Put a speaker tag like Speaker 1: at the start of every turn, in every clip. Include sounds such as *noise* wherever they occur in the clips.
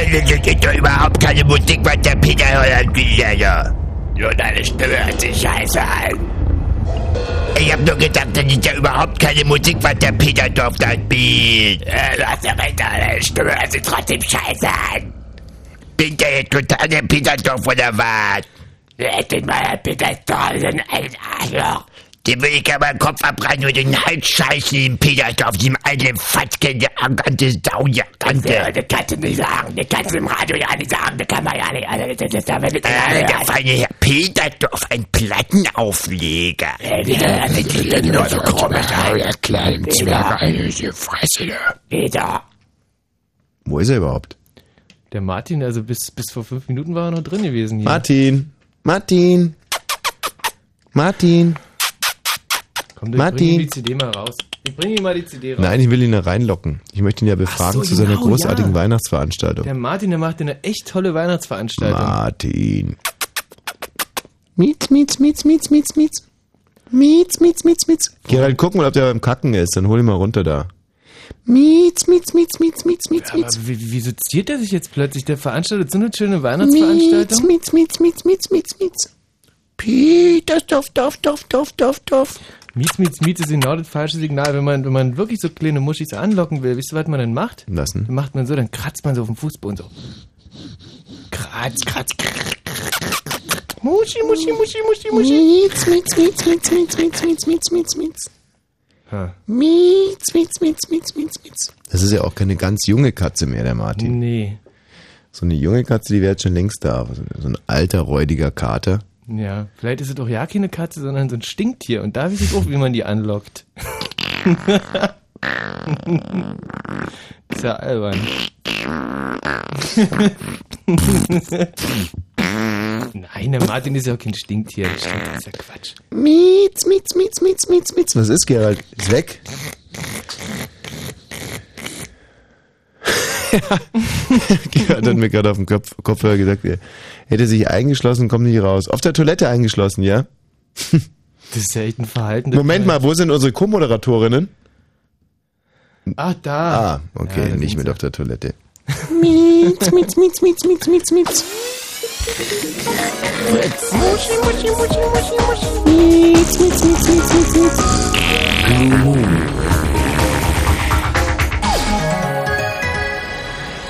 Speaker 1: Das ist doch überhaupt keine Musik, was der Peter hört, ja.
Speaker 2: Nur deine Stimme hört sich scheiße an.
Speaker 1: Ich hab nur gedacht, das ist ja überhaupt keine Musik, was der Peterdorf da spielt.
Speaker 2: Äh, du hast ja recht, deine Stimme hört sich trotzdem scheiße an.
Speaker 1: Bin der jetzt total der Peterdorf oder was?
Speaker 2: Bin mal der Peterdorf, ein Arschloch.
Speaker 1: Den will ich aber den Kopf abreißen und den Hals scheißen, den Peterdorf, dem alten Fatzke, der arrogante Sau, ja, Tante.
Speaker 2: Das kannst du nicht sagen, das kannst du im Radio ja nicht sagen, das kann man ja nicht. Also, das ist da, wenn das
Speaker 1: Äh, der feine Herr Peterdorf, ein Plattenaufleger.
Speaker 2: Das ist nur so komisch.
Speaker 3: ihr kleinen Zwerge, eine Fresse.
Speaker 2: Peter.
Speaker 4: Wo ist er überhaupt?
Speaker 5: Der Martin, also bis, bis vor fünf Minuten war er noch drin gewesen hier.
Speaker 4: Martin! Martin! Martin!
Speaker 5: Komm, ich
Speaker 4: Martin.
Speaker 5: bring ihm die CD mal raus. Ich bring ihm mal die CD raus.
Speaker 4: Nein, ich will ihn da reinlocken. Ich möchte ihn ja befragen
Speaker 5: so,
Speaker 4: zu seiner
Speaker 5: genau,
Speaker 4: großartigen
Speaker 5: ja.
Speaker 4: Weihnachtsveranstaltung.
Speaker 5: Der Martin, der macht eine echt tolle Weihnachtsveranstaltung.
Speaker 4: Martin. Mietz, mietz, mietz, mietz, mietz, mietz. Mietz, mietz, mietz, mietz. Gerald, guck mal, ob der beim Kacken ist. Dann hol ihn mal runter da. Mietz, mietz, mietz, mietz, mietz, mietz,
Speaker 5: Aber
Speaker 4: mietz.
Speaker 5: wie, wieso ziert er sich jetzt plötzlich? Der veranstaltet so eine schöne Weihnachtsveranstaltung.
Speaker 4: Mietz, mietz, mietz, mietz, mietz, mietz. Peter, Dorf, Dorf, Dorf, Dorf, Dorf, Dorf.
Speaker 5: Mietz, Mietz, Mietz ist genau das falsche Signal. Wenn man, wenn man wirklich so kleine Muschis anlocken will, wisst ihr, was man dann macht?
Speaker 4: Lassen.
Speaker 5: Dann macht man so, dann kratzt man so auf dem Fußboden so. Kratz, kratz. Muschi, Muschi, Muschi, Muschi, Muschi.
Speaker 4: Mietz, mietz, mietz, mietz, mietz, mietz, mietz, mietz, mietz, mietz. Mietz, mietz, mietz, mietz, mietz, mietz. Das ist ja auch keine ganz junge Katze mehr, der Martin.
Speaker 5: Nee.
Speaker 4: So eine junge Katze, die wäre jetzt schon längst da. so ein alter, räudiger Kater.
Speaker 5: Ja, vielleicht ist es doch ja keine Katze, sondern so ein Stinktier. Und da weiß ich auch, wie man die anlockt. ist ja albern. Nein, der Martin ist ja auch kein Stinktier. Das ist ja Quatsch.
Speaker 4: Mietz, mietz, mietz, mietz, mietz, mietz. Was ist, Gerald? Ist weg? *laughs* Gerald hat mir gerade auf dem Kopf, Kopfhörer gesagt, er hätte sich eingeschlossen, kommt nicht raus. Auf der Toilette eingeschlossen, ja?
Speaker 5: Das ist ja echt ein Verhalten.
Speaker 4: Moment mal, wo sind unsere Co-Moderatorinnen?
Speaker 5: Ah, da.
Speaker 4: Ah, okay,
Speaker 5: Ja,
Speaker 4: nicht mit
Speaker 5: sie.
Speaker 4: auf der Toilette.
Speaker 3: Mietz, mietz, mietz, mietz, mietz, mietz, mietz.
Speaker 2: Fritz. Muschi, Muschi, Muschi, Muschi, Muschi.
Speaker 3: Mietz, mietz, mietz, mietz, mietz, mietz.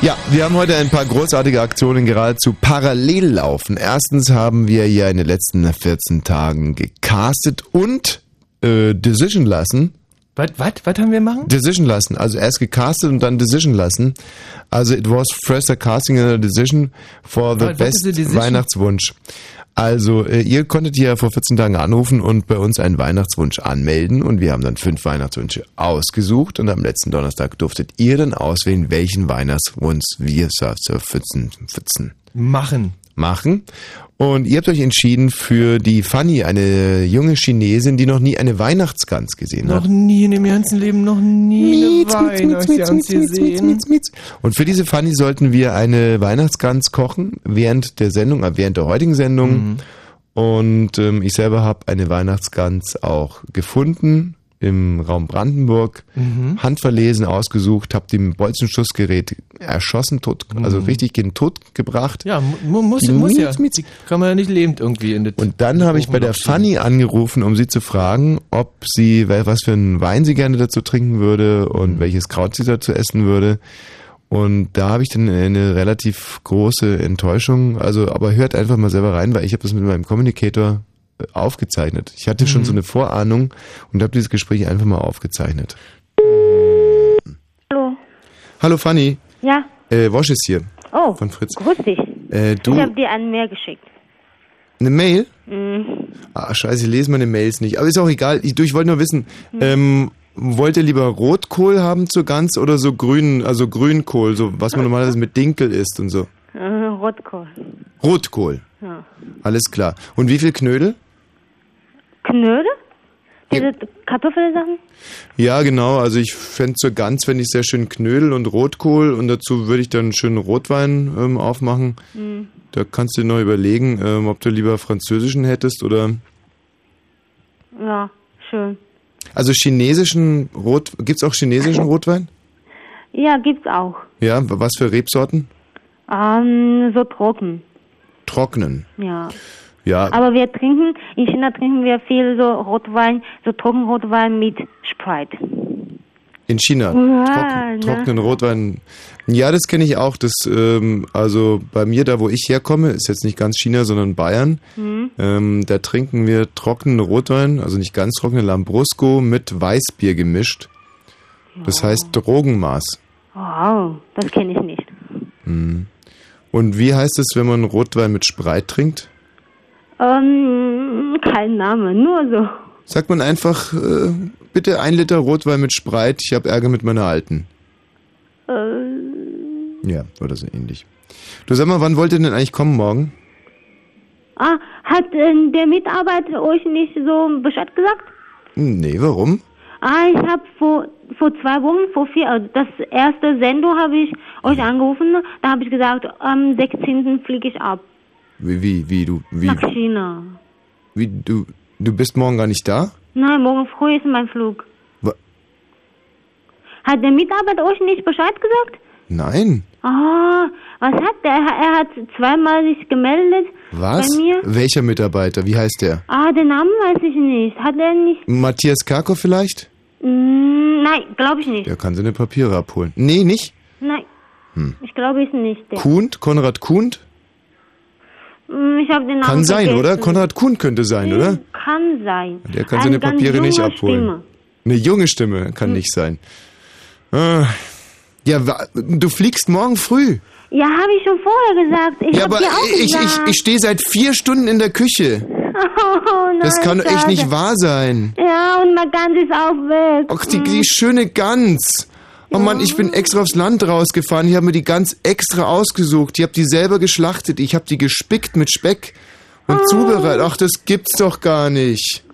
Speaker 4: Ja, wir haben heute ein paar großartige Aktionen geradezu parallel laufen. Erstens haben wir ja in den letzten 14 Tagen gecastet und äh, Decision lassen.
Speaker 5: Was, was, was haben wir machen?
Speaker 4: Decision lassen. Also erst gecastet und dann Decision lassen. Also it was first a casting and a decision for the best? Weihnachtswunsch. Also äh, ihr konntet ja vor 14 Tagen anrufen und bei uns einen Weihnachtswunsch anmelden und wir haben dann fünf Weihnachtswünsche ausgesucht und am letzten Donnerstag durftet ihr dann auswählen, welchen Weihnachtswunsch wir so so 14, 14
Speaker 5: Machen.
Speaker 4: Machen. Und ihr habt euch entschieden für die Fanny, eine junge Chinesin, die noch nie eine Weihnachtsgans gesehen hat.
Speaker 5: Noch nie in dem ganzen Leben, noch nie
Speaker 3: Mietz,
Speaker 5: eine
Speaker 3: mietz,
Speaker 5: Weihnachtsgans gesehen.
Speaker 3: mietz.
Speaker 4: Und für diese Fanny sollten wir eine Weihnachtsgans kochen während der Sendung, äh, während der heutigen Sendung. Und ähm, ich selber habe eine Weihnachtsgans auch gefunden im Raum Brandenburg, handverlesen, ausgesucht, habe die mit Bolzenschussgerät erschossen, tot, also richtig gen Tod gebracht.
Speaker 5: Ja, mu muss,
Speaker 4: Die
Speaker 5: muss ja. Die kann man ja nicht lebend irgendwie in das
Speaker 4: Und dann habe ich bei der Fanny angerufen, um sie zu fragen, ob sie, was für einen Wein sie gerne dazu trinken würde und welches Kraut sie dazu essen würde. Und da habe ich dann eine relativ große Enttäuschung. Also, aber hört einfach mal selber rein, weil ich habe das mit meinem Communicator aufgezeichnet. Ich hatte schon so eine Vorahnung und habe dieses Gespräch einfach mal aufgezeichnet.
Speaker 6: Hallo.
Speaker 4: Hallo Fanny,
Speaker 6: Ja.
Speaker 4: äh, Wosch ist hier
Speaker 6: Oh.
Speaker 4: von Fritz.
Speaker 6: Grüß dich.
Speaker 4: Äh,
Speaker 6: Ich
Speaker 4: du,
Speaker 6: habe dir eine Mail geschickt.
Speaker 4: eine Mail?
Speaker 6: Mhm.
Speaker 4: Ah, scheiße, ich lese meine Mails nicht. Aber ist auch egal. Ich, du, ich wollte nur wissen, ähm, wollt ihr lieber Rotkohl haben zur Gans oder so grün, also Grünkohl, so was man normalerweise mit Dinkel isst und so?
Speaker 6: Äh, Rotkohl.
Speaker 4: Rotkohl.
Speaker 6: Ja.
Speaker 4: Alles klar. Und wie viel Knödel?
Speaker 6: Knödel? Diese Kartoffelsachen?
Speaker 4: Ja, genau. Also ich fände zur Gans fände ich sehr schön Knödel und Rotkohl und dazu würde ich dann einen schönen Rotwein ähm, aufmachen.
Speaker 6: Mhm.
Speaker 4: Da kannst du dir noch überlegen, ähm, ob du lieber französischen hättest oder
Speaker 6: Ja, schön.
Speaker 4: also chinesischen Rot. Gibt's auch chinesischen *laughs* Rotwein?
Speaker 6: Ja, gibt's auch.
Speaker 4: Ja, was für Rebsorten?
Speaker 6: Ähm, so trocken.
Speaker 4: Trocknen.
Speaker 6: Ja.
Speaker 4: Ja,
Speaker 6: Aber wir trinken, in China trinken wir viel so Rotwein, so Trockenrotwein mit Sprite.
Speaker 4: in China.
Speaker 6: Ja,
Speaker 4: Trocken,
Speaker 6: ne?
Speaker 4: trockenen Rotwein. Ja, das kenne ich auch. Das, ähm, also bei mir, da wo ich herkomme, ist jetzt nicht ganz China, sondern Bayern.
Speaker 6: Hm?
Speaker 4: Ähm, da trinken wir trockenen Rotwein, also nicht ganz trockenen Lambrusco mit Weißbier gemischt. Das heißt Drogenmaß.
Speaker 6: Wow, das kenne ich nicht.
Speaker 4: Und wie heißt es, wenn man Rotwein mit Spreit trinkt?
Speaker 6: Ähm, kein Name, nur so.
Speaker 4: Sagt man einfach, äh, bitte ein Liter Rotwein mit Spreit, ich habe Ärger mit meiner Alten.
Speaker 6: Äh,
Speaker 4: Ja, oder so ähnlich. Du sag mal, wann wollt ihr denn eigentlich kommen morgen?
Speaker 6: ah, hat äh, der Mitarbeiter euch nicht so Bescheid gesagt?
Speaker 4: Nee, warum?
Speaker 6: Ah, ich habe vor, vor zwei Wochen, vor vier, also das erste Sendung habe ich euch angerufen. Da habe ich gesagt, am 16. fliege ich ab
Speaker 4: Wie, wie, wie, du, wie,
Speaker 6: nach China.
Speaker 4: wie, du, du bist morgen gar nicht da?
Speaker 6: Nein, morgen früh ist mein Flug.
Speaker 4: Wa-
Speaker 6: Hat der Mitarbeiter euch nicht Bescheid gesagt?
Speaker 4: Nein.
Speaker 6: Ah, was hat der? Er hat zweimal sich gemeldet
Speaker 4: Was?
Speaker 6: bei mir.
Speaker 4: Welcher Mitarbeiter? Wie heißt der?
Speaker 6: Ah, den Namen weiß ich nicht. Hat er nicht?
Speaker 4: Matthias Karkow vielleicht?
Speaker 6: Mm, nein, glaube ich nicht.
Speaker 4: Der kann seine Papiere abholen. Nee, nicht?
Speaker 6: Nein.
Speaker 4: Hm.
Speaker 6: Ich glaube, ist nicht der.
Speaker 4: Kuhnt? Konrad Kuhnt?
Speaker 6: Mm, Ich habe den Namen
Speaker 4: Kann sein,
Speaker 6: vergessen.
Speaker 4: oder? Konrad Kuhnt könnte sein, oder?
Speaker 6: Kann sein.
Speaker 4: Der kann
Speaker 6: Eine
Speaker 4: seine
Speaker 6: ganz
Speaker 4: Papiere nicht
Speaker 6: junge
Speaker 4: abholen.
Speaker 6: Stimme.
Speaker 4: Eine junge Stimme kann nicht sein. Ah. Ja, wa- du fliegst morgen früh.
Speaker 6: Ja, habe ich schon vorher gesagt. Ich
Speaker 4: ja,
Speaker 6: hab
Speaker 4: aber
Speaker 6: dir auch
Speaker 4: ich, ich,
Speaker 6: gesagt.
Speaker 4: ich stehe seit vier Stunden in der Küche. *laughs*
Speaker 6: Oh, nein,
Speaker 4: Das kann doch echt
Speaker 6: schade.
Speaker 4: nicht wahr sein.
Speaker 6: Ja, und mein Gans ist auch weg.
Speaker 4: Ach, die, die schöne Gans. Oh Mann, ich bin extra aufs Land rausgefahren. Ich habe mir die Gans extra ausgesucht. Ich habe die selber geschlachtet. Ich habe die gespickt mit Speck und zubereitet. Ach, das gibt's doch gar nicht.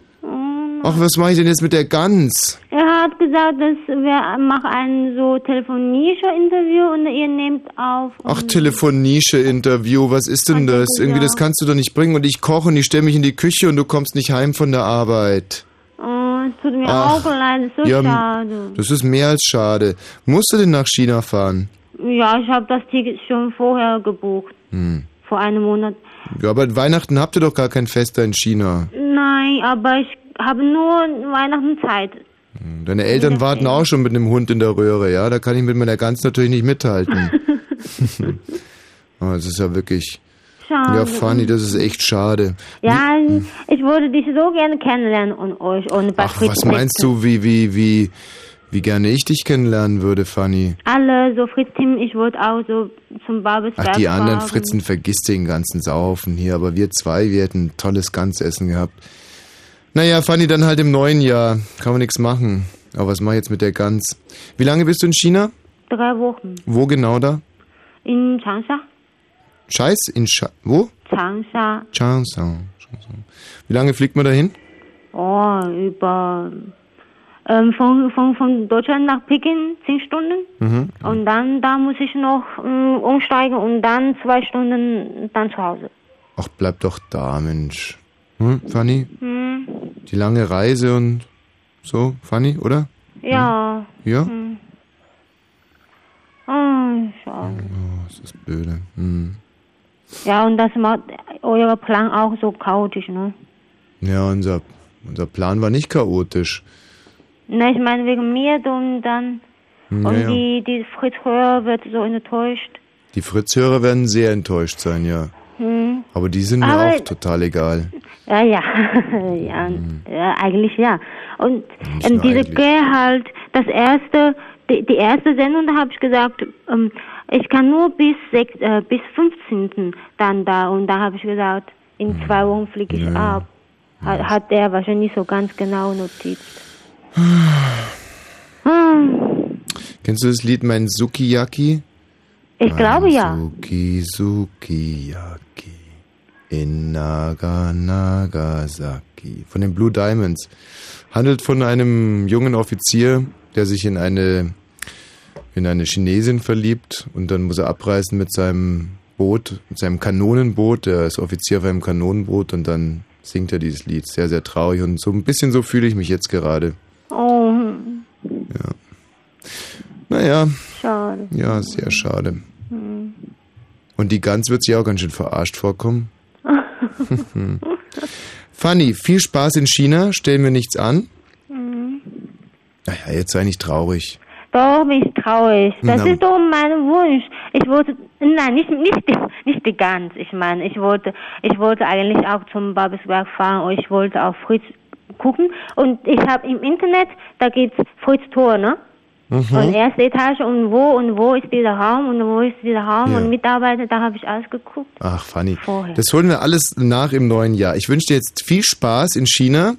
Speaker 4: Ach, was mache ich denn jetzt mit der Gans?
Speaker 6: Er hat gesagt, dass wir machen ein so Telefonie-Interview und ihr nehmt auf.
Speaker 4: Ach, Telefonische-Interview, was ist denn das? Irgendwie, das kannst du doch nicht bringen. Und ich koche und ich stelle mich in die Küche und du kommst nicht heim von der Arbeit.
Speaker 6: Es tut mir
Speaker 4: Ach,
Speaker 6: auch leid, ist so
Speaker 4: ja,
Speaker 6: schade.
Speaker 4: Das ist mehr als schade. Musst du denn nach China fahren?
Speaker 6: Ja, ich habe das Ticket schon vorher gebucht.
Speaker 4: Hm.
Speaker 6: Vor einem Monat.
Speaker 4: Ja, aber Weihnachten habt ihr doch gar kein Fest da in China.
Speaker 6: Nein, aber ich habe nur Weihnachten Zeit.
Speaker 4: Deine Eltern warten auch schon mit einem Hund in der Röhre, ja? Da kann ich mit meiner Gans natürlich nicht mithalten. *laughs* *laughs* oh, das ist ja wirklich.
Speaker 6: Schade.
Speaker 4: Ja, Fanny, das ist echt schade.
Speaker 6: Ja, ich würde dich so gerne kennenlernen und euch und bei
Speaker 4: Ach, was meinst du, wie, wie, wie, wie gerne ich dich kennenlernen würde, Fanny?
Speaker 6: Alle, so Fritz Team, ich würde auch so zum Babelsberg
Speaker 4: Ach, die anderen
Speaker 6: fahren.
Speaker 4: Fritzen vergisst den ganzen Saufen hier, aber wir zwei, wir hätten ein tolles Ganzessen gehabt. Naja, Fanny, dann halt im neuen Jahr. Kann man nichts machen. Aber was mach ich jetzt mit der Gans? Wie lange bist du in China?
Speaker 6: Drei Wochen.
Speaker 4: Wo genau da?
Speaker 6: In Changsha.
Speaker 4: Scheiß? In Scha Wo?
Speaker 6: Changsha.
Speaker 4: Changsha. Wie lange fliegt man dahin?
Speaker 6: Oh, über ähm, von, von, von Deutschland nach Peking zehn Stunden.
Speaker 4: Mhm.
Speaker 6: Und dann da muss ich noch ähm, umsteigen und dann zwei Stunden dann zu Hause.
Speaker 4: Ach, bleib doch da, Mensch. Hm, Fanny?
Speaker 6: Hm.
Speaker 4: Die lange Reise und so, Fanny, oder?
Speaker 6: Ja.
Speaker 4: Ja?
Speaker 6: Hm. Oh, schade.
Speaker 4: Oh, das ist blöde. Hm.
Speaker 6: Ja, und das macht euer Plan auch so chaotisch, ne?
Speaker 4: Ja, unser, unser Plan war nicht chaotisch.
Speaker 6: Ne, ich meine wegen mir und dann
Speaker 4: Hm,
Speaker 6: und
Speaker 4: ja, ja.
Speaker 6: die die Fritz Hörer wird so enttäuscht.
Speaker 4: Die Fritz-Hörer werden sehr enttäuscht sein, ja.
Speaker 6: Hm.
Speaker 4: Aber die sind mir
Speaker 6: Aber-
Speaker 4: auch total egal.
Speaker 6: Ja, ja, *laughs* ja, ja, eigentlich ja. Und
Speaker 4: nur
Speaker 6: diese halt, das erste, die, die erste Sendung, da habe ich gesagt, ähm, ich kann nur bis sechs, äh, bis 15. dann da und da habe ich gesagt, in zwei Wochen fliege ich
Speaker 4: Hm. Ja.
Speaker 6: ab. Hat, hat der wahrscheinlich so ganz genau notiert. Hm,
Speaker 4: Kennst du das Lied Mein Sukiyaki?
Speaker 6: ich glaube ja.
Speaker 4: Suki Sukiyaki in Naga Nagasaki von den Blue Diamonds. Handelt von einem jungen Offizier, der sich in eine in eine Chinesin verliebt und dann muss er abreisen mit seinem Boot, mit seinem Kanonenboot. Er ist Offizier auf einem Kanonenboot und dann singt er dieses Lied. Sehr, sehr traurig und so ein bisschen so fühle ich mich jetzt gerade.
Speaker 6: Oh, hm,
Speaker 4: Naja,
Speaker 6: schade.
Speaker 4: ja, sehr schade.
Speaker 6: Hm.
Speaker 4: Und die Gans wird sich auch ganz schön verarscht vorkommen. *laughs* Fanny, viel Spaß in China, stellen wir nichts an.
Speaker 6: Mhm.
Speaker 4: Naja, jetzt sei nicht traurig.
Speaker 6: Doch, bin ich traurig. Das
Speaker 4: Na.
Speaker 6: ist doch mein Wunsch. Ich wollte, nein, nicht, nicht, die, nicht die Gans. Ich meine, ich wollte, ich wollte eigentlich auch zum Babelsberg fahren und ich wollte auf Fritz gucken. Und ich habe im Internet, da gibt's Fritz Tor, ne?
Speaker 4: Mhm.
Speaker 6: Und erste Etage und wo und wo ist dieser Raum und wo ist dieser Raum
Speaker 4: Ja.
Speaker 6: und Mitarbeiter, da habe ich alles geguckt.
Speaker 4: Ach, Fanny.
Speaker 6: Vorher.
Speaker 4: Das holen wir alles nach im neuen Jahr. Ich wünsche dir jetzt viel Spaß in China.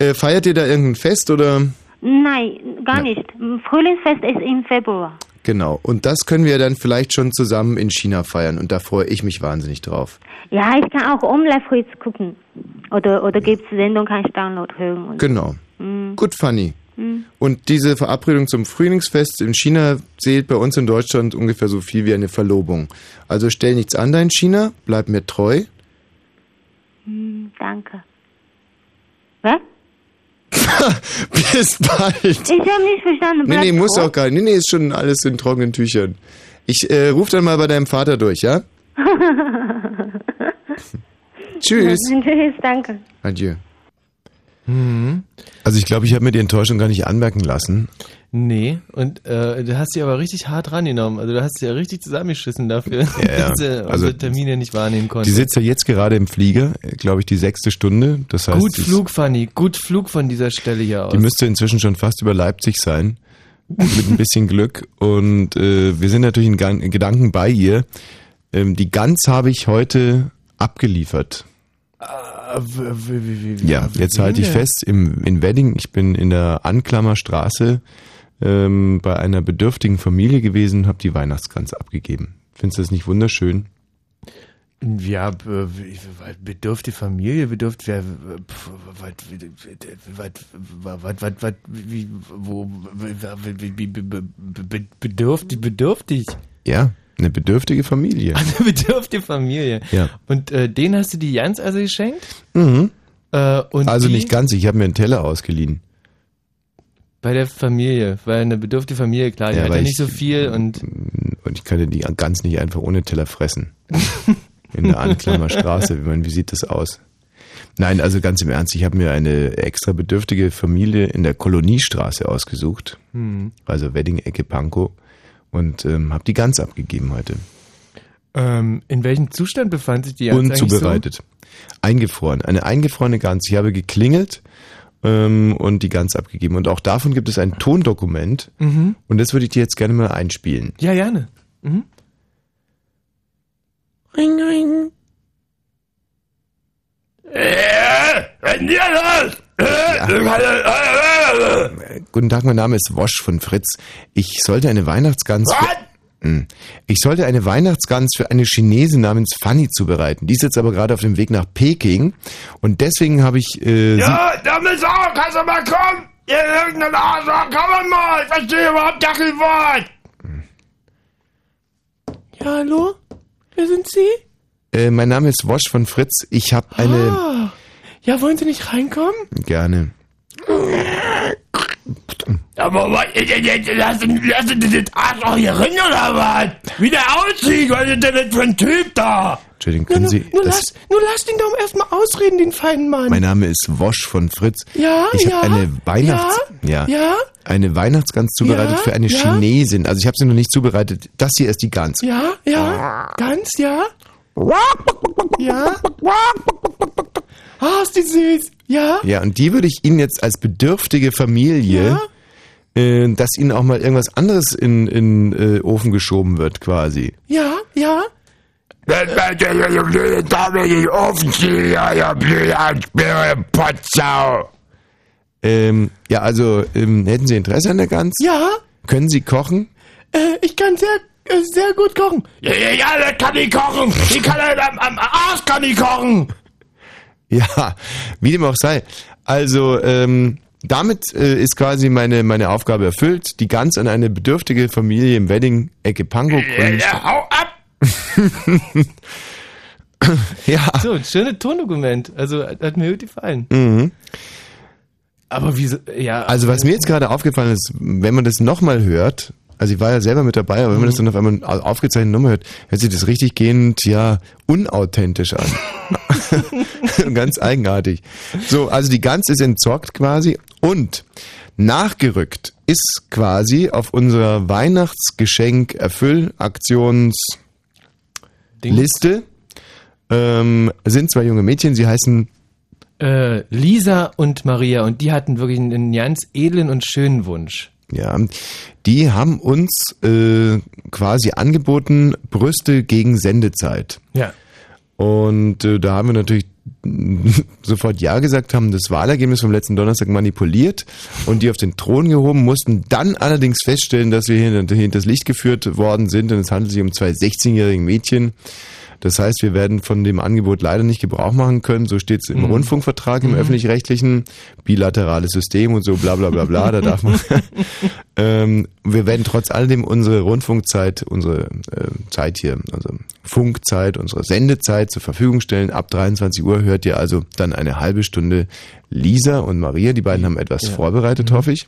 Speaker 4: Äh, feiert ihr da irgendein Fest oder?
Speaker 6: Nein, gar nicht. Frühlingsfest ist im Februar.
Speaker 4: Genau. Und das können wir dann vielleicht schon zusammen in China feiern. Und da freue ich mich wahnsinnig drauf.
Speaker 6: Ja, ich kann auch Omelette Fritz gucken. Oder, oder gibt's Sendung, kann ich Download hören.
Speaker 4: Genau.
Speaker 6: Mhm.
Speaker 4: Gut, Fanny.
Speaker 6: Mhm.
Speaker 4: Und diese Verabredung zum Frühlingsfest in China zählt bei uns in Deutschland ungefähr so viel wie eine Verlobung. Also stell nichts an da in China, bleib mir treu.
Speaker 6: Hm, danke. Was? *laughs*
Speaker 4: Bis bald.
Speaker 6: Ich habe nicht verstanden.
Speaker 4: Nee,
Speaker 6: Bleib
Speaker 4: nee, muss
Speaker 6: froh.
Speaker 4: auch gar nicht. Nee, nee, ist schon alles in trockenen Tüchern. Ich äh, ruf dann mal bei deinem Vater durch, ja? *laughs* Tschüss.
Speaker 6: Tschüss, danke.
Speaker 4: Adieu. Also ich glaube, ich habe mir die Enttäuschung gar nicht anmerken lassen.
Speaker 5: Nee, und äh, du hast dich aber richtig hart rangenommen. Also du hast dich ja richtig zusammengeschissen dafür,
Speaker 4: Ja, ja. *laughs*
Speaker 5: dass du
Speaker 4: Also,
Speaker 5: Termine nicht wahrnehmen
Speaker 4: Die
Speaker 5: konntest.
Speaker 4: sitzt ja jetzt gerade im Flieger, glaube ich, die sechste Stunde. Das heißt,
Speaker 5: Gut
Speaker 4: sie
Speaker 5: Flug, Fanny. Gut Flug von dieser Stelle hier aus.
Speaker 4: die müsste inzwischen schon fast über Leipzig sein. Mit ein bisschen Glück. Und äh, wir sind natürlich in, Gan- in Gedanken bei ihr. Ähm, die Gans habe ich heute abgeliefert.
Speaker 5: Ah,
Speaker 4: Ja, jetzt halte ich fest, im, in Wedding, ich bin in der Anklammerstraße ähm, bei einer bedürftigen Familie gewesen und habe die Weihnachtsgans abgegeben. Findest du das nicht wunderschön?
Speaker 5: Ja, bedürfte Familie, bedürft wer, bedürftig, bedürftig.
Speaker 4: Ja, eine bedürftige Familie. *laughs*
Speaker 5: Eine bedürftige Familie.
Speaker 4: Ja.
Speaker 5: Und äh, den hast du die Jans also geschenkt?
Speaker 4: Mhm.
Speaker 5: Äh, und
Speaker 4: Also nicht ganz, ich habe mir einen Teller ausgeliehen.
Speaker 5: Bei der Familie, weil eine bedürftige Familie, klar, die
Speaker 4: Ja,
Speaker 5: hat ja nicht
Speaker 4: ich-
Speaker 5: so viel und
Speaker 4: Und ich kann ja die Gans nicht einfach ohne Teller fressen. In der Anklammerstraße. *laughs* Ich meine, wie sieht das aus? Nein, also ganz im Ernst, ich habe mir eine extra bedürftige Familie in der Koloniestraße ausgesucht.
Speaker 5: Hm.
Speaker 4: Also Wedding-Ecke Pankow. Und ähm, habe die Gans abgegeben heute.
Speaker 5: ähm, in welchem Zustand befand sich die eigentlich
Speaker 4: Unzubereitet. Eingefroren. Eine eingefrorene Gans. Ich habe geklingelt ähm, und die Gans abgegeben. Und auch davon gibt es ein Tondokument.
Speaker 5: So? Mhm.
Speaker 4: Und das würde ich dir jetzt gerne mal einspielen.
Speaker 5: Ja, gerne. Mhm.
Speaker 2: Ring, ring. Äh, was ist denn los? Äh,
Speaker 4: Guten Tag, mein Name ist Wosch von Fritz. Ich sollte eine Weihnachtsgans. Für,
Speaker 2: Was?
Speaker 4: Hm. ich sollte eine Weihnachtsgans für eine Chinesin namens Fanny zubereiten. Die ist jetzt aber gerade auf dem Weg nach Peking und deswegen habe ich äh,
Speaker 2: Ja, da müssen auch, kannst du mal kommen? Ihr irgendein Arschloch, komm mal, ich verstehe überhaupt gar kein Wort.
Speaker 5: Ja, hallo? Wer sind Sie?
Speaker 4: äh, mein Name ist Wosch von Fritz. Ich habe eine
Speaker 5: Ah, ja, wollen Sie nicht reinkommen?
Speaker 4: gerne.
Speaker 2: Aber was ist denn jetzt, lassen, lassen die das Arschloch hier rein oder was? Wie der aussieht, was ist denn das für ein Typ da?
Speaker 4: Entschuldigung, können
Speaker 5: nur,
Speaker 4: Sie
Speaker 5: nur,
Speaker 4: das,
Speaker 5: lass, nur lass ihn doch erstmal ausreden, den feinen Mann.
Speaker 4: Mein Name ist Wosch von Fritz.
Speaker 5: Ja,
Speaker 4: ich
Speaker 5: ja,
Speaker 4: habe eine Weihnachts
Speaker 5: ja, ja.
Speaker 4: eine Weihnachtsgans zubereitet
Speaker 5: Ja,
Speaker 4: für eine
Speaker 5: ja.
Speaker 4: Chinesin. Also ich habe sie noch nicht zubereitet. Das hier ist die Gans.
Speaker 5: ja, ja, ganz, ja. Ja. Ah, ist die süß. Ja,
Speaker 4: Ja, und die würde ich Ihnen jetzt als bedürftige Familie, äh, dass Ihnen auch mal irgendwas anderes in in äh, Ofen geschoben wird, quasi.
Speaker 5: ja, ja.
Speaker 2: Ja ja, ja.
Speaker 4: Ähm, ja, also ähm, hätten Sie Interesse an der Gans?
Speaker 5: Ja,
Speaker 4: Können Sie kochen?
Speaker 5: äh, ich kann sehr, äh, sehr gut kochen.
Speaker 2: Ja, ja, ja, das kann ich kochen. Die kann halt am, am Arsch kann ich kochen. *laughs*
Speaker 4: Ja, wie dem auch sei. Also ähm, damit äh, ist quasi meine meine Aufgabe erfüllt. Die Gans an eine bedürftige Familie im Wedding Ecke Pankow.
Speaker 2: Ja,
Speaker 4: Und,
Speaker 2: ja, hau ab. *laughs*
Speaker 4: ja.
Speaker 5: So, ein schönes Tondokument. Also, hat mir gut gefallen.
Speaker 4: Mhm.
Speaker 5: Aber wieso, ja.
Speaker 4: Also was mir jetzt gerade aufgefallen ist, wenn man das nochmal hört, also ich war ja selber mit dabei, aber wenn man das dann auf einmal au- aufgezeichnete Nummer hört, hört sich das richtig gehend, ja, unauthentisch an. *laughs* Ganz eigenartig. So, also die Gans ist entzockt quasi und nachgerückt ist quasi auf unserer Weihnachtsgeschenk-Erfüllaktions-
Speaker 5: Ding.
Speaker 4: Liste ähm, sind zwei junge Mädchen, sie heißen
Speaker 5: Äh, Lisa und Maria und die hatten wirklich einen ganz edlen und schönen Wunsch.
Speaker 4: Ja, die haben uns äh, quasi angeboten Brüste gegen Sendezeit.
Speaker 5: Ja.
Speaker 4: Und äh, da haben wir natürlich *laughs* sofort Ja gesagt, haben das Wahlergebnis vom letzten Donnerstag manipuliert und die auf den Thron gehoben, mussten dann allerdings feststellen, dass wir hier hinter das Licht geführt worden sind und es handelt sich um zwei 16-jährige Mädchen. Das heißt, wir werden von dem Angebot leider nicht Gebrauch machen können. So steht es im Rundfunkvertrag, im öffentlich-rechtlichen, bilaterales System und so bla bla bla bla. Da darf man. *laughs* ähm, wir werden trotz alledem unsere Rundfunkzeit, unsere äh, Zeit hier, also Funkzeit, unsere Sendezeit zur Verfügung stellen. Ab 23 Uhr hört ihr also dann eine halbe Stunde Lisa und Maria. Die beiden haben etwas vorbereitet, hoffe ich.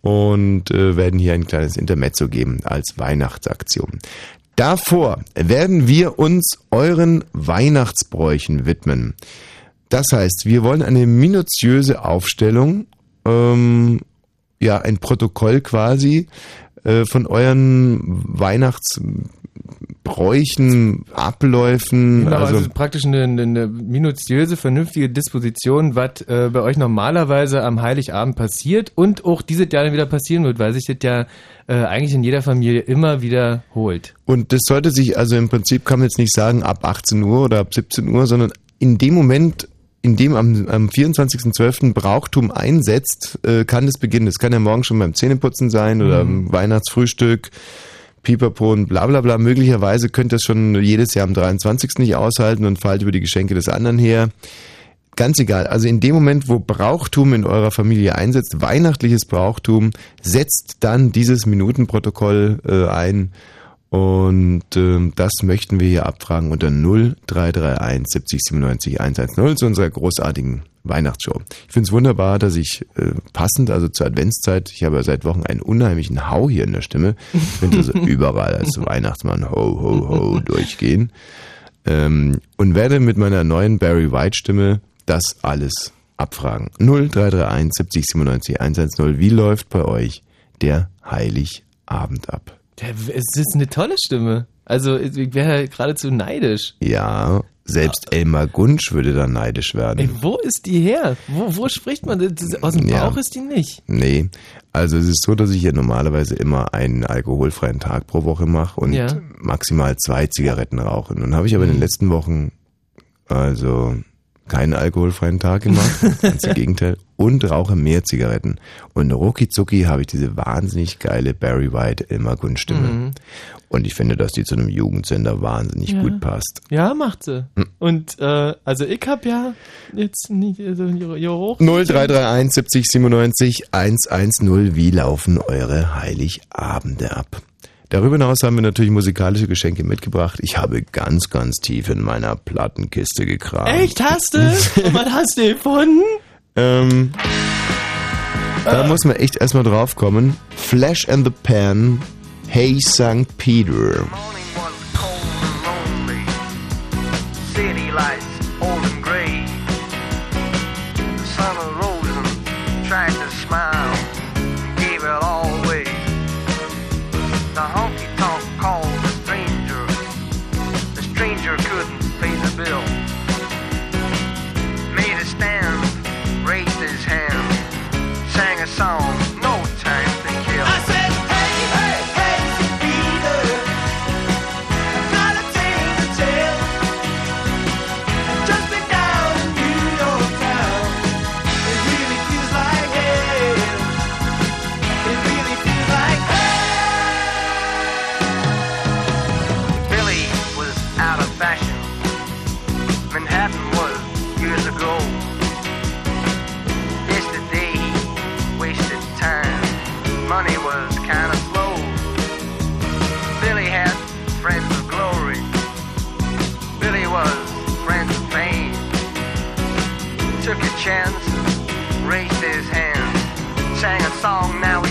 Speaker 4: Und äh, werden hier ein kleines Intermezzo geben als Weihnachtsaktion. Davor werden wir uns euren Weihnachtsbräuchen widmen. Das heißt, wir wollen eine minutiöse Aufstellung, ähm, ja, ein Protokoll quasi äh, von euren Weihnachtsbräuchen, Abläufen.
Speaker 5: Genau, also,
Speaker 4: also,
Speaker 5: praktisch eine, eine, minutiöse, vernünftige Disposition, was äh, bei euch normalerweise am Heiligabend passiert und auch dieses Jahr dann wieder passieren wird, weil sich das ja äh, eigentlich in jeder Familie immer wiederholt.
Speaker 4: Und das sollte sich also im Prinzip, kann man jetzt nicht sagen, ab 18 Uhr oder ab 17 Uhr, sondern in dem Moment, in dem am, am 24.12. Brauchtum einsetzt, äh, kann das beginnen. Das kann ja morgen schon beim Zähneputzen sein oder
Speaker 5: Mhm.
Speaker 4: am Weihnachtsfrühstück, Pipapo und bla bla bla. Möglicherweise könnt ihr es schon jedes Jahr am 23. nicht aushalten und fallt über die Geschenke des anderen her. Ganz egal. Also in dem Moment, wo Brauchtum in eurer Familie einsetzt, weihnachtliches Brauchtum, setzt dann dieses Minutenprotokoll äh, ein. Und ähm, das möchten wir hier abfragen unter 0331 70 97 110 zu unserer großartigen Weihnachtsshow. Ich finde es wunderbar, dass ich äh, passend, also zur Adventszeit, ich habe ja seit Wochen einen unheimlichen Hau hier in der Stimme. Ich finde also *laughs* überall als Weihnachtsmann ho, ho, ho durchgehen. Ähm, und werde mit meiner neuen Barry White Stimme das alles abfragen. 0331 70 97 110. Wie läuft bei euch der Heiligabend ab?
Speaker 5: Ja, Es ist eine tolle Stimme. Also ich wäre geradezu neidisch.
Speaker 4: Ja, selbst Elmar Gunsch würde da neidisch werden.
Speaker 5: Ey, wo ist die her? Wo, wo spricht man? Das- Aus dem
Speaker 4: Ja.
Speaker 5: Bauch ist die nicht.
Speaker 4: Nee, also es ist so, dass ich ja normalerweise immer einen alkoholfreien Tag pro Woche mache und
Speaker 5: Ja.
Speaker 4: maximal zwei Zigaretten rauche. Nun habe ich aber in den letzten Wochen also keinen alkoholfreien Tag gemacht, *laughs* ganz im Gegenteil, und rauche mehr Zigaretten. Und rucki zucki habe ich diese wahnsinnig geile Barry White Elmar Gunsch Stimme. Und ich finde, dass die zu einem Jugendsender wahnsinnig
Speaker 5: Ja.
Speaker 4: gut passt.
Speaker 5: Ja, macht sie. Und äh, also ich hab ja jetzt nicht also hoch.
Speaker 4: 0331 70 97 110. Wie laufen eure Heiligabende ab? Darüber hinaus haben wir natürlich musikalische Geschenke mitgebracht. Ich habe ganz, ganz tief in meiner Plattenkiste gekramt.
Speaker 5: Echt, hast du? *laughs* Und was hast du gefunden?
Speaker 4: Ähm, da muss man echt erstmal drauf kommen. Flash and the Pan, Hey St. Peter.
Speaker 7: morning was cold and lonely. City lights Took a chance, raised his hand, sang a song, now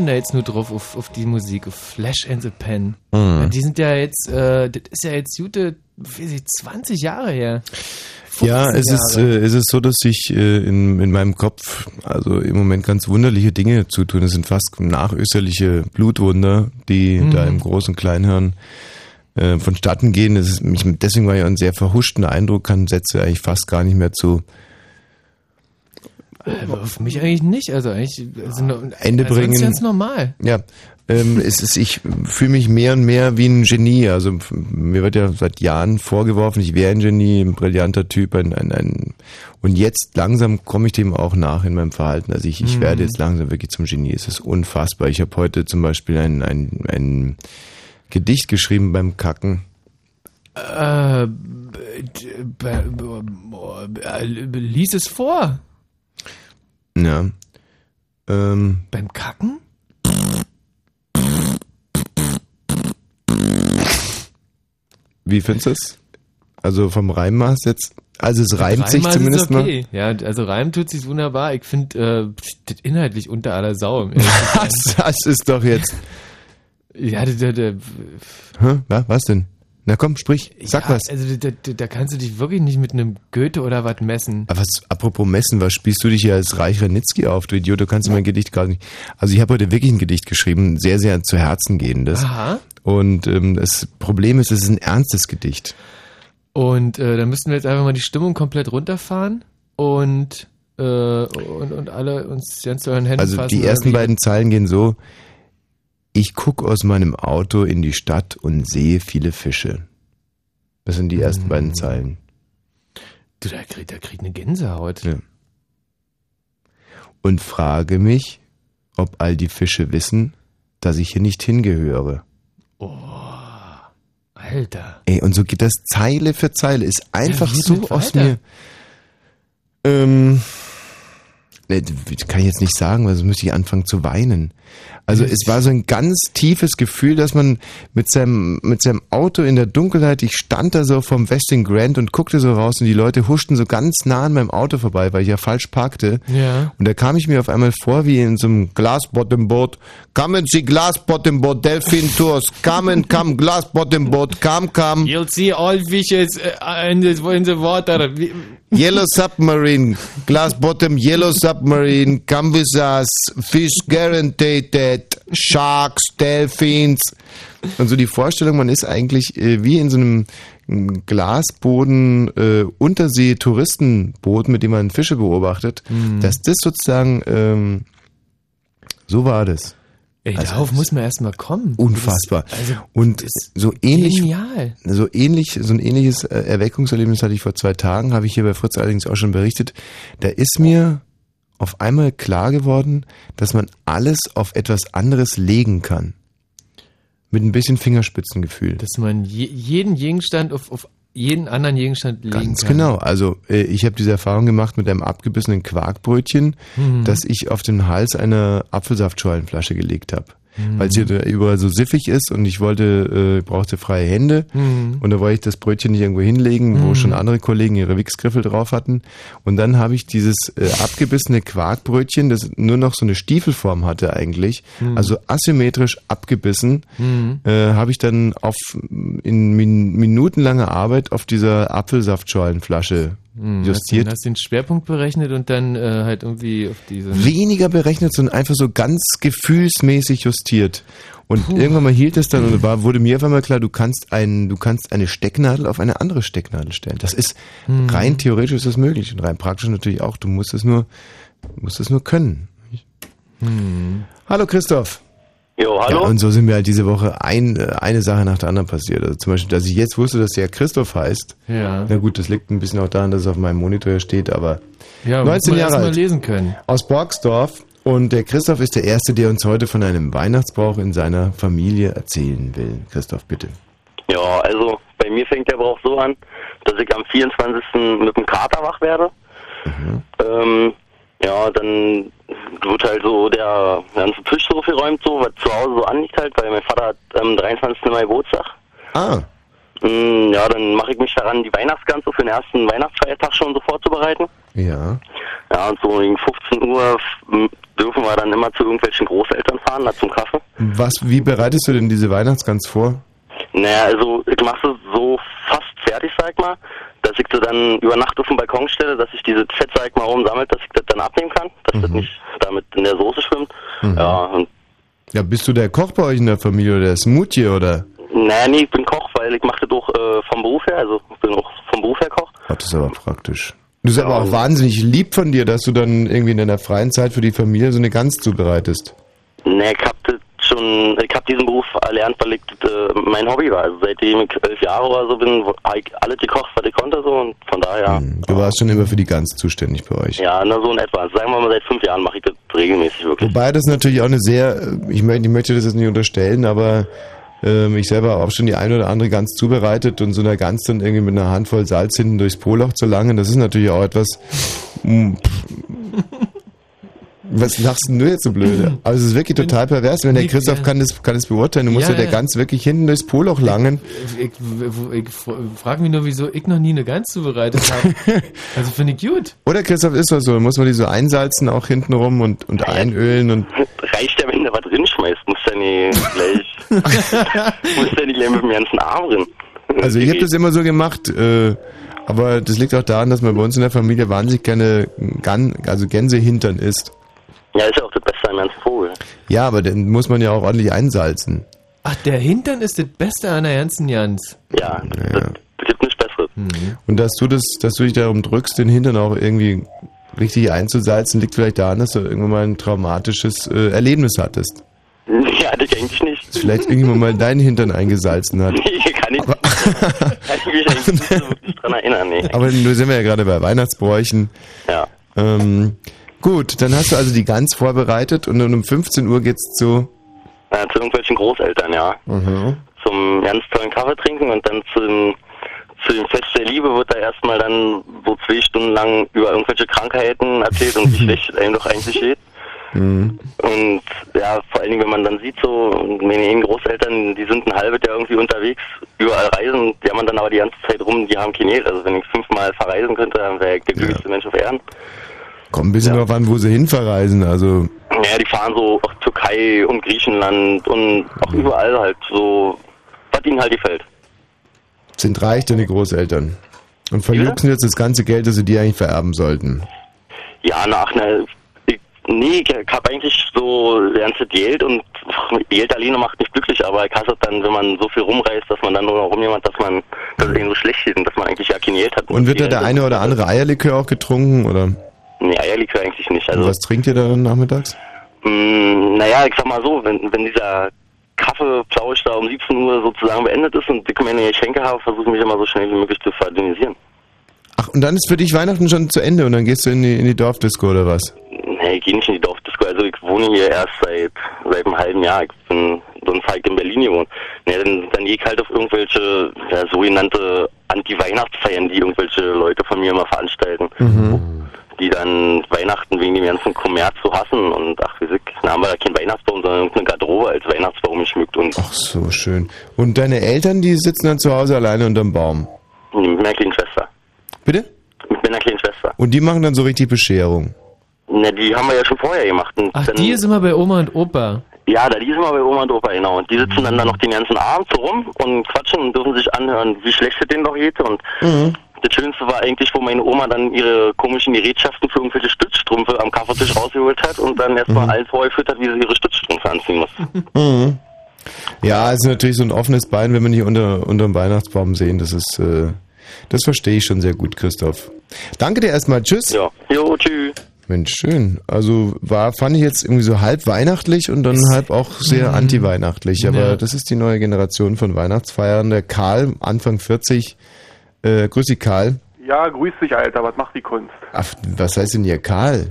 Speaker 5: denn da jetzt nur drauf auf, auf die Musik, auf Flash and the Pen?
Speaker 4: Mhm.
Speaker 5: Die sind ja jetzt, äh, das ist ja jetzt gute, wie weiß ich, 20 Jahre her.
Speaker 4: Ja,
Speaker 5: 15
Speaker 4: es ist,
Speaker 5: Jahre.
Speaker 4: äh, es ist so, dass sich äh, in, in meinem Kopf also im Moment ganz wunderliche Dinge zutun. Es sind fast nachösterliche Blutwunder, die
Speaker 5: Mhm.
Speaker 4: da im großen Kleinhirn äh, vonstatten gehen. Das ist, mich, deswegen war ja ein sehr verhuschten Eindruck, kann Sätze eigentlich fast gar nicht mehr zu
Speaker 5: Aber auf mich eigentlich nicht, also eigentlich, also, no-
Speaker 4: Ende
Speaker 5: also
Speaker 4: bringen.
Speaker 5: Ist ganz normal.
Speaker 4: Ja, ähm, es ist, ich fühle mich mehr und mehr wie ein Genie. Also mir wird ja seit Jahren vorgeworfen, ich wäre ein Genie, ein brillanter Typ, ein, ein, ein und jetzt langsam komme ich dem auch nach in meinem Verhalten. Also ich, ich
Speaker 5: Mhm.
Speaker 4: werde jetzt langsam wirklich zum Genie. Es ist unfassbar. Ich habe heute zum Beispiel ein, ein, ein Gedicht geschrieben beim Kacken.
Speaker 5: Äh, äh, lies es vor.
Speaker 4: Ja. Ähm,
Speaker 5: Beim Kacken?
Speaker 4: wie findest du es? Also vom Reimmaß jetzt? Also es reimt sich zumindest mal.
Speaker 5: okay. Ja, also Reim tut sich wunderbar. Ich finde äh, das inhaltlich unter aller Sau.
Speaker 4: Das, *laughs* das ist doch jetzt.
Speaker 5: ja, der, der, der,
Speaker 4: Hä? Na, was denn? Na komm, sprich, sag
Speaker 5: ja,
Speaker 4: was.
Speaker 5: Also da, da, kannst du dich wirklich nicht mit einem Goethe oder was messen.
Speaker 4: Aber was, apropos Messen, was spielst du dich hier als Reich Ranitzky auf, du Idiot? Du kannst mein Gedicht gerade nicht. Also ich habe heute wirklich ein Gedicht geschrieben, sehr, sehr zu Herzen gehendes.
Speaker 5: Aha.
Speaker 4: Und ähm, das Problem ist, es ist ein ernstes Gedicht.
Speaker 5: Und äh, da müssten wir jetzt einfach mal die Stimmung komplett runterfahren und, äh, und, und alle uns ganz zu euren Händen
Speaker 4: Also
Speaker 5: fassen.
Speaker 4: die
Speaker 5: oder
Speaker 4: ersten beiden Zeilen gehen so. Ich guck aus meinem Auto in die Stadt und sehe viele Fische. Das sind die ersten
Speaker 5: Hm.
Speaker 4: beiden Zeilen.
Speaker 5: Du, da kriegt, da kriegt eine Gänsehaut.
Speaker 4: Ja. Und frage mich, ob all die Fische wissen, dass ich hier nicht hingehöre.
Speaker 5: Alter.
Speaker 4: Ey, und so geht das Zeile für Zeile. Ist einfach
Speaker 5: geht
Speaker 4: so aus mir. Ähm, ne, das kann ich jetzt nicht sagen, weil sonst müsste ich anfangen zu weinen. Also es war so ein ganz tiefes Gefühl, dass man mit seinem, mit seinem Auto in der Dunkelheit, ich stand da so vom Westing Grand und guckte so raus und die Leute huschten so ganz nah an meinem Auto vorbei, weil ich ja falsch parkte.
Speaker 5: Ja.
Speaker 4: Und da kam ich mir auf einmal vor wie in so einem Glasbottomboot. Kommen Sie Glasbottomboot, Delphin Tours. Kamen, kam Glasbottomboot, kam, kam.
Speaker 5: You'll see all fishes uh, in, the, in the water.
Speaker 4: Yellow Submarine, Glass Bottom, Yellow Submarine, come with us, Fish guaranteed, Sharks, Delphins. Und so die Vorstellung, man ist eigentlich äh, wie in so einem mm, Glasboden äh, Untersee-Touristenboot, mit dem man Fische beobachtet, dass das sozusagen ähm, so war das.
Speaker 5: Ey,
Speaker 4: Also,
Speaker 5: darauf muss man erstmal kommen.
Speaker 4: Unfassbar.
Speaker 5: Das, also,
Speaker 4: Und so ähnlich
Speaker 5: genial.
Speaker 4: so ähnlich, so ein ähnliches äh, Erweckungserlebnis hatte ich vor zwei Tagen, habe ich hier bei Fritz allerdings auch schon berichtet. Da ist mir auf einmal klar geworden, dass man alles auf etwas anderes legen kann. Mit ein bisschen Fingerspitzengefühl.
Speaker 5: Dass man je, jeden Gegenstand auf, auf jeden anderen Gegenstand legen
Speaker 4: Ganz
Speaker 5: kann.
Speaker 4: genau. Also äh, ich habe diese Erfahrung gemacht mit einem abgebissenen Quarkbrötchen,
Speaker 5: Mhm.
Speaker 4: das ich auf den Hals einer Apfelsaftscholenflasche gelegt habe.
Speaker 5: Mhm.
Speaker 4: Weil es hier überall so siffig ist und ich wollte, äh, brauchte freie Hände
Speaker 5: Mhm.
Speaker 4: und da wollte ich das Brötchen nicht irgendwo hinlegen, wo schon andere Kollegen ihre Wichsgriffel drauf hatten. Und dann habe ich dieses äh, abgebissene Quarkbrötchen, das nur noch so eine Stiefelform hatte eigentlich, also asymmetrisch abgebissen, äh, habe ich dann auf in min minutenlanger Arbeit auf dieser Apfelsaftscholenflasche
Speaker 5: Hm,
Speaker 4: justiert.
Speaker 5: Hast, du den Schwerpunkt berechnet und dann äh, halt irgendwie auf diese.
Speaker 4: Weniger berechnet, sondern einfach so ganz gefühlsmäßig justiert. Und irgendwann mal hielt es dann und war, wurde mir auf einmal klar, du kannst ein, du kannst eine Stecknadel auf eine andere Stecknadel stellen. Das ist rein theoretisch ist das möglich und rein praktisch natürlich auch. Du musst es nur, du musst es nur können. Hallo Christoph.
Speaker 8: Jo,
Speaker 4: Ja,
Speaker 8: hallo?
Speaker 4: und so sind mir halt diese Woche ein, äh, eine Sache nach der anderen passiert. Also zum Beispiel, dass ich jetzt wusste, dass der Christoph heißt.
Speaker 5: Ja.
Speaker 4: Na gut, das liegt ein bisschen auch daran, dass es auf meinem Monitor hier steht, aber
Speaker 5: Ja,
Speaker 4: 19
Speaker 5: muss man
Speaker 4: Jahre alt.
Speaker 5: lesen können.
Speaker 4: aus Borgsdorf. Und der Christoph ist der Erste, der uns heute von einem Weihnachtsbrauch in seiner Familie erzählen will. Christoph, bitte.
Speaker 8: Ja, also bei mir fängt der Brauch so an, dass ich am 24. mit dem Kater wach werde. Ähm, ja, dann wird halt so der ganze Tisch so geräumt, so, was zu Hause so anliegt halt, weil mein Vater hat am 23. Mai Geburtstag.
Speaker 4: Ah,
Speaker 8: Mm, Ja, dann mache ich mich daran, die Weihnachtsgans so für den ersten Weihnachtsfeiertag schon so vorzubereiten.
Speaker 4: ja.
Speaker 8: Ja, und so gegen 15 Uhr dürfen wir dann immer zu irgendwelchen Großeltern fahren, da zum Kaffee.
Speaker 4: Was, wie bereitest du denn diese Weihnachtsgans vor?
Speaker 8: Naja, also ich mache es so fast fertig, sag ich mal, ich sie dann über Nacht auf den Balkon stelle, dass sich dieses Fett, sag ich mal, oben sammelt, dass ich das dann abnehmen kann, dass das nicht damit in der Soße schwimmt. Ja, und
Speaker 4: Ja, bist du der Koch bei euch in der Familie oder der Smoothie oder?
Speaker 8: naja, nee, ich bin Koch, weil ich mache das doch äh, vom Beruf her, also ich bin auch vom Beruf her Koch.
Speaker 4: Ach, das ist aber praktisch. Du bist aber auch wahnsinnig lieb von dir, dass du dann irgendwie in deiner freien Zeit für die Familie so eine Gans zubereitest.
Speaker 8: Nee, ich hab das schon, ich hab diesen Beruf erlernt, weil ich äh, mein Hobby war. Also seitdem ich elf Jahre oder so bin, habe ich alles gekocht, was ich konnte so und von daher,
Speaker 4: Du warst schon immer für die Gans zuständig bei euch.
Speaker 8: ja, na so in etwa. Sagen wir mal, seit fünf Jahren mache ich das regelmäßig wirklich.
Speaker 4: Wobei das natürlich auch eine sehr, äh, ich möchte, ich möchte das jetzt nicht unterstellen, aber ähm, ich selber habe auch schon die eine oder andere Gans zubereitet und so einer Gans dann irgendwie mit einer Handvoll Salz hinten durchs Poloch zu langen, das ist natürlich auch etwas. mm, pff. Was lachst denn du jetzt so blöde? Aber *clears throat* es ist wirklich total pervers, wenn der Christoph kann das, kann das beurteilen. Du musst ja,
Speaker 5: Ja,
Speaker 4: der
Speaker 5: ja.
Speaker 4: Gans wirklich hinten durchs Poloch langen.
Speaker 5: Ich, ich, ich frage mich nur, wieso ich noch nie eine Gans zubereitet habe. *laughs* also finde ich gut.
Speaker 4: Oder Christoph ist das so, dann muss man die so einsalzen auch hinten rum und, und einölen und
Speaker 8: Reicht ja, wenn du was drin schmeißt, musst ja nicht gleich, *laughs* musst ja nicht gleich mit dem ganzen Arm drin.
Speaker 4: Also ich habe das immer so gemacht, äh, aber das liegt auch daran, dass man bei uns in der Familie wahnsinnig gerne Gan also Gänsehintern isst.
Speaker 8: Ja, ist ja auch das Beste am ganzen Vogel.
Speaker 4: Ja, aber dann muss man ja auch ordentlich einsalzen.
Speaker 5: Ach, der Hintern ist das Beste an der ganzen Jans.
Speaker 8: Ja, das, das gibt nichts Besseres.
Speaker 4: Und dass du das, dass du dich darum drückst, den Hintern auch irgendwie richtig einzusalzen, liegt vielleicht daran, dass du irgendwann mal ein traumatisches äh, Erlebnis hattest.
Speaker 8: Ja, das eigentlich nicht.
Speaker 4: Dass vielleicht irgendjemand mal deinen Hintern eingesalzen hat. *laughs*
Speaker 8: Nee, kann ich, kann ich mich eigentlich nicht so wirklich dran erinnern, nee.
Speaker 4: Aber nun sind wir ja gerade bei Weihnachtsbräuchen.
Speaker 8: Ja.
Speaker 4: Ähm, gut, dann hast du also die Gans vorbereitet und dann um 15 Uhr geht's zu.
Speaker 8: Äh, zu irgendwelchen Großeltern, ja.
Speaker 4: Mhm.
Speaker 8: Zum ganz tollen Kaffee trinken und dann zu dem, zu dem Fest der Liebe wird da erstmal dann so zwei Stunden lang über irgendwelche Krankheiten erzählt und wie *laughs* schlecht es einem doch eigentlich geht.
Speaker 4: Mhm.
Speaker 8: Und ja, vor allen Dingen, wenn man dann sieht, so, meine Großeltern, die sind ein halbes Jahr irgendwie unterwegs, überall reisen, die haben dann aber die ganze Zeit rum, die haben kein Geld. Also wenn ich fünfmal verreisen könnte, dann wäre ich der glücklichste Mensch auf Erden.
Speaker 4: Kommt ein bisschen drauf an, wo sie hinverreisen. Also
Speaker 8: Ja, die fahren so auch Türkei und Griechenland und auch überall halt so, was ihnen halt gefällt.
Speaker 4: sind reich deine Großeltern. Und verluxen jetzt das ganze Geld, das sie dir eigentlich vererben sollten.
Speaker 8: Ja, nach ne, ich, nee, ich hab eigentlich so ganze Geld und Geld alleine macht nicht glücklich, aber ich hasse es dann, wenn man so viel rumreist, dass man dann nur noch rumjemand, dass man, dass es so schlecht geht und dass man eigentlich ja kein Geld hat.
Speaker 4: Und wird da der eine oder andere Eierlikör auch getrunken? Oder
Speaker 8: Nee, Eierlikör eigentlich nicht. Also,
Speaker 4: Und was trinkt ihr da dann nachmittags?
Speaker 8: mh, naja, ich sag mal so, wenn, wenn dieser Kaffeeplausch da um 17 Uhr sozusagen beendet ist und ich meine Geschenke habe, versuche ich mich immer so schnell wie möglich zu verdünnisieren.
Speaker 4: Ach, und dann ist für dich Weihnachten schon zu Ende und dann gehst du in die, in die Dorfdisco oder was?
Speaker 8: Nee, ich gehe nicht in die Dorfdisco. Also ich wohne hier erst seit seit einem halben Jahr. Ich bin sonst halt in Berlin gewohnt. Nee, dann, dann gehe ich halt auf irgendwelche ja, sogenannte Anti-Weihnachtsfeiern, die irgendwelche Leute von mir immer veranstalten. Die dann Weihnachten wegen dem ganzen Kommerz so hassen und ach wie sick, dann haben wir da keinen Weihnachtsbaum, sondern irgendeine Garderobe als Weihnachtsbaum geschmückt und
Speaker 4: Ach, so schön. Und deine Eltern, die sitzen dann zu Hause alleine unterm Baum.
Speaker 8: mit meiner kleinen Schwester.
Speaker 4: Bitte?
Speaker 8: Mit meiner kleinen Schwester.
Speaker 4: Und die machen dann so richtig Bescherung.
Speaker 8: Na, die haben wir ja schon vorher gemacht. Und
Speaker 5: Ach,
Speaker 8: dann,
Speaker 5: die ist immer bei Oma und Opa.
Speaker 8: Ja, da die sind wir bei Oma und Opa, genau. Und die sitzen dann da noch den ganzen Abend so rum und quatschen und dürfen sich anhören, wie schlecht es denen doch geht. Und Das Schönste war eigentlich, wo meine Oma dann ihre komischen Gerätschaften für irgendwelche Stützstrümpfe am Kaffeetisch rausgeholt hat und dann erstmal
Speaker 4: Mhm.
Speaker 8: allen vorgeführt hat, wie sie ihre Stützstrümpfe anziehen muss.
Speaker 4: Mhm. Ja, es ist natürlich so ein offenes Bein, wenn wir nicht unter, unter dem Weihnachtsbaum sehen. Das ist, äh, das verstehe ich schon sehr gut, Christoph. Danke dir erstmal. Tschüss.
Speaker 8: Ja. Jo, tschüss.
Speaker 4: Mensch, schön. Also war, fand ich jetzt irgendwie so halb weihnachtlich und dann halb auch sehr
Speaker 5: Mhm.
Speaker 4: anti-weihnachtlich. Aber
Speaker 5: Ja.
Speaker 4: das ist die neue Generation von Weihnachtsfeiern. Der Karl, Anfang 40. Äh, grüß dich, Karl.
Speaker 9: Ja, grüß dich, Alter. Was macht die Kunst?
Speaker 4: Ach, was heißt denn hier Karl?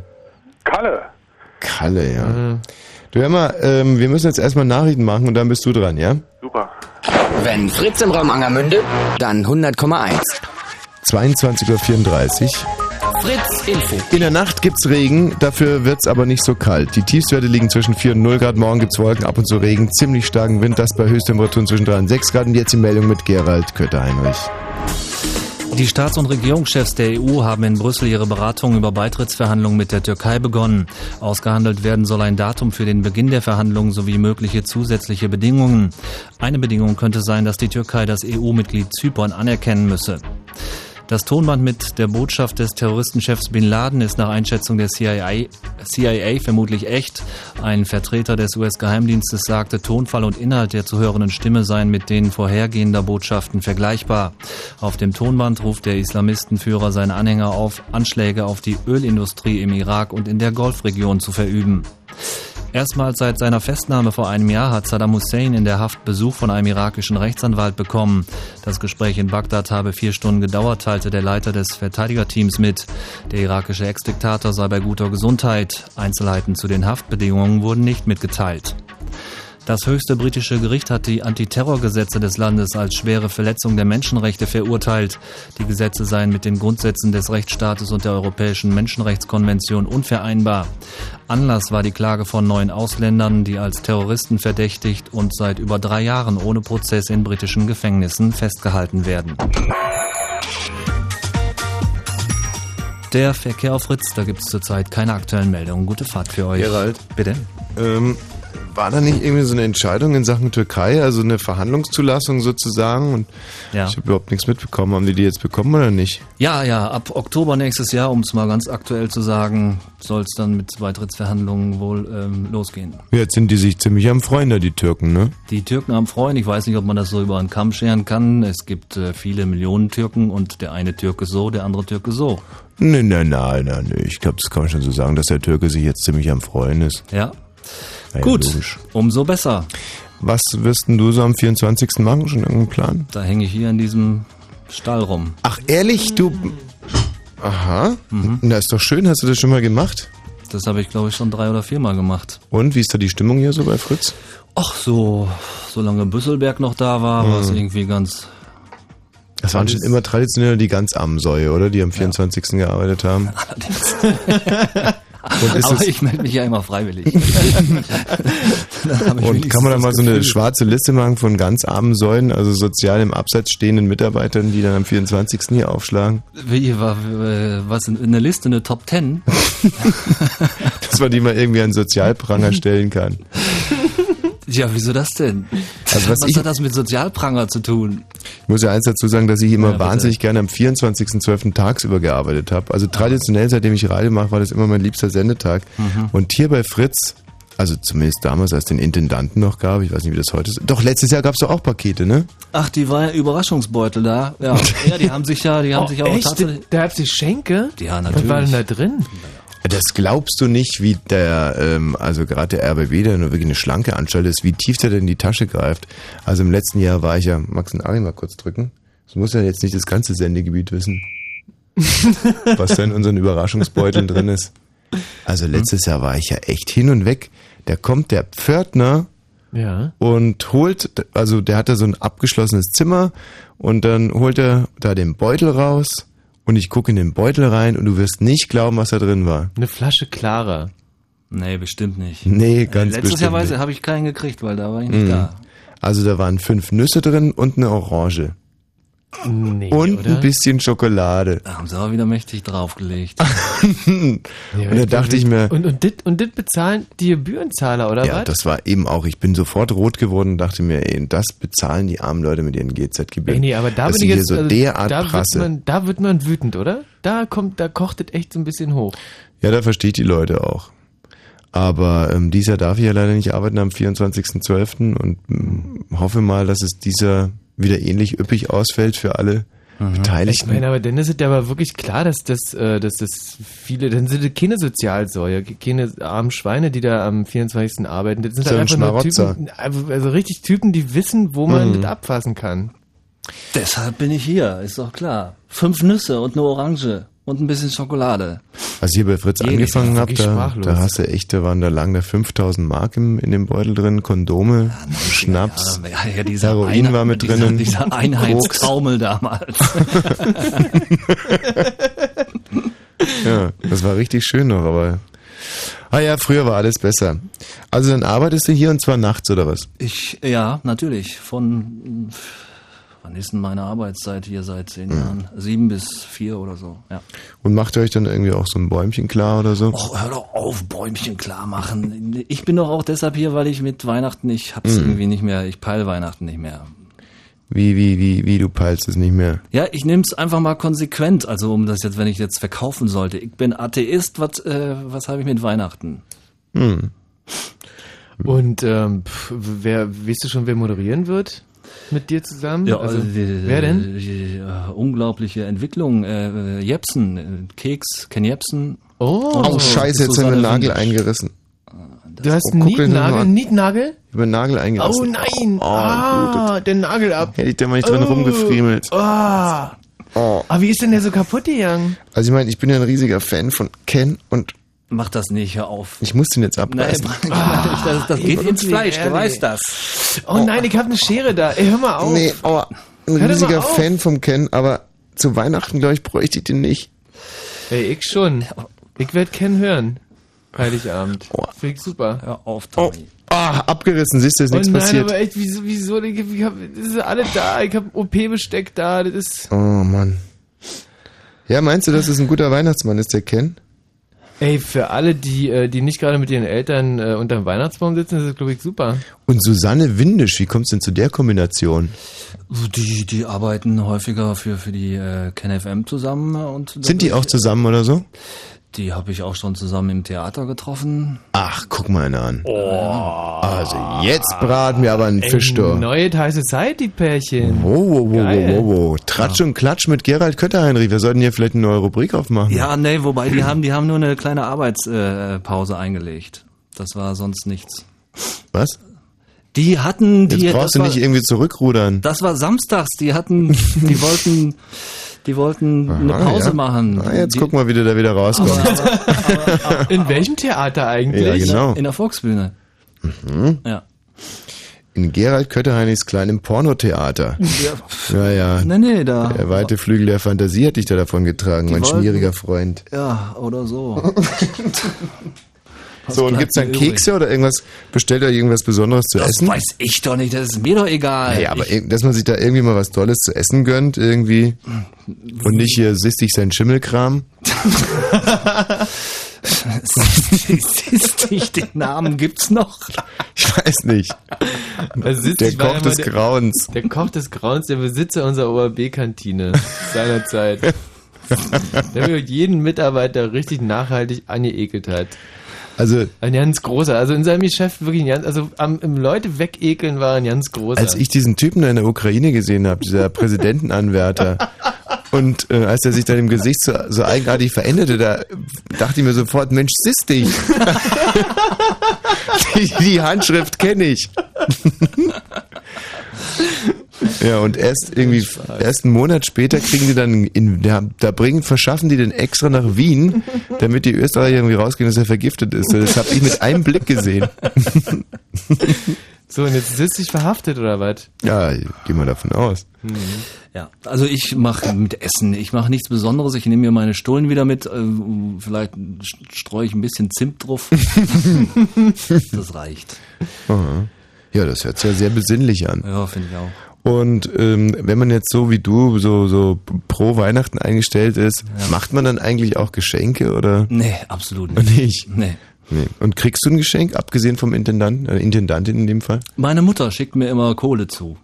Speaker 9: Kalle.
Speaker 4: Kalle, ja. Du hör mal, ähm, wir müssen jetzt erstmal Nachrichten machen und dann bist du dran, ja?
Speaker 9: Super.
Speaker 10: Wenn Fritz im Raum Angermünde, dann 100,1.
Speaker 4: 22.34 Uhr.
Speaker 10: Fritz Info.
Speaker 4: In der Nacht gibt's Regen, dafür wird's aber nicht so kalt. Die Tiefstwerte liegen zwischen 4 und 0 Grad. Morgen gibt's Wolken, ab und zu Regen, ziemlich starken Wind, das bei Höchsttemperaturen zwischen 3 und 6 Grad. Und jetzt die Meldung mit Gerald Kötter-Heinrich.
Speaker 11: Die Staats- und Regierungschefs der EU haben in Brüssel ihre Beratungen über Beitrittsverhandlungen mit der Türkei begonnen. Ausgehandelt werden soll ein Datum für den Beginn der Verhandlungen sowie mögliche zusätzliche Bedingungen. Eine Bedingung könnte sein, dass die Türkei das EU-Mitglied Zypern anerkennen müsse. Das Tonband mit der Botschaft des Terroristenchefs Bin Laden ist nach Einschätzung der CIA, CIA vermutlich echt. Ein Vertreter des US-Geheimdienstes sagte, Tonfall und Inhalt der zu hörenden Stimme seien mit denen vorhergehender Botschaften vergleichbar. Auf dem Tonband ruft der Islamistenführer seine Anhänger auf, Anschläge auf die Ölindustrie im Irak und in der Golfregion zu verüben. Erstmals seit seiner Festnahme vor einem Jahr hat Saddam Hussein in der Haft Besuch von einem irakischen Rechtsanwalt bekommen. Das Gespräch in Bagdad habe vier Stunden gedauert, teilte der Leiter des Verteidigerteams mit. Der irakische Ex-Diktator sei bei guter Gesundheit. Einzelheiten zu den Haftbedingungen wurden nicht mitgeteilt. Das höchste britische Gericht hat die Antiterrorgesetze des Landes als schwere Verletzung der Menschenrechte verurteilt. Die Gesetze seien mit den Grundsätzen des Rechtsstaates und der Europäischen Menschenrechtskonvention unvereinbar. Anlass war die Klage von neun Ausländern, die als Terroristen verdächtigt und seit über drei Jahren ohne Prozess in britischen Gefängnissen festgehalten werden. Der Verkehr auf Fritz, da gibt es zurzeit keine aktuellen Meldungen. Gute Fahrt für euch.
Speaker 4: Gerald.
Speaker 11: Bitte.
Speaker 4: Ähm, war da nicht irgendwie so eine Entscheidung in Sachen Türkei, also eine Verhandlungszulassung sozusagen? Und
Speaker 11: Ja.
Speaker 4: ich habe überhaupt nichts mitbekommen. Haben die die jetzt bekommen oder nicht?
Speaker 11: Ja, ja, ab Oktober nächstes Jahr, um es mal ganz aktuell zu sagen, soll es dann mit Beitrittsverhandlungen wohl ähm, losgehen.
Speaker 4: Jetzt sind die sich ziemlich am Freuen, da die Türken, ne?
Speaker 11: Die Türken haben Freunde, ich weiß nicht, ob man das so über einen Kamm scheren kann. Es gibt äh, viele Millionen Türken und der eine Türke so, der andere Türke so.
Speaker 4: Nein, nein, nein, nein. Ich glaube, das kann man schon so sagen, dass der Türke sich jetzt ziemlich am Freuen ist.
Speaker 11: Ja.
Speaker 4: Ja,
Speaker 11: Gut,
Speaker 4: logisch.
Speaker 11: umso besser.
Speaker 4: Was wirst denn du so am 24. machen? Schon irgendeinen Plan?
Speaker 11: Da hänge ich hier in diesem Stall rum.
Speaker 4: Ach, ehrlich, du. Aha. Na, ist doch schön. Hast du das schon mal gemacht?
Speaker 11: Das habe ich, glaube ich, schon drei oder viermal gemacht.
Speaker 4: Und wie ist da die Stimmung hier so bei Fritz?
Speaker 11: Ach so, solange Büsselberg noch da war, war es
Speaker 4: Mhm.
Speaker 11: irgendwie ganz...
Speaker 4: Das waren schon immer traditionell die ganz armen Säue, oder? Die am 24. gearbeitet haben. *laughs*
Speaker 11: Allerdings. *laughs* Aber ich melde mich ja immer freiwillig. *laughs*
Speaker 4: Und kann man da mal so eine schwarze Liste machen von ganz armen Säulen, also sozial im Abseits stehenden Mitarbeitern, die dann am 24. hier aufschlagen?
Speaker 11: Wie war was in eine Liste eine Top Ten?
Speaker 4: Dass man die mal irgendwie an Sozialpranger stellen kann.
Speaker 11: Ja, wieso das denn?
Speaker 4: Also was ich-
Speaker 11: hat das mit Sozialpranger zu tun?
Speaker 4: Ich muss ja eins dazu sagen, dass ich immer
Speaker 11: Ja,
Speaker 4: wahnsinnig gerne am 24.12. tagsüber gearbeitet habe. Also traditionell, seitdem ich Radio mache, war das immer mein liebster Sendetag.
Speaker 11: Mhm.
Speaker 4: Und hier bei Fritz, also zumindest damals, als es den Intendanten noch gab, ich weiß nicht, wie das heute ist. Doch, letztes Jahr gab es doch auch Pakete, ne?
Speaker 11: Ach, die war ja Überraschungsbeutel da. Ja, *laughs* ja die haben sich ja, die haben
Speaker 5: Oh,
Speaker 11: sich auch
Speaker 5: echt?
Speaker 11: tatsächlich.
Speaker 5: Da habt ihr Schenke?
Speaker 11: Ja,
Speaker 5: Was war denn
Speaker 11: natürlich.
Speaker 5: da drin?
Speaker 4: Das glaubst du nicht, wie der, ähm, also gerade der RBB, der nur wirklich eine schlanke Anstalt ist, wie tief der denn in die Tasche greift. Also im letzten Jahr war ich ja, Max und Ari mal kurz drücken. Das muss ja jetzt nicht das ganze Sendegebiet wissen. *laughs* was da in unseren Überraschungsbeuteln drin ist. Also letztes Jahr war ich ja echt hin und weg. Da kommt der Pförtner
Speaker 5: Ja.
Speaker 4: und holt, also der hat da so ein abgeschlossenes Zimmer und dann holt er da den Beutel raus und ich gucke in den Beutel rein und du wirst nicht glauben, was da drin war.
Speaker 5: Eine Flasche Clara.
Speaker 11: Nee, bestimmt nicht.
Speaker 4: Nee, ganz
Speaker 11: Letztes
Speaker 4: bestimmt
Speaker 11: Jahr weiß-
Speaker 4: nicht.
Speaker 11: habe ich keinen gekriegt, weil da war ich nicht
Speaker 4: Mhm.
Speaker 11: da.
Speaker 4: Also da waren fünf Nüsse drin und eine
Speaker 5: Nee,
Speaker 4: und
Speaker 11: oder?
Speaker 4: ein bisschen Schokolade.
Speaker 11: Da haben sie aber wieder mächtig draufgelegt. *laughs*
Speaker 4: und da dachte ich mir,
Speaker 5: Und, und, dit, und dit bezahlen die Gebührenzahler, oder
Speaker 4: ja,
Speaker 5: was?
Speaker 4: das war eben auch, ich bin sofort rot geworden und dachte mir, ey, das bezahlen die armen Leute mit ihren GZ-Gebühren.
Speaker 5: Nee, aber da
Speaker 4: dass
Speaker 5: bin ich
Speaker 4: hier
Speaker 5: jetzt,
Speaker 4: so
Speaker 5: also,
Speaker 4: derart
Speaker 5: da wird,
Speaker 4: prasse.
Speaker 5: man, da wird man wütend, oder? Da kommt, da kocht es echt so ein bisschen hoch.
Speaker 4: Ja, da verstehe ich die Leute auch. Aber ähm, dieses Jahr darf ich ja leider nicht arbeiten am 24.12. und ähm, hoffe mal, dass es dieser wieder ähnlich üppig ausfällt für alle
Speaker 5: Ich
Speaker 4: Beteiligten.
Speaker 5: meine, aber dann ist es ja aber wirklich klar, dass das, äh, dass das viele, dann sind das keine Sozialsäuer, keine armen Schweine, die da am 24. arbeiten. Das sind
Speaker 4: So ein
Speaker 5: halt einfach nur. Typen, also also richtig Typen, die wissen, wo man
Speaker 11: Mhm.
Speaker 5: das abfassen kann.
Speaker 11: Deshalb bin ich hier, ist doch klar. Fünf Nüsse und eine Orange und ein bisschen Schokolade.
Speaker 4: Als ich hier bei Fritz
Speaker 11: Jede ist
Speaker 4: angefangen habe, da, da hast du echt, da waren da lagen da 5000 Mark im, in dem Beutel drin, Kondome, Schnaps,
Speaker 11: Ja, ja,
Speaker 4: Heroin
Speaker 11: Einheit-
Speaker 4: war mit
Speaker 11: dieser,
Speaker 4: drinnen,
Speaker 11: Dieser. Einheitstaumel damals. *laughs*
Speaker 4: Ja, das war richtig schön noch, aber. Ah ja, früher war alles besser. Also dann arbeitest du hier und zwar nachts oder was?
Speaker 11: Ich, ja, natürlich. Von, wann ist denn meine Arbeitszeit hier seit zehn Jahren? Sieben bis vier oder so, ja.
Speaker 4: Und macht ihr euch dann irgendwie auch so ein Bäumchen klar oder so?
Speaker 11: Oh, hör doch auf, Bäumchen klar machen. Ich bin doch auch deshalb hier, weil ich mit Weihnachten, ich hab's
Speaker 4: Mhm.
Speaker 11: irgendwie nicht mehr, ich peil Weihnachten nicht mehr.
Speaker 4: Wie, wie, wie, wie, du peilst es nicht mehr.
Speaker 11: Ja, ich nehm's einfach mal konsequent. Also um das jetzt, wenn ich jetzt verkaufen sollte. Ich bin Atheist, was, äh, was habe ich mit Weihnachten?
Speaker 4: Hm.
Speaker 5: Und ähm, pf, wer, weißt du schon, wer moderieren wird mit dir zusammen?
Speaker 11: Ja,
Speaker 5: also,
Speaker 11: also die,
Speaker 5: wer denn?
Speaker 11: Äh, unglaubliche Entwicklung. Äh, äh, Jepsen, äh, Keks, Ken Jepsen.
Speaker 5: Oh,
Speaker 4: Oh, scheiße, jetzt haben wir einen Nagel eingerissen.
Speaker 5: Du hast
Speaker 4: Oh,
Speaker 5: einen Nietnagel. Nietnagel?
Speaker 4: Ich habe einen Nagel eingerissen.
Speaker 5: Oh nein!
Speaker 4: Oh,
Speaker 5: ah, der Nagel ab.
Speaker 4: Hätte ich da mal nicht drin
Speaker 5: Oh.
Speaker 4: rumgefriemelt.
Speaker 5: Oh. Ah,
Speaker 4: Oh.
Speaker 5: wie ist denn der so kaputt gegangen?
Speaker 4: Also ich meine, ich bin ja ein riesiger Fan von Ken und
Speaker 11: Mach das nicht, hör auf.
Speaker 4: ich muss den jetzt
Speaker 11: Nein, *laughs*
Speaker 4: abreißen.
Speaker 11: das, das geht ins Fleisch, du weißt das.
Speaker 5: Oh, nein, ich habe eine Schere da. Ey, hör mal auf.
Speaker 4: Nee, aber ein
Speaker 5: Hör
Speaker 4: riesiger
Speaker 5: auf.
Speaker 4: Fan vom Ken, aber zu Weihnachten, glaube ich, bräuchte ich den nicht.
Speaker 5: Ey, ich schon. Ich werd Ken hören. Heiligabend.
Speaker 4: Oh.
Speaker 5: Finde ich super.
Speaker 11: Hör auf, Tommy.
Speaker 4: Ah, abgerissen, siehst du, ist
Speaker 5: oh
Speaker 4: nichts
Speaker 5: nein,
Speaker 4: passiert.
Speaker 5: aber echt, wieso, wieso, ich, ich hab, das ist alles da, ich hab OP-Besteck da, das ist,
Speaker 4: Oh Mann. Ja, meinst du, dass es ein guter Weihnachtsmann ist, der Ken?
Speaker 5: Ey, für alle, die, äh, die nicht gerade mit ihren Eltern äh, unterm Weihnachtsbaum sitzen, ist das, glaube ich, super.
Speaker 4: Und Susanne Windisch, wie kommst du denn zu der Kombination?
Speaker 11: Die, die arbeiten häufiger für, für die äh, KenFM zusammen. Und
Speaker 4: Sind die auch zusammen oder so?
Speaker 11: Die habe ich auch schon zusammen im Theater getroffen.
Speaker 4: Ach, guck mal einer an. Also jetzt braten wir aber einen Fisch,
Speaker 5: Ey,
Speaker 4: du.
Speaker 5: neue High Society-Pärchen.
Speaker 4: Wow, wow, wow, wow,
Speaker 5: Geil.
Speaker 4: wow, wow. Tratsch und Klatsch mit Gerald Kötterheinrich. Wir sollten hier vielleicht eine neue Rubrik aufmachen.
Speaker 11: Ja, nee, wobei die haben, die haben nur eine kleine Arbeitspause äh, eingelegt. Das war sonst nichts.
Speaker 4: Was?
Speaker 11: Die hatten die.
Speaker 4: Jetzt brauchst du nicht
Speaker 11: war,
Speaker 4: irgendwie zurückrudern.
Speaker 11: Das war samstags. Die hatten, die wollten, *laughs* die wollten eine
Speaker 4: Ah,
Speaker 11: Pause
Speaker 4: ja.
Speaker 11: machen.
Speaker 4: Ah, jetzt
Speaker 11: die,
Speaker 4: guck mal, wie du da wieder rauskommst.
Speaker 5: In welchem Theater eigentlich?
Speaker 4: Ja, genau.
Speaker 11: In der Volksbühne. Ja.
Speaker 4: In Gerald Kötterheinigs kleinem Pornotheater. Ja, ja.
Speaker 11: Nee, nee, da.
Speaker 4: Der weite Flügel der Fantasie hat dich da davon getragen, mein
Speaker 11: wollten-
Speaker 4: schmieriger Freund.
Speaker 11: Ja, oder so. *laughs*
Speaker 4: So, und
Speaker 11: bleibt
Speaker 4: gibt's dann? Kekse oder irgendwas? Bestellt er irgendwas Besonderes zu
Speaker 11: Das
Speaker 4: essen?
Speaker 11: weiß ich doch nicht, das ist mir doch egal.
Speaker 4: Ja, aber
Speaker 11: ich,
Speaker 4: dass man sich da irgendwie mal was Tolles zu essen gönnt, irgendwie. Und nicht hier sistig sein Schimmelkram. *laughs*
Speaker 11: siehst dich, den Namen gibt's noch.
Speaker 4: Ich weiß nicht. Der Koch des
Speaker 5: der-
Speaker 4: Grauens.
Speaker 5: Der Koch des Grauens, der Besitzer unserer ORB-Kantine seinerzeit. *laughs* der jeden Mitarbeiter richtig nachhaltig angeekelt hat.
Speaker 4: Also,
Speaker 5: Ein ganz großer. Also in seinem Geschäft wirklich ein ganz, also am im Leute wegekeln war ein ganz großer.
Speaker 4: als ich diesen Typen in der Ukraine gesehen habe, dieser Präsidentenanwärter, *laughs* und äh, als er sich dann im Gesicht so, so eigenartig veränderte, da dachte ich mir sofort, Mensch, siss dich. *laughs* die, die Handschrift kenne ich. *laughs* ja, und erst irgendwie, erst einen Monat später kriegen die dann, in, da, da bringen, verschaffen die den extra nach Wien, *laughs* damit die Österreicher irgendwie rausgehen, dass er vergiftet ist. Das habe ich mit einem Blick gesehen.
Speaker 5: so, und jetzt sitzt dich verhaftet oder was?
Speaker 4: Ja, geh mal davon aus.
Speaker 11: Ja, also ich mache mit Essen, ich mache nichts Besonderes, ich nehme mir meine Stullen wieder mit, äh, vielleicht streue ich ein bisschen Zimt drauf. *laughs* das reicht.
Speaker 4: Aha. Ja, das hört sich ja sehr besinnlich an.
Speaker 11: Ja, finde ich auch.
Speaker 4: Und ähm, wenn man jetzt so wie du so, so pro Weihnachten eingestellt ist, macht man dann eigentlich auch Geschenke oder?
Speaker 11: Nee, absolut nicht.
Speaker 4: Nicht?
Speaker 11: Nee.
Speaker 4: Nee. Und kriegst du ein Geschenk, abgesehen vom Intendanten, äh, Intendantin in dem Fall?
Speaker 11: Meine Mutter schickt mir immer Kohle zu.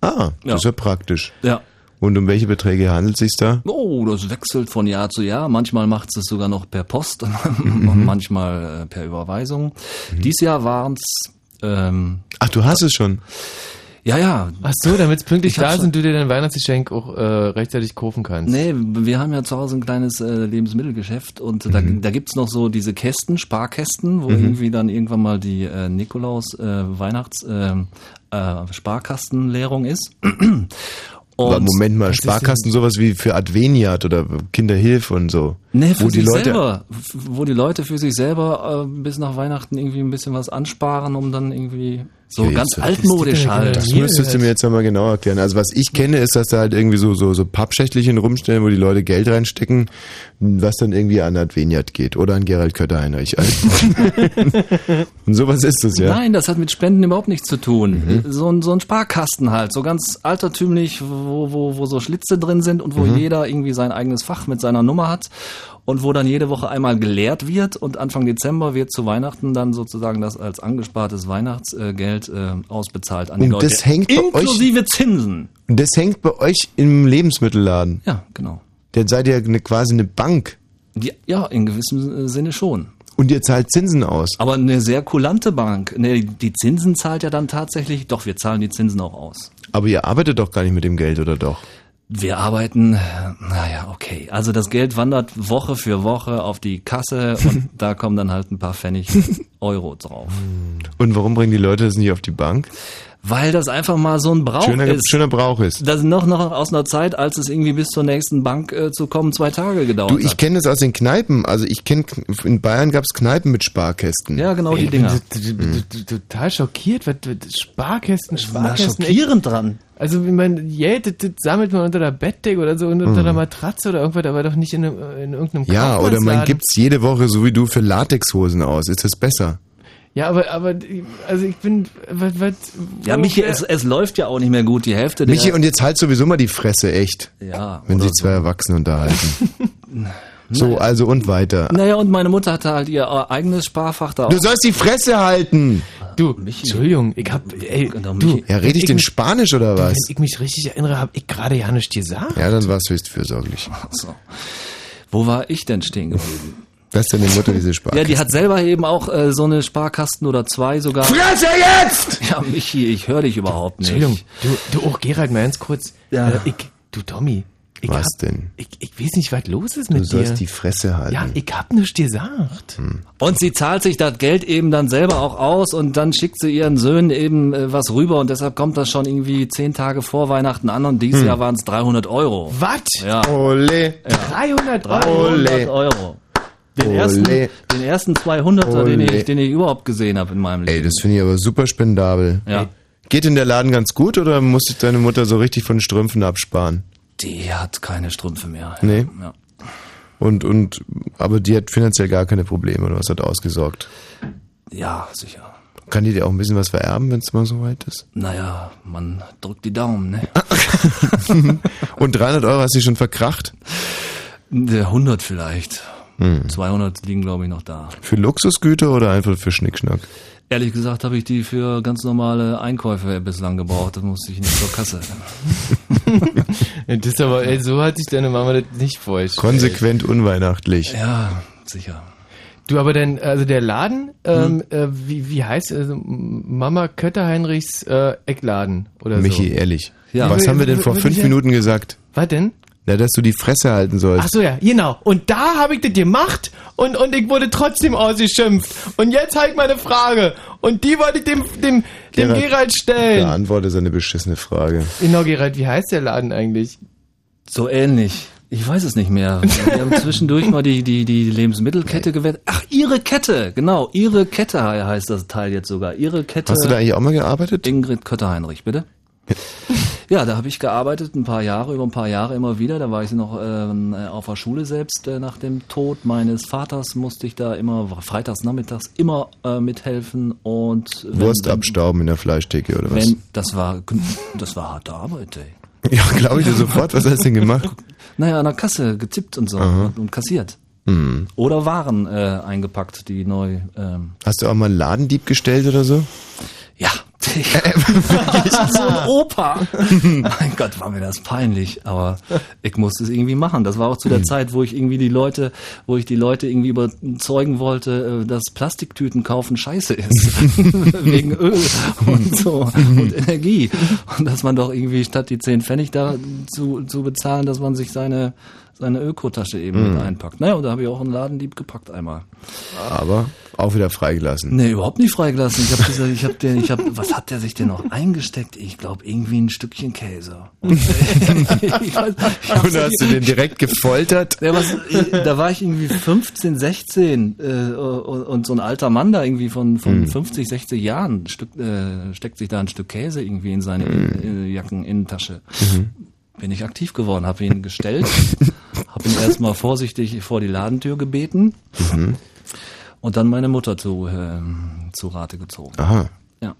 Speaker 4: Ah, das
Speaker 11: Ja.
Speaker 4: ist ja praktisch.
Speaker 11: Ja.
Speaker 4: Und um welche Beträge handelt es sich da?
Speaker 11: Oh, das wechselt von Jahr zu Jahr. Manchmal macht es sogar noch per Post *laughs* und manchmal äh, per Überweisung. Dies Jahr waren's ähm,
Speaker 4: Ach, du hast es schon.
Speaker 11: Ja, ja.
Speaker 5: Ach so, damit es pünktlich
Speaker 11: Ich
Speaker 5: da
Speaker 11: schon-
Speaker 5: sind, du dir dein Weihnachtsgeschenk auch äh, rechtzeitig kaufen kannst.
Speaker 11: Nee, wir haben ja zu Hause ein kleines äh, Lebensmittelgeschäft und da, da gibt's noch so diese Kästen, Sparkästen, wo
Speaker 4: Mhm.
Speaker 11: irgendwie dann irgendwann mal die äh, Nikolaus äh, Weihnachts äh, äh, Sparkastenleerung ist. *clears throat*
Speaker 4: Aber
Speaker 11: Und
Speaker 4: Moment mal,
Speaker 5: was ist
Speaker 4: Sparkassen sowas wie für Adveniat oder Kinderhilfe und so.
Speaker 11: Nee, für
Speaker 4: wo die
Speaker 11: sich
Speaker 4: Leute,
Speaker 11: selber. Wo die Leute für sich selber äh, bis nach Weihnachten irgendwie ein bisschen was ansparen, um dann irgendwie so
Speaker 4: Ja,
Speaker 11: ganz altmodisch
Speaker 5: das
Speaker 11: halt.
Speaker 4: Das müsstest du mir jetzt nochmal genau erklären. Also was ich kenne, ist, dass da halt irgendwie so, so, so Pappschächtelchen rumstellen, wo die Leute Geld reinstecken, was dann irgendwie an Adveniat geht oder an Gerald Kötter-Heinrich. *laughs* und sowas ist es, ja.
Speaker 11: Nein, das hat mit Spenden überhaupt nichts zu tun.
Speaker 4: Mhm.
Speaker 11: So, ein, so ein Sparkasten halt, so ganz altertümlich, wo, wo, wo so Schlitze drin sind und wo
Speaker 4: Mhm.
Speaker 11: jeder irgendwie sein eigenes Fach mit seiner Nummer hat und wo dann jede Woche einmal geleert wird und Anfang Dezember wird zu Weihnachten dann sozusagen das als angespartes Weihnachtsgeld äh, ausbezahlt an die
Speaker 4: Und
Speaker 11: Leute.
Speaker 4: das hängt bei euch-
Speaker 11: Inklusive Zinsen.
Speaker 4: Das hängt bei euch im Lebensmittelladen.
Speaker 11: Ja, genau.
Speaker 4: Der seid ihr eine, quasi eine Bank.
Speaker 11: Die, ja, in gewissem Sinne schon.
Speaker 4: Und ihr zahlt Zinsen aus.
Speaker 11: Aber eine sehr kulante Bank. Nee, die Zinsen zahlt ja dann tatsächlich, doch, wir zahlen die Zinsen auch aus.
Speaker 4: Aber ihr arbeitet doch gar nicht mit dem Geld, oder doch?
Speaker 11: Wir arbeiten, naja, okay. Also das Geld wandert Woche für Woche auf die Kasse und *laughs* da kommen dann halt ein paar Pfennig *laughs* Euro drauf.
Speaker 4: Und warum bringen die Leute das nicht auf die Bank?
Speaker 11: Weil das einfach mal so ein Brauch
Speaker 4: Schöner,
Speaker 11: ist.
Speaker 4: schöner Brauch ist.
Speaker 11: Das ist noch, noch aus einer Zeit, als es irgendwie bis zur nächsten Bank äh, zu kommen zwei Tage gedauert
Speaker 4: Du, ich
Speaker 11: hat.
Speaker 4: kenne das aus den Kneipen. Also ich kenne, in Bayern gab es Kneipen mit Sparkästen.
Speaker 11: Ja, genau die
Speaker 5: Ich bin
Speaker 11: Dinger.
Speaker 5: total schockiert. Sparkästen, Sparkästen.
Speaker 11: schockierend dran.
Speaker 5: Also, wie man, yeah, das, das sammelt man unter der Bettdecke oder so, unter der Matratze oder irgendwas, aber doch nicht in, einem, in irgendeinem
Speaker 4: Mhm. Ja, oder man
Speaker 5: Kaufmannsladen.
Speaker 4: gibt's jede Woche so wie du für Latexhosen aus. Ist das besser?
Speaker 5: Ja, aber, aber, also ich bin, was, was,
Speaker 11: Ja, Michi, es, es läuft ja auch nicht mehr gut. Die Hälfte der...
Speaker 4: Michi, und jetzt halt sowieso mal die Fresse, echt.
Speaker 11: ja,
Speaker 4: Wenn sich zwei Erwachsene unterhalten. *laughs* so, also und weiter.
Speaker 11: Naja, und meine Mutter hatte halt ihr äh, eigenes Sparfach da
Speaker 4: Du sollst die Fresse halten!
Speaker 5: Du,
Speaker 11: Michi.
Speaker 5: Entschuldigung, ich hab, ey,
Speaker 11: Genau,
Speaker 5: du,
Speaker 11: Michi.
Speaker 4: Ja, rede ich
Speaker 5: wenn
Speaker 4: denn
Speaker 5: mich-
Speaker 4: Spanisch oder
Speaker 5: Wenn
Speaker 4: was?
Speaker 5: ich mich richtig erinnere, habe ich gerade ja nicht gesagt.
Speaker 4: Ja, dann warst du höchst fürsorglich.
Speaker 11: So. Wo war ich denn stehen geblieben? *laughs*
Speaker 4: Was ist denn die Mutter diese Sparkasse?
Speaker 11: Ja, die hat selber eben auch äh, so eine Sparkasten oder zwei sogar.
Speaker 4: Fresse jetzt!
Speaker 11: Ja, Michi, ich höre dich überhaupt nicht.
Speaker 5: Entschuldigung, du, du auch Gerald, mal ganz kurz.
Speaker 11: Ja.
Speaker 5: Äh, ich, du Tommy. Ich
Speaker 4: Was
Speaker 5: hab,
Speaker 4: denn?
Speaker 5: Ich, ich weiß nicht, was los ist
Speaker 4: Du
Speaker 5: mit dir.
Speaker 4: sollst die Fresse halten.
Speaker 5: ja, ich hab nichts gesagt.
Speaker 11: Und sie zahlt sich das Geld eben dann selber auch aus und dann schickt sie ihren Söhnen eben äh, was rüber und deshalb kommt das schon irgendwie zehn Tage vor Weihnachten an und dieses Jahr waren es 300 Euro.
Speaker 5: Was?
Speaker 11: Ja,
Speaker 4: Ole.
Speaker 5: 300 Euro?
Speaker 11: 300
Speaker 4: Ole.
Speaker 11: Euro. Den
Speaker 4: Ole.
Speaker 11: ersten, den ersten 200er, den ich, den ich überhaupt gesehen habe in meinem Leben.
Speaker 4: Ey, das finde ich aber super spendabel.
Speaker 11: ja.
Speaker 4: Geht in der Laden ganz gut oder muss sich deine Mutter so richtig von Strümpfen absparen?
Speaker 11: Die hat keine Strümpfe mehr.
Speaker 4: Nee.
Speaker 11: Ja.
Speaker 4: Und, und, aber die hat finanziell gar keine Probleme oder was hat ausgesorgt?
Speaker 11: ja, sicher.
Speaker 4: Kann die dir auch ein bisschen was vererben, wenn es mal so weit ist?
Speaker 11: Naja, man drückt die Daumen, ne? *laughs*
Speaker 4: Und 300 Euro hast du schon verkracht?
Speaker 11: Der 100 vielleicht.
Speaker 4: Hm.
Speaker 11: 200 liegen, glaube ich, noch da.
Speaker 4: Für Luxusgüter oder einfach für Schnickschnack?
Speaker 11: Ehrlich gesagt habe ich die für ganz normale Einkäufe bislang gebraucht. Das musste ich nicht zur Kasse. *laughs*
Speaker 5: Das ist aber, ey, so hat sich deine Mama das nicht vorgestellt.
Speaker 4: Konsequent unweihnachtlich.
Speaker 11: Ja, sicher.
Speaker 5: Du, aber dann, also der Laden, ähm,
Speaker 4: Hm.
Speaker 5: äh, wie, wie heißt also Mama Kötter-Heinrichs äh, Eckladen oder
Speaker 4: Michi,
Speaker 5: so?
Speaker 4: ehrlich.
Speaker 11: Ja.
Speaker 4: Was haben wir denn vor fünf Minuten gesagt?
Speaker 5: Was denn?
Speaker 4: Na, dass du die Fresse halten sollst.
Speaker 5: Ach so, ja, genau. Und da habe ich das gemacht und, und ich wurde trotzdem ausgeschimpft. Und jetzt halt meine Frage. Und die wollte ich dem, dem, dem
Speaker 4: Gerald,
Speaker 5: Gerald stellen.
Speaker 4: Beantworte seine beschissene Frage.
Speaker 5: Genau, Gerald, wie heißt der Laden eigentlich?
Speaker 11: So ähnlich. Ich weiß es nicht mehr. *laughs* Wir haben zwischendurch mal die, die, die Lebensmittelkette gewählt. Ach, ihre Kette, genau. Ihre Kette heißt das Teil jetzt sogar. Ihre Kette.
Speaker 4: Hast du da eigentlich auch mal gearbeitet?
Speaker 11: Ingrid Kötter-Heinrich, bitte? *laughs* Ja, da habe ich gearbeitet, ein paar Jahre, über ein paar Jahre immer wieder. Da war ich noch ähm, äh, auf der Schule selbst. Äh, nach dem Tod meines Vaters musste ich da immer, freitags nachmittags immer äh, mithelfen und wenn-
Speaker 4: Wurst abstauben in der Fleischtheke oder was?
Speaker 11: Wenn, das war, das war harte Arbeit, ey. *laughs*
Speaker 4: Ja, glaube ich dir sofort. Was hast du denn gemacht? *laughs*
Speaker 11: Naja, an der Kasse gezippt und so
Speaker 4: Aha.
Speaker 11: und, kassiert.
Speaker 4: Hm.
Speaker 11: Oder Waren äh, eingepackt, die neu. Ähm,
Speaker 4: Hast du auch mal einen Ladendieb gestellt oder so?
Speaker 11: ja, *laughs* so ein Opa. *laughs* mein Gott, war mir das peinlich, aber ich musste es irgendwie machen. Das war auch zu der Zeit, wo ich irgendwie die Leute, wo ich die Leute irgendwie überzeugen wollte, äh, dass Plastiktüten kaufen scheiße ist. *laughs* Wegen Öl und so und Energie. Und dass man doch irgendwie statt die 10 Pfennig da zu, zu bezahlen, dass man sich seine seine Ökotasche eben
Speaker 4: Mhm.
Speaker 11: mit einpackt. Naja, und da habe ich auch einen Ladendieb gepackt einmal.
Speaker 4: Aber auch wieder freigelassen.
Speaker 11: Nee, überhaupt nicht freigelassen. Ich habe dieser, ich habe den, ich habe, was hat der sich denn noch eingesteckt? Ich glaube irgendwie ein Stückchen Käse. Und, *laughs* ich weiß, ich
Speaker 4: Und hast du den direkt gefoltert?
Speaker 11: ja, was, da war ich irgendwie 15, 16 äh, und, und so ein alter Mann da irgendwie von, von
Speaker 4: Mhm.
Speaker 11: 50, 60 Jahren Stück, äh, steckt sich da ein Stück Käse irgendwie in seine
Speaker 4: Mhm.
Speaker 11: äh, Jackeninnentasche. Bin ich aktiv geworden, habe ihn gestellt, *laughs* habe ihn erstmal vorsichtig vor die Ladentür gebeten
Speaker 4: Mhm.
Speaker 11: und dann meine Mutter zu, ähm, zu Rate gezogen.
Speaker 4: Aha.
Speaker 11: Ja.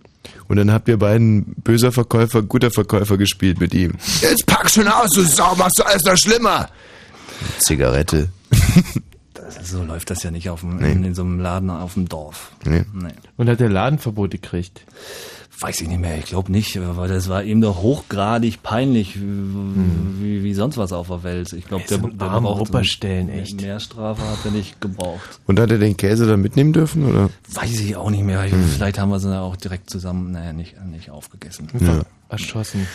Speaker 4: Und dann habt ihr beiden böser Verkäufer, guter Verkäufer gespielt mit ihm. Jetzt pack schon aus, du Sau, machst du alles noch schlimmer. Zigarette. *laughs*
Speaker 11: So läuft das ja nicht auf dem, in, in so einem Laden auf dem Dorf.
Speaker 4: Nee.
Speaker 11: Nee.
Speaker 5: Und hat der Ladenverbot gekriegt?
Speaker 11: Weiß ich nicht mehr, ich glaube nicht, weil das war ihm doch hochgradig peinlich, wie, wie, wie sonst was auf der Welt. Ich glaube, der, der
Speaker 5: armen
Speaker 11: braucht-
Speaker 5: Opa stellen, echt.
Speaker 11: Mehr Strafe hat er nicht gebraucht.
Speaker 4: Und hat er den Käse dann mitnehmen dürfen, oder?
Speaker 11: Weiß ich auch nicht mehr.
Speaker 4: Hm.
Speaker 11: Vielleicht haben wir sie auch direkt zusammen, naja, nicht, nicht aufgegessen.
Speaker 4: Ja.
Speaker 5: Erschossen.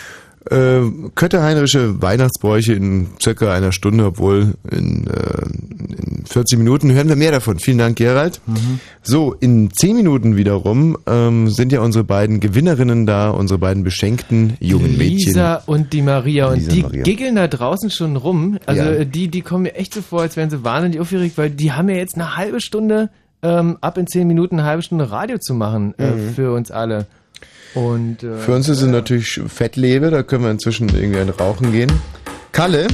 Speaker 4: Äh, Kötterheinrische Weihnachtsbräuche in circa einer Stunde, obwohl in, äh, in 40 Minuten hören wir mehr davon. Vielen Dank, Gerald.
Speaker 5: Mhm.
Speaker 4: So, in 10 Minuten wiederum ähm, sind ja unsere beiden Gewinnerinnen da, unsere beiden beschenkten jungen Mädchen.
Speaker 5: Lisa und die Maria. Und
Speaker 4: Lisa
Speaker 5: die
Speaker 4: Maria.
Speaker 5: giggeln da draußen schon rum. Also
Speaker 4: Ja.
Speaker 5: die, die kommen mir echt so vor, als wären sie wahnsinnig aufgeregt, weil die haben ja jetzt eine halbe Stunde, ähm, ab in zehn Minuten eine halbe Stunde Radio zu machen äh,
Speaker 4: Mhm.
Speaker 5: für uns alle. Und äh,
Speaker 4: Für uns ist es natürlich Fettlebe, da können wir inzwischen irgendwie ein Rauchen gehen. Kalle?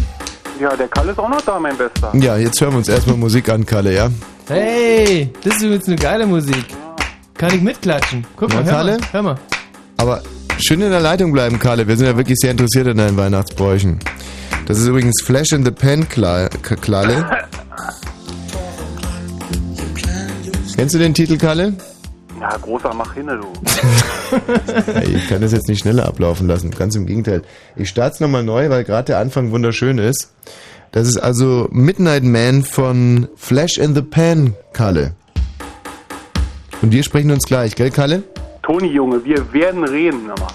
Speaker 9: Ja, der Kalle ist auch noch da, mein Bester.
Speaker 4: Ja, jetzt hören wir uns erstmal Musik an, Kalle, ja?
Speaker 5: Hey, das ist übrigens eine geile Musik. Kann ich mitklatschen? Guck
Speaker 4: Na,
Speaker 5: mal, hör
Speaker 4: Kalle?
Speaker 5: mal, hör mal.
Speaker 4: Aber schön in der Leitung bleiben, Kalle. Wir sind ja wirklich sehr interessiert an deinen Weihnachtsbräuchen. Das ist übrigens Flash in the Pan, Klalle. *laughs* Kennst du den Titel, Kalle?
Speaker 9: Ja, großer Mach hinne, du. *laughs*
Speaker 4: Ich kann das jetzt nicht schneller ablaufen lassen. Ganz im Gegenteil. Ich starte es nochmal neu, weil gerade der Anfang wunderschön ist. Das ist also Midnight Man von Flash in the Pan, Kalle. Und wir sprechen uns gleich, gell, Kalle?
Speaker 9: Toni, Junge, wir werden reden, aber.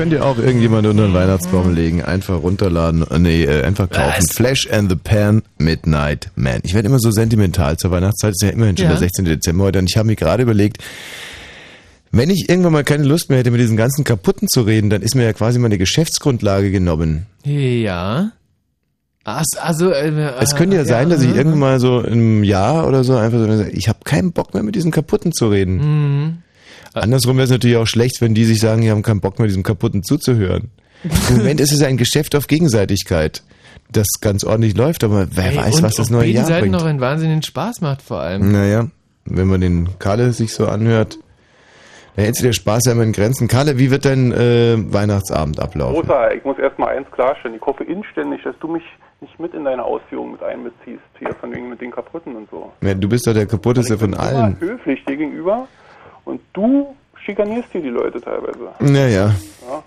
Speaker 4: Könnt ihr auch irgendjemand unter den Weihnachtsbaum legen, einfach runterladen, äh, nee, äh, einfach kaufen. Flash and the Pan Midnight Man. Ich werde immer so sentimental zur Weihnachtszeit, ist ja immerhin schon
Speaker 5: Ja.
Speaker 4: der 16. Dezember heute und ich habe mir gerade überlegt, wenn ich irgendwann mal keine Lust mehr hätte, mit diesen ganzen Kaputten zu reden, dann ist mir ja quasi meine Geschäftsgrundlage genommen.
Speaker 5: Ja. Also, äh,
Speaker 4: Es könnte ja sein, dass ich irgendwann mal so im Jahr oder so einfach so ich habe keinen Bock mehr mit diesen Kaputten zu reden. Andersrum wäre es natürlich auch schlecht, wenn die sich sagen, die haben keinen Bock mehr, diesem Kaputten zuzuhören. Im Moment ist es ein Geschäft auf Gegenseitigkeit, das ganz ordentlich läuft, aber wer
Speaker 5: Ey,
Speaker 4: weiß,
Speaker 5: und
Speaker 4: was das
Speaker 5: auf
Speaker 4: neue
Speaker 5: beiden
Speaker 4: Jahr
Speaker 5: Seiten
Speaker 4: bringt.
Speaker 5: noch einen wahnsinnigen Spaß macht vor allem.
Speaker 4: Naja, wenn man den Kalle sich so anhört, da hält sich der Spaß ja immer in Grenzen. Kalle, wie wird dein äh, Weihnachtsabend ablaufen?
Speaker 9: Rosa, ich muss erstmal eins klarstellen. Ich hoffe inständig, dass du mich nicht mit in deine Ausführungen mit einbeziehst. Hier von wegen mit den Kaputten und so.
Speaker 4: Ja, du bist doch der kaputteste von allen.
Speaker 9: Höflich dir gegenüber und du schikanierst hier die Leute teilweise.
Speaker 4: Naja.
Speaker 9: Ja.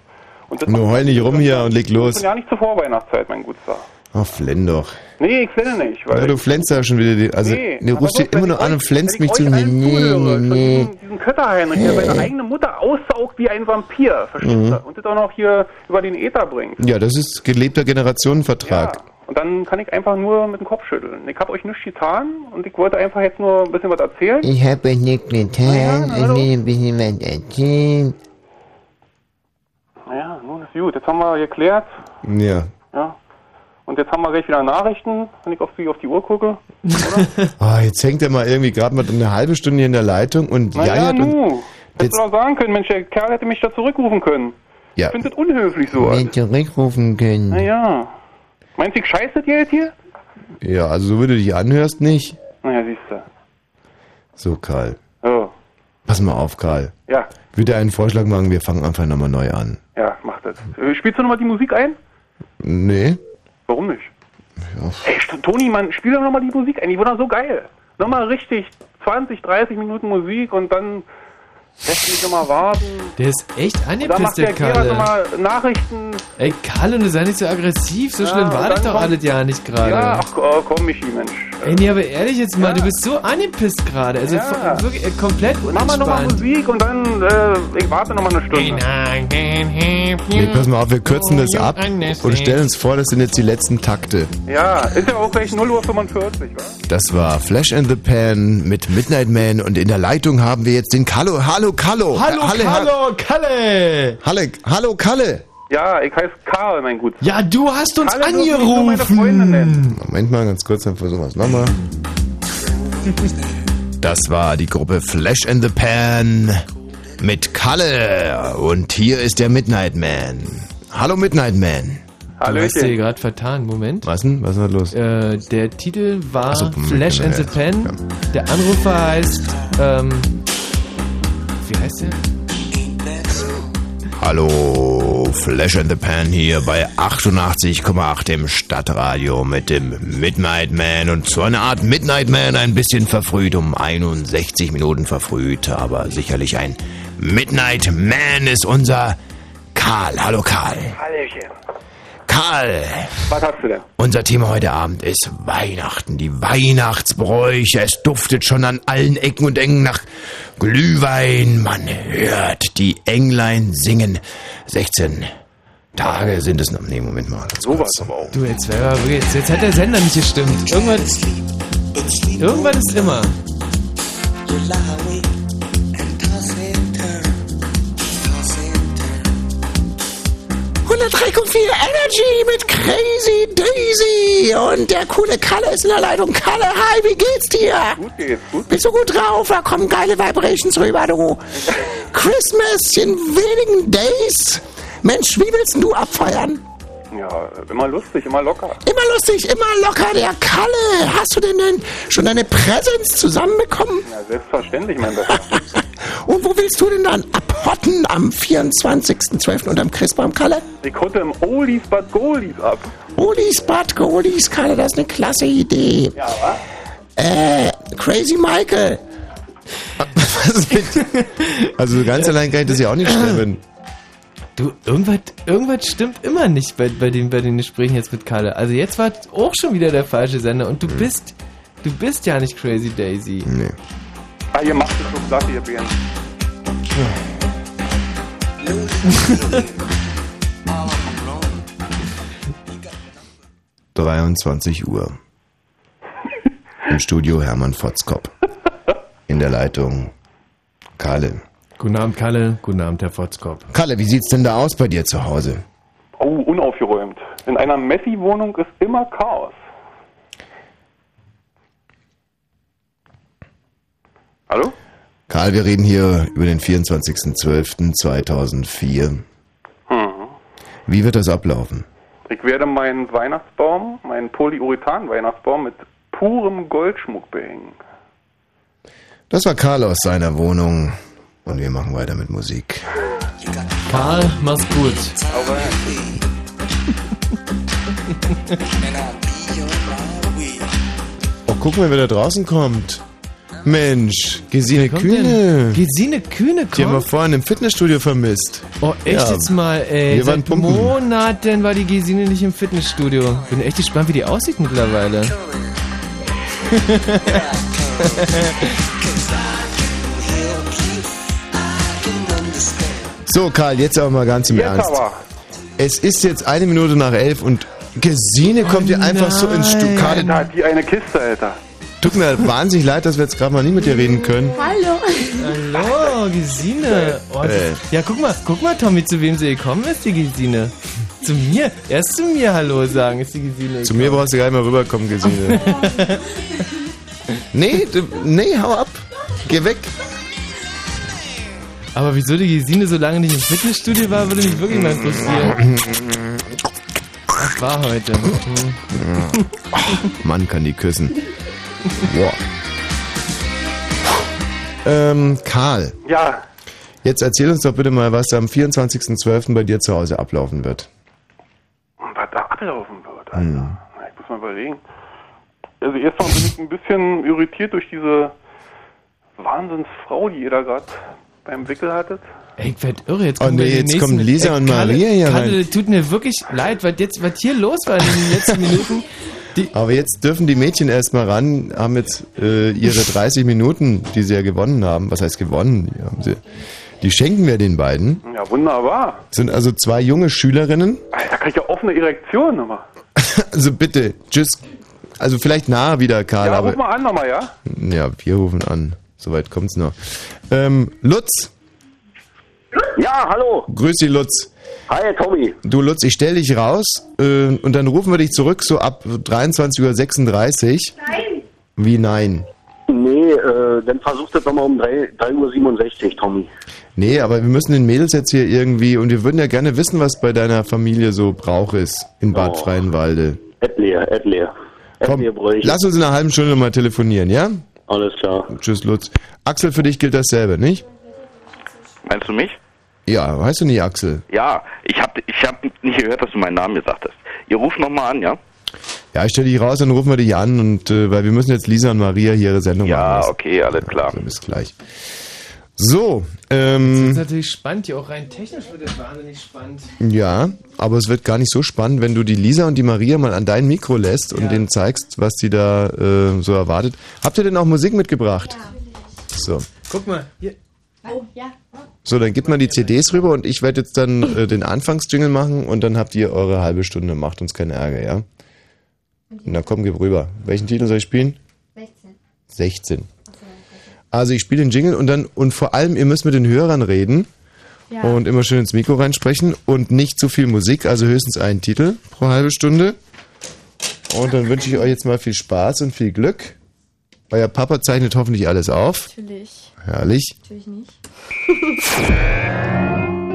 Speaker 9: Und das
Speaker 4: Nur heul nicht rum hier und leg los.
Speaker 9: ja nicht zur Vorweihnachtszeit, mein Guter.
Speaker 4: Oh, flenn doch.
Speaker 9: Nee, ich flenne nicht, weil
Speaker 4: Ja, du flänzt ja schon wieder. Die, also,
Speaker 9: Nee,
Speaker 4: du rufst
Speaker 9: wenn
Speaker 4: immer nur
Speaker 9: ich
Speaker 4: an und
Speaker 9: wenn
Speaker 4: mich
Speaker 9: ich
Speaker 4: zu. Nee, nee, nee.
Speaker 9: Diesen, Kötterheinrich, der seine eigene Mutter aussaugt wie ein Vampir, verstehst
Speaker 4: Mhm.
Speaker 9: du? Und das auch noch hier über den Äther bringt.
Speaker 4: Ja, das ist gelebter Generationenvertrag.
Speaker 9: Und dann kann ich einfach nur mit dem Kopf schütteln. Ich habe euch nichts getan und ich wollte einfach jetzt nur ein bisschen was erzählen.
Speaker 12: Ich habe euch nichts getan, ich will ein bisschen was erzählen.
Speaker 9: Naja, nun ist gut. Jetzt haben wir geklärt.
Speaker 4: Ja.
Speaker 9: Ja. Und jetzt haben wir gleich wieder Nachrichten, wenn ich auf die, auf die Uhr gucke. *laughs*
Speaker 4: Ah, jetzt hängt er mal irgendwie gerade mal eine halbe Stunde hier in der Leitung und
Speaker 9: Naja,
Speaker 4: jajert und.
Speaker 9: nu. Hättest du doch sagen können, Mensch, der Kerl hätte mich da zurückrufen können.
Speaker 4: Ja.
Speaker 9: Ich finde das unhöflich so.
Speaker 12: Wenn zurückrufen können.
Speaker 9: Naja. Meinst du, ich scheiße das Geld hier?
Speaker 4: Ja, also so wie du dich anhörst, nicht.
Speaker 9: Naja, siehst du.
Speaker 4: So, Karl.
Speaker 9: Oh.
Speaker 4: Pass mal auf, Karl.
Speaker 9: Ja,
Speaker 4: Würde einen Vorschlag machen, wir fangen einfach nochmal neu an.
Speaker 9: ja, mach das. Äh, Spielst du nochmal die Musik ein?
Speaker 4: Nee?
Speaker 9: Warum nicht? Ey, St- Toni, Mann, spiel doch nochmal die Musik ein. Die war doch so geil. Nochmal richtig 20, 30 Minuten Musik und dann lässt mich nochmal warten.
Speaker 5: Der ist echt angepisst,
Speaker 9: der
Speaker 5: Kalle.
Speaker 9: nochmal Nachrichten.
Speaker 5: Ey, Kalle, du sei nicht so aggressiv. So
Speaker 9: Ja,
Speaker 5: schlimm war das doch
Speaker 9: kommt-
Speaker 5: alles ja nicht gerade.
Speaker 9: Ja, ach oh, komm, Michi, Mensch.
Speaker 5: Ey, nee, aber ehrlich jetzt mal, du bist so angepisst gerade. Also
Speaker 9: Ja.
Speaker 5: wirklich äh, komplett
Speaker 9: Mach mal nochmal
Speaker 5: unentspannt.
Speaker 9: Musik und dann, äh, ich warte nochmal eine Stunde.
Speaker 4: Nee, pass mal auf, wir kürzen das ab und stellen uns vor, das sind jetzt die letzten Takte.
Speaker 9: Ja, ist ja auch gleich 0 Uhr 45, wa?
Speaker 4: Das war Flash in the Pan mit Midnight Man und in der Leitung haben wir jetzt den Kallo. Hallo Kallo.
Speaker 5: Hallo,
Speaker 4: Halle,
Speaker 5: hallo, Kalle!
Speaker 4: Halle, hallo Kalle.
Speaker 9: Ja, ich heiße Karl, mein Gut.
Speaker 5: Ja, du hast uns
Speaker 9: Kalle nennen.
Speaker 4: Moment mal, ganz kurz, dann versuchen wir es nochmal. Das war die Gruppe Flash in the Pan mit Kalle und hier ist der Midnight Man. Hallo Midnight Man.
Speaker 5: Du hast dir gerade vertan, Moment.
Speaker 4: Was denn? Was ist denn los?
Speaker 5: Äh, der Titel war
Speaker 4: so,
Speaker 5: Flash and the
Speaker 4: Moment,
Speaker 5: Pen. Der Anrufer heißt, ähm, wie heißt der?
Speaker 4: Hallo, Flash in the Pan hier bei 88,8 im Stadtradio mit dem Midnight Man und so eine Art Midnight Man ein bisschen verfrüht, um 61 Minuten verfrüht, aber sicherlich ein Midnight Man ist unser Karl. Hallo Karl.
Speaker 9: Hallöchen.
Speaker 4: Karl,
Speaker 9: Was hast du denn?
Speaker 4: unser Thema heute Abend ist Weihnachten, die Weihnachtsbräuche. Es duftet schon an allen Ecken und Enden nach Glühwein. Man hört die Englein singen. 16 Tage sind es noch. Nee, Moment mal.
Speaker 9: So
Speaker 4: kurz.
Speaker 9: was aber auch.
Speaker 5: Du, jetzt, jetzt, jetzt hat der Sender nicht gestimmt. Irgendwas, irgendwas ist immer.
Speaker 1: 103,4 Energy mit Crazy Daisy. Und der coole Kalle ist in der Leitung. Kalle, hi, wie geht's dir?
Speaker 9: Gut geht's, gut.
Speaker 1: Bist du gut drauf? Da kommen geile Vibrations rüber, du. Christmas in wenigen Days. Mensch, wie willst du abfeiern?
Speaker 9: Ja, immer lustig, immer locker.
Speaker 1: Immer lustig, immer locker, der Kalle. Hast du denn, denn schon deine Präsenz zusammenbekommen?
Speaker 9: Ja, selbstverständlich, mein Bester. *laughs*
Speaker 1: Und wo willst du denn dann abhotten am 24.12. unterm Christbaum, Kalle?
Speaker 9: Ich konnte im Oldies Bad Goldies ab.
Speaker 1: Oldies Bad Goldies, Kalle, das ist eine klasse Idee.
Speaker 9: Ja, was?
Speaker 1: Äh, Crazy Michael.
Speaker 4: Was mit? Also so ganz allein kann ich das ja auch nicht stemmen.
Speaker 5: Du, irgendwas, irgendwas stimmt immer nicht bei, bei, den, bei den Gesprächen jetzt mit Kalle. Also jetzt war auch schon wieder der falsche Sender und du bist, du bist ja nicht Crazy Daisy.
Speaker 4: Nee.
Speaker 9: Ah, ihr macht es so klasse, ihr Bären.
Speaker 4: 23 Uhr. Im Studio Hermann Fotzkop. In der Leitung Kalle.
Speaker 5: Guten Abend, Kalle. Guten Abend, Herr Fotzkopf.
Speaker 4: Kalle, wie sieht's denn da aus bei dir zu Hause?
Speaker 9: Oh, unaufgeräumt. In einer Messi-Wohnung ist immer Chaos. Hallo?
Speaker 4: Karl, wir reden hier über den 24.12.2004.
Speaker 9: Mhm.
Speaker 4: Wie wird das ablaufen?
Speaker 9: Ich werde meinen Weihnachtsbaum, meinen Polyurethan-Weihnachtsbaum mit purem Goldschmuck behängen.
Speaker 4: Das war Karl aus seiner Wohnung und wir machen weiter mit Musik.
Speaker 5: Karl, mach's gut. *laughs*
Speaker 4: Oh, guck mal, wer da draußen kommt. Mensch, Gesine
Speaker 5: kommt
Speaker 4: Kühne.
Speaker 5: denn? Gesine Kühne
Speaker 4: Die haben wir
Speaker 5: kommt?
Speaker 4: vorhin im Fitnessstudio vermisst.
Speaker 5: Oh, echt
Speaker 4: Ja.
Speaker 5: jetzt mal, ey.
Speaker 4: Wir waren
Speaker 5: Seit
Speaker 4: pumpen.
Speaker 5: Monaten war die Gesine nicht im Fitnessstudio. Bin echt gespannt, wie die aussieht mittlerweile.
Speaker 4: So, Karl, jetzt aber mal ganz im
Speaker 9: jetzt
Speaker 4: Ernst.
Speaker 9: aber.
Speaker 4: Es ist jetzt eine Minute nach elf und Gesine kommt hier einfach so ins Studio. Karl,
Speaker 9: die eine Kiste, Alter.
Speaker 4: Tut mir wahnsinnig leid, dass wir jetzt gerade mal nicht mit dir reden können.
Speaker 13: Hallo.
Speaker 5: Hallo, Gesine. Oh,
Speaker 4: Äh.
Speaker 5: Ja, guck mal, guck mal, Tommy, zu wem sie gekommen ist, die Gesine. Zu mir. Erst zu mir Hallo sagen, ist die Gesine.
Speaker 4: Zu mir brauchst du gar nicht mehr rüberkommen, Gesine. *laughs* nee, du, nee, hau ab. Geh weg.
Speaker 5: Aber wieso die Gesine so lange nicht im Fitnessstudio war, würde mich wirklich mal interessieren. Was *laughs* war heute?
Speaker 4: Mann kann die küssen. Wow. Ähm, Karl,
Speaker 9: Ja,
Speaker 4: jetzt erzähl uns doch bitte mal, was am 24.12. bei dir zu Hause ablaufen wird.
Speaker 9: was da ablaufen wird, Alter.
Speaker 4: Hm.
Speaker 9: Ich muss mal überlegen. Also erstmal bin ich ein bisschen irritiert durch diese Wahnsinnsfrau, die ihr da gerade beim Wickel hattet.
Speaker 5: Ey, ich werd irre. Jetzt
Speaker 4: Oh
Speaker 5: kommen
Speaker 4: nee,
Speaker 5: wir die
Speaker 4: jetzt
Speaker 5: nächsten-
Speaker 4: kommen Lisa und
Speaker 5: Kalle-
Speaker 4: Maria hier
Speaker 5: Kalle,
Speaker 4: rein.
Speaker 5: tut mir wirklich leid, was jetzt, was hier los war in den letzten *laughs* Minuten.
Speaker 4: Aber jetzt dürfen die Mädchen erstmal ran, haben jetzt äh, ihre *laughs* 30 Minuten, die sie ja gewonnen haben. Was heißt gewonnen? Die, haben sie, die schenken wir den beiden.
Speaker 9: Ja, wunderbar.
Speaker 4: Sind also zwei junge Schülerinnen.
Speaker 9: Da krieg ich ja offene Erektion nochmal. *laughs*
Speaker 4: Also bitte, tschüss. Also vielleicht nachher wieder, Karl,
Speaker 9: Ja, ruf mal an nochmal, ja?
Speaker 4: Ja, wir rufen an. Soweit kommt's noch. Ähm, Lutz.
Speaker 13: Ja, hallo.
Speaker 4: Grüß dich, Lutz.
Speaker 13: Hi, Tommy.
Speaker 4: Du, Lutz, ich stell dich raus äh, und dann rufen wir dich zurück so ab 23.36 Uhr.
Speaker 13: Nein.
Speaker 4: Wie nein?
Speaker 13: Nee, äh, dann versucht das nochmal um 3 3.67 Uhr, Tommy.
Speaker 4: Nee, aber wir müssen den Mädels jetzt hier irgendwie und wir würden ja gerne wissen, was bei deiner Familie so Brauch ist in Bad
Speaker 13: Oh.
Speaker 4: Freienwalde.
Speaker 13: Etleer, Etleer.
Speaker 4: Komm, lass uns in einer halben Stunde mal telefonieren, ja?
Speaker 13: Alles klar.
Speaker 4: Tschüss, Lutz. Axel, für dich gilt dasselbe, nicht?
Speaker 14: Meinst du mich?
Speaker 4: Ja, heißt du nicht Axel?
Speaker 14: Ja, ich hab, ich hab nicht gehört, dass du meinen Namen gesagt hast. Ihr ruft nochmal an, ja?
Speaker 4: Ja, ich stell dich raus, dann rufen wir dich an und äh, weil wir müssen jetzt Lisa und Maria hier ihre Sendung machen.
Speaker 14: Ja, okay, alles klar.
Speaker 4: Also bis gleich. So,
Speaker 5: Das
Speaker 4: ähm,
Speaker 5: ist natürlich spannend, ja auch rein technisch wird das wahnsinnig spannend.
Speaker 4: ja, aber es wird gar nicht so spannend, wenn du die Lisa und die Maria mal an dein Mikro lässt und denen zeigst, was die da äh, so erwartet. Habt ihr denn auch Musik mitgebracht? So.
Speaker 5: Guck mal, hier.
Speaker 15: Oh, ja.
Speaker 4: So, dann gib mal die CDs rüber und ich werde jetzt dann äh, den Anfangsjingle machen und dann habt ihr eure halbe Stunde. Macht uns keinen Ärger, ja? Na komm, gib rüber. Welchen Titel soll ich spielen?
Speaker 15: 16.
Speaker 4: 16. Also ich spiele den Jingle und dann und vor allem ihr müsst mit den Hörern reden
Speaker 15: Ja.
Speaker 4: und immer schön ins Mikro reinsprechen und nicht zu viel Musik, also höchstens einen Titel pro halbe Stunde. Und dann wünsche ich euch jetzt mal viel Spaß und viel Glück. Euer Papa zeichnet hoffentlich alles auf.
Speaker 15: Natürlich.
Speaker 4: Herrlich.
Speaker 15: Natürlich nicht.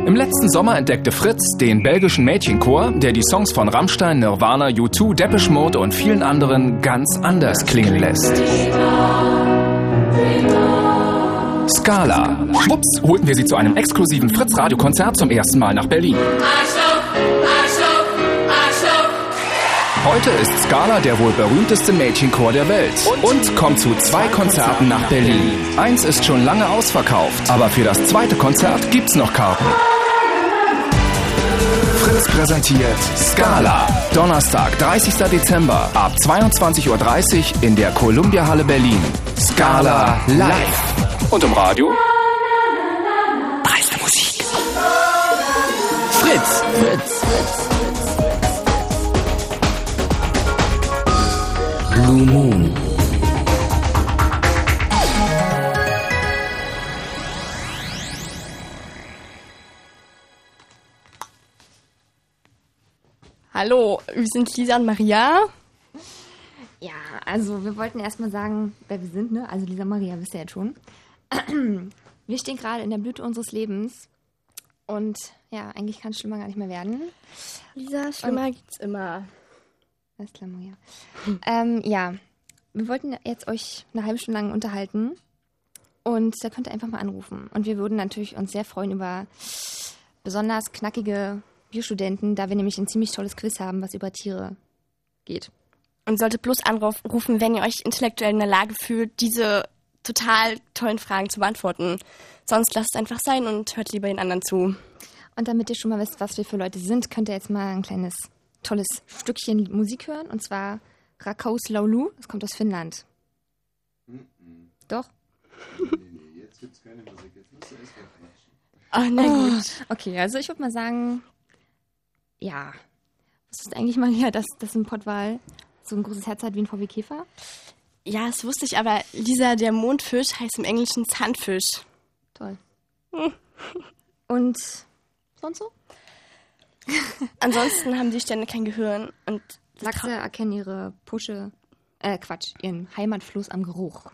Speaker 16: Im letzten Sommer entdeckte Fritz den belgischen Mädchenchor, der die Songs von Rammstein, Nirvana, U2, Depeche Mode und vielen anderen ganz anders klingen lässt. Scala. Schwupps holten wir sie zu einem exklusiven Fritz-Radiokonzert zum ersten Mal nach Berlin. Heute ist Scala der wohl berühmteste Mädchenchor der Welt und kommt zu zwei Konzerten nach Berlin. Eins ist schon lange ausverkauft, aber für das zweite Konzert gibt's noch Karten. Fritz präsentiert Scala. Donnerstag, 30. Dezember ab 22.30 Uhr in der Columbia Halle Berlin. Scala live. Und im Radio? Preisende Musik. Fritz. Fritz.
Speaker 10: Blue Moon.
Speaker 15: Hallo, wir sind Lisa und Maria.
Speaker 17: Ja, also wir wollten erstmal sagen, wer wir sind, ne? Also Lisa Maria, wisst ihr jetzt schon. *clears throat* Wir stehen gerade in der Blüte unseres Lebens. Und ja, eigentlich kann es schlimmer gar nicht mehr werden.
Speaker 15: Lisa, schlimmer
Speaker 17: Und-
Speaker 15: gibt's immer.
Speaker 17: Klar, Maria. *laughs* ähm, ja, wir wollten jetzt euch eine halbe Stunde lang unterhalten. Und da könnt ihr einfach mal anrufen. Und wir würden natürlich uns sehr freuen über besonders knackige Biostudenten, da wir nämlich ein ziemlich tolles Quiz haben, was über Tiere geht.
Speaker 15: Und solltet bloß anrufen, wenn ihr euch intellektuell in der Lage fühlt, diese total tollen Fragen zu beantworten. Sonst lasst es einfach sein und hört lieber den anderen zu.
Speaker 17: Und damit ihr schon mal wisst, was wir für Leute sind, könnt ihr jetzt mal ein kleines, tolles Stückchen Musik hören. Und zwar Rakaus Laulu. Das kommt aus Finnland. Doch?
Speaker 4: Jetzt gibt's keine Musik, jetzt musst du erst
Speaker 15: Ah, na
Speaker 17: Oh,
Speaker 15: gut.
Speaker 17: Okay, also ich würde mal sagen, ja. Was ist eigentlich mal hier, dass das ein Pottwal so ein großes Herz hat wie ein VW Käfer?
Speaker 15: Ja, das wusste ich, aber Lisa, der Mondfisch heißt im Englischen Zahnfisch.
Speaker 17: Toll. Und sonst so? *laughs*
Speaker 15: Ansonsten haben die Sterne kein Gehirn und
Speaker 17: Lachse erkennen ihre Pusche, äh, Quatsch, ihren Heimatfluss am Geruch.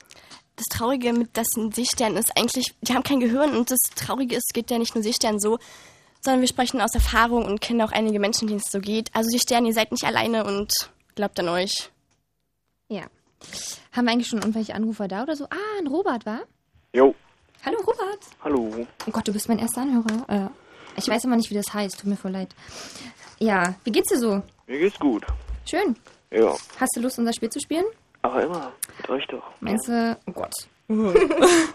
Speaker 15: das Traurige mit das Seesternen ist eigentlich, die haben kein Gehirn und das Traurige ist, es geht ja nicht nur Seesternen so, sondern wir sprechen aus Erfahrung und kennen auch einige Menschen, denen es so geht. Also die Sterne, ihr seid nicht alleine und glaubt an euch.
Speaker 17: Ja. Haben wir eigentlich schon irgendwelche Anrufer da oder so? Ah, ein Robert, war?
Speaker 13: Jo.
Speaker 17: Hallo, Robert.
Speaker 13: Hallo.
Speaker 17: Oh Gott, du bist mein erster Anhörer. Äh, ich weiß immer nicht, wie das heißt. Tut mir voll leid. Ja, wie geht's dir so?
Speaker 13: Mir geht's gut.
Speaker 17: Schön.
Speaker 13: Ja.
Speaker 17: Hast du Lust, unser Spiel zu spielen?
Speaker 13: Aber immer. Mit euch doch.
Speaker 17: Meinst du... Oh Gott. *laughs*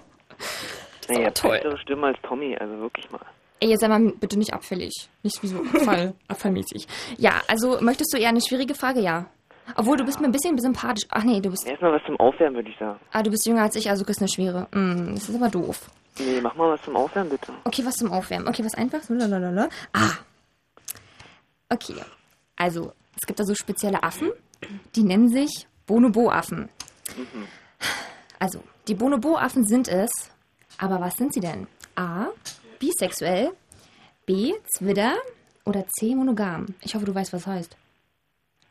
Speaker 13: Nee, ihr
Speaker 17: toll.
Speaker 13: bessere Stimme als Tommy, also wirklich mal.
Speaker 17: Ey, jetzt sei mal bitte nicht abfällig. Nicht wie so *laughs* Abfall, abfallmäßig. Ja, also möchtest du eher eine schwierige Frage? Ja. Obwohl, du bist mir ein bisschen sympathisch. Ach nee, du bist.
Speaker 18: Erstmal was zum Aufwärmen, würde ich sagen.
Speaker 17: Ah, du bist jünger als ich, also kriegst eine schwere. Hm, das ist aber doof.
Speaker 18: Nee, mach mal was zum Aufwärmen, bitte.
Speaker 17: Okay, was zum Aufwärmen. Okay, was einfach? Lalalala. Ah. Okay. Also, es gibt da so spezielle Affen, die nennen sich Bonobo-Affen.
Speaker 18: Mhm.
Speaker 17: Also, die Bonobo-Affen sind es. Aber was sind sie denn? A. Bisexuell. B. Zwitter. Oder C. Monogam. Ich hoffe, du weißt, was heißt.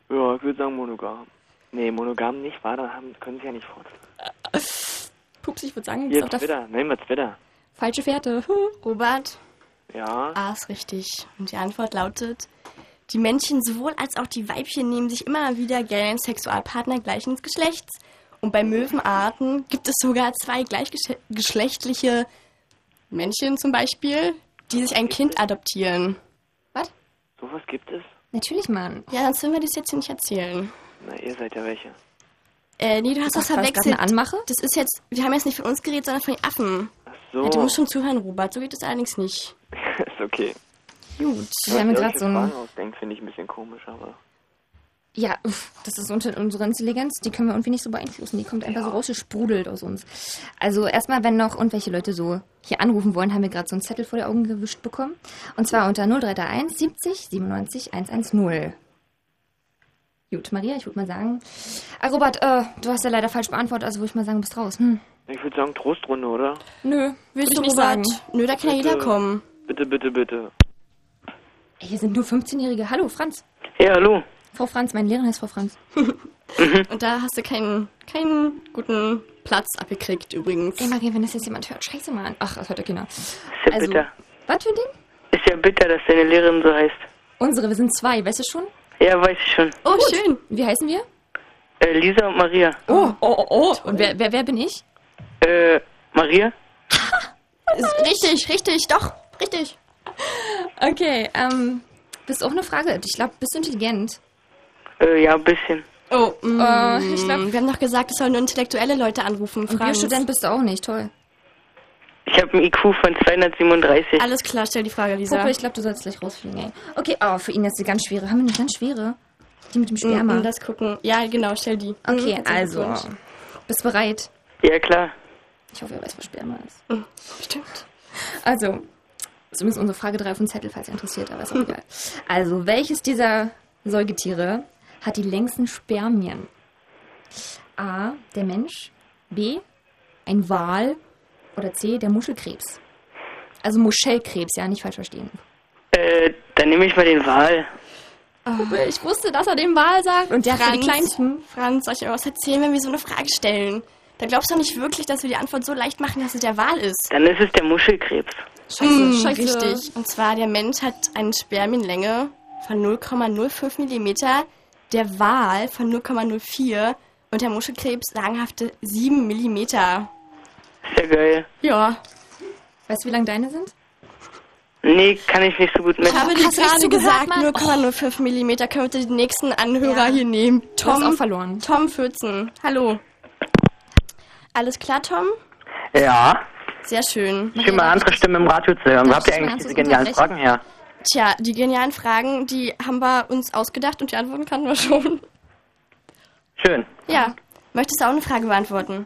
Speaker 18: Ja, ich würde sagen monogam. Nee, monogam nicht, war, dann haben, können sie ja nicht fort.
Speaker 17: Pups, ich würde sagen,
Speaker 18: Hier, Twitter, nehmen wir Twitter.
Speaker 17: falsche Fährte.
Speaker 15: Robert?
Speaker 18: Ja.
Speaker 15: A ist richtig. Und die Antwort lautet, die Männchen sowohl als auch die Weibchen nehmen sich immer wieder gerne einen Sexualpartner gleichen Geschlechts. Und bei Möwenarten gibt es sogar zwei gleichgeschlechtliche Männchen zum Beispiel, die sich ein Kind adoptieren. Was?
Speaker 18: Sowas gibt es?
Speaker 17: Natürlich, Mann.
Speaker 15: Ja, sonst würden wir das jetzt hier nicht erzählen.
Speaker 18: Na, ihr seid ja welche.
Speaker 15: Äh, nee, du hast
Speaker 17: Ach,
Speaker 15: das
Speaker 17: das
Speaker 15: verwechselt.
Speaker 17: eine Anmache?
Speaker 15: Das ist jetzt, wir haben jetzt nicht von uns geredet, sondern von den Affen. Ach
Speaker 18: so.
Speaker 15: Ja, du musst schon zuhören, Robert. So geht es allerdings nicht. *laughs*
Speaker 18: ist okay.
Speaker 15: Gut.
Speaker 17: Wir haben gerade so ein-
Speaker 18: ausdenkt, finde ich ein bisschen komisch, aber...
Speaker 17: Ja, uff, das ist unter unsere Intelligenz, die können wir irgendwie nicht so beeinflussen. Die kommt einfach so rausgesprudelt aus uns. Also erstmal, wenn noch irgendwelche Leute so hier anrufen wollen, haben wir gerade so einen Zettel vor die Augen gewischt bekommen. Und zwar unter 0331 70 97 110. Gut, Maria, ich würde mal sagen. Ah, Robert, äh, du hast ja leider falsch beantwortet, also würde ich mal sagen, du bist raus. Hm.
Speaker 18: Ich würde sagen Trostrunde, oder?
Speaker 17: Nö,
Speaker 15: Willst du
Speaker 17: ich nicht
Speaker 15: Robert?
Speaker 17: sagen.
Speaker 15: Nö, da kann ja jeder kommen.
Speaker 18: Bitte, bitte, bitte.
Speaker 17: Ey, Hier sind nur 15-Jährige. Hallo, Franz.
Speaker 18: Ja, hallo.
Speaker 17: Frau Franz, meine Lehrerin heißt Frau Franz. *laughs*
Speaker 15: Und da hast du keinen, keinen guten Platz abgekriegt, übrigens.
Speaker 17: Ey, Maria, wenn das jetzt jemand hört, scheiße, Mann. Ach, das hört ja keiner.
Speaker 18: Ist ja
Speaker 17: Also,
Speaker 18: bitter.
Speaker 17: Was für ein Ding?
Speaker 18: Ist ja bitter, dass deine Lehrerin so heißt.
Speaker 17: Unsere, wir sind zwei, weißt du schon?
Speaker 18: Ja, weiß ich schon.
Speaker 15: Oh, schön.
Speaker 17: Wie heißen wir?
Speaker 18: Äh, Lisa und Maria.
Speaker 17: Oh, oh, oh, oh. Und wer, wer, wer bin ich?
Speaker 18: Äh, Maria? *laughs*
Speaker 15: Ist richtig, richtig, doch, richtig.
Speaker 17: Okay, ähm, das ist auch eine Frage. Ich glaube, bist du intelligent?
Speaker 18: Äh, ja, ein bisschen.
Speaker 15: Oh, mm,
Speaker 17: Äh, ich glaub-
Speaker 15: wir haben doch gesagt, es sollen nur intellektuelle Leute anrufen.
Speaker 17: Und
Speaker 15: Franz.
Speaker 17: Biostudent bist du auch nicht, toll.
Speaker 18: Ich habe einen IQ von 237.
Speaker 15: Alles klar, stell die Frage, Lisa.
Speaker 17: Puppe, ich glaube, du sollst gleich rausfliegen, ey. Okay, oh, für ihn ist die ganz schwere. Haben wir eine ganz schwere? Die mit dem Sperma.
Speaker 15: Mm, Lass gucken. Ja, genau, stell die.
Speaker 17: Okay,
Speaker 15: Mm,
Speaker 17: also, bist bereit?
Speaker 18: Ja, klar.
Speaker 17: Ich hoffe, er weiß, was Sperma ist.
Speaker 15: Stimmt.
Speaker 17: Also, zumindest unsere Frage 3 auf dem Zettel, falls ihr interessiert, aber ist auch egal. Also, welches dieser Säugetiere hat die längsten Spermien? A, der Mensch, B, ein Wal oder C, der Muschelkrebs? Also Muschelkrebs, ja, nicht falsch verstehen.
Speaker 18: Äh, dann nehme ich mal den Wal.
Speaker 17: Puppe, ich wusste, dass er den Wal sagt. Und der hat für die kleinsten.
Speaker 15: Franz, soll ich dir was erzählen, wenn wir so eine Frage stellen? Da glaubst du doch nicht wirklich, dass wir die Antwort so leicht machen, dass es der Wal ist.
Speaker 18: Dann ist es der Muschelkrebs.
Speaker 17: Scheiße,
Speaker 15: Hm,
Speaker 17: scheiße.
Speaker 15: Richtig. Und zwar, der Mensch hat eine Spermienlänge von 0,05 mm, der Wal von 0,04 und der Muschelkrebs sagenhafte 7 mm.
Speaker 18: Ist ja geil.
Speaker 15: Ja.
Speaker 17: Weißt du, wie lang deine sind?
Speaker 18: Nee, kann ich nicht so gut
Speaker 15: Ich
Speaker 18: messen.
Speaker 15: habe dir
Speaker 17: du
Speaker 15: gerade gesagt,
Speaker 17: Mann?
Speaker 15: 0,05 mm. Können wir den nächsten Anhörer hier nehmen?
Speaker 17: Du hast
Speaker 15: Tom,
Speaker 17: auch verloren.
Speaker 15: Tom 14. Hallo. Alles klar, Tom?
Speaker 13: Ja.
Speaker 15: Sehr schön.
Speaker 13: Schön mal andere Stimme im Radio zu hören. Wo habt ihr
Speaker 15: ich
Speaker 13: eigentlich diese genialen? Fragen her?
Speaker 15: Tja, die genialen Fragen, die haben wir uns ausgedacht und die Antworten kannten wir schon.
Speaker 13: Schön.
Speaker 15: Ja. Möchtest du auch eine Frage beantworten?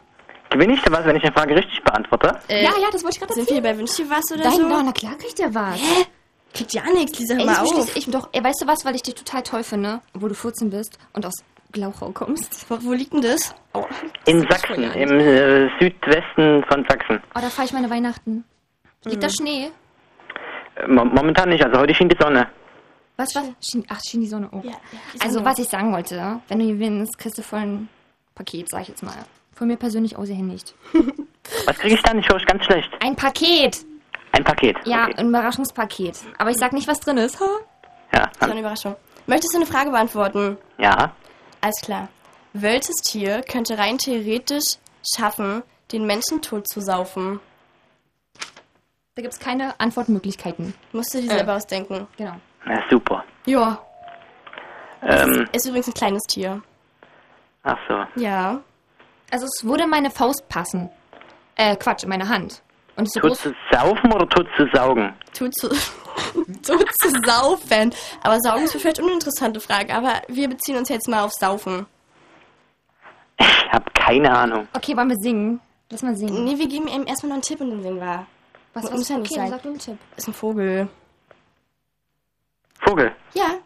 Speaker 13: Gewinne ich da was, wenn ich eine Frage richtig beantworte?
Speaker 15: Äh,
Speaker 17: ja, ja, das wollte ich gerade
Speaker 15: Sind wir bei Wünsch dir was oder
Speaker 17: Nein,
Speaker 15: so?
Speaker 17: na, na klar kriegt er was.
Speaker 15: Hä? Kriegt ja nichts, Lisa, hör
Speaker 17: Ey,
Speaker 15: mal auf.
Speaker 17: ich doch. Ey, weißt du was, weil ich dich total toll finde, obwohl du 14 bist und aus Glauchau kommst. *laughs*
Speaker 15: Wo, wo liegt denn das?
Speaker 17: Oh,
Speaker 13: In Sachsen, im äh, Südwesten von Sachsen.
Speaker 17: oh da fahre ich meine Weihnachten. Liegt
Speaker 15: Mhm.
Speaker 17: da Schnee?
Speaker 13: Äh, mo- momentan nicht, also heute schien die Sonne.
Speaker 17: Was, was? Schien, ach, schien die Sonne. Oh.
Speaker 15: die
Speaker 17: also,
Speaker 15: Sonne.
Speaker 17: was ich sagen wollte, wenn du gewinnst, kriegst du voll ein Paket, sag ich jetzt mal. Von mir persönlich nicht. *laughs*
Speaker 13: Was kriege ich dann? Ich höre euch ganz schlecht.
Speaker 17: Ein Paket!
Speaker 13: Ein Paket.
Speaker 17: Ja,
Speaker 13: Okay.
Speaker 17: ein Überraschungspaket. Aber ich sag nicht, was drin ist. Ha?
Speaker 13: Ja,
Speaker 15: So eine Überraschung. Möchtest du eine Frage beantworten?
Speaker 13: ja.
Speaker 15: Alles klar. Welches Tier könnte rein theoretisch schaffen, den Menschen tot zu saufen?
Speaker 17: Da gibt's keine Antwortmöglichkeiten.
Speaker 15: Musst du dir
Speaker 17: Äh.
Speaker 15: selber ausdenken.
Speaker 17: Genau.
Speaker 13: Na, super.
Speaker 15: Ja.
Speaker 13: Ähm,
Speaker 15: Ist übrigens ein kleines Tier.
Speaker 13: ach so.
Speaker 15: Ja.
Speaker 17: Also es würde in meine Faust passen. Äh, Quatsch, in meine Hand. Und so groß.
Speaker 13: zu saufen oder tot zu saugen?
Speaker 15: Tut zu. so zu saufen. Aber saugen ist vielleicht eine uninteressante Frage. Aber wir beziehen uns jetzt mal auf Saufen.
Speaker 18: Ich hab keine Ahnung.
Speaker 17: Okay, wollen wir singen? Lass mal singen.
Speaker 15: Nee, wir geben ihm erstmal noch einen Tipp und dann singen wir.
Speaker 17: Was,
Speaker 15: Muss
Speaker 17: was,
Speaker 15: ja nicht
Speaker 17: okay,
Speaker 15: sein.
Speaker 17: sag du einen Tipp.
Speaker 15: Ist ein Vogel.
Speaker 18: Vogel.
Speaker 15: Ja.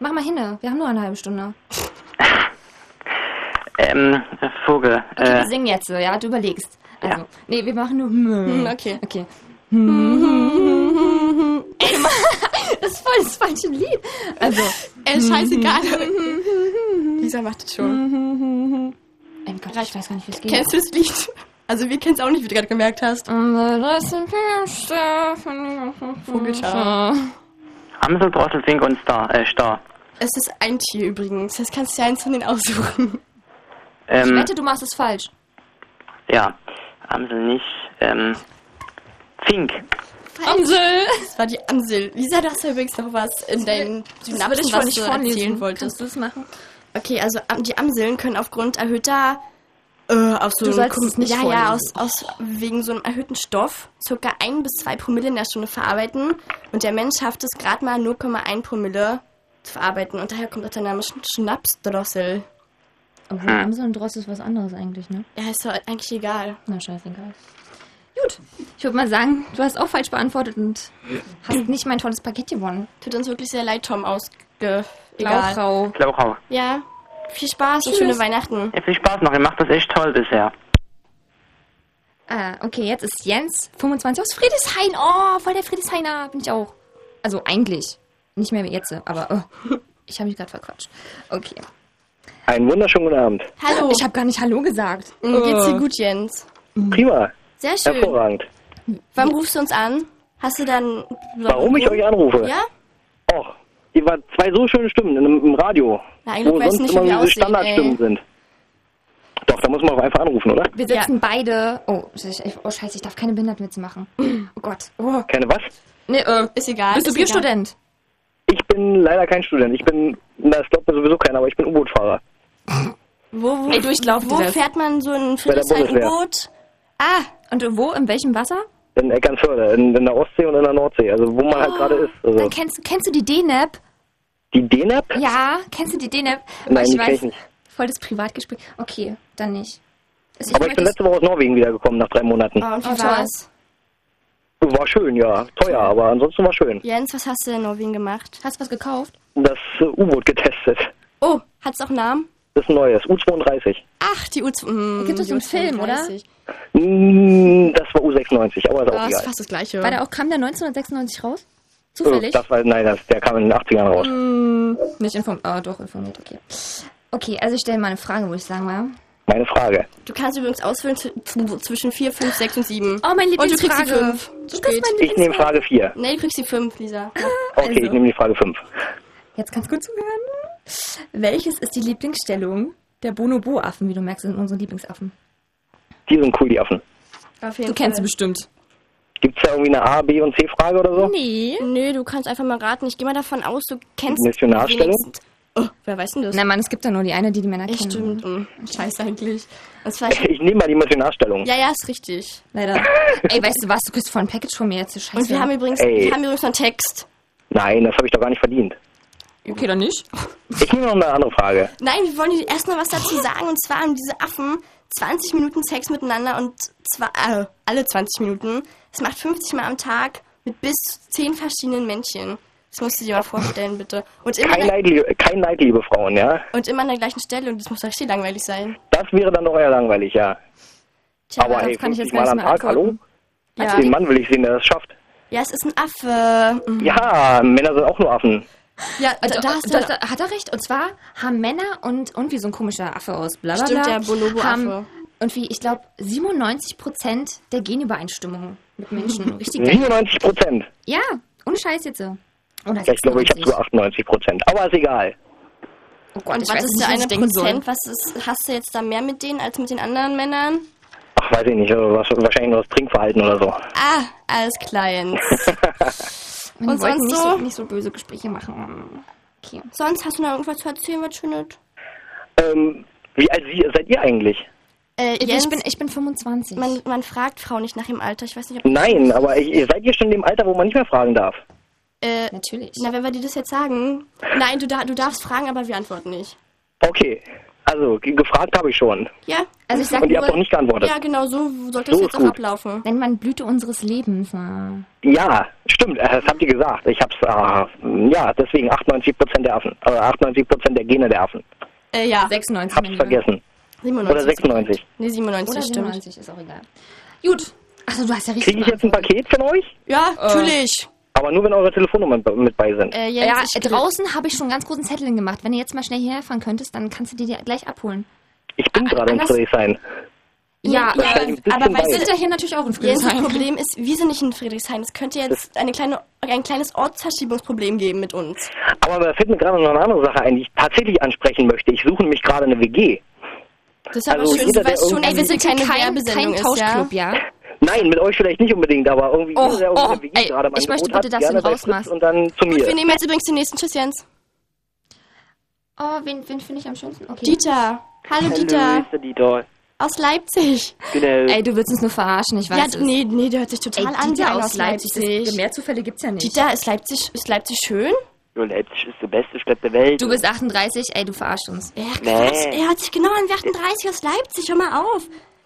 Speaker 17: Mach mal hin, wir haben nur eine halbe Stunde. *laughs*
Speaker 18: Ähm, Vogel.
Speaker 17: Okay,
Speaker 18: Äh,
Speaker 17: wir singen jetzt, ja, du überlegst. Also, nee, wir machen nur
Speaker 15: Hm, okay.
Speaker 17: Okay. Ey, *laughs* Mann, das ist voll das falsche Lied. Also,
Speaker 15: Ey, scheißegal. *laughs* Lisa macht das schon.
Speaker 17: Ey Gott, ich weiß gar nicht, wie es geht.
Speaker 15: Kennst du das Lied? Also wir kennen es auch nicht, wie du gerade gemerkt hast. Vogelschau.
Speaker 18: Amsel, Drossel, Fink und Star. Äh, Star.
Speaker 15: Es ist ein Tier übrigens. Das kannst du ja eins von denen aussuchen.
Speaker 17: Ich
Speaker 18: Ähm,
Speaker 17: wette, du machst es falsch.
Speaker 18: ja. Amsel nicht. Ähm, Fink.
Speaker 15: Amsel! Das war die Amsel. Lisa, du hast ja übrigens noch was in deinen
Speaker 17: würde
Speaker 15: Synapsen,
Speaker 17: ich
Speaker 15: was
Speaker 17: nicht
Speaker 15: du
Speaker 17: vorlesen.
Speaker 15: erzählen wolltest.
Speaker 17: Kannst du das machen?
Speaker 15: Okay, also am- die Amseln können aufgrund erhöhter äh, aus so
Speaker 17: Du es nicht
Speaker 15: ja, ja, aus,
Speaker 17: vorlesen.
Speaker 15: aus wegen so einem erhöhten Stoff circa 1 bis 2 Promille in der Stunde verarbeiten und der Mensch schafft es gerade mal 0,1 Promille zu verarbeiten und daher kommt auch der Name Sch Schnapsdrossel.
Speaker 17: Obwohl Amsel und Drossel ist was anderes eigentlich, ne?
Speaker 15: Ja, ist doch eigentlich egal.
Speaker 17: Na, scheißegal. Gut. Ich würde mal sagen, du hast auch falsch beantwortet und hast nicht mein tolles Paket gewonnen.
Speaker 15: Tut uns wirklich sehr leid, Tom, ausge... Egal.
Speaker 17: Glaubrau.
Speaker 18: Glauchau.
Speaker 15: Ja, viel Spaß und
Speaker 17: Tschüss.
Speaker 15: schöne Weihnachten.
Speaker 18: Ja, viel Spaß noch. Ihr macht das echt toll bisher.
Speaker 17: Ah, okay, jetzt ist Jens 25 aus Friedrichshain. Oh, voll der Friedrichshainer. Bin ich auch. Also eigentlich. Nicht mehr wie jetzt, aber oh, ich habe mich gerade verquatscht. Okay.
Speaker 19: Einen wunderschönen guten Abend.
Speaker 15: Hallo.
Speaker 17: Ich habe gar nicht Hallo gesagt.
Speaker 15: Mhm, Geht's dir gut, Jens?
Speaker 19: Prima.
Speaker 15: Sehr schön.
Speaker 19: Hervorragend.
Speaker 15: Wann rufst du uns an? Hast du dann...
Speaker 19: Warum ich euch anrufe?
Speaker 15: Ja?
Speaker 19: Och, ihr wart zwei so schöne Stimmen im, im Radio.
Speaker 15: Na, eigentlich
Speaker 19: wo
Speaker 15: weißt du
Speaker 19: sonst
Speaker 15: nicht,
Speaker 19: immer diese
Speaker 15: aussehen,
Speaker 19: Standardstimmen
Speaker 15: ey.
Speaker 19: sind. Doch, da muss man auch einfach anrufen, oder?
Speaker 17: Wir sitzen beide. Oh, oh, scheiße, ich darf keine Behindertenwitze machen. Oh Gott. Oh.
Speaker 19: Keine was?
Speaker 17: Nee, äh,
Speaker 15: ist egal.
Speaker 17: Bist du. Bierstudent?
Speaker 19: Ich bin leider kein Student. Ich bin, na, das glaubt mir sowieso keiner, aber ich bin U-Boot-Fahrer.
Speaker 15: Wo, wo,
Speaker 17: Ey, du, ich glaub
Speaker 15: wo fährt man so ein. Friedrichshain-U-Boot? Ah,
Speaker 17: Und wo? In welchem Wasser?
Speaker 19: In Eckernförde, in, in der Ostsee und in der Nordsee. Also wo man halt gerade ist. Also
Speaker 17: Dann kennst, kennst du die DNAP?
Speaker 19: die DNAP?
Speaker 17: Ja, kennst du die DNAP?
Speaker 19: Nein,
Speaker 17: ich
Speaker 19: die kenn
Speaker 17: weiß,
Speaker 19: ich nicht.
Speaker 17: voll das Privatgespräch. Okay, dann nicht. Also
Speaker 19: Aber ich bin letzte Woche aus Norwegen wiedergekommen nach drei Monaten.
Speaker 15: und wie
Speaker 17: Oh,
Speaker 15: war's?
Speaker 19: War schön, ja. Teuer, aber ansonsten war schön.
Speaker 15: Jens, was hast du in Norwegen gemacht?
Speaker 17: Hast du was gekauft?
Speaker 19: Das äh, U-Boot getestet.
Speaker 15: Oh, hat's auch einen Namen?
Speaker 19: Das ist ein neues, U32.
Speaker 15: Ach, die U2. Mm,
Speaker 17: Gibt es einen Film, oder?
Speaker 19: Mm, Das war U96, aber ist auch
Speaker 15: Das ist fast das gleiche.
Speaker 17: War der auch, kam der 1996 raus?
Speaker 19: Äh,
Speaker 17: Zufällig?
Speaker 19: Das war, nein, das, der kam in den 80ern raus.
Speaker 17: Hm, nicht informiert. Ah, doch, informiert, okay. Okay, also ich stelle mal eine Frage, würde ich sagen mal.
Speaker 19: Meine Frage.
Speaker 15: Du kannst übrigens z- zwischen 4, 5, 6 und 7.
Speaker 17: Oh, mein
Speaker 15: Und du kriegst die
Speaker 17: Lieblingsfrage.
Speaker 15: 5. Zu spät.
Speaker 19: Ich nehme Frage 4.
Speaker 15: Nee, du kriegst die 5, Lisa.
Speaker 19: Okay,
Speaker 17: Also.
Speaker 19: ich nehme die Frage 5.
Speaker 17: Jetzt kannst du gut zuhören. Welches ist die Lieblingsstellung der Bonobo-Affen, wie du merkst, sind unsere Lieblingsaffen?
Speaker 19: Die sind cool, die Affen.
Speaker 15: Auf jeden
Speaker 17: Du kennst sie
Speaker 15: Fall.
Speaker 17: bestimmt.
Speaker 19: Gibt's da irgendwie eine A, B und C Frage oder so?
Speaker 15: Nee. Nee, du kannst einfach mal raten. Ich gehe mal davon aus, du kennst
Speaker 19: Missionarstellung?
Speaker 15: Oh, wer weiß denn das?
Speaker 17: Na Mann, es gibt da nur die eine, die die Männer
Speaker 15: Ja,
Speaker 17: kennen.
Speaker 15: stimmt. Mm, Scheiße eigentlich. Das war *laughs*
Speaker 19: Ich nehme mal die Missionarstellung.
Speaker 15: ja, ja, ist richtig.
Speaker 17: Leider. *laughs* Ey, weißt du was? Du kriegst voll ein Package von mir jetzt. Scheiße.
Speaker 15: Und wir haben übrigens,
Speaker 19: Ey.
Speaker 15: wir haben übrigens noch einen Text.
Speaker 19: Nein, das habe ich doch gar nicht verdient.
Speaker 17: Okay, dann nicht.
Speaker 19: Ich nehme noch eine andere Frage.
Speaker 15: Nein, wir wollen erst mal was dazu sagen. Und zwar haben diese Affen 20 Minuten Sex miteinander und zwar äh, alle 20 Minuten. Das macht 50 Mal am Tag mit bis 10 verschiedenen Männchen. Das musst du dir mal vorstellen, bitte. Und immer,
Speaker 19: Kein Neid, liebe, kein Neid, liebe Frauen, ja?
Speaker 15: und immer an der gleichen Stelle. Und das muss doch richtig langweilig sein.
Speaker 19: Das wäre dann doch eher langweilig, ja.
Speaker 15: Tja,
Speaker 19: aber hey,
Speaker 15: kann ich jetzt
Speaker 19: 50 Mal am Tag, hallo?
Speaker 15: Ja.
Speaker 19: Den Mann will ich sehen, der das schafft.
Speaker 15: Ja, es ist ein Affe. Mhm.
Speaker 19: Ja, Männer sind auch nur Affen.
Speaker 15: Ja, da,
Speaker 17: Da,
Speaker 15: da hast du
Speaker 17: da, da, hat er recht. Und zwar haben Männer und, und wie so ein komischer Affe aus bla bla
Speaker 15: Stimmt, der Bonobo-Affe.
Speaker 17: Und wie, ich glaube, 97% der Genübereinstimmung mit Menschen. *laughs* Richtig geil.
Speaker 19: 97 Prozent.
Speaker 17: Ja, ohne Scheiß jetzt so. Oder
Speaker 19: Ja, ich glaube, ich habe
Speaker 17: 96.
Speaker 19: sogar 98 Prozent. Aber ist egal.
Speaker 17: Oh Gott,
Speaker 15: Und
Speaker 17: ich
Speaker 15: was
Speaker 17: weiß
Speaker 15: ist
Speaker 17: nicht,
Speaker 15: der eine. Prozent? Was ist, hast du jetzt da mehr mit denen als mit den anderen Männern?
Speaker 19: Ach, weiß ich nicht. also Was, wahrscheinlich nur das Trinkverhalten oder so.
Speaker 15: Ah, alles Jens. *laughs*
Speaker 17: Wir
Speaker 15: Und sonst
Speaker 17: nicht
Speaker 15: so?
Speaker 17: nicht so böse Gespräche machen. Okay.
Speaker 15: Sonst hast du noch irgendwas zu erzählen, was Schönes?
Speaker 19: Ähm, wie alt Sie, seid ihr eigentlich?
Speaker 15: Äh,
Speaker 17: Ich
Speaker 15: Jens,
Speaker 17: bin, ich bin 25.
Speaker 15: man, man fragt Frauen nicht nach ihrem Alter. Ich weiß nicht, ob
Speaker 19: Nein, aber ich, ihr seid ihr schon in dem Alter, wo man nicht mehr fragen darf.
Speaker 15: Äh,
Speaker 17: Natürlich.
Speaker 15: Na, wenn wir dir das jetzt sagen. Nein, du, da, du darfst fragen, aber wir antworten nicht.
Speaker 19: Okay, also ge- gefragt habe ich schon.
Speaker 15: Ja?
Speaker 17: Also ich sag
Speaker 19: Und ihr
Speaker 17: nur,
Speaker 19: habt doch nicht geantwortet.
Speaker 15: Ja, genau, so sollte
Speaker 19: So
Speaker 15: es jetzt auch
Speaker 19: gut.
Speaker 15: ablaufen.
Speaker 17: Nennt man Blüte unseres Lebens. Ja.
Speaker 19: Ja, stimmt, äh, das habt ihr gesagt. Ich hab's, äh, ja, deswegen 98% der Affen. Äh, 98% der Gene der Affen.
Speaker 15: Äh, ja.
Speaker 17: 96.
Speaker 19: Hab's vergessen.
Speaker 15: 97.
Speaker 19: Oder 96.
Speaker 15: Nee, 97,
Speaker 17: Oder
Speaker 15: stimmt.
Speaker 17: 97, ist auch egal. Gut. Achso, du hast ja richtig
Speaker 19: Kriege ich jetzt ein Paket von euch?
Speaker 15: Ja, natürlich.
Speaker 19: Aber nur, wenn eure Telefonnummern mit bei sind.
Speaker 15: Äh,
Speaker 17: ja,
Speaker 15: Jens, ich-
Speaker 17: draußen habe ich schon ganz großen Zettel gemacht. Wenn du jetzt mal schnell hierher fahren könntest, dann kannst du die dir gleich abholen.
Speaker 19: Ich bin gerade in Friedrichshain.
Speaker 17: Ja,
Speaker 19: Das ist
Speaker 17: aber, wir sind ja hier natürlich auch in
Speaker 15: Jens, das
Speaker 17: Friedrichshain.
Speaker 15: Problem ist, wir sind nicht in Friedrichshain. Es könnte jetzt eine kleine, ein kleines Ortsverschiebungsproblem geben mit uns.
Speaker 19: Aber da fällt mir gerade noch eine andere Sache ein, die ich tatsächlich ansprechen möchte. Ich suche nämlich gerade eine WG.
Speaker 15: Das ist aber
Speaker 19: Also
Speaker 15: schön,
Speaker 19: jeder,
Speaker 15: du
Speaker 19: der
Speaker 15: weißt schon,
Speaker 19: irgendwie-
Speaker 15: ey, wir sind keine
Speaker 17: kein, kein
Speaker 15: ist, ja?
Speaker 17: Tauschclub, ja?
Speaker 19: Nein, mit euch vielleicht nicht unbedingt, aber irgendwie
Speaker 17: Oh,
Speaker 19: jeder, der irgendwie
Speaker 17: oh,
Speaker 19: WG
Speaker 17: ey,
Speaker 19: gerade mal
Speaker 17: ich möchte bitte, dass du ihn rausmachst.
Speaker 19: Und dann zu
Speaker 15: Gut,
Speaker 19: mir.
Speaker 15: wir nehmen jetzt übrigens den nächsten. Tschüss, Jens.
Speaker 17: Oh, wen, wen finde ich am schönsten? Okay.
Speaker 15: Dieter. Hallo, Dieter.
Speaker 18: ist der Dieter.
Speaker 15: Aus Leipzig.
Speaker 18: Genau.
Speaker 17: Ey, du willst uns nur verarschen, ich weiß
Speaker 15: Ja,
Speaker 17: es.
Speaker 15: nee, nee, der hört sich total
Speaker 17: Ey,
Speaker 15: an
Speaker 17: Dieter aus Leipzig. Das- mehr Zufälle gibt's ja nicht.
Speaker 15: Dieter, ist Leipzig, ist Leipzig schön?
Speaker 18: Ja, Leipzig ist die beste Stadt der Welt.
Speaker 17: Du bist 38, ey, du verarschst uns.
Speaker 15: Ja, krass.
Speaker 18: Nee.
Speaker 15: Er hört sich genau an wie 38 aus Leipzig. Hör mal auf.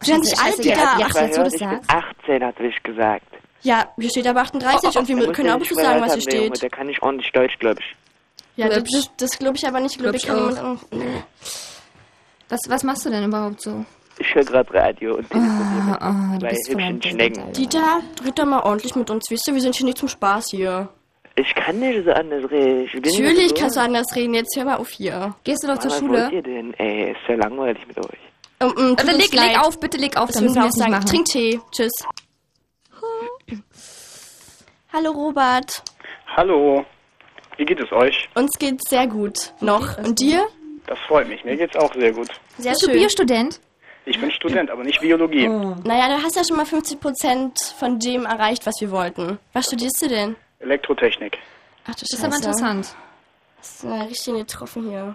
Speaker 15: Wir sind nicht alt,
Speaker 17: scheiße,
Speaker 15: Dieter.
Speaker 17: ja,
Speaker 18: Ich
Speaker 17: Ach,
Speaker 18: war
Speaker 17: jetzt, wo du
Speaker 18: ich bin
Speaker 17: sagst.
Speaker 18: 18, hat ich gesagt.
Speaker 15: Ja, hier steht aber 38 und wir können auch
Speaker 18: nicht
Speaker 15: sagen, was hier
Speaker 18: haben, der Junge,
Speaker 15: steht.
Speaker 18: Der kann nicht ordentlich Deutsch, glaube ich.
Speaker 15: Ja, das, das, das glaube ich aber nicht. Glaube ich, kann auch. Nee.
Speaker 17: Was, was machst du denn überhaupt so?
Speaker 18: Ich höre gerade Radio und telefoniere
Speaker 17: bist voll ein
Speaker 18: hübschen Schnecken.
Speaker 15: Dieter, red doch mal ordentlich mit uns. Wisst ihr, wir sind hier nicht zum Spaß hier.
Speaker 18: Ich kann nicht so anders reden. Ich bin
Speaker 15: Natürlich
Speaker 18: so.
Speaker 15: kannst du anders reden. Jetzt hör mal auf hier.
Speaker 17: Gehst du doch zur
Speaker 18: Was
Speaker 17: Schule?
Speaker 18: wollt ihr denn? Ey, ist ja langweilig mit euch.
Speaker 15: Um, um, tut
Speaker 17: Also leg, leg auf, bitte leg auf,
Speaker 15: Das
Speaker 17: dann
Speaker 15: müssen
Speaker 17: müssen
Speaker 15: wir
Speaker 17: es nicht
Speaker 15: sagen.
Speaker 17: machen.
Speaker 15: Trink Tee. Tschüss. Hallo Robert.
Speaker 9: Hallo, wie geht es euch?
Speaker 15: Uns geht's sehr gut. Noch. Und dir?
Speaker 9: Das freut mich, mir geht's auch sehr gut.
Speaker 15: Sehr
Speaker 17: Bist du
Speaker 15: schön.
Speaker 17: Biostudent?
Speaker 9: Ich bin Student, aber nicht Biologie.
Speaker 15: Naja, du hast ja schon mal 50% von dem erreicht, was wir wollten. Was studierst du denn?
Speaker 9: Elektrotechnik.
Speaker 15: Ach du
Speaker 17: Das ist aber interessant.
Speaker 15: Das ist eine richtig getroffen hier.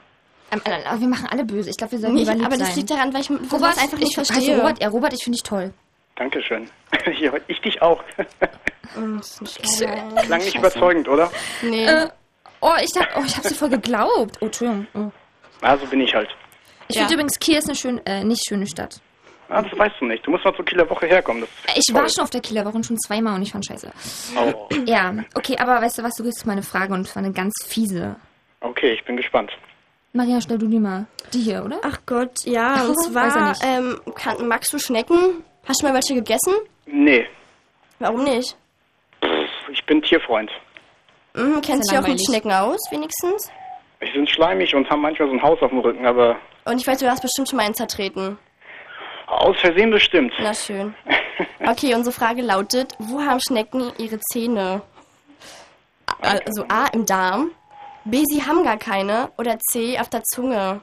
Speaker 17: Ähm, äh, aber wir machen alle böse. Ich glaube, wir sollten
Speaker 15: Nee,
Speaker 17: lieber lieb
Speaker 15: aber
Speaker 17: sein.
Speaker 15: das liegt daran, weil ich
Speaker 17: Robert,
Speaker 15: einfach nicht
Speaker 17: ich,
Speaker 15: verstehe.
Speaker 17: Also Robert, ja, Robert, ich finde dich toll.
Speaker 9: Dankeschön. *laughs* Ich dich auch.
Speaker 15: Das ist ein Scheiße. *laughs*
Speaker 9: Klang nicht überzeugend, oder?
Speaker 15: Nee.
Speaker 17: Äh, oh, ich hab, oh, ich hab sie voll geglaubt. Oh, Entschuldigung. Oh.
Speaker 9: Na, so bin ich halt.
Speaker 17: Ich
Speaker 15: Ja.
Speaker 17: finde übrigens, Kiel ist eine schön, äh, nicht schöne Stadt.
Speaker 9: Ah, das weißt du nicht. Du musst mal zur Kieler Woche herkommen.
Speaker 17: Ich
Speaker 9: toll.
Speaker 17: war schon auf der Kieler Woche und schon zweimal und ich fand scheiße.
Speaker 9: Oh.
Speaker 17: Ja, okay, aber weißt du was, du kriegst meine Frage und zwar eine ganz fiese.
Speaker 9: Okay, ich bin gespannt.
Speaker 17: Maria, stell du die mal. Die hier, oder?
Speaker 15: Ach Gott, ja. *laughs* Und zwar, ähm, kann, magst du Schnecken? Hast du mal welche gegessen?
Speaker 9: Nee,
Speaker 15: Warum nicht?
Speaker 9: ich bin Tierfreund.
Speaker 15: Mhm, kennst du
Speaker 17: ja
Speaker 15: dich auch mit. Schnecken aus, wenigstens?
Speaker 9: Ich sind schleimig und haben manchmal so ein Haus auf dem Rücken, aber
Speaker 15: Und ich weiß, du hast bestimmt schon mal einen zertreten.
Speaker 9: aus Versehen bestimmt.
Speaker 15: Na schön. *laughs* Okay, unsere Frage lautet, wo haben Schnecken ihre Zähne? Also A, im Darm, B, sie haben gar keine oder C, auf der Zunge.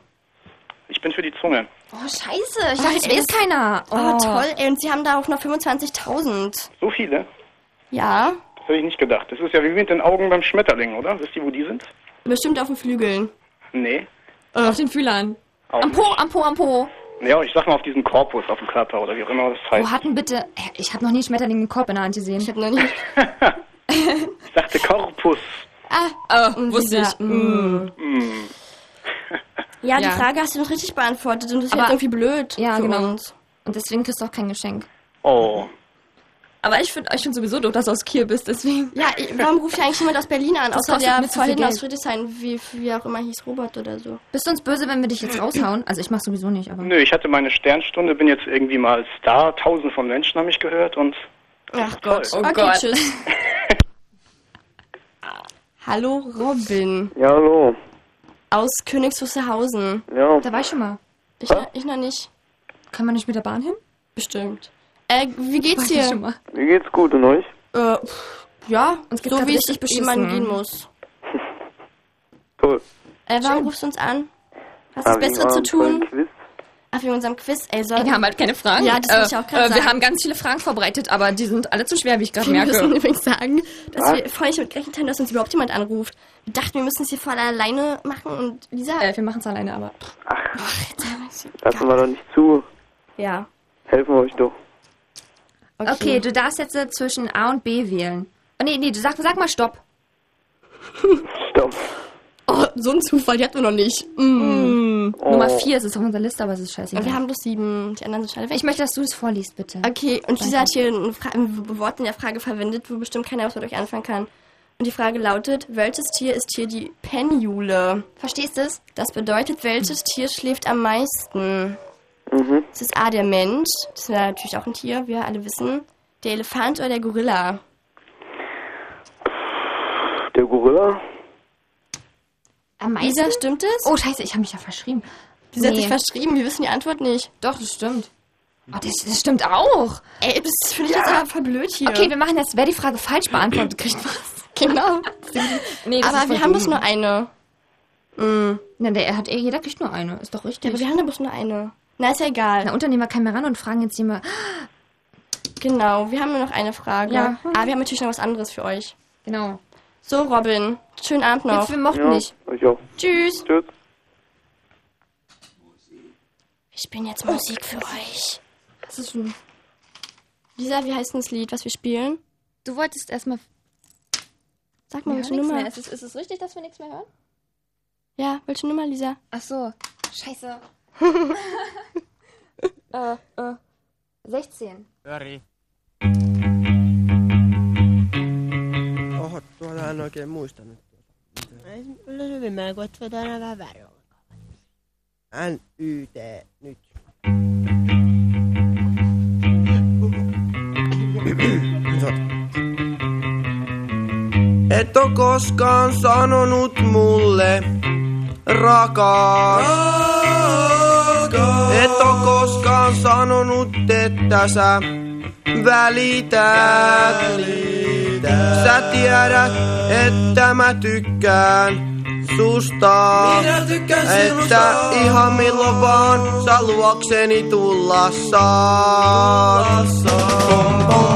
Speaker 9: Ich bin für die Zunge.
Speaker 17: Oh, scheiße. Ich
Speaker 15: Oh,
Speaker 17: dachte,
Speaker 15: ey,
Speaker 17: weiß keiner.
Speaker 15: Oh, toll. Ey, und sie haben da auch noch 25.000.
Speaker 9: So viele?
Speaker 15: Ja,
Speaker 9: Das hätte ich nicht gedacht. Das ist ja wie mit den Augen beim Schmetterling, oder? Wisst ihr, wo die sind?
Speaker 15: bestimmt auf den Flügeln.
Speaker 9: Nee.
Speaker 17: Auf den Fühlern.
Speaker 9: Auch
Speaker 17: Am Po, am Po, am Po.
Speaker 9: Ja, ich sag mal auf diesen Korpus auf dem Körper oder wie auch immer das heißt.
Speaker 17: Wo hatten bitte... Äh, Ich habe noch nie einen Schmetterling im Korb in der Hand gesehen.
Speaker 15: Ich habe noch nie... *laughs*
Speaker 9: Ich sagte Korpus.
Speaker 15: Ah,
Speaker 17: Oh, wusste ich.
Speaker 15: Mm.
Speaker 9: Hm.
Speaker 15: Ja, die
Speaker 17: Ja.
Speaker 15: Frage hast du noch richtig beantwortet und das ist
Speaker 17: Aber-
Speaker 15: jetzt irgendwie blöd
Speaker 17: Ja,
Speaker 15: für
Speaker 17: genau.
Speaker 15: uns.
Speaker 17: Und deswegen kriegst du auch kein Geschenk.
Speaker 9: Oh.
Speaker 17: Aber ich finde ich find sowieso doof, dass du aus Kiel bist, deswegen...
Speaker 15: Ja, ich- warum ruft ja eigentlich jemand aus Berlin an,
Speaker 17: Das
Speaker 15: außer der vorhin aus. Friedrichshain, wie, wie auch immer hieß, Robert oder so.
Speaker 17: Bist du uns böse, wenn wir dich jetzt raushauen? Also ich mach sowieso nicht, aber...
Speaker 9: Nö, ich hatte meine Sternstunde, bin jetzt irgendwie mal Star. Tausende von Menschen haben mich gehört und
Speaker 15: Ach Gott.
Speaker 17: Oh
Speaker 15: okay,
Speaker 17: Gott.
Speaker 15: tschüss. *laughs* Hallo Robin
Speaker 13: Ja, hallo.
Speaker 15: aus Königs Wusterhausen.
Speaker 13: Ja.
Speaker 17: Da war ich schon mal.
Speaker 15: Ich, noch- ich noch nicht.
Speaker 17: Kann man nicht mit der Bahn hin?
Speaker 15: Bestimmt. Äh, wie geht's dir?
Speaker 13: Mir geht's gut und euch?
Speaker 15: Äh, pff, ja,
Speaker 17: Uns geht's
Speaker 15: so wie es
Speaker 17: beschissen.
Speaker 15: jemand gehen muss. *laughs*
Speaker 13: Toll.
Speaker 15: Äh, warum rufst du uns an? Hast du was Besseres zu tun?
Speaker 13: Quiz.
Speaker 15: Ach, wegen unserem Quiz. Ey,
Speaker 17: Ey, wir haben halt keine Fragen.
Speaker 15: Ja, das wollte ich auch gerade
Speaker 17: äh, Wir haben ganz viele Fragen vorbereitet, aber die sind alle zu schwer, wie ich gerade
Speaker 15: Wir müssen
Speaker 17: merke. *laughs*
Speaker 15: übrigens sagen, dass
Speaker 13: Was?
Speaker 15: wir vorhin nicht mit gerechnet haben, dass uns überhaupt jemand anruft. Wir dachten, wir müssen es hier voll alleine machen und Lisa...
Speaker 17: Äh, wir machen es alleine, aber...
Speaker 13: Lassen wir doch nicht zu.
Speaker 15: Ja.
Speaker 13: Helfen wir euch doch.
Speaker 17: Okay, du darfst jetzt äh, zwischen A und B wählen. Oh, nee, nee, du sag, sag mal Stopp. *laughs*
Speaker 18: Stopp.
Speaker 15: Oh, so ein Zufall, die hatten wir noch nicht. Mm.
Speaker 17: Nummer 4 ist es auf unserer Liste, aber es ist scheiße.
Speaker 15: Wir haben bloß sieben. Die anderen sind schade weg.
Speaker 17: Ich möchte, dass du das vorliest, bitte.
Speaker 15: Okay, und Lisa hat hier ein, Fra ein Wort in der Frage verwendet, wo bestimmt keiner was mit euch anfangen kann. Und die Frage lautet, welches Tier ist hier die Penjule?
Speaker 17: Verstehst du es?
Speaker 15: Das bedeutet, welches Tier schläft am meisten?
Speaker 18: Mhm.
Speaker 15: Das ist A, der Mensch. Das wäre natürlich auch ein Tier, wie wir alle wissen. Der Elefant oder der Gorilla?
Speaker 18: Der Gorilla?
Speaker 17: Am meisten?
Speaker 15: Lisa, stimmt es?
Speaker 17: Oh, scheiße, ich habe mich da verschrieben.
Speaker 15: Lisa hat sich verschrieben, wir wissen die Antwort nicht.
Speaker 17: Doch, das stimmt. Oh, das, das stimmt auch.
Speaker 15: Ey, das finde ich jetzt aber voll blöd hier.
Speaker 17: Okay, wir machen jetzt, wer die Frage falsch beantwortet, kriegt was. *laughs*
Speaker 15: Genau. *laughs*
Speaker 17: Nee, das
Speaker 15: aber wir haben bloß nur eine. Mm.
Speaker 17: Na, der hat, jeder kriegt nur eine. Ist doch richtig.
Speaker 15: Ja, aber wir haben da bloß nur eine. Na, ist ja egal.
Speaker 17: Na, Unternehmer kommen wir ran und fragen jetzt jemand.
Speaker 15: Genau, wir haben nur noch eine Frage.
Speaker 17: Ja.
Speaker 15: Aber wir haben natürlich noch was anderes für euch.
Speaker 17: Genau.
Speaker 15: So, Robin, schönen Abend noch.
Speaker 17: Jetzt, wir mochten nicht.
Speaker 18: Ich auch.
Speaker 15: Tschüss.
Speaker 18: Tschüss.
Speaker 15: Wir spielen jetzt Musik für euch.
Speaker 17: Das ist schon.
Speaker 15: Lisa, wie heißt denn das Lied, was wir spielen?
Speaker 17: Du wolltest erstmal.
Speaker 15: Sag mal, welche Nummer?
Speaker 17: mehr. Ist es, ist es richtig, dass wir nichts mehr hören?
Speaker 15: Ja, welche Nummer, Lisa?
Speaker 17: Ach so. Scheiße. *laughs* *laughs* äh, äh. 16.
Speaker 3: Jari. Oho, tuolla en oikein muista nyt. Kyllä hyvin, kun et vetä aina vähän väärin N-Y-T nyt. Et oo koskaan sanonut mulle rakas. Et oo koskaan sanonut, että sä välität. Sä tiedät, että mä tykkään susta. että ihan milloin vaan sä luokseni tulla saat. Pom, pom,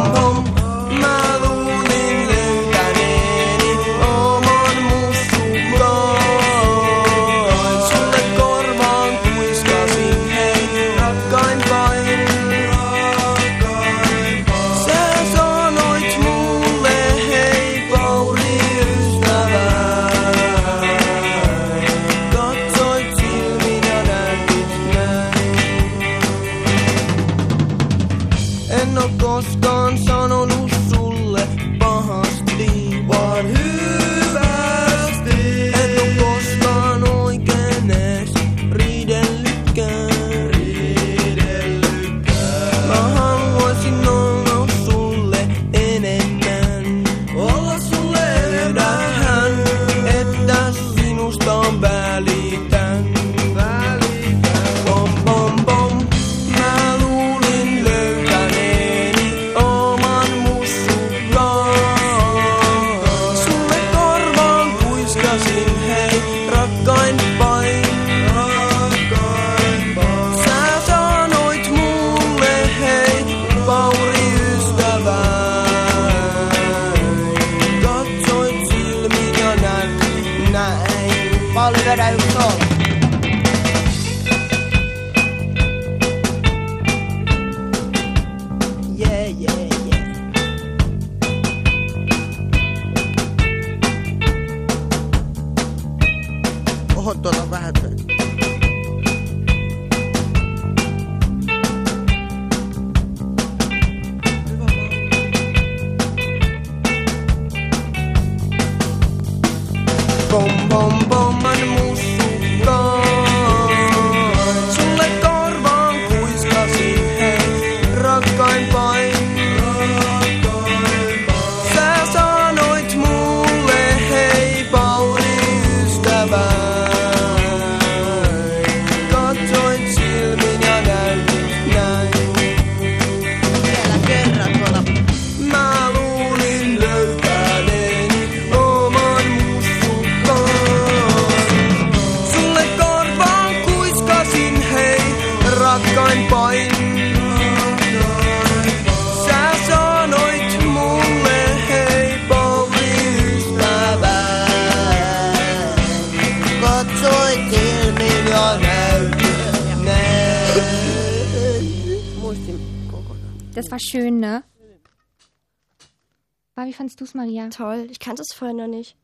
Speaker 17: Du's, Maria?
Speaker 15: Toll, ich kannte es vorher noch nicht.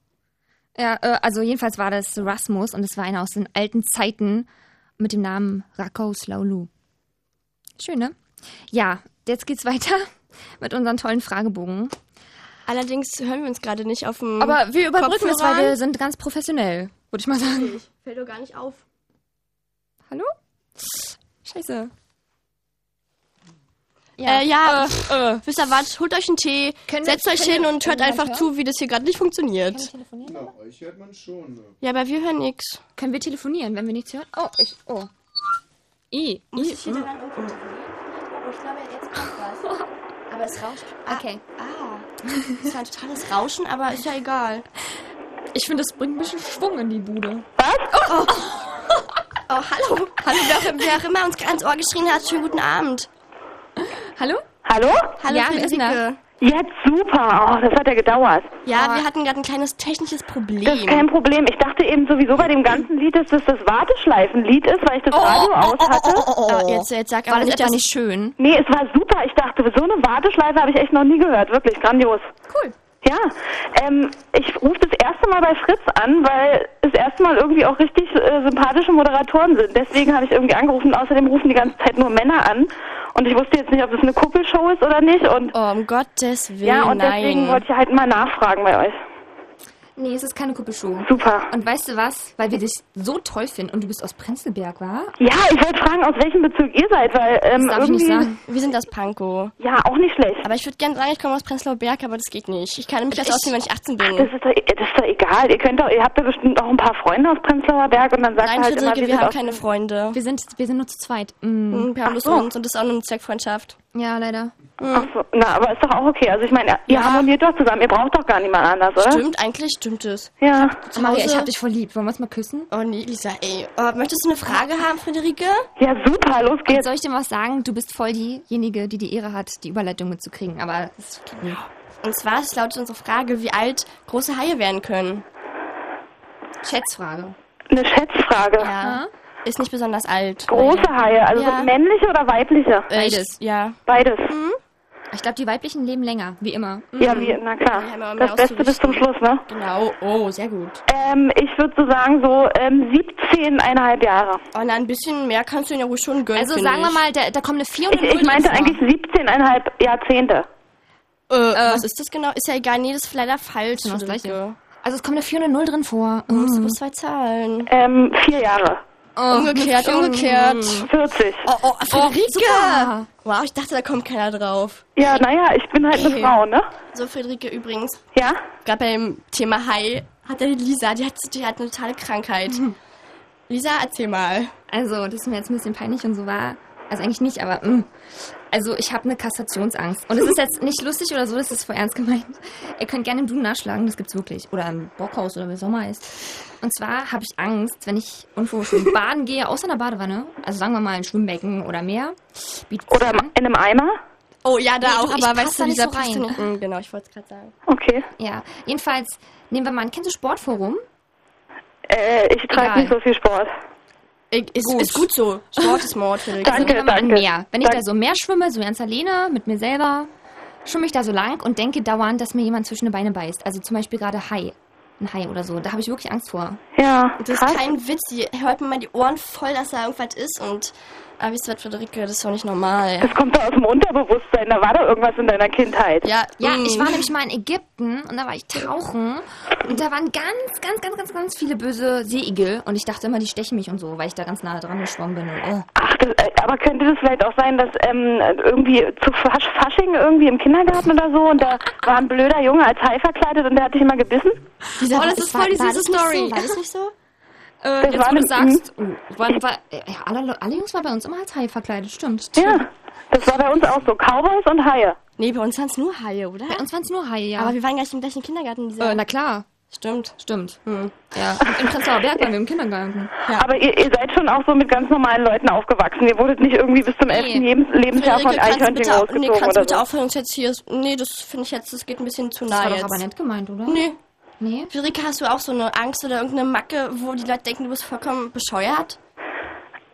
Speaker 17: Ja, äh, also jedenfalls war das Rasmus und es war einer aus den alten Zeiten mit dem Namen Rakos Laulu. Schön, ne? Ja, jetzt geht's *laughs* weiter mit unseren tollen Fragebogen.
Speaker 15: Allerdings hören wir uns gerade nicht auf dem
Speaker 17: Aber wir überbrücken es, weil wir sind ganz professionell, würde ich mal sagen.
Speaker 15: Fällt doch gar nicht auf.
Speaker 17: Hallo? Scheiße.
Speaker 15: Ja, äh, ja äh, wisst ihr was, holt euch einen Tee,
Speaker 17: Können wir-
Speaker 15: setzt euch
Speaker 17: können
Speaker 15: hin
Speaker 17: wir
Speaker 15: und hört einfach
Speaker 17: hören?
Speaker 15: zu, wie das hier gerade nicht funktioniert.
Speaker 4: Na, euch hört man schon. Ne?
Speaker 15: Ja, aber wir hören nix.
Speaker 17: Können wir telefonieren, wenn wir nichts hören? Oh, ich, oh. I,
Speaker 15: Muss
Speaker 17: I,
Speaker 15: ich hier dann irgendwo telefonieren? Oh, ich glaube, jetzt kommt was. Aber es rauscht. *laughs*
Speaker 17: Okay.
Speaker 15: Ah, das ist ein totales Rauschen, aber ist ja egal.
Speaker 17: Ich finde, es bringt ein bisschen Schwung in die Bude.
Speaker 15: Oh, *laughs* oh hallo. Hallo, wer auch, immer uns ins Ohr geschrien hat. Schönen guten Abend. *laughs*
Speaker 17: Hallo?
Speaker 20: Hallo?
Speaker 15: Hallo,
Speaker 17: Ja?
Speaker 15: Friederike.
Speaker 20: Jetzt super. Oh, das hat ja gedauert.
Speaker 15: Ja, wir hatten gerade ein kleines technisches Problem.
Speaker 20: Das ist kein Problem. Ich dachte eben sowieso bei dem ganzen Lied, dass das das Warteschleifenlied ist, weil ich das Radio aus hatte.
Speaker 15: Oh, jetzt, jetzt sag
Speaker 17: War
Speaker 15: aber
Speaker 17: das
Speaker 15: nicht, dass
Speaker 17: nicht schön?
Speaker 20: Nee, es war super. Ich dachte, so eine Warteschleife habe ich echt noch nie gehört. Wirklich grandios.
Speaker 15: Cool.
Speaker 20: Ja, ähm, ich rufe das erste Mal bei Fritz an, weil das erste Mal irgendwie auch richtig äh, sympathische Moderatoren sind. Deswegen habe ich irgendwie angerufen. Außerdem rufen die ganze Zeit nur Männer an. Und ich wusste jetzt nicht, ob das eine Kuppelshow ist oder nicht. Und
Speaker 15: oh, um Gottes Willen,
Speaker 20: ja, und
Speaker 15: nein.
Speaker 20: deswegen wollte ich halt mal nachfragen bei euch.
Speaker 17: Nee, es ist keine Kuppelshow.
Speaker 20: Super.
Speaker 17: Und weißt du was? Weil wir dich so toll finden und du bist aus Prenzlberg, war?
Speaker 20: Ja, ich wollte fragen, aus welchem Bezirk ihr seid, weil ähm,
Speaker 17: Das darf ich
Speaker 20: irgendwie...
Speaker 17: nicht sagen.
Speaker 15: Wir sind aus Pankow.
Speaker 20: Ja, auch nicht schlecht.
Speaker 15: Aber ich würde gerne sagen, ich komme aus Prenzlauer Berg, aber das geht nicht. Ich kann nämlich erst
Speaker 20: Ich-
Speaker 15: aussehen, wenn ich 18 bin.
Speaker 20: Ach, das ist, doch, das ist doch egal. Ihr könnt doch, ihr habt ja bestimmt auch ein paar Freunde aus Prenzlauer Berg und dann sagt
Speaker 15: Nein,
Speaker 20: ihr halt immer,
Speaker 15: wir
Speaker 20: sind
Speaker 15: haben
Speaker 20: aus-
Speaker 15: keine Freunde.
Speaker 17: Wir sind, wir sind nur zu zweit. Mm.
Speaker 15: Hm, Wir haben bloß
Speaker 20: so.
Speaker 15: uns und das ist auch eine Zweckfreundschaft.
Speaker 17: Ja, leider.
Speaker 20: Ach so, na, aber ist doch auch okay. Also ich meine, ihr
Speaker 15: Ja.
Speaker 20: harmoniert doch zusammen. Ihr braucht doch gar niemand anders, oder?
Speaker 15: Stimmt, eigentlich stimmt es.
Speaker 20: Ja.
Speaker 15: Zu
Speaker 17: Maria,
Speaker 15: Hause-
Speaker 17: ich hab dich voll lieb. Wollen wir uns mal küssen?
Speaker 15: Oh nee, Lisa, ey. Oh, möchtest du eine Frage haben, Friederike?
Speaker 20: Ja, super. Los
Speaker 17: Und
Speaker 20: geht's.
Speaker 17: soll ich dir was sagen? Du bist voll diejenige, die die Ehre hat, die Überleitung mitzukriegen. Aber das geht nicht.
Speaker 15: Und zwar ist lautet unsere Frage, wie alt große Haie werden können.
Speaker 17: Schätzfrage.
Speaker 20: Eine Schätzfrage.
Speaker 15: Ja. Ist nicht besonders alt.
Speaker 20: Große. Haie, also
Speaker 15: Ja.
Speaker 20: männliche oder weibliche?
Speaker 15: Äh,
Speaker 17: Beides.
Speaker 15: Ja.
Speaker 20: Beides.
Speaker 17: Ich glaube, die weiblichen leben länger, wie immer.
Speaker 20: Ja, wie, na klar. Das Beste bis zum Schluss, ne?
Speaker 15: Genau. Oh, sehr gut.
Speaker 20: Ähm, ich würde so sagen, so ähm, 17,5 Jahre.
Speaker 15: Oh, na, ein bisschen mehr kannst du ja ruhig schon gönnen.
Speaker 17: Also sagen wir mal, da, da kommt eine 4 und
Speaker 20: Ich,
Speaker 17: eine 0
Speaker 20: ich meinte eigentlich 17,5 Jahrzehnte.
Speaker 15: Äh, was ist das genau? Ist ja egal. Nee, das ist leider falsch.
Speaker 17: Genau das
Speaker 15: Friederike.
Speaker 17: Gleiche. Also es kommt eine 4 und eine 0 drin vor.
Speaker 15: Du musst
Speaker 17: Mm.
Speaker 15: bloß zwei Zahlen.
Speaker 20: Ähm, vier Jahre.
Speaker 17: Oh,
Speaker 15: umgekehrt,
Speaker 17: eine
Speaker 15: umgekehrt.
Speaker 20: 40.
Speaker 15: Oh, oh, Friederike!
Speaker 17: super.
Speaker 15: wow, ich dachte, da kommt keiner drauf.
Speaker 20: Ja, naja, ich bin halt eine
Speaker 15: Ey.
Speaker 20: Frau, ne?
Speaker 15: So, Friederike, übrigens,
Speaker 20: Ja?
Speaker 15: gerade beim Thema Hai hat der Lisa, die hat, die hat eine totale Krankheit. *laughs* Lisa, erzähl mal.
Speaker 17: Also, das ist mir jetzt ein bisschen peinlich und so war. Also eigentlich nicht, aber mm. also ich habe eine Kastrationsangst. Und es ist jetzt nicht lustig oder so, das ist voll ernst gemeint. Ihr könnt gerne im Duden nachschlagen, das gibt's wirklich. Oder im Bockhaus oder wie Sommer ist. Und zwar habe ich Angst, wenn ich irgendwo schwimmen *laughs* baden gehe, außer einer Badewanne, also sagen wir mal ein Schwimmbecken oder Meer.
Speaker 20: Oder
Speaker 17: an.
Speaker 20: in einem Eimer?
Speaker 15: Oh ja, da
Speaker 17: Nee,
Speaker 15: auch,
Speaker 17: ich
Speaker 15: aber weißt du,
Speaker 17: nicht
Speaker 15: Lisa
Speaker 17: so rein.
Speaker 15: nicht. Mm, Genau, ich wollte es gerade sagen.
Speaker 20: Okay.
Speaker 17: Ja, jedenfalls nehmen wir mal, kennst du Sportforum?
Speaker 20: Äh, ich treibe nicht so viel Sport.
Speaker 15: Ich, ist,
Speaker 17: Gut.
Speaker 15: ist gut so. Sport ist Mord, *laughs* Friederike.
Speaker 17: Also
Speaker 20: Danke,
Speaker 17: an
Speaker 20: danke.
Speaker 17: Meer. Wenn ich
Speaker 20: Danke.
Speaker 17: da so Meer schwimme, so ganz alleine, mit mir selber, schwimme ich da so lang und denke dauernd, dass mir jemand zwischen die Beine beißt. Also zum Beispiel gerade Hai. Ein Hai oder so. Da habe ich wirklich Angst vor.
Speaker 20: Ja,
Speaker 15: Das ist
Speaker 20: krass.
Speaker 15: kein Witz. Die hört mir mal die Ohren voll, dass da irgendwas ist. Und, aber wisst ihr was, Friederike, das ist doch nicht normal.
Speaker 20: Das kommt doch aus dem Unterbewusstsein. Da war doch irgendwas in deiner Kindheit.
Speaker 15: Ja,
Speaker 17: Ja,
Speaker 15: mm.
Speaker 17: ich war nämlich mal in Ägypten und da war ich tauchen und da waren ganz, ganz, ganz, ganz, ganz viele böse Seeigel und ich dachte immer, die stechen mich und so, weil ich da ganz nah dran geschwommen bin. Und, äh.
Speaker 20: Ach, das, äh, aber könnte das vielleicht auch sein, dass ähm, irgendwie zu Fasch Fasching irgendwie im Kindergarten oder so und da war ein blöder Junge als Hai verkleidet und der hat dich immer gebissen?
Speaker 17: Oh, das ist voll die
Speaker 15: war
Speaker 17: süße
Speaker 15: das nicht
Speaker 17: Story.
Speaker 15: So? War das nicht so?
Speaker 17: Äh,
Speaker 20: Das
Speaker 17: jetzt,
Speaker 20: war
Speaker 17: wo du sagst, oh, war, war, ja, alle, alle Jungs waren bei uns immer als Hai verkleidet, stimmt.
Speaker 20: Ja, das war bei uns auch so. Cowboys und Haie.
Speaker 15: Nee, bei uns waren es nur Haie, oder?
Speaker 17: Bei uns waren es nur Haie, ja.
Speaker 15: Aber wir waren gar nicht im gleichen Kindergarten.
Speaker 17: Äh, na klar,
Speaker 15: Stimmt.
Speaker 17: stimmt.
Speaker 15: Hm.
Speaker 17: Ja, in Prenzlauer Berg waren wir im Kindergarten.
Speaker 20: Aber ihr, ihr seid schon auch so mit ganz normalen Leuten aufgewachsen. Ihr wurdet nicht irgendwie bis zum
Speaker 17: Nee.
Speaker 20: 11. Lebens Lebensjahr von Eichhörnchen
Speaker 15: bitte, nee,
Speaker 20: rausgezogen
Speaker 15: kannst du
Speaker 20: oder
Speaker 15: bitte
Speaker 20: so.
Speaker 15: aufhören, uns jetzt hier... Nee, das finde ich jetzt, das geht ein bisschen zu
Speaker 17: Das
Speaker 15: nah
Speaker 17: war doch
Speaker 15: jetzt.
Speaker 17: aber nett gemeint, oder?
Speaker 15: Nee.
Speaker 17: Nee?
Speaker 15: Friederike, hast du auch so eine Angst oder irgendeine Macke, wo die Leute denken, du bist vollkommen bescheuert?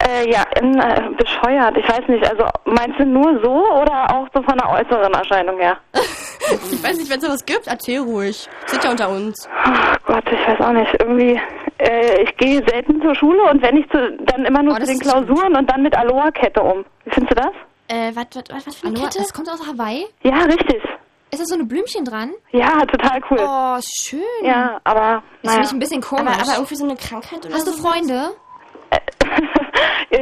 Speaker 20: Äh, ja, in, äh, bescheuert. Ich weiß nicht. Also meinst du nur so oder auch so von der äußeren Erscheinung her? *laughs*
Speaker 15: Ich weiß nicht, wenn es sowas gibt, erzähl ruhig. Sind ja unter uns.
Speaker 20: Ach Gott, ich weiß auch nicht. Irgendwie, äh, ich gehe selten zur Schule und wenn ich zu, dann immer
Speaker 17: Oh,
Speaker 20: nur zu den Klausuren und dann mit Aloha-Kette um. Wie findest du das?
Speaker 15: Äh, was, was, was, was für eine
Speaker 17: Aloha,
Speaker 15: Kette?
Speaker 17: das kommt aus Hawaii?
Speaker 20: Ja, richtig.
Speaker 17: Ist da so eine Blümchen dran?
Speaker 20: Ja, total cool.
Speaker 17: Oh, schön.
Speaker 20: Ja, aber.
Speaker 17: Das finde ich ein bisschen komisch.
Speaker 15: Aber, aber irgendwie so eine Krankheit oder
Speaker 17: Hast du? Freunde? *laughs*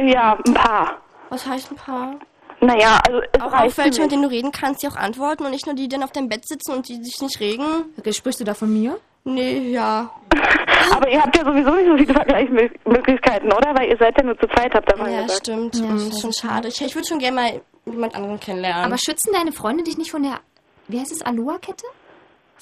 Speaker 20: Ja, ein paar.
Speaker 15: Was heißt ein paar?
Speaker 20: Naja, also es
Speaker 15: Auch auf welche, mit denen du reden kannst, die auch antworten und nicht nur die, die dann auf deinem Bett sitzen und die sich nicht regen.
Speaker 17: Okay, sprichst du da von mir?
Speaker 15: Nee, ja. *laughs*
Speaker 20: Aber ihr habt ja sowieso nicht so viele Vergleichsmöglichkeiten, oder? Weil ihr seid ja nur zu zweit, habt ihr mal
Speaker 15: Ja,
Speaker 20: gesagt.
Speaker 15: stimmt.
Speaker 17: Ja,
Speaker 15: Mm,
Speaker 17: das
Speaker 15: ist schon schade. Ich, ich würde schon gerne mal jemand anderen kennenlernen.
Speaker 17: Aber schützen deine Freunde dich nicht von der, wie heißt es, Aloha-Kette?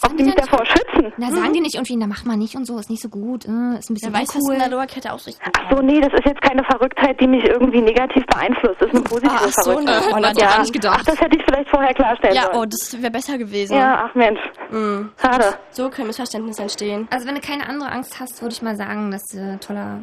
Speaker 20: Ob die mich davor schützen?
Speaker 17: Na, sagen die nicht irgendwie, na, mach mal nicht und so, ist nicht so gut, äh, ist ein bisschen
Speaker 15: Wer weiß, was
Speaker 17: uncool.
Speaker 15: in der Aloha-Kette ausrichten
Speaker 20: Ach so, nee, das ist jetzt keine Verrücktheit, die mich irgendwie negativ beeinflusst. Das ist eine positive
Speaker 15: Ach so,
Speaker 20: Verrücktheit.
Speaker 15: ne, man hat
Speaker 20: ja.
Speaker 15: gar nicht gedacht.
Speaker 20: Ach, das hätte ich vielleicht vorher klarstellen
Speaker 15: Ja,
Speaker 20: sollen.
Speaker 15: oh, das wäre besser gewesen.
Speaker 20: Ja, ach Mensch.
Speaker 15: Mm.
Speaker 20: Schade.
Speaker 15: So können Missverständnisse entstehen.
Speaker 17: Also wenn du keine andere Angst hast, würde ich mal sagen, dass du ein toller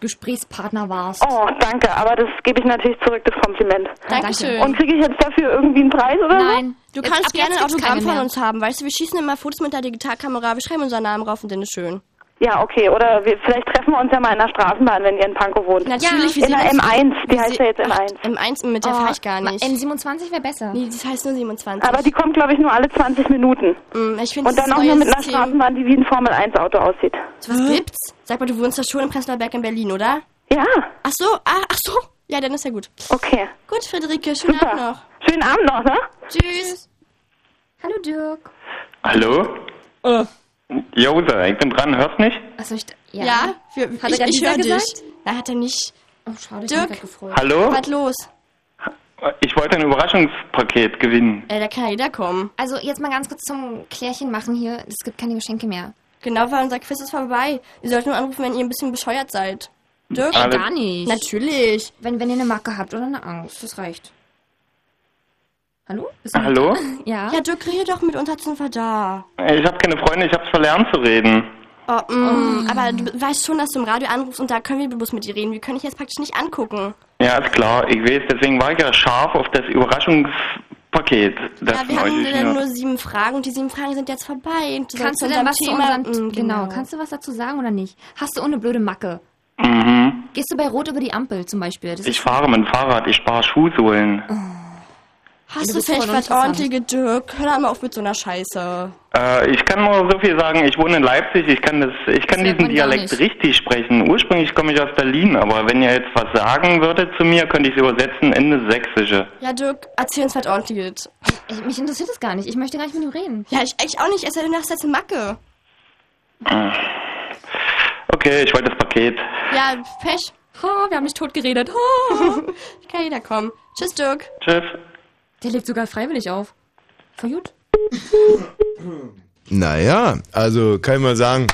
Speaker 17: Gesprächspartner warst.
Speaker 20: Oh, danke, aber das gebe ich natürlich zurück, das Kompliment.
Speaker 15: Dankeschön.
Speaker 20: Und kriege ich jetzt dafür irgendwie einen Preis oder
Speaker 17: Nein.
Speaker 15: Du
Speaker 17: Jetzt-
Speaker 15: kannst gerne ein Autogramm von uns haben. Weißt du, wir schießen immer Fotos mit der Digitalkamera, wir schreiben unseren Namen rauf und dann ist schön.
Speaker 20: Ja, okay, oder wir, vielleicht treffen wir uns ja mal in der Straßenbahn, wenn ihr in Pankow wohnt.
Speaker 15: Natürlich, wir
Speaker 20: in der
Speaker 15: sehen uns-
Speaker 20: M1, die heißt ja jetzt M1.
Speaker 15: Ach, M1, mit der
Speaker 17: Oh,
Speaker 15: fahre ich gar nicht.
Speaker 17: M27 wäre besser.
Speaker 15: Nee, das heißt nur 27.
Speaker 20: Aber die kommt, glaube ich, nur alle 20 Minuten.
Speaker 15: Mm, ich
Speaker 20: Und dann auch nur mit einer Straßenbahn, die wie ein Formel-1-Auto aussieht.
Speaker 15: Was gibt's? Sag mal, du wohnst ja schon in Prenzlauer Berg in Berlin, oder?
Speaker 20: Ja.
Speaker 15: Ach so, ah, ach so. Ja, dann ist ja gut.
Speaker 20: Okay.
Speaker 15: Gut, Friederike, schönen
Speaker 20: Super.
Speaker 15: Abend noch.
Speaker 20: Schönen Abend noch, ne?
Speaker 15: Tschüss.
Speaker 17: Hallo Dirk.
Speaker 21: Hallo?
Speaker 15: Oh.
Speaker 21: Jose, ich bin dran, hörst mich?
Speaker 17: Achso, ich,
Speaker 15: Ja,
Speaker 17: ja.
Speaker 15: für,
Speaker 17: Hat er
Speaker 15: ich,
Speaker 17: grad
Speaker 15: ich höre dich.
Speaker 17: gesagt?
Speaker 15: Na, hat er nicht.
Speaker 17: Oh, schade, ich
Speaker 15: Dirk.
Speaker 17: hab mich grad gefreut.
Speaker 21: Hallo?
Speaker 15: Was los?
Speaker 21: Ich wollte ein Überraschungspaket gewinnen.
Speaker 15: Äh, da kann ja jeder kommen.
Speaker 17: Also jetzt mal ganz kurz zum Klärchen machen hier. Es gibt keine Geschenke mehr.
Speaker 15: Genau, weil unser Quiz ist vorbei. Ihr sollt nur anrufen, wenn ihr ein bisschen bescheuert seid. Dirk?
Speaker 17: Ey, gar nicht.
Speaker 15: Natürlich.
Speaker 17: Wenn, wenn ihr eine Macke habt oder eine Angst, das reicht. Hallo? Bist du noch
Speaker 21: Hallo? *laughs*
Speaker 17: Ja.
Speaker 15: Ja, Dirk, rede doch mit uns, wir da.
Speaker 21: Ich habe keine Freunde, ich hab's verlernt zu reden.
Speaker 15: Oh, mm, Aber du weißt schon, dass du im Radio anrufst und da können wir bloß mit dir reden. Wir können dich jetzt praktisch nicht angucken.
Speaker 21: Ja, ist klar, ich weiß, deswegen war ich ja scharf auf das Überraschungspaket. Das
Speaker 15: ja, wir haben
Speaker 21: mir-
Speaker 15: nur sieben Fragen und die sieben Fragen sind jetzt vorbei. Und
Speaker 17: Kannst du denn was zu
Speaker 15: Thema,
Speaker 17: unserem...
Speaker 15: Mm,
Speaker 17: genau. kannst du was dazu sagen oder nicht? Hast du ohne blöde Macke?
Speaker 21: Mhm.
Speaker 17: Gehst du bei Rot über die Ampel zum Beispiel? Das
Speaker 21: Ich fahre mit dem Fahrrad, ich spare Schuhsohlen.
Speaker 15: Hast
Speaker 17: Du
Speaker 15: vielleicht was
Speaker 17: interessant.
Speaker 15: ordentliche, Dirk? Hör doch mal auf mit so einer Scheiße.
Speaker 21: Äh, ich kann nur so viel sagen, ich wohne in Leipzig, ich kann das, ich kann
Speaker 15: hört
Speaker 21: diesen Dialekt
Speaker 15: nicht.
Speaker 21: richtig sprechen. Ursprünglich komme ich aus Berlin, aber wenn ihr jetzt was sagen würdet zu mir, könnte ich es übersetzen in das Sächsische.
Speaker 15: Ja, Dirk, erzähl uns was ordentliches.
Speaker 17: Ich, mich interessiert das gar nicht. Ich möchte gar nicht mit ihm reden.
Speaker 15: Ja, ich, ich auch nicht. Es sei denn, du hast jetzt eine Macke.
Speaker 21: Äh. Okay, ich wollte das Paket.
Speaker 15: Ja, Pech.
Speaker 17: Oh, wir haben dich tot geredet. *laughs*
Speaker 15: Kann jeder kommen. Tschüss, Dirk.
Speaker 21: Tschüss.
Speaker 17: Der legt sogar freiwillig auf. Voll gut.
Speaker 4: Naja, also kann ich mal sagen,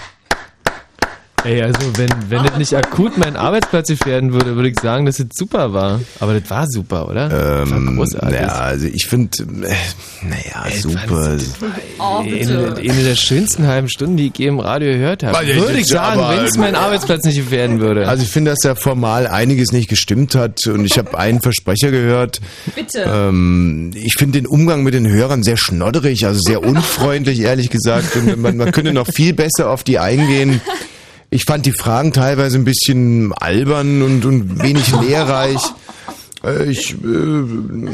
Speaker 5: Ey, also wenn, wenn das nicht akut mein Arbeitsplatz gefährden würde, würde ich sagen, dass es super war. Aber das war super, oder?
Speaker 4: ähm,
Speaker 5: war großartig.
Speaker 4: ja, also ich finde, äh, naja, super.
Speaker 15: Oh,
Speaker 5: Eine, eine der schönsten halben Stunden, die ich je im Radio gehört habe.
Speaker 4: Weil ich
Speaker 5: Würde ich sagen, wenn es meinen Arbeitsplatz nicht gefährden würde.
Speaker 4: Also ich finde, dass da formal einiges nicht gestimmt hat und ich habe einen Versprecher gehört.
Speaker 17: Bitte.
Speaker 4: Ähm, ich finde den Umgang mit den Hörern sehr schnodderig, also sehr unfreundlich, ehrlich gesagt. Und man, man könnte noch viel besser auf die eingehen. Ich fand die Fragen teilweise ein bisschen albern und, und wenig *laughs* lehrreich. Äh, Ich, äh,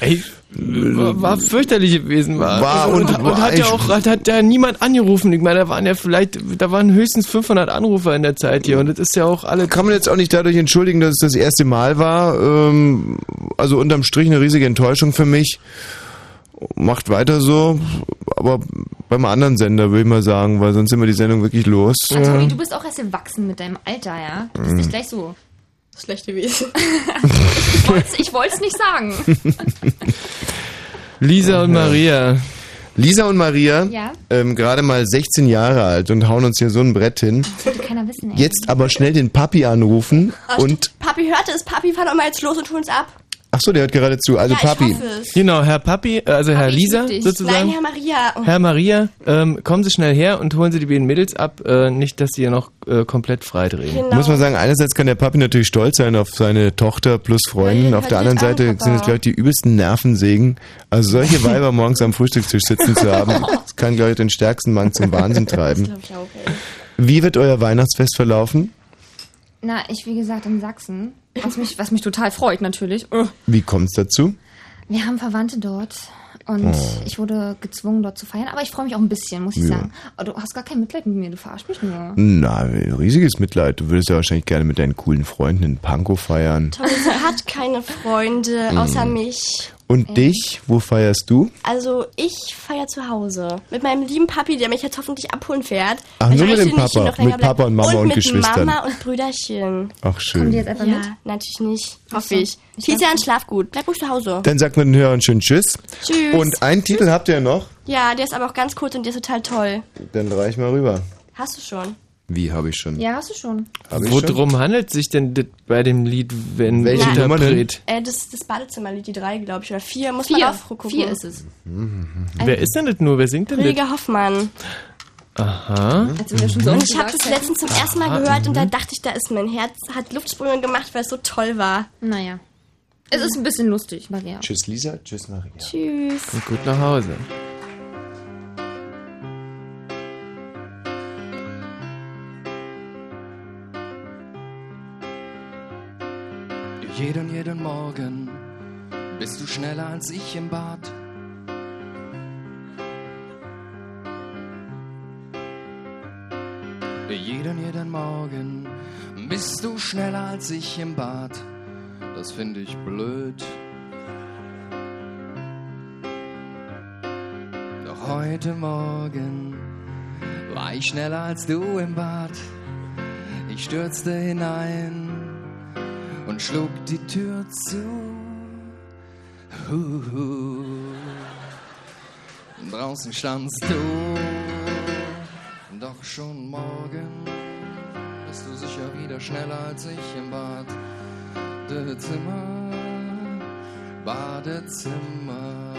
Speaker 5: Ey, war, war fürchterlich gewesen, war.
Speaker 4: War
Speaker 5: und,
Speaker 4: und-
Speaker 5: und,
Speaker 4: war
Speaker 5: hat ja auch hat, hat ja niemand angerufen. Ich meine, da waren ja vielleicht, da waren höchstens 500 Anrufer in der Zeit hier und das ist ja auch alle.
Speaker 4: kann man jetzt auch nicht dadurch entschuldigen, dass es das erste Mal war. Ähm, also unterm Strich eine riesige Enttäuschung für mich. Macht weiter so, aber beim anderen Sender würde ich mal sagen, weil sonst sind wir die Sendung wirklich los.
Speaker 17: Ah, Toni, du bist auch erst gewachsen mit deinem Alter, ja? Du bist
Speaker 4: Mhm.
Speaker 17: nicht gleich so.
Speaker 15: Schlecht gewesen.
Speaker 17: Ich wollte es nicht sagen. *laughs*
Speaker 5: Lisa und Maria.
Speaker 4: Lisa und Maria,
Speaker 17: Ja?
Speaker 4: ähm, gerade mal 16 Jahre alt und hauen uns hier so ein Brett hin.
Speaker 17: Das sollte keiner wissen, ey.
Speaker 4: Jetzt aber schnell den Papi anrufen
Speaker 15: Ah,
Speaker 4: und
Speaker 15: Papi hörte es. Papi, fahr doch mal jetzt los und tu uns ab.
Speaker 4: Ach so, der hört gerade zu. Also
Speaker 15: Ja,
Speaker 4: Papi.
Speaker 5: Genau, Herr Papi, äh, also Herr Lisa sozusagen.
Speaker 15: Nein, Herr Maria. Oh.
Speaker 5: Herr Maria, ähm, kommen Sie schnell her und holen Sie die beiden Mädels ab, äh, nicht, dass die ja noch äh, komplett freidrehen.
Speaker 15: Genau.
Speaker 4: Muss man sagen, einerseits kann der Papi natürlich stolz sein auf seine Tochter plus Freundin,
Speaker 15: Nein,
Speaker 4: auf der anderen
Speaker 15: an,
Speaker 4: Seite
Speaker 15: Papa.
Speaker 4: sind es, glaube ich, die übelsten Nervensägen. Also solche Weiber *laughs* morgens am Frühstückstisch sitzen zu haben, das kann, glaube ich, den stärksten Mann zum Wahnsinn treiben.
Speaker 15: glaub ich auch, ey.
Speaker 4: Wie wird euer Weihnachtsfest verlaufen?
Speaker 17: Na, ich wie gesagt in Sachsen, was mich, was mich total freut natürlich. Oh.
Speaker 4: Wie kommt es dazu?
Speaker 17: Wir haben Verwandte dort und
Speaker 4: Oh.
Speaker 17: ich wurde gezwungen dort zu feiern, aber ich freue mich auch ein bisschen, muss ich
Speaker 4: Ja.
Speaker 17: sagen. Oh, du hast gar kein Mitleid mit mir, du verarschst mich nur.
Speaker 4: Na, riesiges Mitleid. Du würdest ja wahrscheinlich gerne mit deinen coolen Freunden in Pankow feiern.
Speaker 15: Toll, sie hat keine Freunde
Speaker 4: Mm.
Speaker 15: außer mich.
Speaker 4: Und dich, wo feierst du?
Speaker 15: Also ich feiere zu Hause mit meinem lieben Papi, der mich jetzt hoffentlich abholen fährt.
Speaker 4: Ach,
Speaker 15: weil
Speaker 4: nur
Speaker 15: ich
Speaker 4: mit dem Papa,
Speaker 15: noch länger
Speaker 4: mit Papa
Speaker 15: bleiben.
Speaker 4: und Mama und
Speaker 15: mit
Speaker 4: Geschwistern.
Speaker 15: Mama und Brüderchen.
Speaker 4: Ach, schön.
Speaker 17: die jetzt einfach
Speaker 15: ja,
Speaker 17: mit?
Speaker 15: natürlich nicht. Hoffe ich. Tizian, schlaf gut. Bleib ruhig zu Hause.
Speaker 4: Dann sagt man den Hörern schön Tschüss.
Speaker 15: Tschüss.
Speaker 4: Und einen Titel habt ihr noch?
Speaker 15: Ja, der ist aber auch ganz kurz und der ist total toll.
Speaker 4: Dann reich mal rüber.
Speaker 15: Hast du schon?
Speaker 4: Wie habe ich schon?
Speaker 17: Ja, hast du schon.
Speaker 4: Hab?
Speaker 5: Worum handelt sich denn bei dem Lied, wenn
Speaker 4: Welche
Speaker 5: der
Speaker 4: Nummer denn?
Speaker 15: Äh, das ist das Badezimmerlied, die drei, glaube ich, oder vier. Muss
Speaker 17: Vier.
Speaker 15: man aufgucken.
Speaker 17: Vier ist es.
Speaker 5: Wer ist denn das nur? Wer singt denn das?
Speaker 15: Rüdiger Hoffmann.
Speaker 5: Aha.
Speaker 17: Als wir schon so
Speaker 15: Und
Speaker 17: oft
Speaker 15: ich habe das letztens zum ersten Mal gehört und da
Speaker 5: mhm.
Speaker 15: dachte ich, da ist mein Herz, hat Luftsprünge gemacht, weil es so toll war.
Speaker 17: Naja. Es ist ein bisschen lustig, Maria.
Speaker 4: Tschüss Lisa, tschüss Maria.
Speaker 15: Tschüss.
Speaker 5: Und gut nach Hause.
Speaker 22: Jeden, jeden Morgen bist du schneller als ich im Bad. Jeden, jeden Morgen bist du schneller als ich im Bad. Das finde ich blöd. Doch heute Morgen war ich schneller als du im Bad. Ich stürzte hinein und schlug die Tür zu. Huhu. Draußen standst du, doch schon morgen bist du sicher wieder schneller als ich im Bad. Badezimmer, Badezimmer.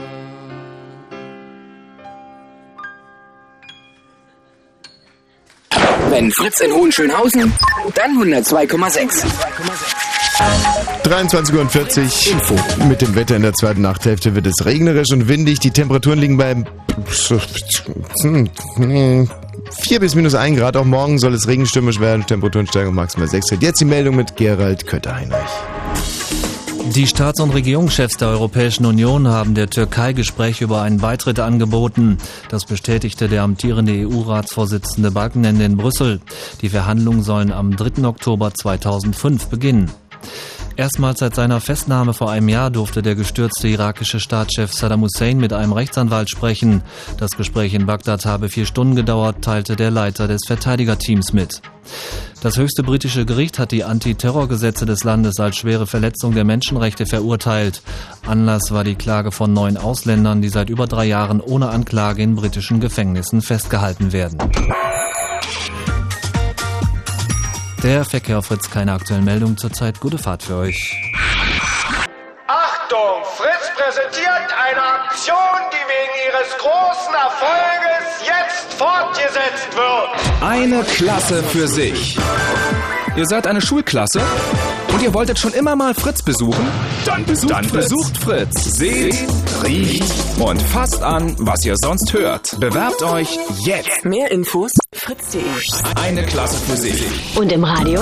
Speaker 10: Wenn Fritz in Hohenschönhausen, dann 102,6.
Speaker 4: 23 Uhr und 40 Info. Mit dem Wetter in der zweiten Nachthälfte wird es regnerisch und windig. Die Temperaturen liegen bei 4 bis minus 1 Grad. Auch morgen soll es regenstürmisch werden. Temperaturen steigen auf maximal 6 Grad. Jetzt die Meldung mit Gerald Kötter-Heinrich.
Speaker 11: Die Staats- und Regierungschefs der Europäischen Union haben der Türkei Gespräche über einen Beitritt angeboten. Das bestätigte der amtierende EU-Ratsvorsitzende Balkenende in Brüssel. Die Verhandlungen sollen am 3. Oktober 2005 beginnen. Erstmals seit seiner Festnahme vor einem Jahr durfte der gestürzte irakische Staatschef Saddam Hussein mit einem Rechtsanwalt sprechen. Das Gespräch in Bagdad habe vier Stunden gedauert, teilte der Leiter des Verteidigerteams mit. Das höchste britische Gericht hat die Antiterrorgesetze des Landes als schwere Verletzung der Menschenrechte verurteilt. Anlass war die Klage von neun Ausländern, die seit über drei Jahren ohne Anklage in britischen Gefängnissen festgehalten werden. Der Verkehr auf Fritz, keine aktuellen Meldungen zurzeit. Gute Fahrt für euch.
Speaker 23: Achtung! Fritz präsentiert eine Aktion, die wegen ihres großen Erfolges jetzt fortgesetzt wird.
Speaker 16: Eine Klasse für sich. Ihr seid eine Schulklasse und ihr wolltet schon immer mal Fritz besuchen? Dann besucht, Dann
Speaker 23: Fritz.
Speaker 16: besucht Fritz. Seht, riecht und fasst an, was ihr sonst hört. Bewerbt euch jetzt.
Speaker 24: Mehr Infos fritz.de.
Speaker 16: Eine Klasse für sich.
Speaker 24: Und im Radio?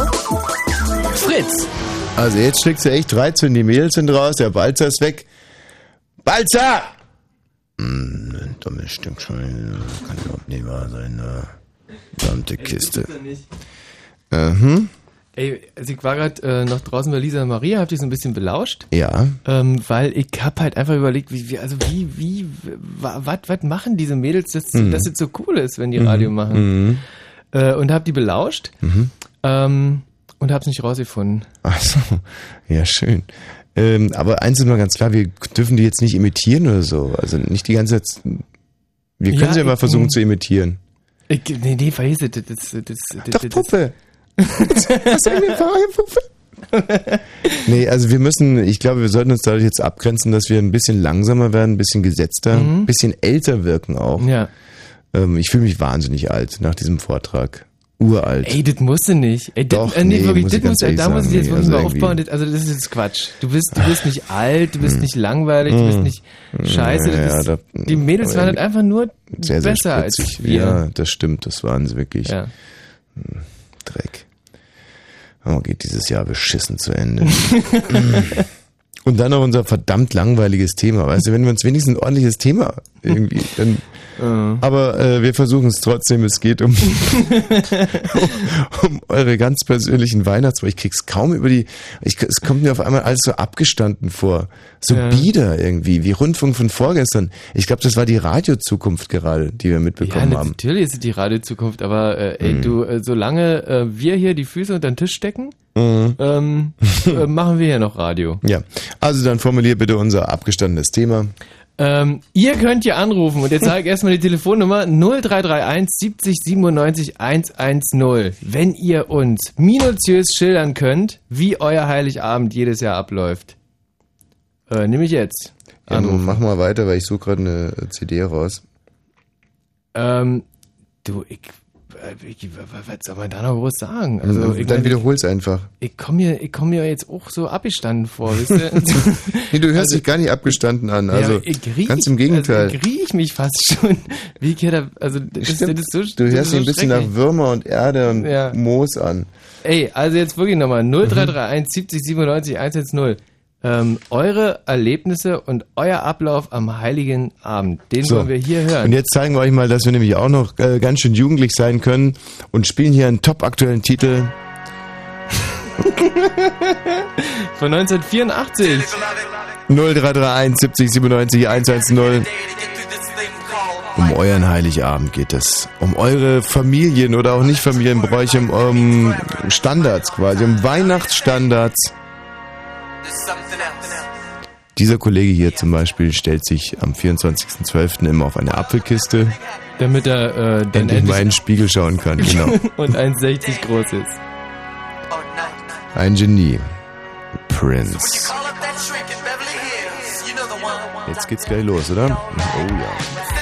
Speaker 24: Fritz.
Speaker 4: Also jetzt schlägt sie echt 13, die Mädels sind raus, der Balzer ist weg. Balzer! Hm, dummes Stück schon. Kann überhaupt nicht wahr sein. Ne? Verdammte Kiste. Mhm.
Speaker 5: Ey, also ich war gerade äh, noch draußen bei Lisa und Maria, hab die so ein bisschen belauscht.
Speaker 4: Ja.
Speaker 5: Ähm, weil ich hab halt einfach überlegt, wie, wie also wie, wie, was, was machen diese Mädels, dass,
Speaker 4: Mhm.
Speaker 5: dass es so cool ist, wenn die
Speaker 4: Mhm.
Speaker 5: Radio machen.
Speaker 4: Mhm.
Speaker 5: Äh, und hab die belauscht
Speaker 4: Mhm.
Speaker 5: ähm, und hab's nicht rausgefunden.
Speaker 4: Ach so, ja schön. Ähm, aber eins ist mal ganz klar, wir dürfen die jetzt nicht imitieren oder so. Also nicht die ganze Zeit. Wir können
Speaker 5: Ja,
Speaker 4: sie ja mal versuchen zu imitieren.
Speaker 5: Ich, nee, nee, vergiss es, das, das, das, das,
Speaker 4: Doch,
Speaker 5: das,
Speaker 4: Was sagen wir, Puppe? Nee, also wir müssen, ich glaube, wir sollten uns dadurch jetzt abgrenzen, dass wir ein bisschen langsamer werden, ein bisschen gesetzter,
Speaker 5: Mhm.
Speaker 4: ein bisschen älter wirken auch.
Speaker 5: Ja.
Speaker 4: Ähm, ich fühle mich wahnsinnig alt nach diesem Vortrag. Uralt.
Speaker 5: Ey, das musst du nicht. Ey, das,
Speaker 4: Doch,
Speaker 5: äh, nee,
Speaker 4: nee,
Speaker 5: wirklich,
Speaker 4: muss
Speaker 5: das
Speaker 4: ich
Speaker 5: musst, du- da muss ich jetzt
Speaker 4: nee, also
Speaker 5: aufbauen. Das, also das ist jetzt Quatsch. Du bist, du bist nicht alt, du bist nicht langweilig, du bist
Speaker 4: Mm.
Speaker 5: nicht scheiße.
Speaker 4: Ja,
Speaker 5: Das ist,
Speaker 4: da-
Speaker 5: die Mädels waren halt einfach nur
Speaker 4: sehr, sehr
Speaker 5: besser als
Speaker 4: spritzig.
Speaker 5: wir.
Speaker 4: Ja, das stimmt, das waren sie wirklich.
Speaker 5: Ja.
Speaker 4: Hm, Dreck. Oh, geht dieses Jahr beschissen zu Ende. *laughs* Und dann noch unser verdammt langweiliges Thema. Weißt du, wenn wir uns wenigstens ein ordentliches Thema irgendwie, dann. *laughs* Aber äh, wir versuchen es trotzdem. Es geht um, *laughs* um, um eure ganz persönlichen Weihnachtsfeier. Ich krieg's kaum über die. Ich, es kommt mir auf einmal alles so abgestanden vor. So
Speaker 5: Ja.
Speaker 4: bieder irgendwie, wie Rundfunk von vorgestern. Ich glaube, das war die Radiozukunft gerade, die wir
Speaker 5: Ja,
Speaker 4: mitbekommen haben.
Speaker 5: natürlich ist es die Radiozukunft, aber äh, ey,
Speaker 4: Mhm.
Speaker 5: du, äh, solange äh, wir hier die Füße unter den Tisch stecken,
Speaker 4: Mhm.
Speaker 5: ähm, *laughs* äh, machen wir hier noch Radio.
Speaker 4: Ja, also dann formulier bitte unser abgestandenes Thema.
Speaker 5: Ähm, ihr könnt hier anrufen und jetzt sage ich erstmal die Telefonnummer 0331 70 97 110. Wenn ihr uns minutiös schildern könnt, wie euer Heiligabend jedes Jahr abläuft. Äh, nehme ich jetzt.
Speaker 4: Ja, mach mal weiter, weil ich suche gerade eine CD raus.
Speaker 5: Ähm, du, ich, was soll man da noch groß sagen? Also,
Speaker 4: Also,
Speaker 5: ich
Speaker 4: dann wiederhol's einfach.
Speaker 5: Ich komme mir, ich komm mir jetzt auch so abgestanden vor, wisst ihr? *laughs*
Speaker 4: Nee, du hörst dich gar nicht abgestanden an. Also
Speaker 5: ja, ich riech,
Speaker 4: ganz im Gegenteil.
Speaker 5: Also ich riech mich fast *laughs* schon. Wie ich da, also das, das
Speaker 4: Stimmt.
Speaker 5: ist so
Speaker 4: du
Speaker 5: das
Speaker 4: hörst dich
Speaker 5: so
Speaker 4: ein bisschen nach. Würmer und Erde und
Speaker 5: Ja.
Speaker 4: Moos an.
Speaker 5: Ey, also jetzt wirklich nochmal 0331 70 97 110. Ähm, eure Erlebnisse und euer Ablauf am Heiligen Abend, den
Speaker 4: So.
Speaker 5: wollen wir hier hören.
Speaker 4: Und jetzt zeigen wir euch mal, dass wir nämlich auch noch äh, ganz schön jugendlich sein können und spielen hier einen top-aktuellen Titel. *laughs*
Speaker 5: Von 1984.
Speaker 4: 0331 70 97 110. Um euren Heiligabend geht es. Um eure Familien oder auch nicht Familienbräuche, um, um Standards quasi, um Weihnachtsstandards. Dieser Kollege hier zum Beispiel stellt sich am 24.12. immer auf eine Apfelkiste,
Speaker 5: Damit er äh, dann
Speaker 4: endlich
Speaker 5: endlich
Speaker 4: mal in den Spiegel schauen kann. Genau. *laughs*
Speaker 5: und 1,60 groß ist.
Speaker 4: Ein Genie. Prince. Jetzt geht's gleich los, oder? Oh ja.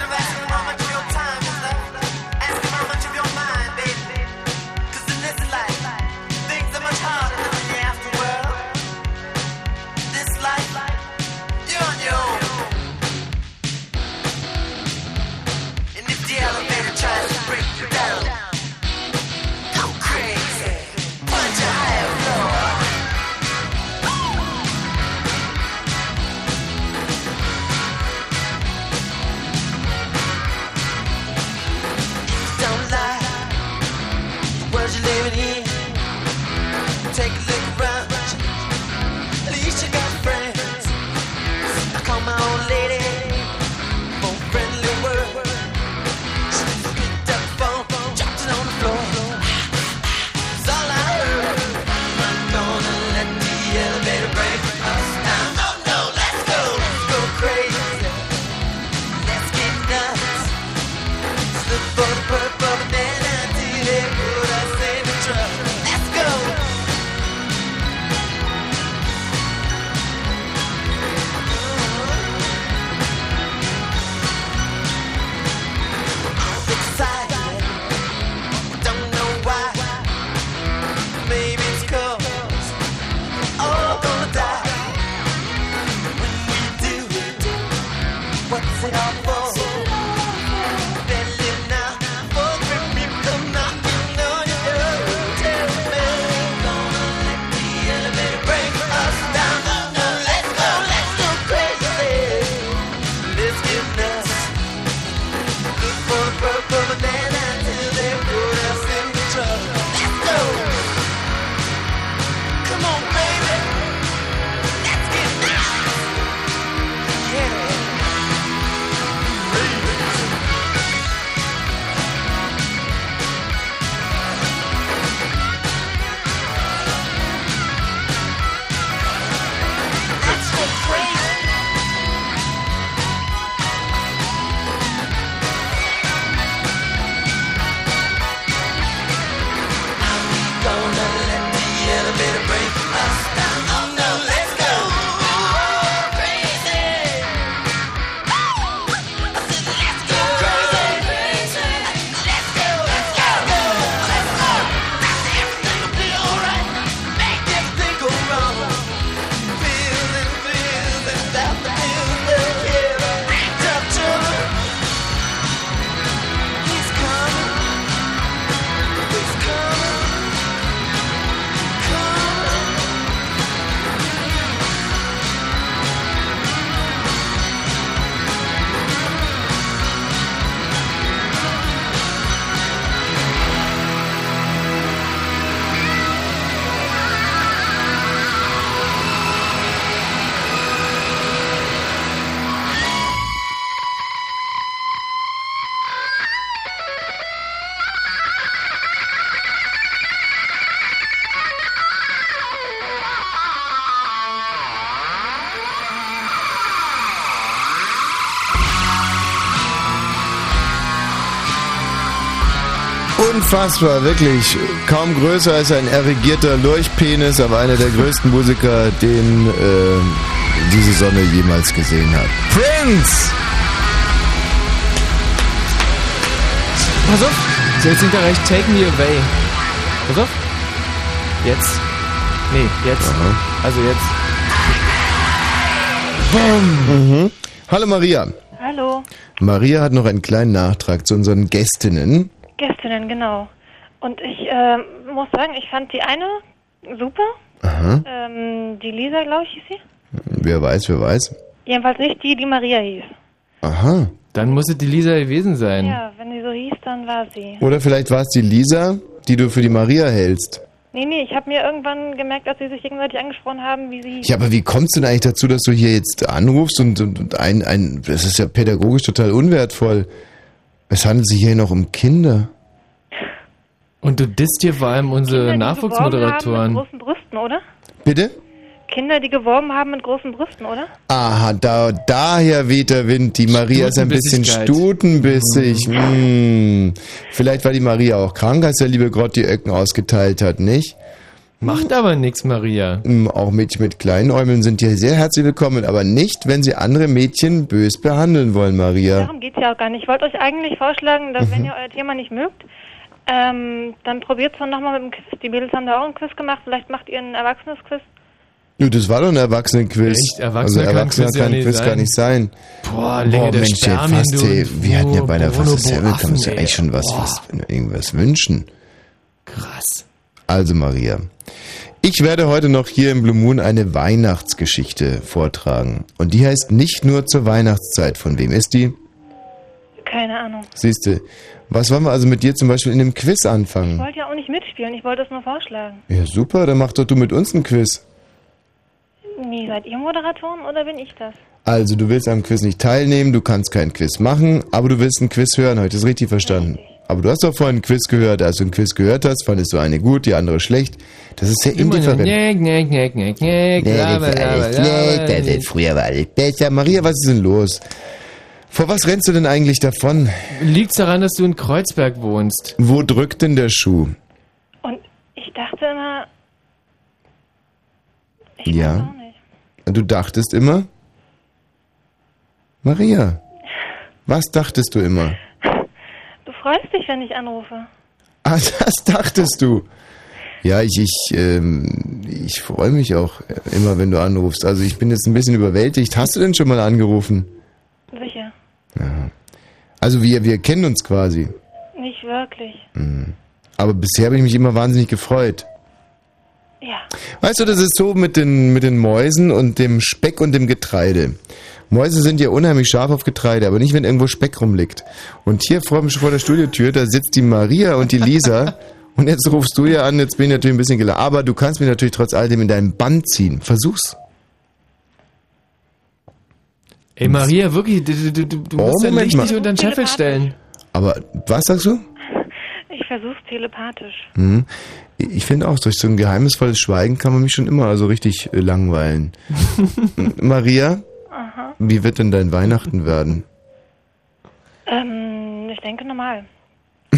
Speaker 4: Unfassbar, wirklich. Kaum größer als ein erregierter Lurchpenis, aber einer der größten Musiker, den äh, diese Sonne jemals gesehen hat. Prince!
Speaker 5: Pass auf, jetzt singt er recht Take Me Away. Pass auf. Jetzt. Nee, jetzt. Also jetzt.
Speaker 4: Mhm. Hallo Maria.
Speaker 25: Hallo,
Speaker 4: Maria hat noch einen kleinen Nachtrag zu unseren Gästinnen.
Speaker 25: Gästinnen, genau. Und ich äh, muss sagen, ich fand die eine super.
Speaker 4: Aha.
Speaker 25: Ähm, die Lisa, glaube ich, hieß sie.
Speaker 4: Wer weiß, wer weiß.
Speaker 25: Jedenfalls nicht die, die Maria hieß.
Speaker 4: Aha.
Speaker 5: Dann muss es die Lisa gewesen sein.
Speaker 25: Ja, wenn sie so hieß, dann war sie.
Speaker 4: Oder vielleicht war es die Lisa, die du für die Maria hältst.
Speaker 25: Nee, nee, ich habe mir irgendwann gemerkt, als sie sich gegenseitig angesprochen haben, wie sie.
Speaker 4: Ja, aber wie kommst du denn eigentlich dazu, dass du hier jetzt anrufst und, und, und ein, ein, das ist ja pädagogisch total unwertvoll. Es handelt sich hier noch um Kinder.
Speaker 5: Und du disst hier vor allem unsere
Speaker 25: Kinder, die
Speaker 5: Nachwuchsmoderatoren.
Speaker 25: geworben haben mit großen Brüsten, oder?
Speaker 4: Bitte?
Speaker 25: Kinder, die geworben haben mit großen Brüsten, oder?
Speaker 4: Aha, da, daher weht der Wind. Die Maria ist ein bisschen stutenbissig. Hm. Vielleicht war die Maria auch krank, als der liebe Gott die Öcken ausgeteilt hat, nicht?
Speaker 5: Macht aber nichts, Maria.
Speaker 4: Hm, Auch Mädchen mit kleinen Äumeln sind hier sehr herzlich willkommen, aber nicht, wenn sie andere Mädchen bös behandeln wollen, Maria.
Speaker 25: Darum geht's ja auch gar nicht. Ich wollte euch eigentlich vorschlagen, dass wenn ihr euer Thema nicht mögt, ähm, dann probiert es nochmal mit dem Quiz. Die Mädels haben da auch einen Quiz gemacht. Vielleicht macht ihr ein erwachsenes Quiz.
Speaker 4: Du, das war doch ein Erwachsenenquiz.
Speaker 5: Echt? Erwachsener
Speaker 4: also
Speaker 5: kann
Speaker 4: Erwachsener
Speaker 5: ja
Speaker 4: kann
Speaker 5: nicht
Speaker 4: Quiz
Speaker 5: sein.
Speaker 4: gar nicht sein.
Speaker 5: Boah, Länge der
Speaker 4: Mensch, ey,
Speaker 5: Spermien,
Speaker 4: fast,
Speaker 5: du,
Speaker 4: ey, wir hatten ja beinahe fast
Speaker 5: Bonobo
Speaker 4: dasselbe. Kann uns ja eigentlich schon was, was, irgendwas wünschen.
Speaker 5: Krass.
Speaker 4: Also, Maria. Ich werde heute noch hier im Blue Moon eine Weihnachtsgeschichte vortragen. Und die heißt nicht nur zur Weihnachtszeit. Von wem ist die?
Speaker 25: Keine Ahnung.
Speaker 4: Siehste, was wollen wir also mit dir zum Beispiel in dem Quiz
Speaker 25: Ich
Speaker 4: anfangen?
Speaker 25: wollte ja auch nicht mitspielen. Ich wollte es nur vorschlagen.
Speaker 4: Ja, super, dann mach doch du mit uns ein Quiz.
Speaker 25: Nee, seid ihr Moderatoren oder bin ich das?
Speaker 4: Also, du willst am Quiz nicht teilnehmen, du kannst keinen Quiz machen, aber du willst einen Quiz hören, ich das richtig verstanden? Aber du hast doch vorhin einen Quiz gehört, als du einen Quiz gehört hast, fandest du eine gut, die andere schlecht. Das ist
Speaker 5: nur
Speaker 4: indifferent. Früher war alles besser. Maria, was ist denn los? Vor was rennst du denn eigentlich davon?
Speaker 5: Liegt's daran, dass du in Kreuzberg wohnst?
Speaker 4: Wo drückt denn der Schuh?
Speaker 25: Und ich dachte immer,
Speaker 4: ja. Du dachtest immer? Maria, was dachtest du immer?
Speaker 25: Du freust dich, wenn ich anrufe. *laughs*
Speaker 4: Ah, das dachtest du. Ja, ich, ich, ähm, ich freue mich auch immer, wenn du anrufst. Also ich bin jetzt ein bisschen überwältigt. Hast du denn schon mal angerufen?
Speaker 25: Sicher.
Speaker 4: Also wir, wir kennen uns quasi.
Speaker 25: Nicht wirklich.
Speaker 4: Mhm. Aber bisher habe ich mich immer wahnsinnig gefreut.
Speaker 25: Ja.
Speaker 4: Weißt du, das ist so mit den, mit den Mäusen und dem Speck und dem Getreide. Mäuse sind ja unheimlich scharf auf Getreide, aber nicht, wenn irgendwo Speck rumliegt. Und hier vor, vor der Studiotür, da sitzt die Maria und die Lisa. *laughs* und jetzt rufst du ja an, jetzt bin ich natürlich ein bisschen gelaufen. Aber du kannst mich natürlich trotz alledem in deinen Bann ziehen. Versuch's.
Speaker 5: Ey, Maria, wirklich, du, du, du, du
Speaker 4: Oh,
Speaker 5: musst
Speaker 4: mal.
Speaker 5: nicht unter den Scheffel stellen.
Speaker 4: Aber was sagst du?
Speaker 25: Ich versuch's telepathisch.
Speaker 4: Hm. Ich finde auch, durch so ein geheimnisvolles Schweigen kann man mich schon immer also richtig äh, langweilen. *laughs* Maria. Wie wird denn dein Weihnachten werden?
Speaker 25: Ähm, ich denke normal. *laughs*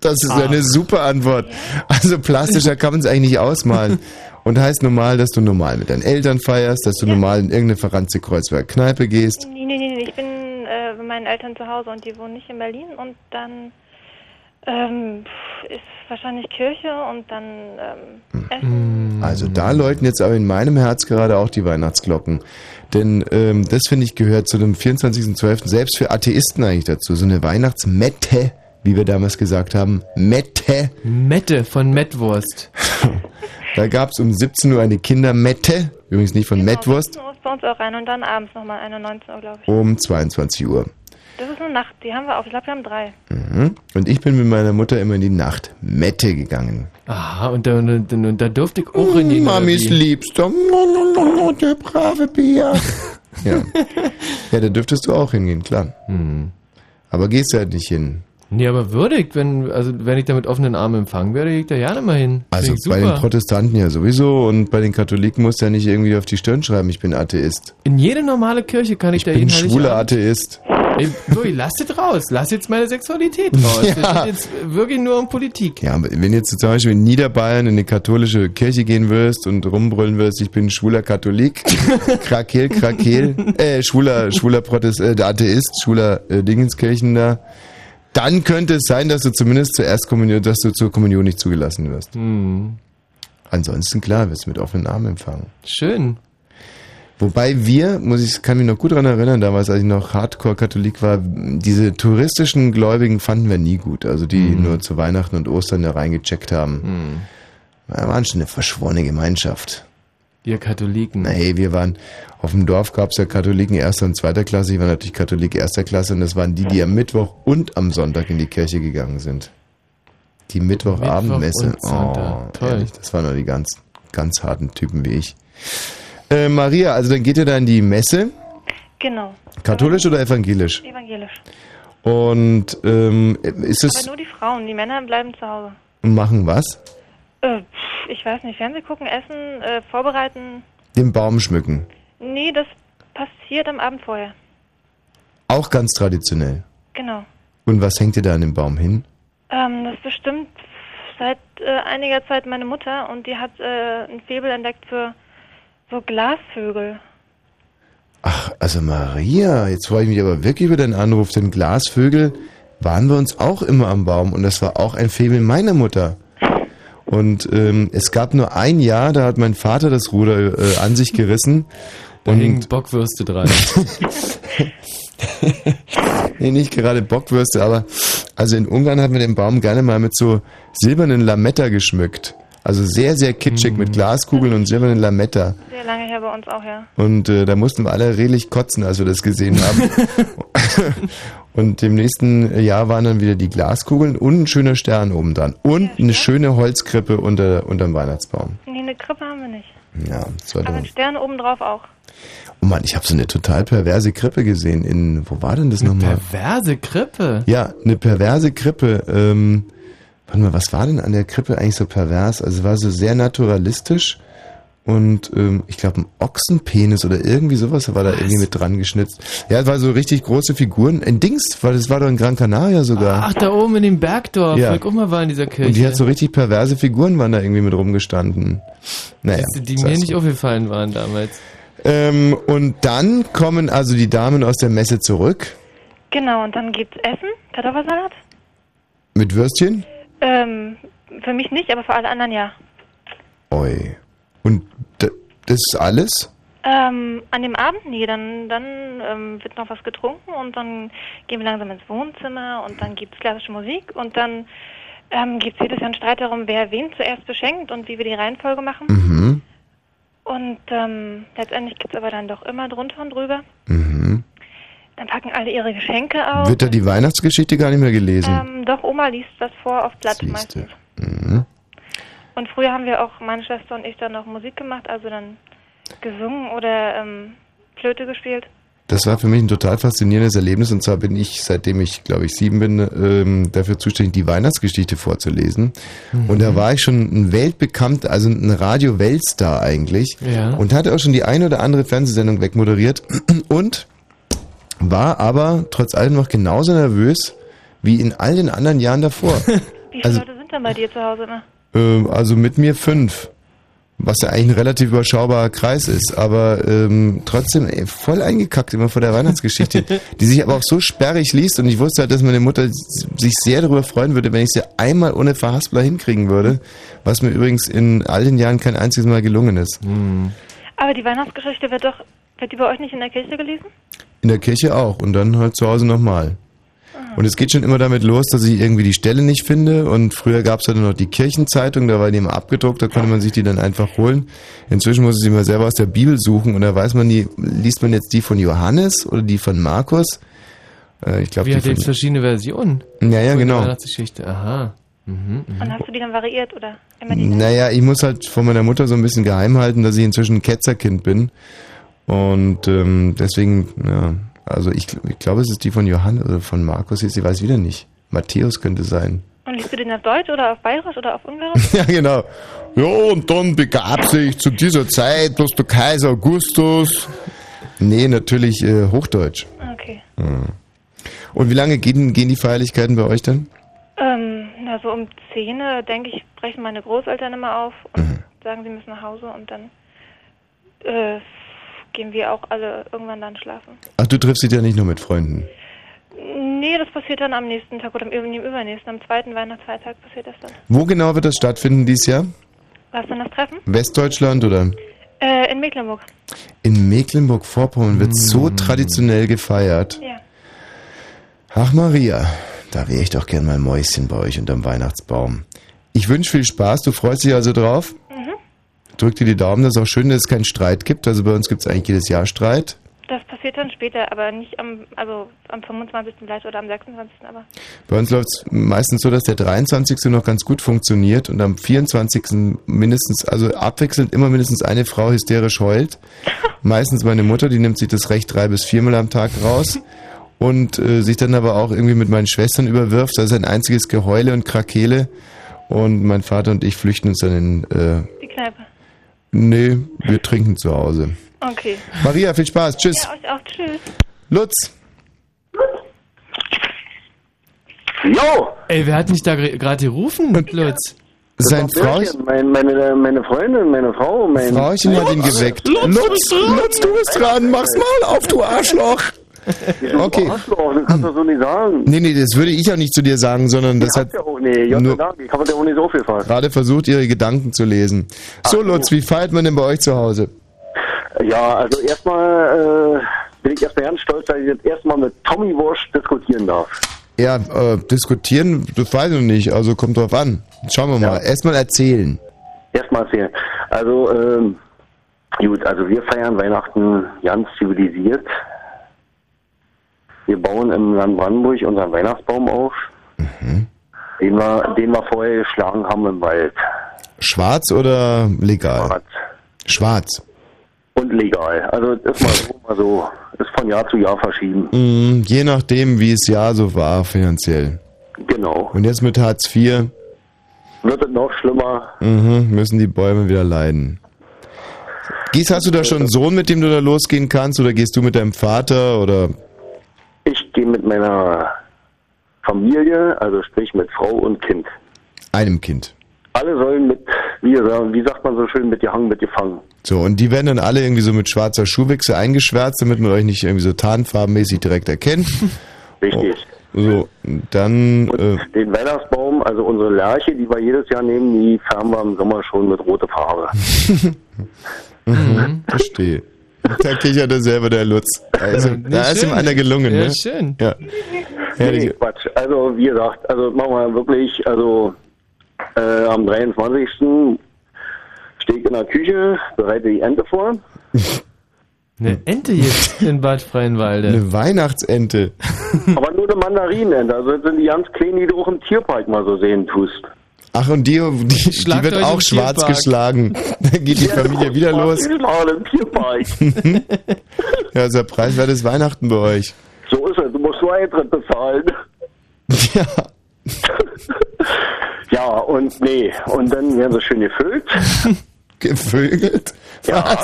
Speaker 4: Das ist eine super Antwort. Also plastischer kann man es eigentlich nicht ausmalen. Und heißt normal, dass du normal mit deinen Eltern feierst, dass du normal in irgendeine verranzte Kreuzberg Kneipe gehst.
Speaker 25: Nee, nee, nee, nee, ich bin äh, bei meinen Eltern zu Hause und die wohnen nicht in Berlin und dann ähm, ist wahrscheinlich Kirche und dann ähm, Essen.
Speaker 4: Also da läuten jetzt aber in meinem Herz gerade auch die Weihnachtsglocken. Denn ähm, das finde ich gehört zu dem 24.12. selbst für Atheisten eigentlich dazu. So eine Weihnachtsmette, wie wir damals gesagt haben. Mette.
Speaker 5: Mette von Mettwurst. *laughs*
Speaker 4: Da gab es um 17 Uhr eine Kindermette, übrigens nicht von Mettwurst,
Speaker 25: 19 Uhr ist bei uns auch rein und dann abends nochmal eine 19 Uhr, glaube ich.
Speaker 4: um 22 Uhr.
Speaker 25: Das ist eine Nacht, die haben wir auch. Ich glaube, wir haben drei.
Speaker 4: Mhm. Und ich bin mit meiner Mutter immer in die Nacht Mette gegangen.
Speaker 5: Aha, und da, und, und, und da durfte ich auch hingehen. oder
Speaker 4: Mamis
Speaker 5: wie?
Speaker 4: Liebster. No, no, no, no, der brave Bär. *laughs* ja. ja, da dürftest du auch hingehen, klar. Aber gehst halt nicht hin.
Speaker 5: Nee, aber würdig, wenn, also wenn ich da mit offenen Armen empfangen werde, gehe ich da gerne mal hin.
Speaker 4: Also
Speaker 5: ich
Speaker 4: bei den Protestanten ja sowieso und bei den Katholiken musst du ja nicht irgendwie auf die Stirn schreiben, ich bin Atheist.
Speaker 5: In jede normale Kirche kann ich,
Speaker 4: Ich
Speaker 5: da
Speaker 4: bin
Speaker 5: jeden
Speaker 4: schwuler
Speaker 5: Heiligabend-
Speaker 4: Atheist.
Speaker 5: Ey, Louis, lass es raus. Lass jetzt meine Sexualität raus. *laughs*
Speaker 4: Ja.
Speaker 5: Es geht jetzt wirklich nur um Politik.
Speaker 4: Ja, wenn jetzt zum Beispiel in Niederbayern in eine katholische Kirche gehen wirst und rumbrüllen wirst, ich bin schwuler Katholik, *laughs* Krakel, Krakel, äh, schwuler, schwuler Protest, äh, Atheist, schwuler äh, Dingenskirchen da, dann könnte es sein, dass du zumindest zuerst Kommunion, dass du zur Kommunion nicht zugelassen wirst.
Speaker 5: Hm.
Speaker 4: Ansonsten klar, wirst du mit offenen Armen empfangen.
Speaker 5: Schön.
Speaker 4: Wobei wir, muss ich, kann mich noch gut daran erinnern, damals, als ich noch Hardcore-Katholik war, diese touristischen Gläubigen fanden wir nie gut. Also die nur zu Weihnachten und Ostern da reingecheckt haben. Wir waren schon eine verschworene Gemeinschaft.
Speaker 5: Ihr Katholiken.
Speaker 4: Nee, wir waren, auf dem Dorf gab es ja Katholiken erster und zweiter Klasse. Ich war natürlich Katholik erster Klasse und das waren die, die am Mittwoch und am Sonntag in die Kirche gegangen sind. Die Mittwochabendmesse.
Speaker 5: Mittwoch und.
Speaker 4: Oh,
Speaker 5: Toll.
Speaker 4: ehrlich, das waren nur die ganz, ganz harten Typen wie ich. Äh, Maria, also dann geht ihr da in die Messe.
Speaker 25: Genau.
Speaker 4: Katholisch oder evangelisch?
Speaker 25: Evangelisch.
Speaker 4: Und ähm, ist es
Speaker 25: Aber nur die Frauen, die Männer bleiben zu Hause.
Speaker 4: machen was?
Speaker 25: Äh, ich weiß nicht, Fernseh gucken, essen, äh, vorbereiten.
Speaker 4: Den Baum schmücken.
Speaker 25: Nee, das passiert am Abend vorher.
Speaker 4: Auch ganz traditionell.
Speaker 25: Genau.
Speaker 4: Und was hängt ihr da an dem Baum hin?
Speaker 25: Ähm, das bestimmt seit äh, einiger Zeit meine Mutter und die hat äh, ein Faible entdeckt für so Glasvögel.
Speaker 4: Also Maria, jetzt freue ich mich aber wirklich über den Anruf, denn Glasvögel waren bei uns auch immer am Baum und das war auch ein Faible meiner Mutter. Und ähm, es gab nur ein Jahr, da hat mein Vater das Ruder äh, an sich gerissen. *laughs*
Speaker 5: Da
Speaker 4: und
Speaker 5: hingen Bockwürste dran. *laughs*
Speaker 4: nee, nicht gerade Bockwürste, aber also in Ungarn hat man den Baum gerne mal mit so silbernen Lametta geschmückt. Also sehr, sehr kitschig mit Glaskugeln und silbernen Lametta.
Speaker 25: Sehr lange her bei uns auch, ja.
Speaker 4: Und äh, da mussten wir alle redlich kotzen, als wir das gesehen haben. *laughs* und im nächsten Jahr waren dann wieder die Glaskugeln und ein schöner Stern oben dran. Und eine schöne Holzkrippe unter, unterm Weihnachtsbaum.
Speaker 25: Nee, eine Krippe haben wir nicht.
Speaker 4: Ja, das war
Speaker 25: Aber ein Stern obendrauf auch.
Speaker 4: Oh Mann, ich habe so eine total perverse Krippe gesehen. In, wo war denn das nochmal?
Speaker 5: Perverse Krippe?
Speaker 4: Ja, eine perverse Krippe. Ähm, warte mal, was war denn an der Krippe eigentlich so pervers? Also es war so sehr naturalistisch und ähm, ich glaube ein Ochsenpenis oder irgendwie sowas war da irgendwie mit dran geschnitzt. Ja, es war so richtig große Figuren. Ein Dings, weil das war doch in Gran Canaria sogar.
Speaker 5: Ach, da oben in dem Bergdorf.
Speaker 4: Ja.
Speaker 5: Ja. Guck mal, war in dieser Kirche.
Speaker 4: und die hat so richtig perverse Figuren waren da irgendwie mit rumgestanden. Naja.
Speaker 5: die, die
Speaker 4: das
Speaker 5: mir nicht
Speaker 4: so.
Speaker 5: aufgefallen waren damals.
Speaker 4: Ähm, und dann kommen also die Damen aus der Messe zurück
Speaker 25: Genau, und dann gibt's Essen, Kartoffelsalat.
Speaker 4: mit Würstchen.
Speaker 25: Ähm, für mich nicht, aber für alle anderen ja.
Speaker 4: Oi. Und das ist alles?
Speaker 25: Ähm, an dem Abend, nee, dann, dann ähm, wird noch was getrunken und dann gehen wir langsam ins Wohnzimmer und dann gibt's klassische Musik und dann ähm, gibt's jedes Jahr einen Streit darum, wer wen zuerst beschenkt und wie wir die Reihenfolge machen.
Speaker 4: Mhm.
Speaker 25: Und ähm, letztendlich gibt's aber dann doch immer drunter und drüber.
Speaker 4: Mhm.
Speaker 25: Dann packen alle ihre Geschenke aus.
Speaker 4: Wird da die Weihnachtsgeschichte gar nicht mehr gelesen?
Speaker 25: Ähm, doch, Oma liest was vor auf Blatt meistens.
Speaker 4: Mhm.
Speaker 25: Und früher haben wir auch, meine Schwester und ich, dann noch Musik gemacht, also dann gesungen oder ähm, Flöte gespielt.
Speaker 4: Das war für mich ein total faszinierendes Erlebnis und zwar bin ich, seitdem ich, glaube ich, sieben bin, ähm, dafür zuständig, die Weihnachtsgeschichte vorzulesen.
Speaker 5: Mhm.
Speaker 4: Und da war ich schon ein weltbekannt, also ein Radio-Weltstar eigentlich
Speaker 5: Ja.
Speaker 4: und hatte auch schon die eine oder andere Fernsehsendung wegmoderiert *clears throat* und war aber trotz allem noch genauso nervös wie in all den anderen Jahren davor. *laughs*
Speaker 25: Wie viele
Speaker 4: Also-
Speaker 25: Leute sind denn bei dir zu Hause immer?
Speaker 4: Ähm, also mit mir fünf. Was ja eigentlich ein relativ überschaubarer Kreis ist, aber ähm, trotzdem ey, voll eingekackt immer vor der Weihnachtsgeschichte, die sich aber auch so sperrig liest und ich wusste halt, dass meine Mutter sich sehr darüber freuen würde, wenn ich sie einmal ohne Verhaspler hinkriegen würde, was mir übrigens in all den Jahren kein einziges Mal gelungen ist.
Speaker 25: Aber die Weihnachtsgeschichte wird doch, wird die bei euch nicht in der Kirche gelesen?
Speaker 4: In der Kirche auch und dann halt zu Hause nochmal. Und es geht schon immer damit los, dass ich irgendwie die Stelle nicht finde. Und früher gab es ja noch die Kirchenzeitung, da war die immer abgedruckt, da konnte man sich die dann einfach holen. Inzwischen muss ich sie mal selber aus der Bibel suchen und da weiß man die, liest man jetzt die von Johannes oder die von Markus? Äh, ich glaube,
Speaker 5: Wie
Speaker 4: die
Speaker 5: hat
Speaker 4: von.
Speaker 5: jetzt verschiedene Versionen?
Speaker 4: Ja, ja, genau.
Speaker 5: Weihnachtsgeschichte. Aha. Mhm, mhm.
Speaker 25: Und hast du die dann variiert oder immer die?
Speaker 4: Naja, ich muss halt von meiner Mutter so ein bisschen geheim halten, dass ich inzwischen ein Ketzerkind bin. Und ähm, deswegen, ja, also ich, ich glaube, es ist die von Johannes oder von Markus, jetzt, ich weiß wieder nicht. Matthäus könnte sein.
Speaker 25: Und liest du den auf Deutsch oder auf Bayerisch oder auf Ungarisch? *laughs*
Speaker 4: Ja, genau. Ja, und dann begab sich zu dieser Zeit, dass der Kaiser Augustus. Nee, natürlich äh, Hochdeutsch.
Speaker 25: Okay.
Speaker 4: Hm. Und wie lange gehen, gehen die Feierlichkeiten bei euch dann?
Speaker 25: Ähm, na, so um 10, Uhr, denke ich, brechen meine Großeltern immer auf und
Speaker 4: Mhm.
Speaker 25: sagen, sie müssen nach Hause und dann äh, gehen wir auch alle irgendwann dann schlafen.
Speaker 4: Ach, du triffst dich ja nicht nur mit Freunden.
Speaker 25: Nee, das passiert dann am nächsten Tag oder am übernächsten, am zweiten Weihnachtsfeiertag passiert das dann.
Speaker 4: Wo genau wird das stattfinden dieses Jahr?
Speaker 25: Was dann das Treffen?
Speaker 4: Westdeutschland oder?
Speaker 25: Äh, in Mecklenburg.
Speaker 4: In Mecklenburg-Vorpommern wird so traditionell gefeiert.
Speaker 25: Ja.
Speaker 4: Ach Maria, da wäre ich doch gern mal Mäuschen bei euch unterm Weihnachtsbaum. Ich wünsche viel Spaß, du freust dich also drauf?
Speaker 25: Mhm.
Speaker 4: Drück dir die Daumen, das ist auch schön, dass es keinen Streit gibt. Also bei uns gibt es eigentlich jedes Jahr Streit.
Speaker 25: Das passiert dann später, aber nicht am, also am 25. vielleicht oder am 26. aber.
Speaker 4: Bei uns läuft es meistens so, dass der 23. noch ganz gut funktioniert und am 24. mindestens, also abwechselnd immer mindestens eine Frau hysterisch heult. *laughs* Meistens meine Mutter, die nimmt sich das Recht drei bis viermal am Tag raus und äh, sich dann aber auch irgendwie mit meinen Schwestern überwirft. Das ist ein einziges Geheule und Krakele. Und mein Vater und ich flüchten uns dann in, äh. Nee, wir trinken zu Hause.
Speaker 25: Okay.
Speaker 4: Maria, viel Spaß. Tschüss.
Speaker 25: Ja, euch auch. Tschüss.
Speaker 4: Lutz.
Speaker 13: Jo!
Speaker 5: Ey, wer hat mich da gerade gerufen, Lutz?
Speaker 4: Sein
Speaker 13: Frauchen. Mein, meine, meine Freundin, meine Frau, mein...
Speaker 4: Frauchen hat ihn geweckt. Lutz, Lutz, du bist dran. Mach's mal auf, du Arschloch. *laughs* Okay.
Speaker 13: Arschloch, das kannst du so nicht sagen.
Speaker 4: Nee, nee, das würde ich auch nicht zu dir sagen, sondern das hat
Speaker 13: Ja auch nicht, Gott sei
Speaker 4: nur
Speaker 13: Dank, ich habe dir auch nicht so viel fast.
Speaker 4: gerade versucht, ihre Gedanken zu lesen. So, Lutz, wie feiert man denn bei euch zu Hause?
Speaker 13: Ja, also erstmal äh, bin ich erstmal ganz stolz, dass ich jetzt erstmal mit Tommy Walsh diskutieren darf.
Speaker 4: Ja, äh, diskutieren, das weiß ich noch nicht, also kommt drauf an. Schauen wir mal. Erstmal erzählen.
Speaker 13: Erstmal erzählen. Also, ähm, gut, also wir feiern Weihnachten ganz zivilisiert. Wir bauen im Land Brandenburg unseren Weihnachtsbaum auf, den, wir, den wir vorher geschlagen haben im Wald.
Speaker 4: Schwarz oder legal? Schwarz.
Speaker 13: Und legal. Also ist mal so, mal so. Ist von Jahr zu Jahr verschieden.
Speaker 4: Mm, je nachdem, wie es ja so war finanziell.
Speaker 13: Genau.
Speaker 4: Und jetzt mit Hartz IV
Speaker 13: Wird es noch schlimmer?
Speaker 4: mhm, müssen die Bäume wieder leiden. Gies, hast du da schon einen Sohn, mit dem du da losgehen kannst? Oder gehst du mit deinem Vater? Oder
Speaker 13: gehe mit meiner Familie, also sprich mit Frau und Kind.
Speaker 4: einem Kind?
Speaker 13: Alle sollen mit, wie, sagt man so schön, mit gehangen, mit gefangen.
Speaker 4: So, und die werden dann alle irgendwie so mit schwarzer Schuhwichse eingeschwärzt, damit man euch nicht irgendwie so tarnfarbenmäßig direkt erkennt. *laughs*
Speaker 13: Richtig.
Speaker 4: So, dann, äh,
Speaker 13: Den Weihnachtsbaum, also unsere Lerche, die wir jedes Jahr nehmen, die färben wir im Sommer schon mit roter Farbe. *laughs*
Speaker 4: mhm, verstehe. Da kichert er selber, der Lutz. Also,
Speaker 13: Nicht
Speaker 4: da ist ihm
Speaker 13: schön.
Speaker 4: einer gelungen,
Speaker 13: Ja,
Speaker 4: ne?
Speaker 5: schön.
Speaker 4: Ja.
Speaker 13: Nee, Quatsch. Also, wie gesagt, also machen wir wirklich, also äh, am 23. stehe ich in der Küche, bereite die Ente vor.
Speaker 5: Eine Ente jetzt *laughs* in Bad Freienwalde.
Speaker 4: Eine Weihnachtsente.
Speaker 13: Aber nur eine Mandarinenente, also das sind die ganz kleinen, die du auch im Tierpark mal so sehen tust.
Speaker 4: Ach, und die, die, die wird auch schwarz
Speaker 13: Tierpark.
Speaker 4: geschlagen. *laughs* Dann geht die Familie wieder los.
Speaker 13: Gerade im Tierpark. *laughs*
Speaker 4: Ja, ist ja preiswertes Weihnachten bei euch.
Speaker 13: So ist es, du musst nur Eintritt bezahlen. *laughs*
Speaker 4: Ja.
Speaker 13: Ja, und nee, und dann werden sie schön gefüllt.
Speaker 4: Gevögelt?
Speaker 13: Ja,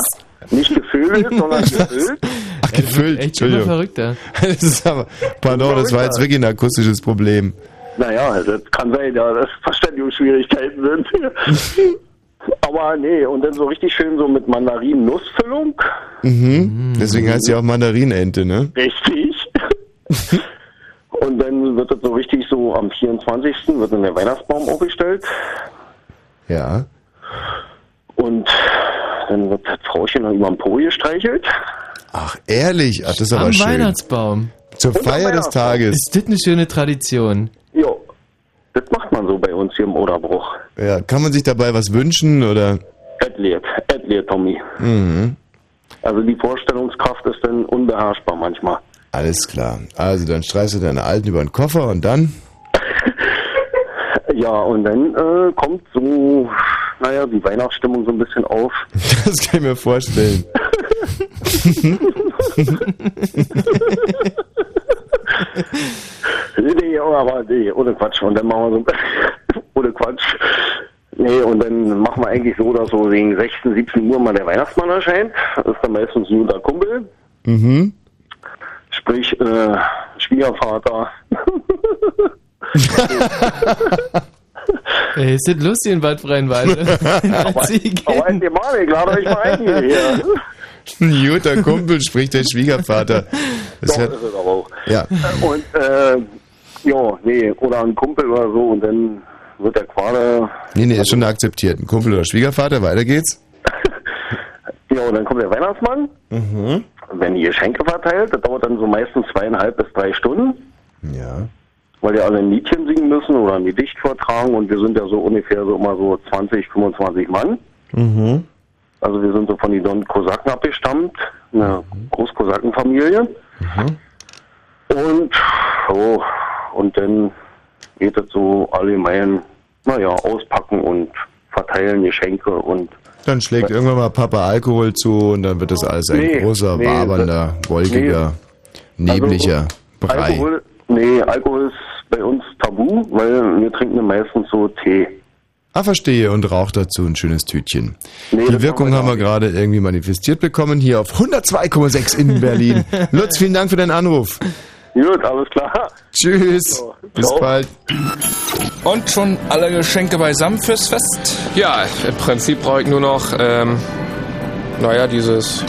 Speaker 13: nicht gevögelt, sondern gefüllt.
Speaker 4: Ach, gefüllt, Entschuldigung. Das ist aber, pardon, das war jetzt wirklich ein akustisches Problem.
Speaker 13: Naja, das kann sein, ja, dass Verständigungsschwierigkeiten sind. *laughs* Aber nee, und dann so richtig schön so mit Mandarinen-Nussfüllung.
Speaker 4: Mhm. Deswegen heißt sie auch Mandarinente, ne?
Speaker 13: Richtig. *laughs* Und dann wird das so richtig so am 24. wird dann der Weihnachtsbaum aufgestellt.
Speaker 4: Ja.
Speaker 13: Und dann wird das Frauchen noch über den Po gestreichelt.
Speaker 4: Ach, ehrlich? Ach, das ist aber
Speaker 5: Am
Speaker 4: schön.
Speaker 5: Weihnachtsbaum.
Speaker 4: Zur
Speaker 13: Und am
Speaker 4: Feier des. Tages.
Speaker 5: Ist das eine schöne Tradition?
Speaker 13: Jo, das macht man so bei uns hier im Oderbruch.
Speaker 4: Ja, kann man sich dabei was wünschen oder?
Speaker 13: Adliert, Adliert, Tommy.
Speaker 4: Mhm.
Speaker 13: Also die Vorstellungskraft ist dann unbeherrschbar manchmal.
Speaker 4: Alles klar. Also dann streichst du deine Alten über den Koffer und dann? *laughs*
Speaker 13: Ja, und dann äh, kommt so, naja, die Weihnachtsstimmung so ein bisschen auf. *laughs*
Speaker 4: Das kann ich mir vorstellen. *laughs*
Speaker 13: nee, aber nee, ohne Quatsch. Und dann machen wir so, *laughs* ohne Quatsch. Nee, und dann machen wir eigentlich so, dass so gegen 16, 17 Uhr mal der Weihnachtsmann erscheint. Das ist dann meistens ein guter Kumpel.
Speaker 4: Mhm.
Speaker 13: Sprich, äh, Schwiegervater. *laughs*
Speaker 5: Ey, ist das lustig in Bad Freienwalde? *laughs*
Speaker 13: aber, aber ein Thema, ich lade euch mal ein hier.
Speaker 4: Ein guter Kumpel spricht der Schwiegervater. Das
Speaker 13: Doch, ist es aber auch.
Speaker 4: ja.
Speaker 13: Und, äh, ja, nee, oder ein Kumpel oder so und dann wird der Quader,
Speaker 4: Nee, nee, ist schon akzeptiert. Ein Kumpel oder Schwiegervater, weiter geht's. *laughs*
Speaker 13: ja, und dann kommt der Weihnachtsmann,
Speaker 4: Mhm.
Speaker 13: wenn die Geschenke verteilt, das dauert dann so meistens zweieinhalb bis drei Stunden.
Speaker 4: Ja.
Speaker 13: Weil die alle ein Liedchen singen müssen oder ein Gedicht vortragen und wir sind ja so ungefähr so immer so 20, 25 Mann.
Speaker 4: Mhm.
Speaker 13: Also wir sind so von den Don Kosaken abgestammt, eine Großkosakenfamilie.
Speaker 4: Mhm.
Speaker 13: Und so, und dann geht es so allgemein, naja, auspacken und verteilen Geschenke und
Speaker 4: Dann schlägt irgendwann mal Papa Alkohol zu und dann wird das alles ein
Speaker 13: Nee,
Speaker 4: großer,
Speaker 13: nee,
Speaker 4: wabernder, wolkiger, nebliger Brei.
Speaker 13: Also, Alkohol, nee, Alkohol ist bei uns tabu, weil wir trinken meistens so Tee.
Speaker 4: Ah, verstehe. Und raucht dazu ein schönes Tütchen.
Speaker 13: Nee,
Speaker 4: Die Wirkung haben wir gerade irgendwie manifestiert bekommen hier auf 102,6 in Berlin. *laughs* Lutz, vielen Dank für deinen Anruf.
Speaker 13: Gut, alles klar.
Speaker 4: Tschüss. Bis
Speaker 26: Ciao.
Speaker 4: bald.
Speaker 26: Und schon alle Geschenke beisammen fürs Fest?
Speaker 27: Ja, im Prinzip brauche ich nur noch, ähm, naja, dieses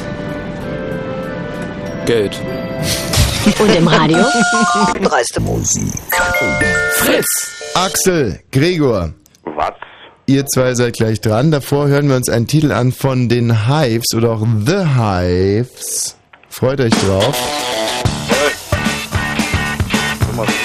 Speaker 27: Geld.
Speaker 24: Und im Radio? *laughs* Dreiste Musik.
Speaker 4: Fritz. Axel, Gregor.
Speaker 14: Was?
Speaker 4: Ihr zwei seid gleich dran. Davor hören wir uns einen Titel an von den Hives oder auch The Hives. Freut euch drauf.
Speaker 22: Yeah,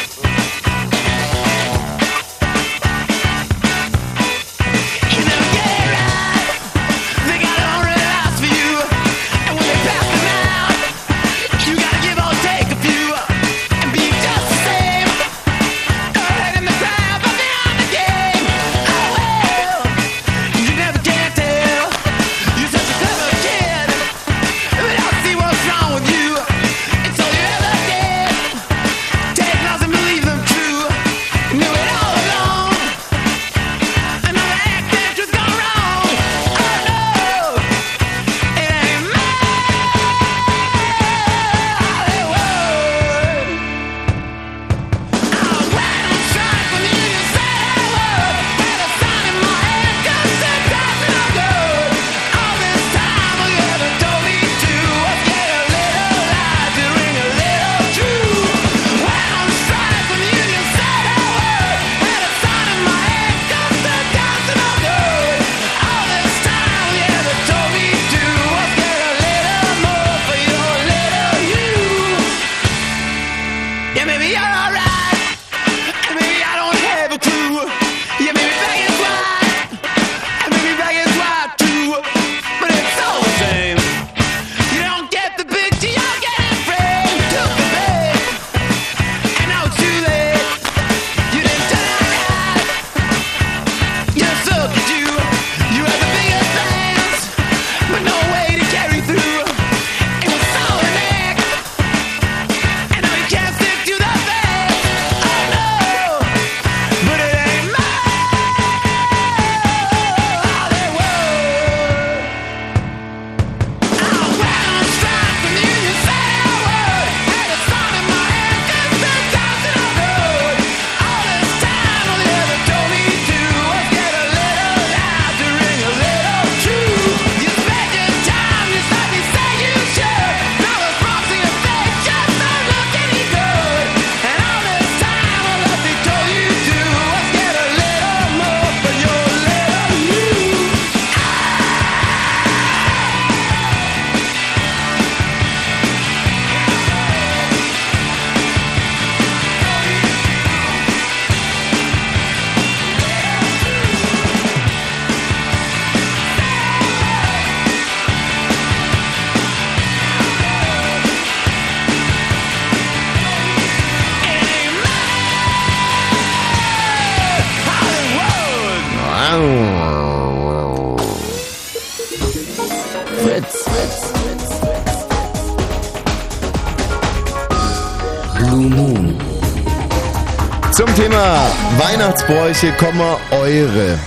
Speaker 4: Weihnachtsbräuche, Komma, eure.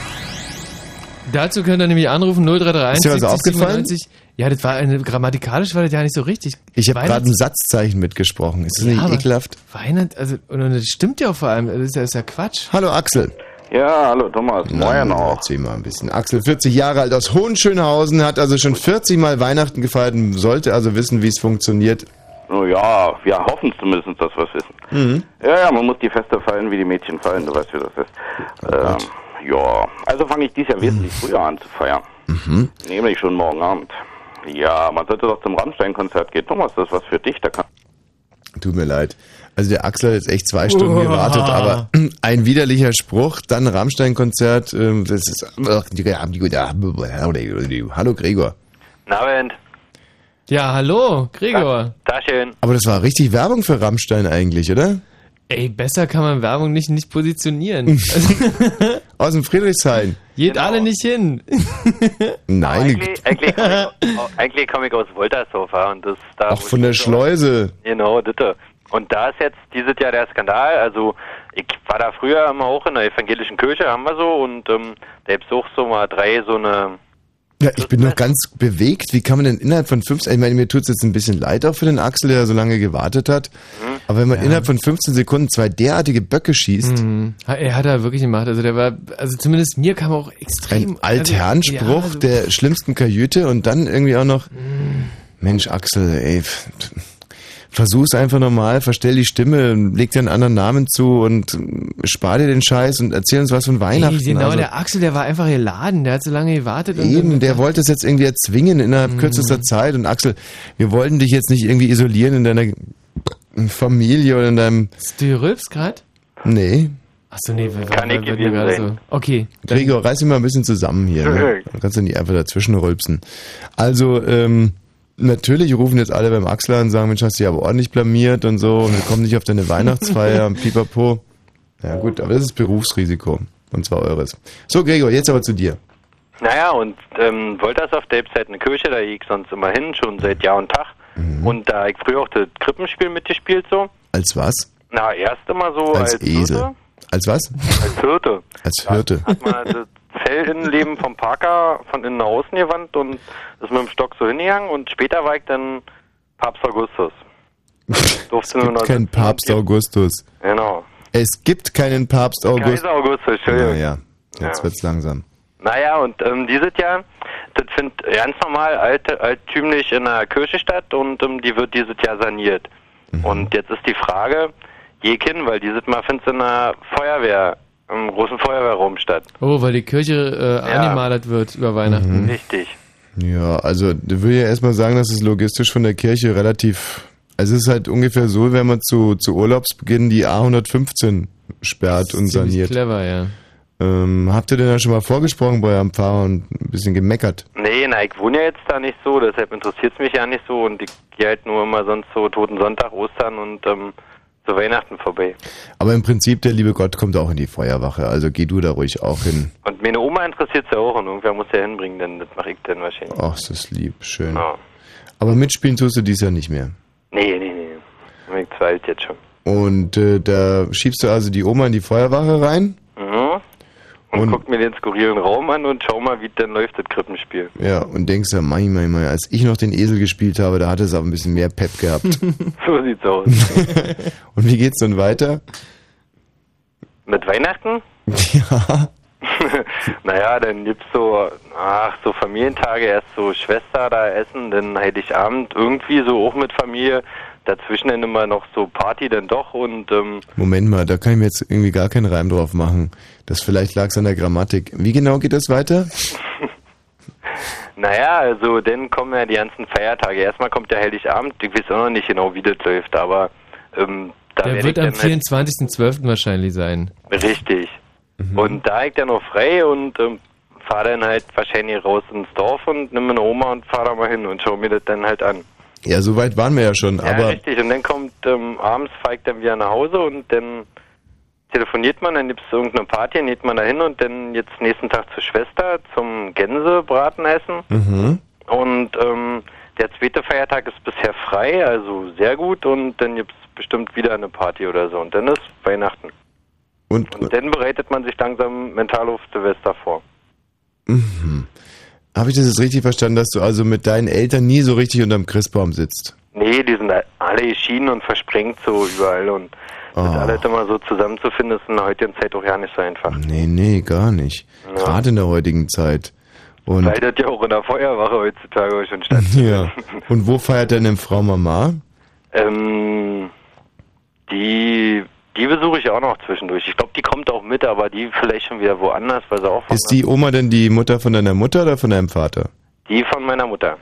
Speaker 5: Dazu könnt ihr nämlich anrufen 0331
Speaker 4: Ist dir was
Speaker 5: 70
Speaker 4: aufgefallen?
Speaker 5: 97. Ja, das war eine, grammatikalisch war das ja nicht so richtig.
Speaker 4: Ich habe gerade ein Satzzeichen mitgesprochen. Ist das
Speaker 5: Ja,
Speaker 4: nicht ekelhaft?
Speaker 5: Weihnacht, also, und, und das stimmt ja auch vor allem, das ist ja, ist ja Quatsch.
Speaker 4: Hallo Axel.
Speaker 14: Ja, hallo Thomas, moin auch.
Speaker 4: Erzähl mal ein bisschen. Axel, 40 Jahre alt aus Hohenschönhausen, hat also schon 40 Mal Weihnachten gefeiert und sollte also wissen, wie es funktioniert.
Speaker 14: Oh ja, wir hoffen zumindest, dass wir es wissen.
Speaker 4: Mhm.
Speaker 14: Ja, ja, man muss die Feste feiern, wie die Mädchen feiern, du weißt, wie das ist. Ähm, ja, also fange ich dies Jahr wesentlich früher an zu feiern.
Speaker 4: Mhm.
Speaker 14: Nämlich schon morgen Abend. Ja, man sollte doch zum Rammstein-Konzert gehen. Thomas, das ist was für dich, da kann...
Speaker 4: Tut mir leid. Also der Axel hat jetzt echt zwei Stunden
Speaker 14: Uah.
Speaker 4: gewartet, aber *clears throat* ein widerlicher Spruch, dann Rammstein-Konzert, ähm, das ist... Hallo Gregor.
Speaker 28: Abend.
Speaker 5: Ja, hallo, Gregor.
Speaker 28: Taschen.
Speaker 4: Aber das war richtig Werbung für Rammstein eigentlich, oder?
Speaker 5: Ey, besser kann man Werbung nicht, nicht positionieren. *laughs*
Speaker 4: Aus dem Friedrichshain.
Speaker 5: Geht alle nicht hin. *laughs*
Speaker 4: Nein,
Speaker 28: Eigentlich, eigentlich komme ich, eigentlich komm ich aus Woltershofer und das da.
Speaker 4: auch
Speaker 28: wo
Speaker 4: von der
Speaker 28: so-
Speaker 4: Schleuse.
Speaker 28: Genau, bitte. Und da ist jetzt dieses Jahr der Skandal. Also ich war da früher immer auch in der evangelischen Kirche, haben wir so, und ähm, da gibt's auch so mal drei so eine
Speaker 4: Ja, ich bin noch ganz bewegt. Wie kann man denn innerhalb von 15, ich meine, mir tut's jetzt ein bisschen leid auch für den Axel, der so lange gewartet hat.
Speaker 28: Mhm.
Speaker 4: Aber wenn man innerhalb von 15 Sekunden zwei derartige Böcke schießt,
Speaker 5: Mhm. Er hat er wirklich gemacht. Also der war, also zumindest mir kam auch extrem.
Speaker 4: ein Altherrenspruch
Speaker 5: also, ja,
Speaker 4: der schlimmsten Kajüte und dann irgendwie auch noch,
Speaker 5: Mhm.
Speaker 4: Mensch Axel, ey, versuch's einfach normal, verstell die Stimme, leg dir einen anderen Namen zu und äh, spar dir den Scheiß und erzähl uns was von Weihnachten.
Speaker 5: Ey, genau,
Speaker 4: also.
Speaker 5: der Axel, der war einfach geladen. Der hat so lange gewartet. und
Speaker 4: Eben, der wollte es jetzt irgendwie erzwingen innerhalb
Speaker 5: Mhm.
Speaker 4: kürzester Zeit. Und Axel, wir wollten dich jetzt nicht irgendwie isolieren in deiner Familie oder in deinem.
Speaker 5: Du rülpst gerade?
Speaker 4: Nee.
Speaker 5: Achso, nee, wir
Speaker 28: Kann ich
Speaker 5: wir-
Speaker 28: gewesen
Speaker 5: gerade
Speaker 28: sein.
Speaker 5: so. Okay.
Speaker 4: Gregor, reiß dich mal ein bisschen zusammen hier. Ne? Dann kannst du nicht einfach dazwischen rülpsen. Also, ähm, natürlich rufen jetzt alle beim Axel an und sagen, Mensch, hast du dich aber ordentlich blamiert und so und wir kommen nicht auf deine Weihnachtsfeier *laughs* und pipapo. Ja gut, aber das ist Berufsrisiko. Und zwar eures. So, Gregor, jetzt aber zu dir.
Speaker 28: Naja, und ähm, Woltershof, da gibt's halt eine Kirche, da gehe ich sonst immer hin, schon seit Jahr und Tag.
Speaker 4: Mhm.
Speaker 28: Und da ich früher auch das Krippenspiel mitgespielt so.
Speaker 4: Als was?
Speaker 28: Na, erst immer so
Speaker 4: Als,
Speaker 28: als,
Speaker 4: Esel.
Speaker 28: Hirte.
Speaker 4: Als was?
Speaker 28: Als Hirte.
Speaker 4: Als Hirte.
Speaker 28: Hat man das Zellinnenleben vom Parker von innen nach außen gewandt und ist mit dem Stock so hingegangen und später war ich dann Papst Augustus. *laughs* Durfte nur noch
Speaker 4: Kein Papst Augustus.
Speaker 28: Genau.
Speaker 4: Es gibt keinen Papst August.
Speaker 28: Kaiser Augustus, Entschuldigung.
Speaker 4: Ja, ja. Jetzt wird's langsam.
Speaker 28: Naja, und ähm, dieses Jahr, das findet ganz normal alt, alttümlich in der Kirche statt und ähm, die wird dieses Jahr saniert.
Speaker 4: Mhm.
Speaker 28: Und jetzt ist die Frage, je hin, weil dieses Mal findet es in der Feuerwehr, im großen Feuerwehrraum statt.
Speaker 5: Oh, weil die Kirche äh,
Speaker 28: Ja.
Speaker 5: angemalert wird über Weihnachten.
Speaker 28: Richtig.
Speaker 4: Ja, also ich will ja erstmal sagen, dass es logistisch von der Kirche relativ. Also es ist halt ungefähr so, wenn man zu, zu Urlaubsbeginn die A115 sperrt und saniert.
Speaker 5: clever, ja.
Speaker 4: Ähm, habt ihr denn da schon mal vorgesprochen bei eurem Pfarrer und ein bisschen gemeckert?
Speaker 28: Nee, na, ich wohne ja jetzt da nicht so, deshalb interessiert es mich ja nicht so und ich gehe halt nur immer sonst so Toten Sonntag, Ostern und ähm, zu Weihnachten vorbei.
Speaker 4: Aber im Prinzip, der liebe Gott kommt auch in die Feuerwache, also geh du da ruhig auch hin.
Speaker 28: Und meine Oma interessiert ja auch und irgendwer muss ja hinbringen, denn das mache ich dann wahrscheinlich.
Speaker 4: Ach, das ist lieb, schön.
Speaker 28: Ja.
Speaker 4: Aber mitspielen tust du dies Jahr nicht mehr.
Speaker 28: Nee, nee, nee. Ich alt jetzt schon.
Speaker 4: Und äh, da schiebst du also die Oma in die Feuerwache rein?
Speaker 28: Und,
Speaker 4: Und-
Speaker 28: guck mir den skurrilen Raum an und schau mal, wie denn läuft das Krippenspiel.
Speaker 4: Ja, und denkst ja, mei, mei, mei, als ich noch den Esel gespielt habe, da hatte es aber ein bisschen mehr Pep gehabt. *laughs* *laughs*
Speaker 28: so sieht's aus. *laughs*
Speaker 4: und wie geht's dann weiter?
Speaker 28: Mit Weihnachten?
Speaker 4: Ja.
Speaker 28: naja, dann gibt's so, ach, so Familientage, erst so Schwester da essen, dann Heiligabend irgendwie so auch mit Familie. Dazwischen dann immer noch so Party dann doch und ähm,
Speaker 4: Moment mal, da kann ich mir jetzt irgendwie gar keinen Reim drauf machen. Das vielleicht lag's an der Grammatik. Wie genau geht das weiter? *laughs*
Speaker 28: naja, also dann kommen ja die ganzen Feiertage. Erstmal kommt der Heiligabend, ich weiß auch noch nicht genau, wie das läuft, aber ähm, da
Speaker 5: Der wird am
Speaker 28: dann halt
Speaker 5: 24.12. wahrscheinlich sein.
Speaker 28: Richtig.
Speaker 4: Mhm.
Speaker 28: Und da ich dann noch frei und ähm, fahre dann halt wahrscheinlich raus ins Dorf und nimm meine Oma und fahre da mal hin und schau mir das dann halt an.
Speaker 4: Ja, so weit waren wir ja schon,
Speaker 28: ja,
Speaker 4: aber
Speaker 28: richtig. Und dann kommt ähm, abends, ich dann wieder nach Hause und dann telefoniert man, dann gibt's irgendeine Party, dann geht man da hin und dann jetzt nächsten Tag zur Schwester zum Gänsebraten essen.
Speaker 4: mhm.
Speaker 28: Und ähm, der zweite Feiertag ist bisher frei, also sehr gut. Und dann gibt's bestimmt wieder eine Party oder so. Und dann ist Weihnachten.
Speaker 4: Und,
Speaker 28: Und dann bereitet man sich langsam mental auf Silvester vor.
Speaker 4: Mhm. Habe ich das jetzt richtig verstanden, dass du also mit deinen Eltern nie so richtig unterm Christbaum sitzt?
Speaker 29: Nee, die sind alle geschieden und versprengt so überall und das
Speaker 4: Ah.
Speaker 29: alles immer so zusammenzufinden, ist in der heutigen Zeit auch ja nicht so einfach.
Speaker 4: Nee, nee, gar nicht.
Speaker 29: Ja.
Speaker 4: Gerade in der heutigen Zeit. Und
Speaker 29: Weil das ja auch in der Feuerwache heutzutage schon stattfindet.
Speaker 4: ja. Und wo feiert deine Frau Mama?
Speaker 29: Ähm, die, die besuche ich auch noch zwischendurch. Ich glaube, die kommt auch mit, aber die vielleicht schon wieder woanders, weil sie auch
Speaker 4: Ist die Oma denn die Mutter von deiner Mutter oder von deinem Vater?
Speaker 29: die von meiner Mutter.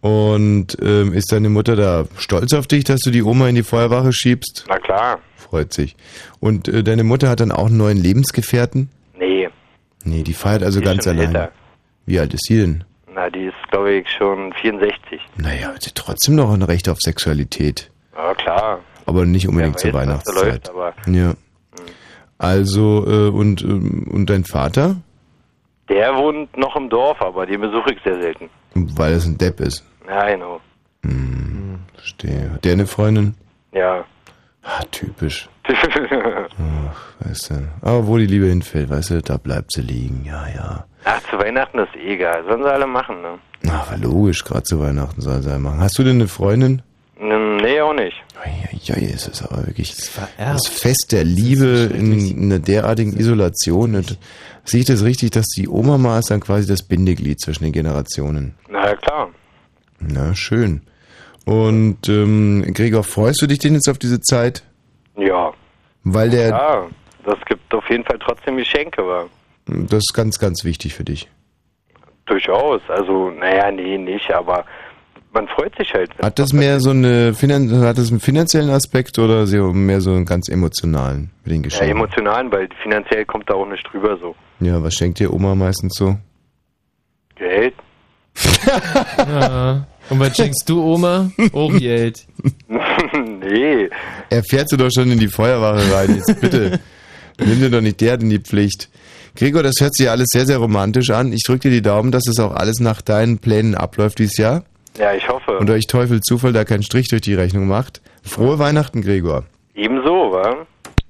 Speaker 4: Und ähm, ist deine Mutter da stolz auf dich, dass du die Oma in die Feuerwache schiebst?
Speaker 29: Na klar.
Speaker 4: Freut sich. Und äh, deine Mutter hat dann auch einen neuen Lebensgefährten?
Speaker 29: Nee,
Speaker 4: Nee, die feiert also
Speaker 29: Die
Speaker 4: ganz
Speaker 29: schon
Speaker 4: allein.
Speaker 29: älter.
Speaker 4: Wie alt ist sie denn?
Speaker 29: na, die ist, glaube ich, schon 64.
Speaker 4: Naja, hat sie trotzdem noch ein Recht auf Sexualität.
Speaker 29: Ja, klar.
Speaker 4: Aber nicht unbedingt
Speaker 29: Wer
Speaker 4: zur Weihnachtszeit.
Speaker 29: läuft,
Speaker 4: ja. Also, äh, und, ähm, und dein Vater?
Speaker 29: der wohnt noch im Dorf, aber den besuche ich sehr selten.
Speaker 4: Weil es ein Depp ist.
Speaker 29: Ja, genau.
Speaker 4: Verstehe. Hat der eine Freundin?
Speaker 29: Ja.
Speaker 4: Ah, typisch. *laughs* Weißt du. Aber wo die Liebe hinfällt, weißt du, da bleibt sie liegen. Ja, ja.
Speaker 29: Ach, zu Weihnachten ist eh egal. Sollen sie alle machen, ne?
Speaker 4: Na, aber logisch, gerade zu Weihnachten soll sie machen. Hast du denn eine Freundin?
Speaker 29: Nee, auch nicht.
Speaker 4: Ja, es ist aber wirklich das Fest der Liebe in, in einer derartigen Isolation. Und sehe ich das richtig, dass die Oma mal ist dann quasi das Bindeglied zwischen den Generationen?
Speaker 29: Na ja, klar.
Speaker 4: Na, schön. Und ähm, Gregor, freust du dich denn jetzt auf diese Zeit?
Speaker 29: Ja.
Speaker 4: Weil der,
Speaker 29: Ja, das gibt auf jeden Fall trotzdem Geschenke, aber
Speaker 4: das ist ganz, ganz wichtig für dich.
Speaker 29: durchaus. Also, naja, nee, nicht, aber man freut sich halt.
Speaker 4: Hat das mehr so eine Finan hat das einen finanziellen Aspekt oder so mehr so einen ganz emotionalen mit den
Speaker 29: Ja,
Speaker 4: Geschenken?
Speaker 29: emotional, weil finanziell kommt da auch nicht drüber so.
Speaker 4: Ja, was schenkt dir Oma meistens so?
Speaker 29: Geld?
Speaker 5: Ja. Und was schenkst du, Oma? Auch *laughs* Geld.
Speaker 29: nee.
Speaker 4: Er fährt sie doch schon in die Feuerwache rein, jetzt bitte. *laughs* Nimm dir doch nicht der in die Pflicht. Gregor, das hört sich ja alles sehr, sehr romantisch an. Ich drücke dir die Daumen, dass es auch alles nach deinen Plänen abläuft dieses Jahr.
Speaker 29: Ja, ich hoffe.
Speaker 4: Und euch Teufel Zufall da keinen Strich durch die Rechnung macht. Frohe Weihnachten, Gregor.
Speaker 29: Ebenso, wa?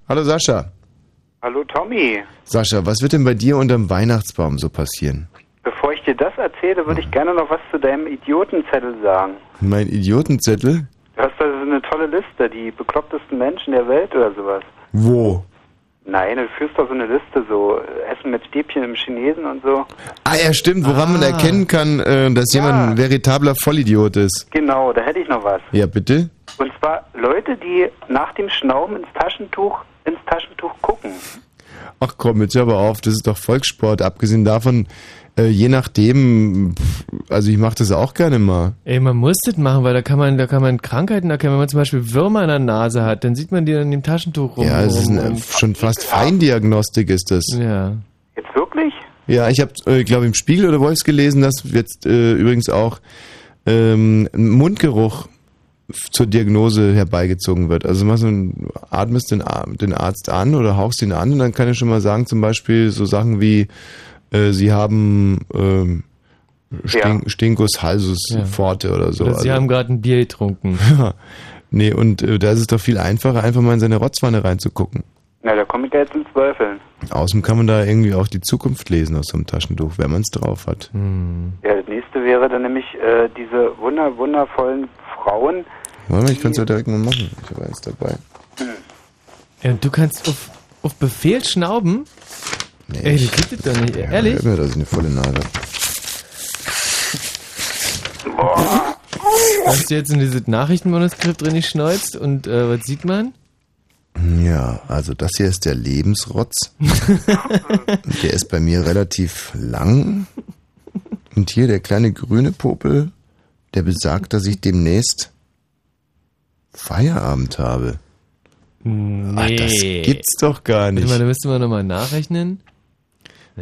Speaker 4: Hallo Sascha.
Speaker 30: Hallo Tommy,
Speaker 4: Sascha, was wird denn bei dir unterm Weihnachtsbaum so passieren?
Speaker 30: bevor ich dir das erzähle, würde ich gerne noch was zu deinem Idiotenzettel sagen.
Speaker 4: Mein Idiotenzettel?
Speaker 30: Du hast da so eine tolle Liste, die beklopptesten Menschen der Welt oder sowas.
Speaker 4: Wo?
Speaker 30: Nein, du führst doch so eine Liste, so äh, Essen mit Stäbchen im Chinesen und so.
Speaker 4: Ah ja, stimmt, woran man erkennen kann, äh, dass jemand ein veritabler Vollidiot ist.
Speaker 30: Genau, da hätte ich noch was.
Speaker 4: Ja, bitte?
Speaker 30: Und zwar Leute, die nach dem Schnauben ins Taschentuch, ins Taschentuch gucken.
Speaker 4: Ach komm, jetzt hör aber auf, das ist doch Volkssport. Abgesehen davon, äh, je nachdem, also ich mache das auch gerne mal.
Speaker 5: Ey, man muss das machen, weil da kann man, da kann man Krankheiten erkennen. Wenn man zum Beispiel Würmer in der Nase hat, dann sieht man die in dem Taschentuch rum.
Speaker 4: Ja, es ist eine, schon fast Feindiagnostik ist das.
Speaker 5: Ja.
Speaker 30: Jetzt wirklich?
Speaker 4: Ja, ich habe, äh, glaube im Spiegel oder wo ich's gelesen, dass jetzt äh, übrigens auch ähm, Mundgeruch zur Diagnose herbeigezogen wird. Also machst du, atmest den, den Arzt an oder hauchst ihn an und dann kann er schon mal sagen, zum Beispiel so Sachen wie, äh, sie haben ähm, Stink, Stinkus halsus
Speaker 5: Ja.
Speaker 4: forte oder so.
Speaker 5: Oder Sie
Speaker 4: Also-
Speaker 5: haben gerade ein Bier getrunken. *laughs*
Speaker 4: Ja. Nee, und äh, da ist es doch viel einfacher, einfach mal in seine Rotzwanne reinzugucken.
Speaker 30: Na, da komme ich ja jetzt ins Zweifeln.
Speaker 4: Außerdem kann man da irgendwie auch die Zukunft lesen aus so einem Taschentuch, wenn man es drauf hat.
Speaker 30: Ja, das nächste wäre dann nämlich äh, diese wunder wundervollen Frauen.
Speaker 4: Warte mal, ich kann es ja direkt mal machen. Ich habe eins dabei.
Speaker 5: Ja, und du kannst auf, auf Befehl schnauben? Ey, das geht das doch nicht. Ehrlich?
Speaker 4: Hört mir, dass ich eine volle habe.
Speaker 5: Hast du jetzt in dieses Nachrichtenmanuskript drin geschneuzt und äh, was sieht man?
Speaker 4: Ja, also das hier ist der Lebensrotz. *laughs* der ist bei mir relativ lang. Und hier der kleine grüne Popel, der besagt, dass ich demnächst Feierabend habe.
Speaker 5: Nee.
Speaker 4: Ach, das gibt's doch gar nicht.
Speaker 5: Mal, da müssten wir nochmal nachrechnen.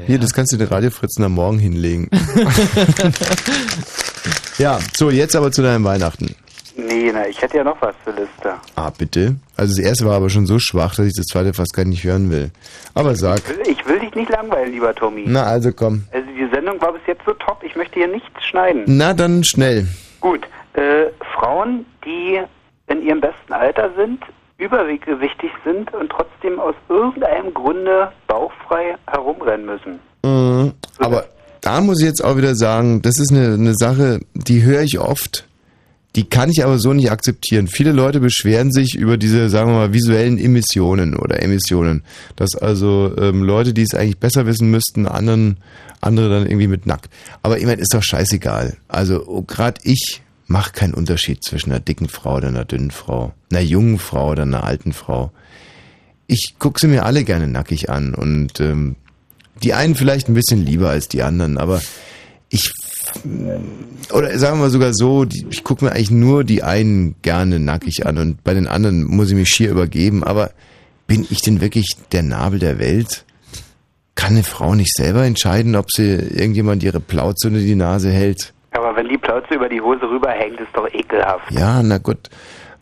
Speaker 4: Hier, das kannst du den Radiofritzen am Morgen hinlegen. *laughs* ja, so, jetzt aber zu deinem Weihnachten.
Speaker 30: Nee, na, ich hätte ja noch was zur Liste.
Speaker 4: Ah, bitte? Also das erste war aber schon so schwach, dass ich das zweite fast gar nicht hören will. Aber sag.
Speaker 30: Ich will, ich will dich nicht langweilen, lieber Tommy.
Speaker 4: Na, also komm.
Speaker 30: Also die Sendung war bis jetzt so top, ich möchte hier nichts schneiden.
Speaker 4: Na, dann schnell.
Speaker 30: Gut, äh, Frauen, die in ihrem besten Alter sind, übergewichtig sind und trotzdem aus irgendeinem Grunde bauchfrei herumrennen müssen.
Speaker 4: Mhm. Aber da muss ich jetzt auch wieder sagen, das ist eine, eine Sache, die höre ich oft. Die kann ich aber so nicht akzeptieren. Viele Leute beschweren sich über diese, sagen wir mal, visuellen Emissionen oder Emissionen. Dass also ähm, Leute, die es eigentlich besser wissen müssten, anderen, andere dann irgendwie mit nackt. Aber ich meine, ist doch scheißegal. Also gerade ich mache keinen Unterschied zwischen einer dicken Frau oder einer dünnen Frau, einer jungen Frau oder einer alten Frau. Ich gucke sie mir alle gerne nackig an und ähm, die einen vielleicht ein bisschen lieber als die anderen, aber ich oder sagen wir sogar so, die, ich gucke mir eigentlich nur die einen gerne nackig an und bei den anderen muss ich mich schier übergeben, aber bin ich denn wirklich der Nabel der Welt? Kann eine Frau nicht selber entscheiden, ob sie irgendjemand ihre Plauze unter die Nase hält?
Speaker 30: Aber wenn die Plauze über die Hose rüberhängt, ist doch ekelhaft.
Speaker 4: Ja, na gut.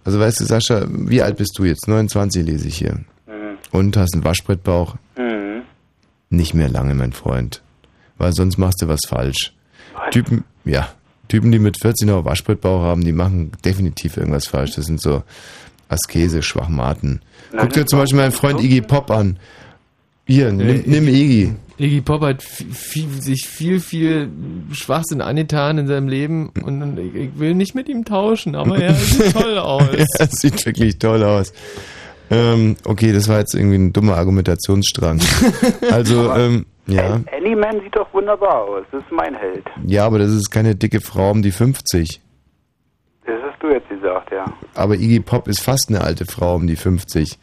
Speaker 4: Also weißt du, Sascha, wie alt bist du jetzt? 29 lese ich hier.
Speaker 30: Mhm.
Speaker 4: Und hast einen Waschbrettbauch?
Speaker 30: Mhm.
Speaker 4: Nicht mehr lange, mein Freund. Weil sonst machst du was falsch. Typen, ja, Typen, die mit 14 noch Waschbrettbauch haben, die machen definitiv irgendwas falsch. Das sind so Askese, Schwachmaten. Guck dir zum Beispiel meinen Freund Iggy Pop an. Hier, nimm, nimm Iggy.
Speaker 5: Iggy Pop hat fi- sich viel, viel Schwachsinn angetan in seinem Leben und, und ich, ich will nicht mit ihm tauschen, aber er *laughs* sieht toll aus. *laughs*
Speaker 4: Er sieht wirklich toll aus. Ähm, okay, das war jetzt irgendwie ein dummer Argumentationsstrang. *laughs* Also, ähm, ja.
Speaker 30: Anyman sieht doch wunderbar aus. Das ist mein Held.
Speaker 4: Ja, aber das ist keine dicke Frau um die 50.
Speaker 30: Das hast du jetzt gesagt, ja.
Speaker 4: Aber Iggy Pop ist fast eine alte Frau um die 50.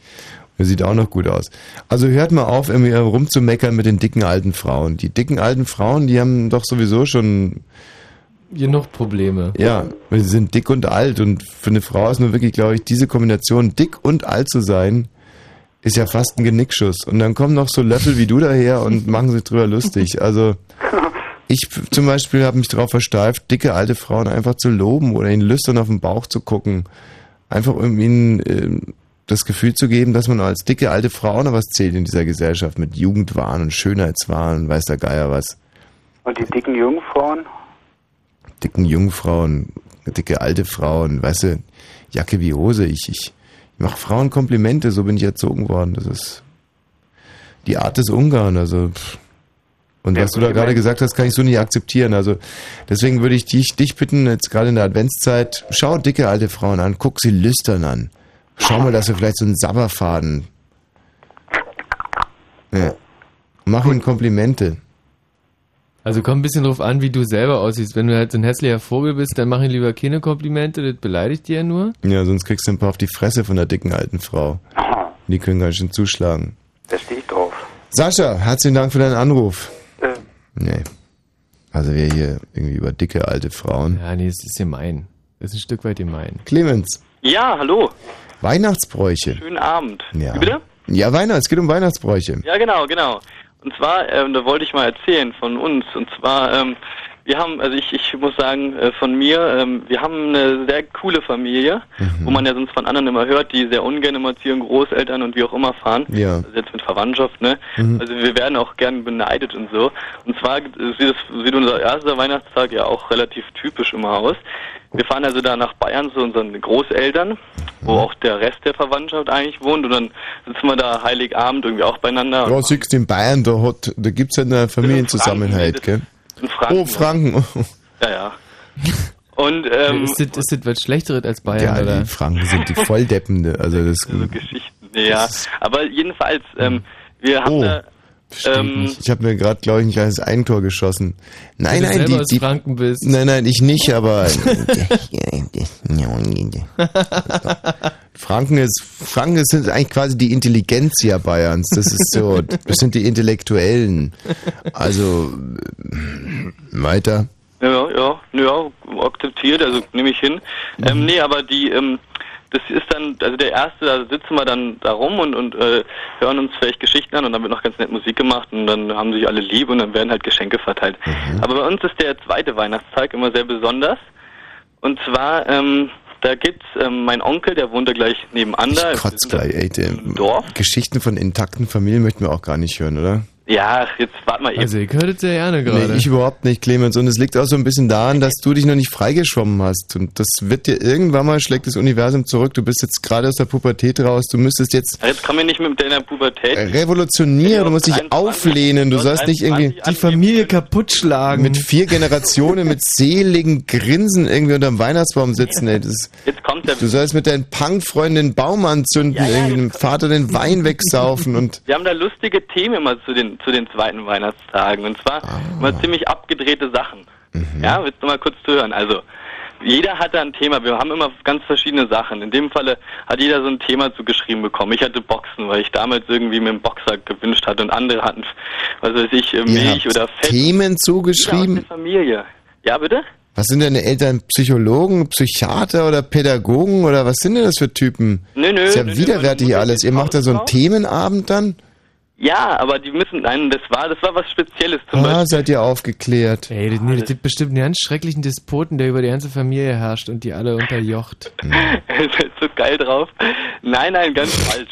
Speaker 4: Er sieht auch noch gut aus. Also hört mal auf, irgendwie rumzumeckern mit den dicken alten Frauen. Die dicken alten Frauen, die haben doch sowieso schon,
Speaker 5: Genug Probleme.
Speaker 4: ja, sie sind dick und alt. Und für eine Frau ist nur wirklich, glaube ich, diese Kombination, dick und alt zu sein, ist ja fast ein Genickschuss. Und dann kommen noch so Löffel wie du daher und machen sich drüber lustig. Also *laughs* ich zum Beispiel habe mich darauf versteift, dicke alte Frauen einfach zu loben oder ihnen lüstern auf den Bauch zu gucken. Einfach um ihnen das Gefühl zu geben, dass man als dicke alte Frau noch was zählt in dieser Gesellschaft mit Jugendwahn und Schönheitswahn und weiß der Geier was.
Speaker 30: Und die dicken Jungfrauen?
Speaker 4: Dicken Jungfrauen, dicke alte Frauen, weißt du, Jacke wie Hose. Ich, ich, ich mache Frauen Komplimente, so bin ich erzogen worden. Das ist die Art des Ungarn. Also pff. und was du da gerade gesagt hast, kann ich so nicht akzeptieren. Also deswegen würde ich dich, dich bitten, jetzt gerade in der Adventszeit, schau dicke alte Frauen an, guck sie lüstern an. Schau mal, dass du vielleicht so einen Sabberfaden. Ja. Mach ihnen Komplimente.
Speaker 5: Also kommt ein bisschen drauf an, wie du selber aussiehst. Wenn du halt so ein hässlicher Vogel bist, dann mach ich lieber keine Komplimente, das beleidigt dir ja nur.
Speaker 4: Ja, sonst kriegst du ein paar auf die Fresse von der dicken alten Frau. Die können ganz schön zuschlagen.
Speaker 30: Da stehe ich drauf.
Speaker 4: Sascha, herzlichen Dank für deinen Anruf.
Speaker 30: Äh.
Speaker 4: Nee. Also wir hier irgendwie über dicke alte Frauen.
Speaker 5: Ja, nee, es ist gemein. Das ist ein Stück weit gemein.
Speaker 4: Clemens,
Speaker 28: Ja, hallo.
Speaker 4: Weihnachtsbräuche.
Speaker 28: Schönen Abend.
Speaker 4: Ja.
Speaker 28: Wie bitte?
Speaker 4: Ja, Weihnachts, es geht um Weihnachtsbräuche.
Speaker 28: Ja, genau, genau. Und zwar, ähm, da wollte ich mal erzählen von uns. Und zwar, ähm, wir haben, also ich, ich muss sagen, äh, von mir, ähm, wir haben eine sehr coole Familie,
Speaker 4: Mhm.
Speaker 28: wo man ja sonst von anderen immer hört, die sehr ungern immer zu ihren Großeltern und wie auch immer fahren.
Speaker 4: Ja.
Speaker 28: Also jetzt mit Verwandtschaft, ne?
Speaker 4: Mhm.
Speaker 28: Also wir werden auch gern beneidet und so. Und zwar äh, sieht, das, sieht unser erster Weihnachtstag ja auch relativ typisch immer aus. Wir fahren also da nach Bayern zu unseren Großeltern, wo auch der Rest der Verwandtschaft eigentlich wohnt. Und dann sitzen wir da Heiligabend irgendwie auch beieinander.
Speaker 4: Ja, siehst du, in Bayern, da, hat, da gibt's halt eine Familienzusammenhalt, gell?
Speaker 28: In Franken.
Speaker 4: Oh, Franken.
Speaker 28: Ja, ja. Und, ähm,
Speaker 5: ist, das, ist das was Schlechteres als Bayern,
Speaker 4: Ja,
Speaker 5: oder?
Speaker 4: die Franken sind die Volldeppende. Also das, *laughs*
Speaker 28: ja, aber jedenfalls, ähm, wir haben
Speaker 4: Oh.
Speaker 28: da, ähm,
Speaker 4: ich habe mir gerade, glaube ich, nicht als Eigentor geschossen. Nein,
Speaker 5: du
Speaker 4: nein, die,
Speaker 5: aus
Speaker 4: die
Speaker 5: Franken bist.
Speaker 4: Nein, nein, ich nicht, aber *laughs* Franken ist Franken ist- sind eigentlich quasi die Intelligenzia Bayerns. Das ist so, das sind die Intellektuellen. Also weiter.
Speaker 28: ja, ja, ja, akzeptiert, also nehme ich hin. Ähm, nee, aber die, ähm, das ist dann, also der erste, da sitzen wir dann da rum und, und äh, hören uns vielleicht Geschichten an und dann wird noch ganz nett Musik gemacht und dann haben sich alle lieb und dann werden halt Geschenke verteilt. Aber bei uns ist der zweite Weihnachtstag immer sehr besonders. Und zwar, ähm, da gibt's ähm, mein Onkel, der wohnt da gleich nebenan da.
Speaker 4: Kotz gleich, ey. Die Geschichten von intakten Familien möchten wir auch gar nicht hören, oder?
Speaker 28: Ja, jetzt warte mal eben.
Speaker 5: Also ich höre das sehr gerne gerade.
Speaker 4: Nee, ich überhaupt nicht, Clemens. Und es liegt auch so ein bisschen daran, dass du dich noch nicht freigeschwommen hast. Und das wird dir irgendwann mal, schlägt das Universum zurück. Du bist jetzt gerade aus der Pubertät raus. Du müsstest jetzt
Speaker 28: Jetzt komm mir nicht mit deiner Pubertät.
Speaker 4: revolutionieren. Du musst dich auflehnen. Du sollst nicht irgendwie
Speaker 5: die Familie kaputt schlagen.
Speaker 4: mit vier Generationen mit seligen Grinsen irgendwie unterm Weihnachtsbaum sitzen. Ey. Das, *laughs*
Speaker 28: Jetzt kommt der
Speaker 4: du sollst mit deinen Punkfreunden den Baum anzünden, irgendwie dem Vater den Wein wegsaufen *laughs* und
Speaker 28: Wir haben da lustige Themen immer zu den, zu den zweiten Weihnachtstagen. Und zwar
Speaker 4: Ah.
Speaker 28: immer ziemlich abgedrehte Sachen.
Speaker 4: Mhm.
Speaker 28: Ja, willst du mal kurz zuhören? Also, jeder hatte ein Thema. Wir haben immer ganz verschiedene Sachen. In dem Falle hat jeder so ein Thema zugeschrieben bekommen. Ich hatte Boxen, weil ich damals irgendwie mir einen Boxer gewünscht hatte und andere hatten, was weiß ich, äh, Milch oder Fett.
Speaker 4: Themen zugeschrieben.
Speaker 28: der Familie. Ja, bitte?
Speaker 4: Was sind deine Eltern? Psychologen, Psychiater oder Pädagogen oder was sind denn das für Typen?
Speaker 28: Nö, nö,
Speaker 4: ist ja
Speaker 28: nö, nö,
Speaker 4: widerwärtig alles. Ihr macht da so einen Themenabend dann?
Speaker 28: Ja, aber die müssen, nein, das war, das war was Spezielles zum
Speaker 4: Ah,
Speaker 28: Beispiel.
Speaker 4: seid ihr aufgeklärt.
Speaker 5: Ey, das, nee, das gibt bestimmt einen ganz schrecklichen Despoten, der über die ganze Familie herrscht und die alle unterjocht. *laughs* *laughs*
Speaker 28: Ihr seid so geil drauf. Nein, nein, ganz falsch.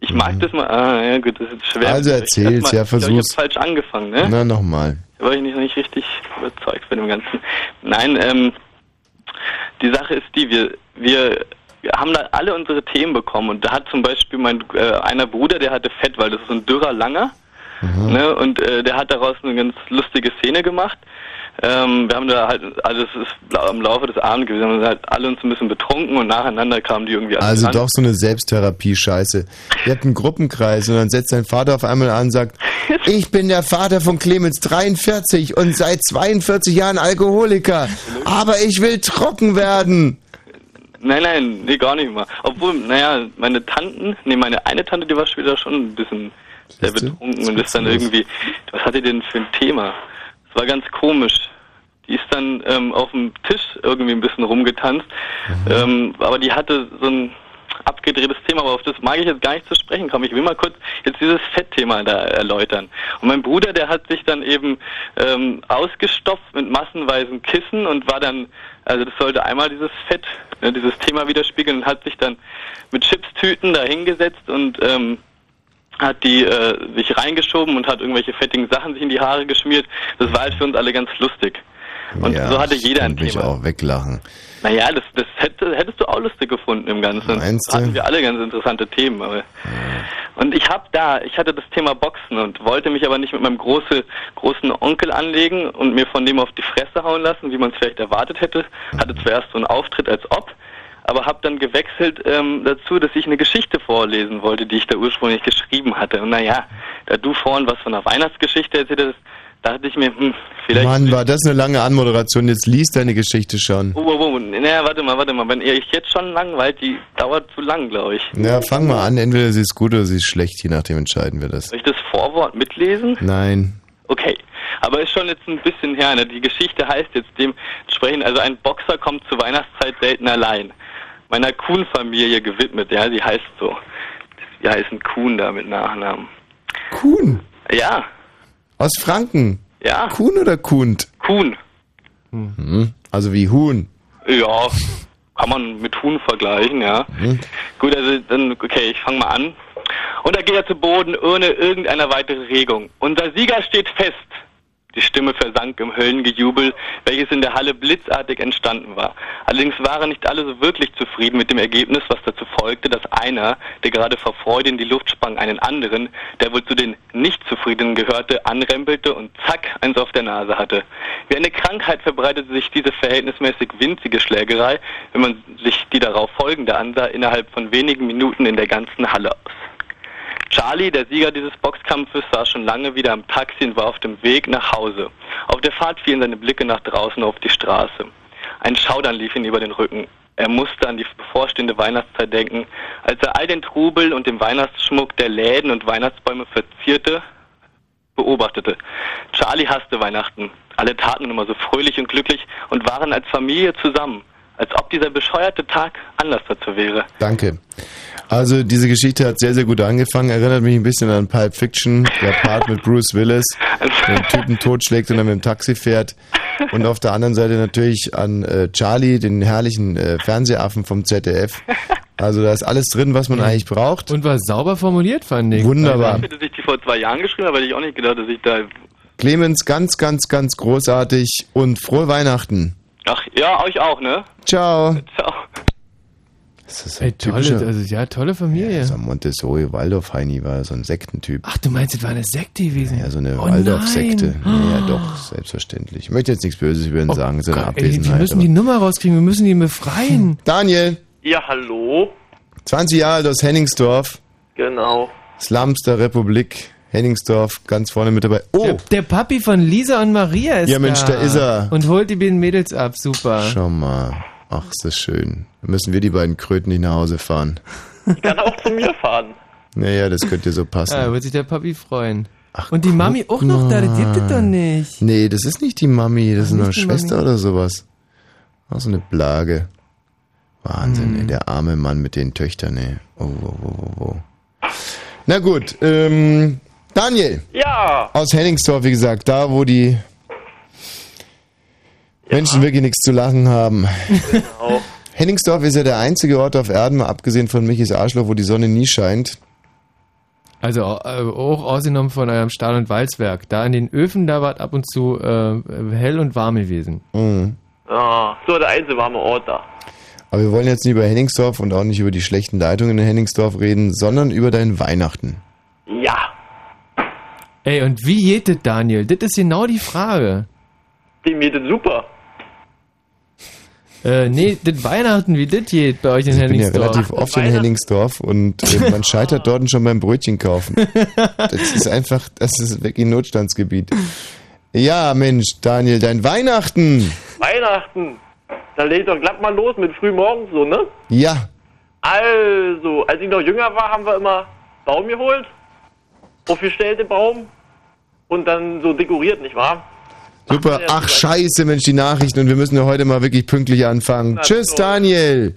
Speaker 28: Ich mag das mal. Ah, ja gut, das ist schwer.
Speaker 4: Mhm. Also
Speaker 28: Ich
Speaker 4: erzähl's,
Speaker 28: mal-
Speaker 4: ja,
Speaker 28: Ich, glaub, ich
Speaker 4: versuch's.
Speaker 28: hab falsch angefangen, ne?
Speaker 4: Na, nochmal.
Speaker 28: Da war ich nicht, noch nicht richtig überzeugt von dem Ganzen. Nein, ähm, die Sache ist die, wir, wir haben da alle unsere Themen bekommen und da hat zum Beispiel mein äh, einer Bruder, der hatte Fett, weil das ist ein dürrer Langer, ne, und äh, der hat daraus eine ganz lustige Szene gemacht. Ähm, wir haben da halt, also es ist im Laufe des Abends gewesen, wir haben halt alle uns ein bisschen betrunken und nacheinander kamen die irgendwie
Speaker 4: Also
Speaker 28: an.
Speaker 4: doch so eine Selbsttherapie-Scheiße. Ihr habt einen Gruppenkreis und dann setzt dein Vater auf einmal an und sagt, *laughs* ich bin der Vater von Clemens 43 und seit 42 Jahren Alkoholiker, aber ich will trocken werden.
Speaker 28: Nein, nein, nee, gar nicht mal. Obwohl, naja, meine Tanten, nee, meine eine Tante, die war später schon ein bisschen sehr betrunken und ist dann irgendwie, was hat die denn für ein Thema? Das war ganz komisch. Die ist dann ähm, auf dem Tisch irgendwie ein bisschen rumgetanzt, ähm, aber die hatte so ein abgedrehtes Thema, aber auf das mag ich jetzt gar nicht zu sprechen kommen. Ich will mal kurz jetzt dieses Fettthema da erläutern. Und mein Bruder, der hat sich dann eben ähm, ausgestopft mit massenweisen Kissen und war dann, also das sollte einmal dieses Fett, ne, dieses Thema widerspiegeln und hat sich dann mit Chipstüten da hingesetzt und ähm, hat die äh, sich reingeschoben und hat irgendwelche fettigen Sachen sich in die Haare geschmiert. Das war halt für uns alle ganz lustig. Und
Speaker 4: Ja,
Speaker 28: so hatte jeder ein Thema.
Speaker 4: auch weglachen.
Speaker 28: Naja, das, das hätte, hättest du auch lustig gefunden im Ganzen.
Speaker 4: Meinst
Speaker 28: Da hatten
Speaker 4: du?
Speaker 28: wir alle ganz interessante Themen. Aber Und ich habe da, ich hatte das Thema Boxen und wollte mich aber nicht mit meinem große, großen Onkel anlegen und mir von dem auf die Fresse hauen lassen, wie man es vielleicht erwartet hätte. Hatte zuerst so einen Auftritt als ob, aber habe dann gewechselt ähm, dazu, dass ich eine Geschichte vorlesen wollte, die ich da ursprünglich geschrieben hatte. Und naja, da du vorhin was von einer Weihnachtsgeschichte erzählt hast, dachte ich mir, hm, vielleicht...
Speaker 4: Mann, war das eine lange Anmoderation. Jetzt liest deine Geschichte schon.
Speaker 28: Oh, oh, oh, naja, warte mal, warte mal. Wenn ihr euch jetzt schon langweilt, die dauert zu lang, glaube ich.
Speaker 4: Na, fang mal an. Entweder sie ist gut oder sie ist schlecht. Je nachdem entscheiden wir das.
Speaker 28: Soll ich das Vorwort mitlesen?
Speaker 4: Nein.
Speaker 28: Okay. Aber ist schon jetzt ein bisschen her. Ne? Die Geschichte heißt jetzt dementsprechend, also ein Boxer kommt zur Weihnachtszeit selten allein. Meiner Kuhn-Familie gewidmet, ja, die heißt so. Die heißen Kuhn da mit Nachnamen.
Speaker 4: Kuhn.
Speaker 28: Ja,
Speaker 4: Aus Franken.
Speaker 28: ja,
Speaker 4: Kuhn oder Kund?
Speaker 28: Kuhn.
Speaker 4: Mhm. Also wie Huhn.
Speaker 28: Ja, kann man mit Huhn vergleichen, ja.
Speaker 4: Mhm.
Speaker 28: Gut, also dann, okay, ich fange mal an. Und da geht er zu Boden ohne irgendeine weitere Regung. Unser Sieger steht fest. Die Stimme versank im Höllengejubel, welches in der Halle blitzartig entstanden war. Allerdings waren nicht alle so wirklich zufrieden mit dem Ergebnis, was dazu folgte, dass einer, der gerade vor Freude in die Luft sprang, einen anderen, der wohl zu den Nicht-Zufriedenen gehörte, anrempelte und zack, eins auf der Nase hatte. Wie eine Krankheit verbreitete sich diese verhältnismäßig winzige Schlägerei, wenn man sich die darauf folgende ansah, innerhalb von wenigen Minuten in der ganzen Halle aus. Charlie, der Sieger dieses Boxkampfes, saß schon lange wieder am Taxi und war auf dem Weg nach Hause. Auf der Fahrt fielen seine Blicke nach draußen auf die Straße. Ein Schaudern lief ihm über den Rücken. Er musste an die bevorstehende Weihnachtszeit denken, als er all den Trubel und den Weihnachtsschmuck der Läden und Weihnachtsbäume verzierte, beobachtete. Charlie hasste Weihnachten. Alle taten immer so fröhlich und glücklich und waren als Familie zusammen, als ob dieser bescheuerte Tag Anlass dazu wäre.
Speaker 4: Danke. Also diese Geschichte hat sehr, sehr gut angefangen. Erinnert mich ein bisschen an Pulp Fiction, der Part mit Bruce Willis, der den Typen totschlägt und dann mit dem Taxi fährt. Und auf der anderen Seite natürlich an äh, Charlie, den herrlichen äh, Fernsehaffen vom ZDF, Also da ist alles drin, was man eigentlich braucht.
Speaker 5: Und war sauber formuliert, fand ich.
Speaker 4: Wunderbar.
Speaker 28: Hätte ich die vor zwei Jahren geschrieben, aber hätte ich auch nicht gedacht, dass ich da.
Speaker 4: Clemens, ganz, ganz, ganz großartig und frohe Weihnachten.
Speaker 28: Ach, ja, euch auch, ne?
Speaker 4: Ciao.
Speaker 28: Ciao.
Speaker 4: Das ist
Speaker 5: Ey, tolle, also ja, tolle Familie.
Speaker 4: So ein Montessori Waldorf Heini war so ein Sektentyp.
Speaker 5: Ach, du meinst, es war eine Sekte gewesen?
Speaker 4: Ja, so eine
Speaker 5: Oh
Speaker 4: Waldorf-Sekte.
Speaker 5: nein.
Speaker 4: Ja, doch, selbstverständlich. Ich möchte jetzt nichts Böses über ihn sagen, seine
Speaker 5: Gott, ey,
Speaker 4: Abwesenheit.
Speaker 5: wir müssen die Nummer rauskriegen, wir müssen ihn befreien.
Speaker 4: Daniel,
Speaker 31: Ja, hallo.
Speaker 4: 20 Jahre alt aus Henningsdorf,
Speaker 31: Genau.
Speaker 4: Slums der Republik, Henningsdorf, ganz vorne mit dabei. Oh,
Speaker 5: Der, der Papi von Lisa und Maria ist
Speaker 4: Ja, Mensch,
Speaker 5: da.
Speaker 4: da ist er.
Speaker 5: Und holt die beiden Mädels ab, super.
Speaker 4: schau mal. Ach, ist das schön. Dann müssen wir die beiden Kröten nicht nach Hause fahren.
Speaker 31: Ich kann auch zu mir fahren.
Speaker 4: Naja, das könnte so passen.
Speaker 5: Ja, wird sich der Papi freuen. und die Mami auch noch da, das gibt es doch nicht.
Speaker 4: Nee, das ist nicht die Mami, das ist
Speaker 5: nicht
Speaker 4: eine
Speaker 5: die
Speaker 4: Schwester
Speaker 5: Mami.
Speaker 4: oder sowas. Auch so eine Plage. Wahnsinn,
Speaker 5: Hm.
Speaker 4: ey, der arme Mann mit den Töchtern, ey. Oh, oh, oh, oh, oh. Na gut, ähm, Daniel.
Speaker 31: Ja.
Speaker 4: Aus Henningsdorf, wie gesagt, da wo die Menschen wirklich nichts zu lachen haben.
Speaker 31: Genau.
Speaker 4: Henningsdorf ist ja der einzige Ort auf Erden, mal abgesehen von Michis Arschloch, wo die Sonne nie scheint.
Speaker 5: Also äh, auch ausgenommen von eurem Stahl- und Walzwerk. Da in den Öfen, da war es ab und zu äh, hell und warm gewesen.
Speaker 4: Mhm.
Speaker 31: Ja, so der einzige warme Ort da.
Speaker 4: Aber wir wollen jetzt nicht über Henningsdorf und auch nicht über die schlechten Leitungen in Henningsdorf reden, sondern über dein Weihnachten.
Speaker 31: Ja.
Speaker 5: Ey, und wie geht das, Daniel? Das ist genau die Frage.
Speaker 31: Dem geht es super.
Speaker 5: Äh, nee, das Weihnachten, wie das geht bei euch in
Speaker 4: Ich bin ja
Speaker 5: Henningsdorf.
Speaker 4: relativ oft in Henningsdorf und äh, man scheitert dort schon beim Brötchen kaufen. *laughs* Das ist einfach, das ist wirklich ein Notstandsgebiet. Ja, Mensch, Daniel, dein Weihnachten.
Speaker 31: Weihnachten. Da lädt doch glatt mal los mit frühmorgens so, ne?
Speaker 4: Ja,
Speaker 31: Also, als ich noch jünger war, haben wir immer Baum geholt, aufgestellt den Baum und dann so dekoriert, nicht wahr?
Speaker 4: super. Ach, scheiße, Mensch, die Nachrichten und wir müssen ja heute mal wirklich pünktlich anfangen.
Speaker 31: Na
Speaker 4: Tschüss,
Speaker 31: toll.
Speaker 4: Daniel.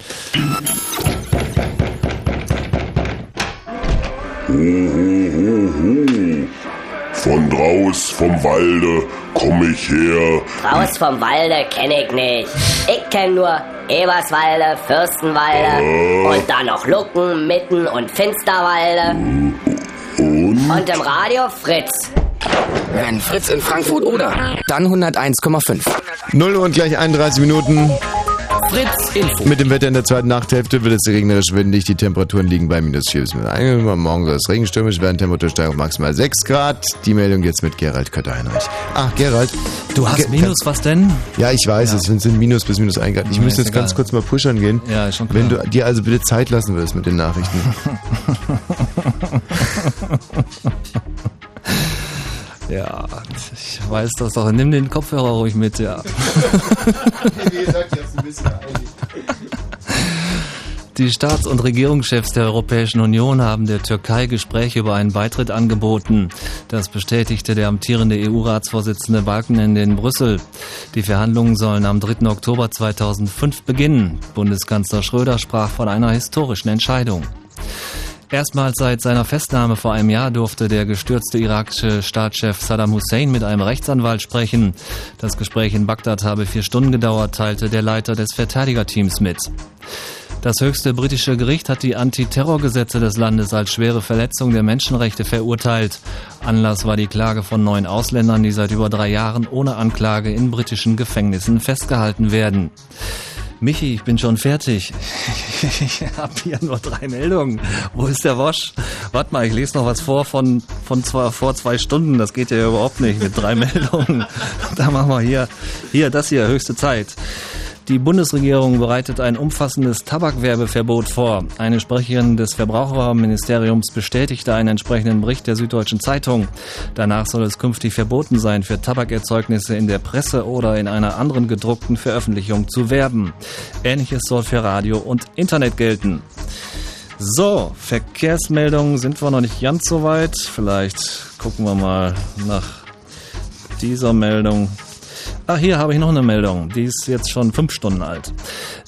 Speaker 32: Von draus vom Walde komm ich her.
Speaker 24: Raus vom Walde kenne ich nicht. Ich kenne nur Eberswalde, Fürstenwalde und dann noch Lucken, Mitten und Finsterwalde. Und im Radio Fritz.
Speaker 10: Wenn Fritz in Frankfurt oder, dann 101,5.
Speaker 4: 0 und gleich 31 Minuten.
Speaker 10: Fritz Info.
Speaker 4: Mit dem Wetter in der zweiten Nachthälfte wird es regnerisch windig. Die Temperaturen liegen bei minus 4 bis minus 1. Morgen soll es regenstürmisch werden. Temperatursteigerung maximal 6 Grad. Die Meldung jetzt mit Gerald Kötter-Heinrich. Ach, Gerald.
Speaker 11: Du hast
Speaker 4: Ge-
Speaker 11: Minus, was denn?
Speaker 4: Ja, ich weiß, es sind, sind minus bis minus 1 Grad. Ich
Speaker 11: Ja,
Speaker 4: müsste jetzt ganz
Speaker 11: egal.
Speaker 4: kurz mal pushern gehen.
Speaker 11: Ja, ist schon klar.
Speaker 4: Wenn du dir also bitte Zeit lassen würdest mit den Nachrichten. *laughs*
Speaker 11: Ja, ich weiß das doch. Nimm den Kopfhörer ruhig mit, ja. *laughs* Die Staats- und Regierungschefs der Europäischen Union haben der Türkei Gespräche über einen Beitritt angeboten. Das bestätigte der amtierende EU-Ratsvorsitzende Balkenende in Brüssel. Die Verhandlungen sollen am 3. Oktober 2005 beginnen. Bundeskanzler Schröder sprach von einer historischen Entscheidung. Erstmals seit seiner Festnahme vor einem Jahr durfte der gestürzte irakische Staatschef Saddam Hussein mit einem Rechtsanwalt sprechen. Das Gespräch in Bagdad habe vier Stunden gedauert, teilte der Leiter des Verteidigerteams mit. Das höchste britische Gericht hat die Antiterrorgesetze des Landes als schwere Verletzung der Menschenrechte verurteilt. Anlass war die Klage von neun Ausländern, die seit über drei Jahren ohne Anklage in britischen Gefängnissen festgehalten werden. Michi, ich bin schon fertig. *laughs* Ich habe hier nur drei Meldungen. Wo ist der Wosch? Warte mal, ich lese noch was vor von, von zwei, vor zwei Stunden. Das geht ja überhaupt nicht mit drei *laughs* Meldungen. Da machen wir hier, hier, das hier, höchste Zeit. Die Bundesregierung bereitet ein umfassendes Tabakwerbeverbot vor. Eine Sprecherin des Verbraucherministeriums bestätigte einen entsprechenden Bericht der Süddeutschen Zeitung. Danach soll es künftig verboten sein, für Tabakerzeugnisse in der Presse oder in einer anderen gedruckten Veröffentlichung zu werben. Ähnliches soll für Radio und Internet gelten. So, Verkehrsmeldungen sind wir noch nicht ganz so weit. Vielleicht gucken wir mal nach dieser Meldung. Ah, hier habe ich noch eine Meldung. Die ist jetzt schon fünf Stunden alt.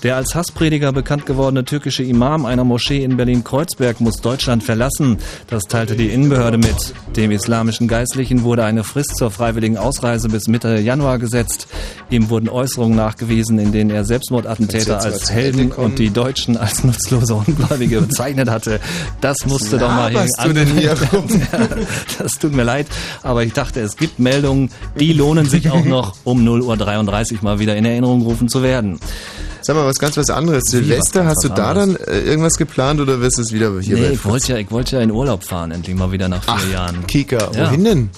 Speaker 11: Der als Hassprediger bekannt gewordene türkische Imam einer Moschee in Berlin-Kreuzberg muss Deutschland verlassen. Das teilte die Innenbehörde mit. Dem islamischen Geistlichen wurde eine Frist zur freiwilligen Ausreise bis Mitte Januar gesetzt. Ihm wurden Äußerungen nachgewiesen, in denen er Selbstmordattentäter
Speaker 4: du
Speaker 11: als Helden und die Deutschen als nutzlose Ungläubige bezeichnet hatte. Das musste doch mal
Speaker 4: du denn hier rum?
Speaker 11: Ja, *laughs* das tut mir leid, aber ich dachte, es gibt Meldungen, die lohnen sich auch noch, um 0.33 Uhr mal wieder in Erinnerung gerufen zu werden.
Speaker 4: Sag mal, was ganz was anderes. Silvester, hast du da
Speaker 11: anderes?
Speaker 4: dann äh, irgendwas geplant oder wirst du es wieder hier
Speaker 11: nee, ich wollte ja, ich wollte ja in Urlaub fahren, endlich mal wieder nach vier Jahren.
Speaker 4: Kika,
Speaker 11: Ja.
Speaker 4: wohin denn?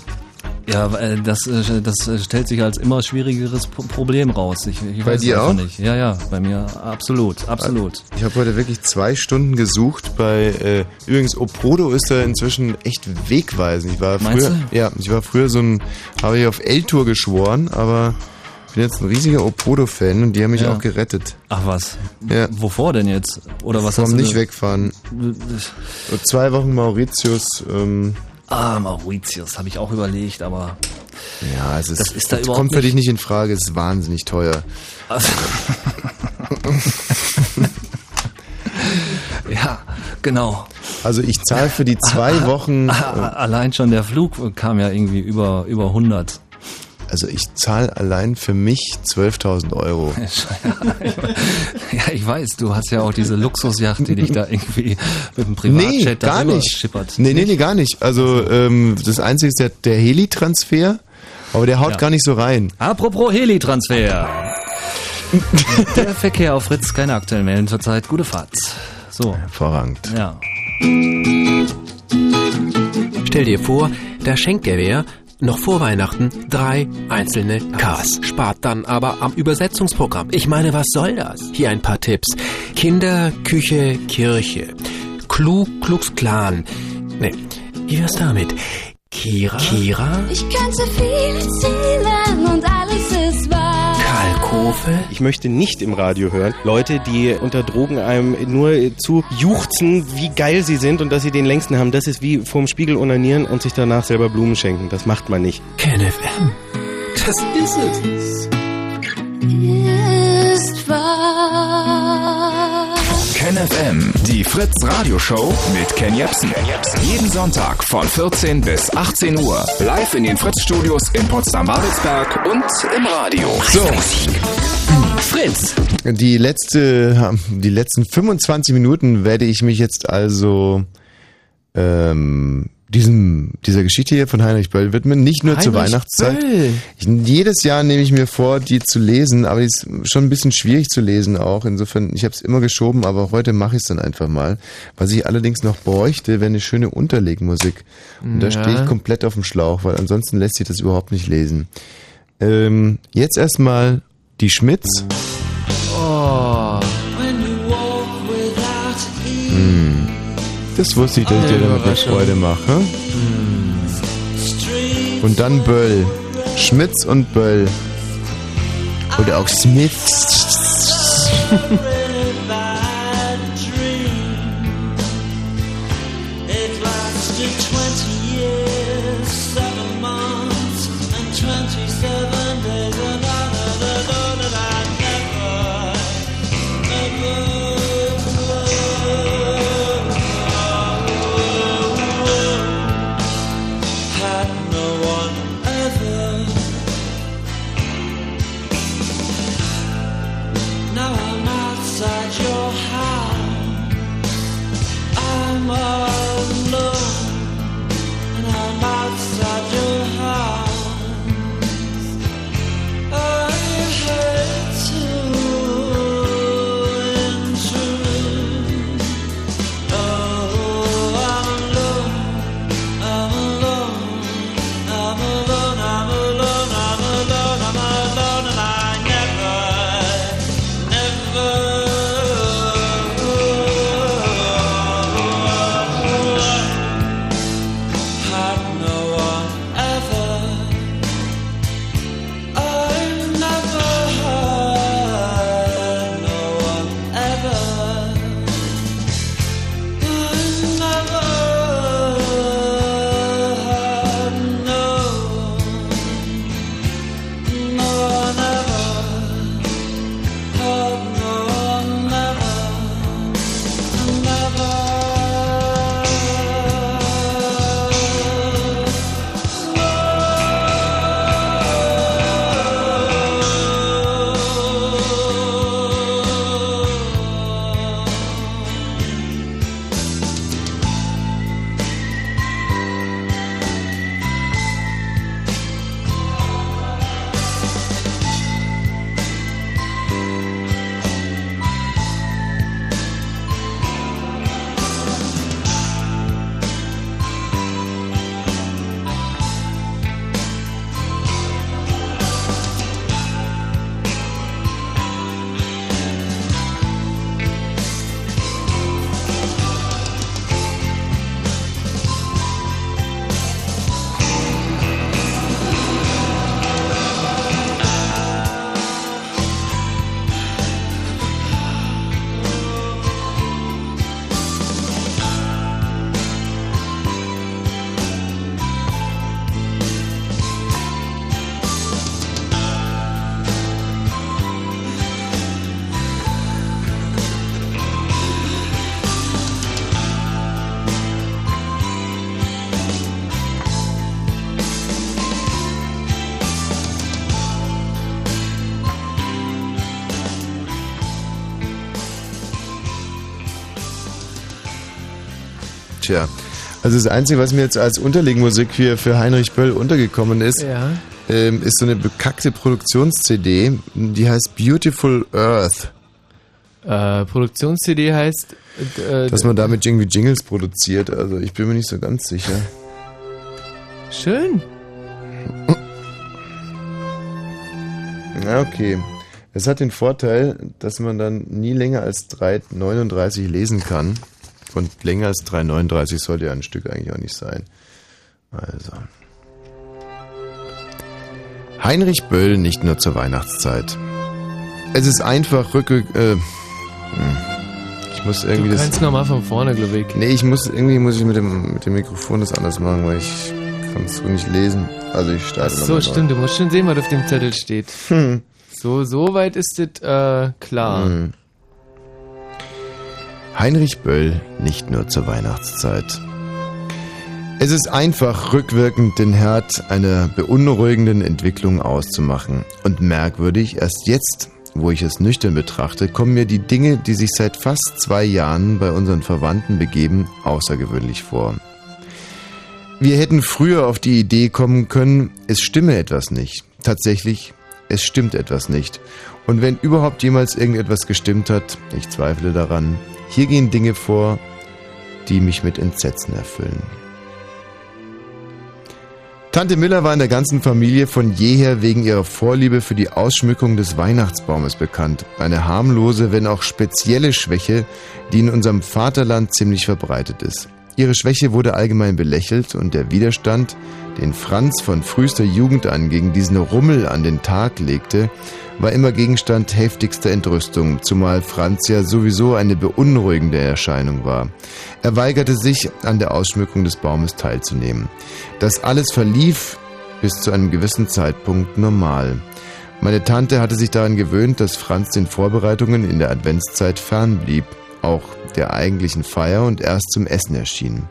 Speaker 11: Ja, weil das, äh, das äh, stellt sich als immer schwierigeres Pro- Problem raus. Ich, ich
Speaker 4: Bei
Speaker 11: weiß
Speaker 4: dir auch?
Speaker 11: Nicht. Ja, ja, bei mir absolut, absolut.
Speaker 4: Ich habe heute wirklich zwei Stunden gesucht bei, äh, übrigens, Opodo ist da inzwischen echt wegweisend. Ich war
Speaker 11: Meinst
Speaker 4: früher, ja, ich war früher so ein, habe ich auf L-Tour geschworen, aber bin jetzt ein riesiger Opodo-Fan und die haben mich
Speaker 11: Ja.
Speaker 4: auch gerettet.
Speaker 11: Ach was?
Speaker 4: Ja.
Speaker 11: Wovor denn jetzt? Oder was
Speaker 4: Vom
Speaker 11: hast du
Speaker 4: nicht wegfahren. Zwei Wochen Mauritius, ähm,
Speaker 11: Ah, Mauritius, habe ich auch überlegt, aber
Speaker 4: ja, es ist,
Speaker 11: Das ist da
Speaker 4: das kommt für dich
Speaker 11: nicht-
Speaker 4: in Frage, es ist wahnsinnig teuer. *laughs*
Speaker 11: ja, genau.
Speaker 4: Also ich zahle für die zwei Wochen, *laughs*
Speaker 11: Allein schon der Flug kam ja irgendwie über, über 100.
Speaker 4: also ich zahle allein für mich 12.000 Euro. *laughs*
Speaker 11: Ja, ich weiß, du hast ja auch diese Luxusjacht, die dich da irgendwie mit dem Privatjet
Speaker 4: Nee, gar nicht.
Speaker 11: schippert.
Speaker 4: Nee, nee, nee, gar nicht. Also ähm, das Einzige ist der, der Heli-Transfer, aber der haut
Speaker 11: Ja.
Speaker 4: gar nicht so rein.
Speaker 11: Apropos Heli-Transfer. der Verkehr auf Fritz, keine aktuellen Meldungen zurzeit. Gute Fahrt. So.
Speaker 4: Hervorragend.
Speaker 11: Ja.
Speaker 33: Stell dir vor, da schenkt der wer noch vor Weihnachten drei einzelne Ks. Spart dann aber am Übersetzungsprogramm. Ich meine, was soll das? Hier ein paar Tipps. Kinder, Küche, Kirche. Klu, Klux, Klan. Nee, wie wär's damit? Kira? Kira?
Speaker 22: Ich könnte viel erzählen und alles.
Speaker 33: Kalkofe?
Speaker 34: Ich möchte nicht im Radio hören Leute, die unter Drogen einem nur zu juchzen, wie geil sie sind und dass sie den längsten haben. Das ist wie vorm Spiegel onanieren und sich danach selber Blumen schenken. Das macht man nicht.
Speaker 33: KenFM. Das ist es.
Speaker 22: Ist wahr.
Speaker 16: KenFM, die Fritz Radio Show mit Ken Jepsen. Jeden Sonntag von 14 bis 18 Uhr. Live in den Fritz Studios in Potsdam-Babelsberg und im Radio.
Speaker 4: So.
Speaker 33: Fritz.
Speaker 4: Die letzte, die letzten 25 Minuten werde ich mich jetzt also ähm, diesem, dieser Geschichte hier von Heinrich Böll widmen, nicht nur zur
Speaker 33: Heinrich
Speaker 4: Weihnachtszeit.
Speaker 33: Böll.
Speaker 4: Ich, jedes Jahr nehme ich mir vor, die zu lesen, aber die ist schon ein bisschen schwierig zu lesen auch. Insofern, ich habe es immer geschoben, aber heute mache ich es dann einfach mal. Was ich allerdings noch bräuchte, wäre eine schöne Unterlegmusik. Und da
Speaker 33: Ja.
Speaker 4: stehe ich komplett auf dem Schlauch, weil ansonsten lässt sich das überhaupt nicht lesen. Ähm, jetzt erstmal die Schmitz.
Speaker 33: Oh.
Speaker 4: Hm. Das wusste ich, dass ich dir damit eine
Speaker 33: Überraschung.
Speaker 4: Freude mache. Und dann Böll. Schmitz und Böll. Oder auch Smith. Also das Einzige, was mir jetzt als Unterlegmusik für, für Heinrich Böll untergekommen ist,
Speaker 5: Ja.
Speaker 4: ähm, ist so eine bekackte Produktions-CD, die heißt Beautiful Earth.
Speaker 5: Äh, Produktions-CD heißt. Äh,
Speaker 4: Dass man damit irgendwie Jingles produziert, also ich bin mir nicht so ganz sicher.
Speaker 5: Schön.
Speaker 4: Ja, okay. Es hat den Vorteil, dass man dann nie länger als 3,39 lesen kann. Und länger als 3,39 sollte ja ein Stück eigentlich auch nicht sein. Also. Heinrich Böll nicht nur zur Weihnachtszeit. Es ist einfach rücke... Äh, hm. ich muss irgendwie
Speaker 5: du
Speaker 4: das...
Speaker 5: kannst nochmal von vorne, glaube ich.
Speaker 4: Nee, ich muss, irgendwie muss ich mit dem, mit dem Mikrofon das anders machen, weil ich kann es so nicht lesen. Also ich starte
Speaker 5: So,
Speaker 4: nochmal neu.
Speaker 5: stimmt, du musst schon sehen, was auf dem Zettel steht.
Speaker 4: Hm.
Speaker 5: So, so weit ist es äh, klar.
Speaker 4: Hm. Heinrich Böll nicht nur zur Weihnachtszeit. Es ist einfach, rückwirkend den Herd einer beunruhigenden Entwicklung auszumachen. Und merkwürdig, erst jetzt, wo ich es nüchtern betrachte, kommen mir die Dinge, die sich seit fast zwei Jahren bei unseren Verwandten begeben, außergewöhnlich vor. Wir hätten früher auf die Idee kommen können, es stimme etwas nicht. Tatsächlich, es stimmt etwas nicht. Und wenn überhaupt jemals irgendetwas gestimmt hat, ich zweifle daran, hier gehen Dinge vor, die mich mit Entsetzen erfüllen. Tante Miller war in der ganzen Familie von jeher wegen ihrer Vorliebe für die Ausschmückung des Weihnachtsbaumes bekannt. Eine harmlose, wenn auch spezielle Schwäche, die in unserem Vaterland ziemlich verbreitet ist. Ihre Schwäche wurde allgemein belächelt und der Widerstand, den Franz von frühester Jugend an gegen diesen Rummel an den Tag legte, war immer Gegenstand heftigster Entrüstung, zumal Franz ja sowieso eine beunruhigende Erscheinung war. Er weigerte sich, an der Ausschmückung des Baumes teilzunehmen. Das alles verlief bis zu einem gewissen Zeitpunkt normal. Meine Tante hatte sich daran gewöhnt, dass Franz den Vorbereitungen in der Adventszeit fernblieb, auch der eigentlichen Feier und erst zum Essen erschien.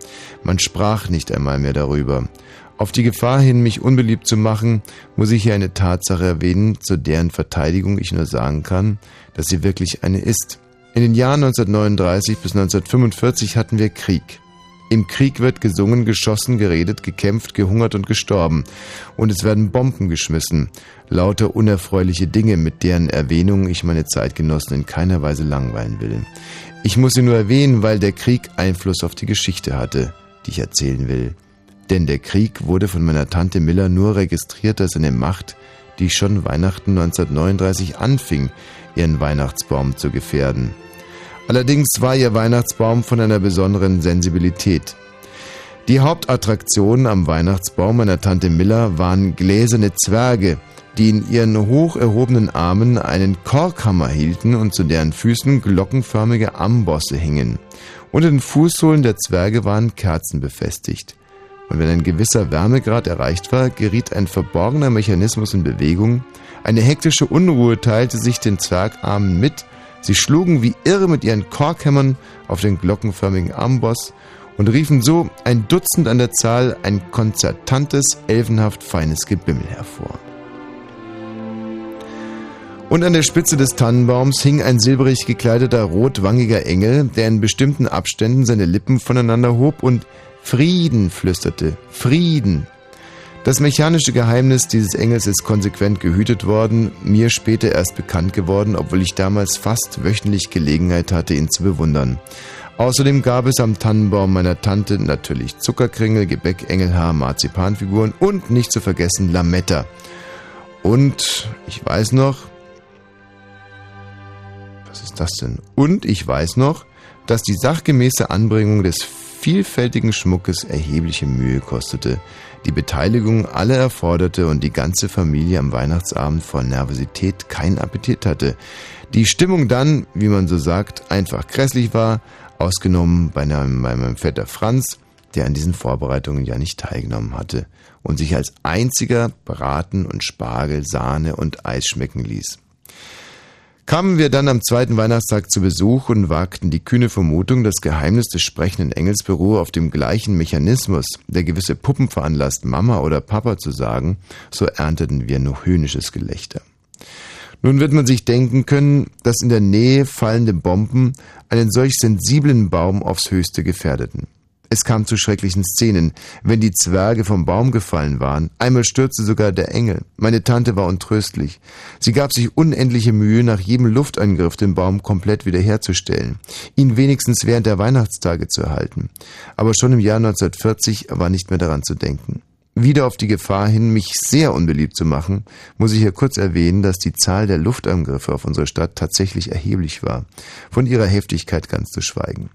Speaker 4: Man sprach nicht einmal mehr darüber. Auf die Gefahr hin, mich unbeliebt zu machen, muss ich hier eine Tatsache erwähnen, zu deren Verteidigung ich nur sagen kann, dass sie wirklich eine ist. In den Jahren 1939 bis 1945 hatten wir Krieg. Im Krieg wird gesungen, geschossen, geredet, gekämpft, gehungert und gestorben. Und es werden Bomben geschmissen. Lauter unerfreuliche Dinge, mit deren Erwähnung ich meine Zeitgenossen in keiner Weise langweilen will. Ich muss sie nur erwähnen, weil der Krieg Einfluss auf die Geschichte hatte, die ich erzählen will. Denn der Krieg wurde von meiner Tante Miller nur registriert als eine Macht, die schon Weihnachten 1939 anfing, ihren Weihnachtsbaum zu gefährden. Allerdings war ihr Weihnachtsbaum von einer besonderen Sensibilität. Die Hauptattraktionen am Weihnachtsbaum meiner Tante Miller waren gläserne Zwerge, die in ihren hoch erhobenen Armen einen Korkhammer hielten und zu deren Füßen glockenförmige Ambosse hingen. Unter den Fußsohlen der Zwerge waren Kerzen befestigt. Und wenn ein gewisser Wärmegrad erreicht war, geriet ein verborgener Mechanismus in Bewegung. Eine hektische Unruhe teilte sich den Zwergarmen mit. Sie schlugen wie irre mit ihren Korkhämmern auf den glockenförmigen Amboss und riefen so ein Dutzend an der Zahl ein konzertantes, elfenhaft feines Gebimmel hervor. Und an der Spitze des Tannenbaums hing ein silberig gekleideter rotwangiger Engel, der in bestimmten Abständen seine Lippen voneinander hob und Frieden flüsterte. Frieden. Das mechanische Geheimnis dieses Engels ist konsequent gehütet worden, mir später erst bekannt geworden, obwohl ich damals fast wöchentlich Gelegenheit hatte, ihn zu bewundern. Außerdem gab es am Tannenbaum meiner Tante natürlich Zuckerkringel, Gebäck, Engelhaar, Marzipanfiguren und nicht zu vergessen Lametta. Und ich weiß noch, was ist das denn? Und ich weiß noch, dass die sachgemäße Anbringung des vielfältigen Schmuckes erhebliche Mühe kostete, die Beteiligung aller erforderte und die ganze Familie am Weihnachtsabend vor Nervosität keinen Appetit hatte. Die Stimmung dann, wie man so sagt, einfach grässlich war, ausgenommen bei meinem, bei meinem Vetter Franz, der an diesen Vorbereitungen ja nicht teilgenommen hatte und sich als einziger Braten und Spargel, Sahne und Eis schmecken ließ. Kamen wir dann am zweiten Weihnachtstag zu Besuch und wagten die kühne Vermutung, das Geheimnis des sprechenden Engels beruhe auf dem gleichen Mechanismus, der gewisse Puppen veranlasst, Mama oder Papa zu sagen, so ernteten wir nur höhnisches Gelächter. Nun wird man sich denken können, dass in der Nähe fallende Bomben einen solch sensiblen Baum aufs höchste gefährdeten. Es kam zu schrecklichen Szenen, wenn die Zwerge vom Baum gefallen waren. Einmal stürzte sogar der Engel. Meine Tante war untröstlich. Sie gab sich unendliche Mühe, nach jedem Luftangriff den Baum komplett wiederherzustellen, ihn wenigstens während der Weihnachtstage zu erhalten. Aber schon im Jahr 1940 war nicht mehr daran zu denken. Wieder auf die Gefahr hin, mich sehr unbeliebt zu machen, muss ich hier kurz erwähnen, dass die Zahl der Luftangriffe auf unsere Stadt tatsächlich erheblich war, von ihrer Heftigkeit ganz zu schweigen.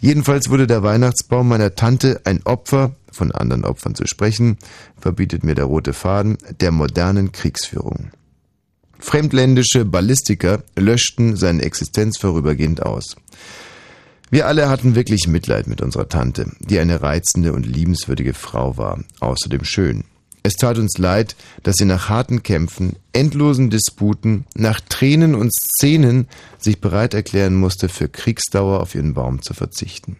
Speaker 4: Jedenfalls wurde der Weihnachtsbaum meiner Tante ein Opfer, von anderen Opfern zu sprechen, verbietet mir der rote Faden, der modernen Kriegsführung. Fremdländische Ballistiker löschten seine Existenz vorübergehend aus. Wir alle hatten wirklich Mitleid mit unserer Tante, die eine reizende und liebenswürdige Frau war, außerdem schön. Es tat uns leid, dass sie nach harten Kämpfen, endlosen Disputen, nach Tränen und Szenen sich bereit erklären musste, für Kriegsdauer auf ihren Baum zu verzichten.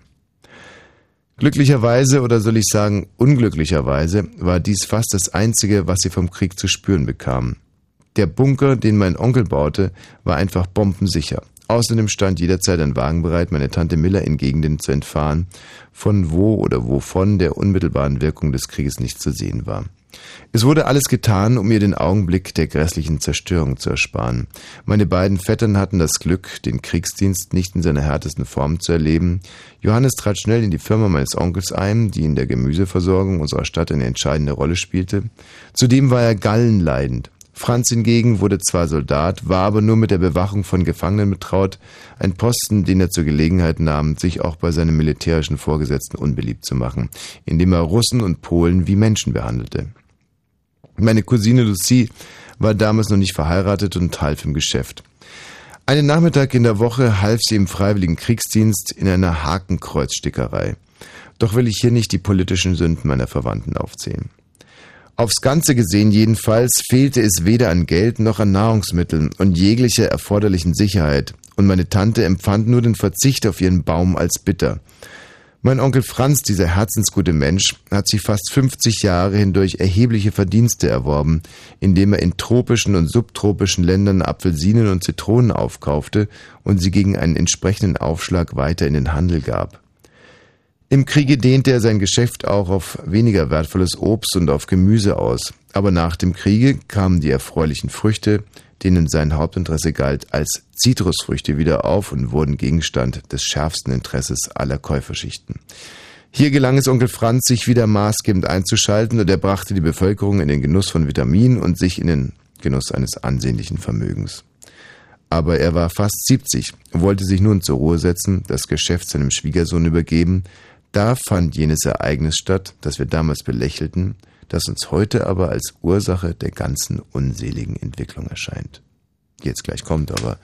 Speaker 4: Glücklicherweise oder soll ich sagen unglücklicherweise war dies fast das Einzige, was sie vom Krieg zu spüren bekam. Der Bunker, den mein Onkel baute, war einfach bombensicher. Außerdem stand jederzeit ein Wagen bereit, meine Tante Miller in Gegenden zu entfahren, von wo oder wovon der unmittelbaren Wirkung des Krieges nicht zu sehen war. Es wurde alles getan, um ihr den Augenblick der grässlichen Zerstörung zu ersparen. Meine beiden Vettern hatten das Glück, den Kriegsdienst nicht in seiner härtesten Form zu erleben. Johannes trat schnell in die Firma meines Onkels ein, die in der Gemüseversorgung unserer Stadt eine entscheidende Rolle spielte. Zudem war er gallenleidend. Franz hingegen wurde zwar Soldat, war aber nur mit der Bewachung von Gefangenen betraut, ein Posten, den er zur Gelegenheit nahm, sich auch bei seinem militärischen Vorgesetzten unbeliebt zu machen, indem er Russen und Polen wie Menschen behandelte. Meine Cousine Lucie war damals noch nicht verheiratet und half im Geschäft. Einen Nachmittag in der Woche half sie im freiwilligen Kriegsdienst in einer Hakenkreuzstickerei. Doch will ich hier nicht die politischen Sünden meiner Verwandten aufzählen. Aufs Ganze gesehen jedenfalls fehlte es weder an Geld noch an Nahrungsmitteln und jeglicher erforderlichen Sicherheit, und meine Tante empfand nur den Verzicht auf ihren Baum als bitter. Mein Onkel Franz, dieser herzensgute Mensch, hat sich fast 50 Jahre hindurch erhebliche Verdienste erworben, indem er in tropischen und subtropischen Ländern Apfelsinen und Zitronen aufkaufte und sie gegen einen entsprechenden Aufschlag weiter in den Handel gab. Im Kriege dehnte er sein Geschäft auch auf weniger wertvolles Obst und auf Gemüse aus, aber nach dem Kriege kamen die erfreulichen Früchte, denen sein Hauptinteresse galt, als Zitrusfrüchte wieder auf und wurden Gegenstand des schärfsten Interesses aller Käuferschichten. Hier gelang es Onkel Franz, sich wieder maßgebend einzuschalten und er brachte die Bevölkerung in den Genuss von Vitaminen und sich in den Genuss eines ansehnlichen Vermögens. Aber er war fast 70, wollte sich nun zur Ruhe setzen, das Geschäft seinem Schwiegersohn übergeben, da fand jenes Ereignis statt, das wir damals belächelten, das uns heute aber als Ursache der ganzen unseligen Entwicklung erscheint. Die jetzt gleich kommt, aber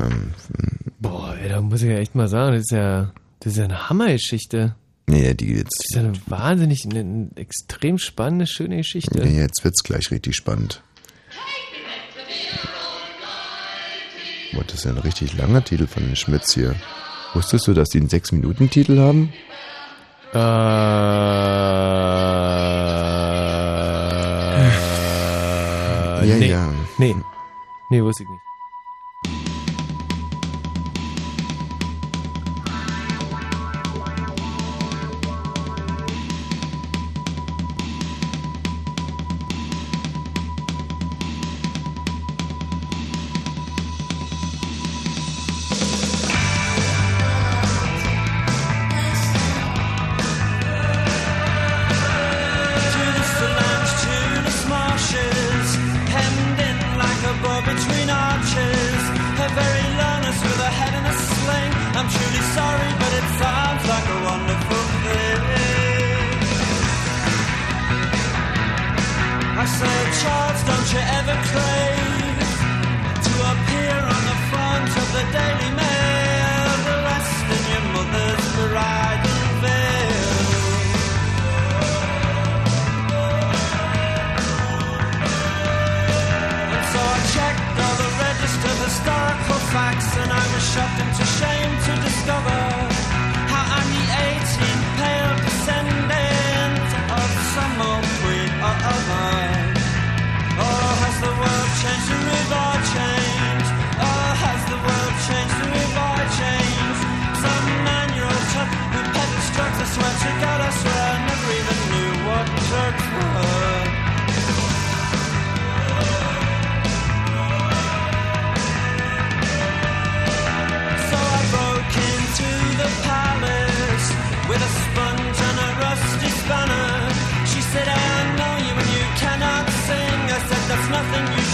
Speaker 4: ähm,
Speaker 5: Boah, ey, da muss ich ja echt mal sagen, das ist ja, das ist ja eine Hammergeschichte.
Speaker 4: Nee, die jetzt.
Speaker 5: Das ist ja eine wahnsinnig, eine, eine extrem spannende, schöne Geschichte.
Speaker 4: Nee, jetzt wird's gleich richtig spannend. Boah, das ist ja ein richtig langer Titel von den Schmitz hier. Wusstest du, dass die einen 6-Minuten-Titel haben?
Speaker 5: Äh,
Speaker 4: Ja,
Speaker 5: nee.
Speaker 4: ja.
Speaker 5: Nee. Nee, wusste ich nicht.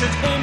Speaker 3: It's.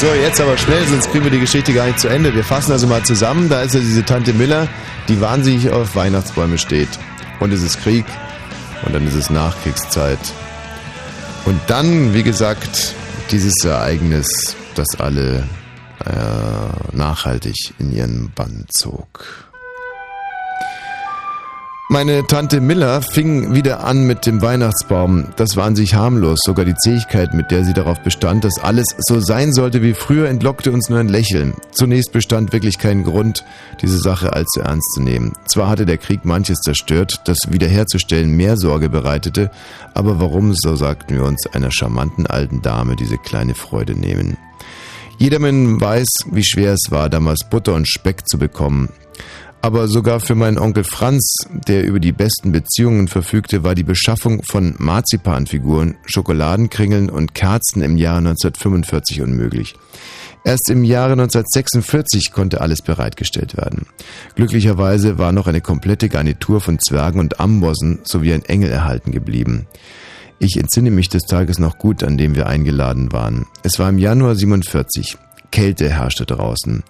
Speaker 3: So,
Speaker 4: jetzt aber schnell, sonst kriegen wir die Geschichte gar nicht zu Ende. Wir fassen also mal zusammen. Da ist ja diese Tante Miller, die wahnsinnig auf Weihnachtsbäume steht. Und es ist Krieg. Und dann ist es Nachkriegszeit. Und dann, wie gesagt, dieses Ereignis, das alle äh, nachhaltig in ihren Bann zog. Meine Tante Miller fing wieder an mit dem Weihnachtsbaum. Das war an sich harmlos. Sogar die Zähigkeit, mit der sie darauf bestand, dass alles so sein sollte wie früher, entlockte uns nur ein Lächeln. Zunächst bestand wirklich kein Grund, diese Sache allzu ernst zu nehmen. Zwar hatte der Krieg manches zerstört, das Wiederherzustellen mehr Sorge bereitete, aber warum, so sagten wir uns, einer charmanten alten Dame diese kleine Freude nehmen? Jedermann weiß, wie schwer es war, damals Butter und Speck zu bekommen. Aber sogar für meinen Onkel Franz, der über die besten Beziehungen verfügte, war die Beschaffung von Marzipanfiguren, Schokoladenkringeln und Kerzen im Jahre 1945 unmöglich. Erst im Jahre 1946 konnte alles bereitgestellt werden. Glücklicherweise war noch eine komplette Garnitur von Zwergen und Ambossen sowie ein Engel erhalten geblieben. Ich entsinne mich des Tages noch gut, an dem wir eingeladen waren. Es war im Januar 47. Kälte herrschte draußen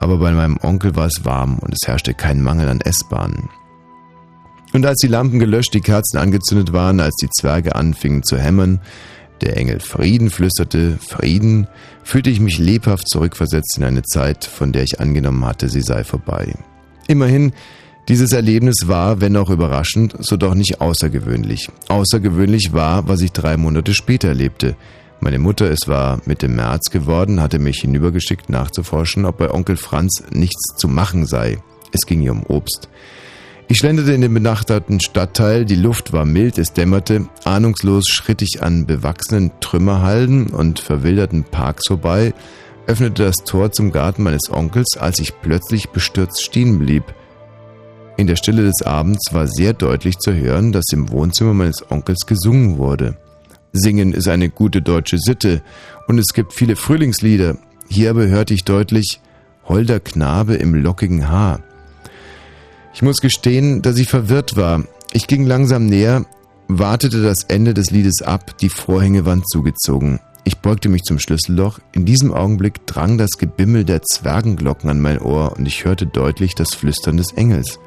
Speaker 4: aber bei meinem Onkel war es warm und es herrschte kein Mangel an Essbahnen. Und als die Lampen gelöscht, die Kerzen angezündet waren, als die Zwerge anfingen zu hämmern, der Engel Frieden flüsterte, Frieden, fühlte ich mich lebhaft zurückversetzt in eine Zeit, von der ich angenommen hatte, sie sei vorbei. Immerhin, dieses Erlebnis war, wenn auch überraschend, so doch nicht außergewöhnlich. Außergewöhnlich war, was ich drei Monate später erlebte – meine Mutter, es war Mitte März geworden, hatte mich hinübergeschickt nachzuforschen, ob bei Onkel Franz nichts zu machen sei. Es ging ihr um Obst. Ich schlenderte in den benachbarten Stadtteil, die Luft war mild, es dämmerte, ahnungslos schritt ich an bewachsenen Trümmerhalden und verwilderten Parks vorbei, öffnete das Tor zum Garten meines Onkels, als ich plötzlich bestürzt stehen blieb. In der Stille des Abends war sehr deutlich zu hören, dass im Wohnzimmer meines Onkels gesungen wurde. Singen ist eine gute deutsche Sitte und es gibt viele Frühlingslieder. Hier aber hörte ich deutlich Holder Knabe im lockigen Haar. Ich muss gestehen, dass ich verwirrt war. Ich ging langsam näher, wartete das Ende des Liedes ab, die Vorhänge waren zugezogen. Ich beugte mich zum Schlüsselloch. In diesem Augenblick drang das Gebimmel der Zwergenglocken an mein Ohr und ich hörte deutlich das Flüstern des Engels.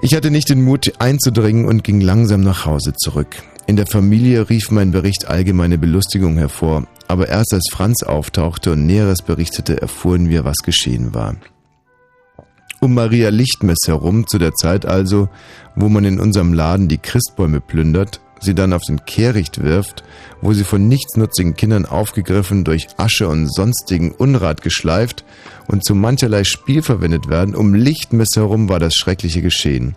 Speaker 4: Ich hatte nicht den Mut einzudringen und ging langsam nach Hause zurück. In der Familie rief mein Bericht allgemeine Belustigung hervor, aber erst als Franz auftauchte und Näheres berichtete, erfuhren wir, was geschehen war. Um Maria Lichtmess herum, zu der Zeit also, wo man in unserem Laden die Christbäume plündert, sie dann auf den Kehricht wirft, wo sie von nichtsnutzigen Kindern aufgegriffen, durch Asche und sonstigen Unrat geschleift und zu mancherlei Spiel verwendet werden, um Lichtmess herum war das schreckliche Geschehen.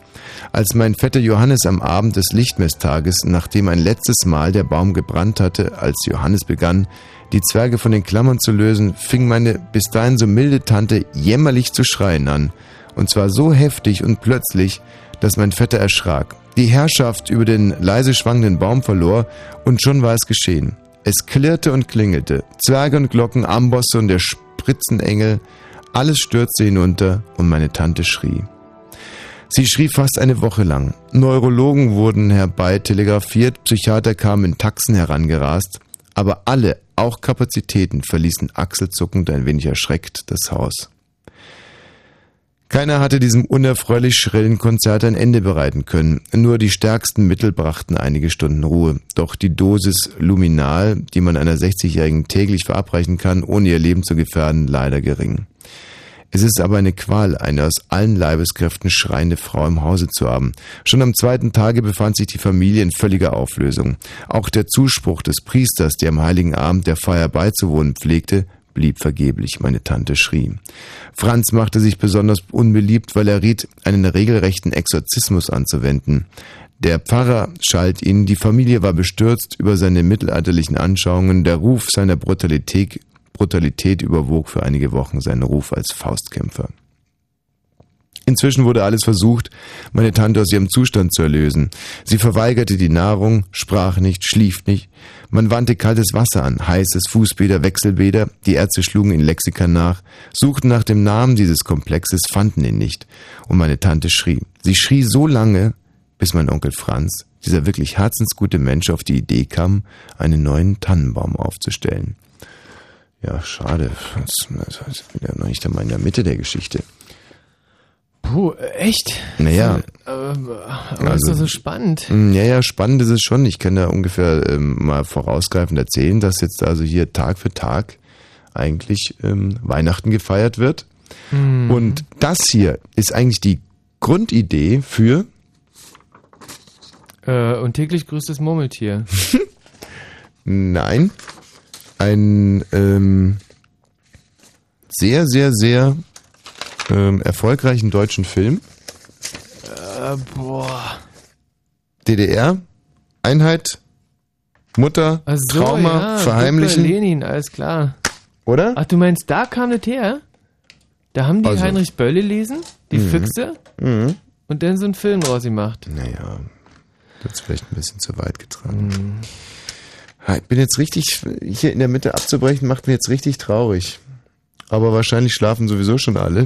Speaker 4: Als mein Vetter Johannes am Abend des Lichtmesstages, nachdem ein letztes Mal der Baum gebrannt hatte, als Johannes begann, die Zwerge von den Klammern zu lösen, fing meine bis dahin so milde Tante jämmerlich zu schreien an, und zwar so heftig und plötzlich, dass mein Vetter erschrak, die Herrschaft über den leise schwangenden Baum verlor, und schon war es geschehen. Es klirrte und klingelte, Zwerge und Glocken, Ambosse und der Spritzenengel, alles stürzte hinunter und meine Tante schrie. Sie schrie fast eine Woche lang. Neurologen wurden herbei telegrafiert, Psychiater kamen in Taxen herangerast, aber alle, auch Kapazitäten, verließen achselzuckend ein wenig erschreckt das Haus. Keiner hatte diesem unerfreulich schrillen Konzert ein Ende bereiten können. Nur die stärksten Mittel brachten einige Stunden Ruhe. Doch die Dosis Luminal, die man einer 60-Jährigen täglich verabreichen kann, ohne ihr Leben zu gefährden, leider gering. Es ist aber eine Qual, eine aus allen Leibeskräften schreiende Frau im Hause zu haben. Schon am zweiten Tage befand sich die Familie in völliger Auflösung. Auch der Zuspruch des Priesters, der am heiligen Abend der Feier beizuwohnen pflegte, blieb vergeblich, meine Tante schrie. Franz machte sich besonders unbeliebt, weil er riet, einen regelrechten Exorzismus anzuwenden. Der Pfarrer schalt ihn, die Familie war bestürzt über seine mittelalterlichen Anschauungen, der Ruf seiner Brutalität, Brutalität überwog für einige Wochen seinen Ruf als Faustkämpfer. Inzwischen wurde alles versucht, meine Tante aus ihrem Zustand zu erlösen. Sie verweigerte die Nahrung, sprach nicht, schlief nicht. Man wandte kaltes Wasser an, heißes Fußbäder, Wechselbäder. Die Ärzte schlugen in Lexikern nach, suchten nach dem Namen dieses Komplexes, fanden ihn nicht. Und meine Tante schrie. Sie schrie so lange, bis mein Onkel Franz, dieser wirklich herzensgute Mensch, auf die Idee kam, einen neuen Tannenbaum aufzustellen. Ja, schade. Das ist ja noch nicht einmal in der Mitte der Geschichte.
Speaker 5: Puh, echt?
Speaker 4: Naja.
Speaker 5: Aber, aber ist doch so spannend.
Speaker 4: Mm, Ja, ja, spannend ist es schon. Ich kann da ungefähr ähm, mal vorausgreifend erzählen, dass jetzt also hier Tag für Tag eigentlich ähm, Weihnachten gefeiert wird.
Speaker 5: Mhm.
Speaker 4: Und das hier ist eigentlich die Grundidee für
Speaker 5: Äh, und täglich grüßt das Murmeltier. *laughs*
Speaker 4: Nein, ein ähm, sehr, sehr, sehr ähm, erfolgreichen deutschen Film.
Speaker 5: Äh, boah.
Speaker 4: DDR, Einheit, Mutter,
Speaker 5: so,
Speaker 4: Trauma,
Speaker 5: ja,
Speaker 4: Verheimlichen.
Speaker 5: Viktor Lenin, alles klar.
Speaker 4: Oder?
Speaker 5: Ach, du meinst, da kam das her? Da haben die
Speaker 4: Also.
Speaker 5: Heinrich Bölle lesen, die
Speaker 4: Mhm.
Speaker 5: Füchse,
Speaker 4: Mhm.
Speaker 5: und dann so einen Film draus gemacht.
Speaker 4: Naja, das ist vielleicht ein bisschen zu weit getragen.
Speaker 5: Mhm.
Speaker 4: Ich bin jetzt richtig, hier in der Mitte abzubrechen, macht mir jetzt richtig traurig. Aber wahrscheinlich schlafen sowieso schon alle.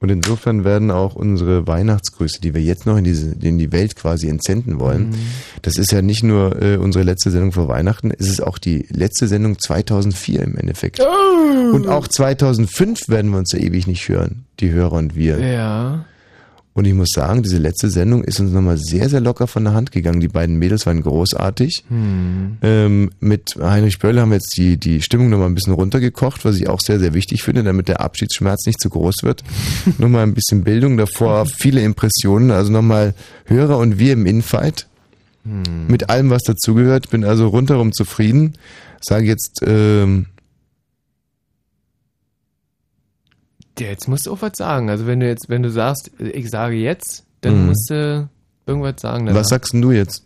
Speaker 4: Und insofern werden auch unsere Weihnachtsgrüße, die wir jetzt noch in, diese, in die Welt quasi entsenden wollen,
Speaker 5: Mhm.
Speaker 4: das ist ja nicht nur äh, unsere letzte Sendung vor Weihnachten, es ist auch die letzte Sendung 2004 im Endeffekt.
Speaker 5: Oh.
Speaker 4: Und auch 2005 werden wir uns ja ewig nicht hören, die Hörer und wir.
Speaker 5: Ja.
Speaker 4: Und ich muss sagen, diese letzte Sendung ist uns nochmal sehr, sehr locker von der Hand gegangen. Die beiden Mädels waren großartig.
Speaker 5: Hm.
Speaker 4: Ähm, mit Heinrich Böll haben wir jetzt die, die Stimmung nochmal ein bisschen runtergekocht, was ich auch sehr, sehr wichtig finde, damit der Abschiedsschmerz nicht zu groß wird. *laughs* nochmal ein bisschen Bildung davor, viele Impressionen, also nochmal Hörer und wir im Infight. Mit allem, was dazugehört. Bin also rundherum zufrieden. Sage jetzt, ähm,
Speaker 5: Ja, jetzt musst du auch was sagen. Also wenn du jetzt, wenn du sagst, ich sage jetzt, dann
Speaker 4: Mhm.
Speaker 5: musst du irgendwas sagen. danach.
Speaker 4: was sagst denn du jetzt?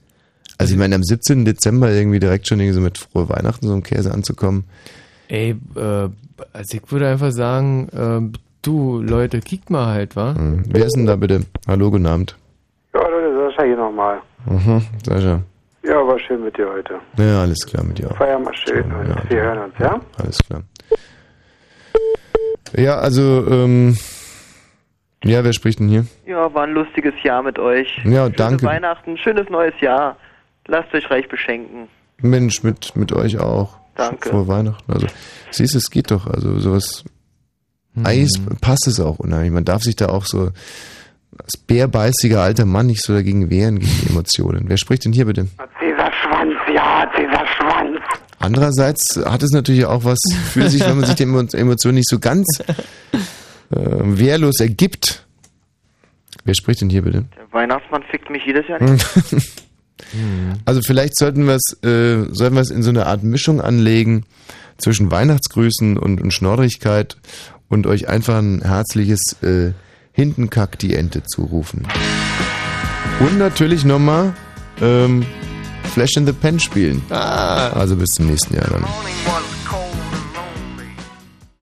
Speaker 4: Also ich meine, am 17. Dezember irgendwie direkt schon irgendwie so mit frohe Weihnachten so einem Käse anzukommen.
Speaker 5: Ey, äh, also ich würde einfach sagen, äh, du Leute, kickt mal halt, wa?
Speaker 4: Mhm. Wer ist denn da bitte? Hallo, guten Abend.
Speaker 35: Ja, Leute, Sascha hier nochmal.
Speaker 4: Mhm, Sascha.
Speaker 35: Ja, war schön mit dir heute.
Speaker 4: Ja, alles klar mit dir auch.
Speaker 35: Feier mal schön und wir hören uns, ja?
Speaker 4: Alles klar. Ja, also, ähm, ja, wer spricht denn hier?
Speaker 36: Ja, war ein lustiges Jahr mit euch.
Speaker 4: Ja,
Speaker 36: Schöne
Speaker 4: danke.
Speaker 36: Weihnachten, schönes neues Jahr. Lasst euch reich beschenken.
Speaker 4: Mensch, mit, mit euch auch.
Speaker 36: Danke.
Speaker 4: Vor Weihnachten. Also, siehst du, es geht doch. Also, sowas.
Speaker 36: Mhm.
Speaker 4: Eis passt es auch unheimlich. Man darf sich da auch so als bärbeißiger alter Mann nicht so dagegen wehren, gegen die Emotionen. Wer spricht denn hier bitte?
Speaker 35: Cäsar Schwanz, ja, Cäsar Schwanz.
Speaker 4: Andererseits hat es natürlich auch was für sich, wenn man sich die Emo- Emotionen nicht so ganz *laughs* äh, wehrlos ergibt. Wer spricht denn hier bitte?
Speaker 36: Der Weihnachtsmann fickt mich jedes Jahr nicht. *laughs*
Speaker 4: Also vielleicht sollten wir es, äh, sollten wir es in so eine Art Mischung anlegen zwischen Weihnachtsgrüßen und, und Schnorrigkeit und euch einfach ein herzliches äh, Hintenkack die Ente zurufen. Und natürlich nochmal ähm, Flash in the Pen spielen. Also bis zum nächsten Jahr dann.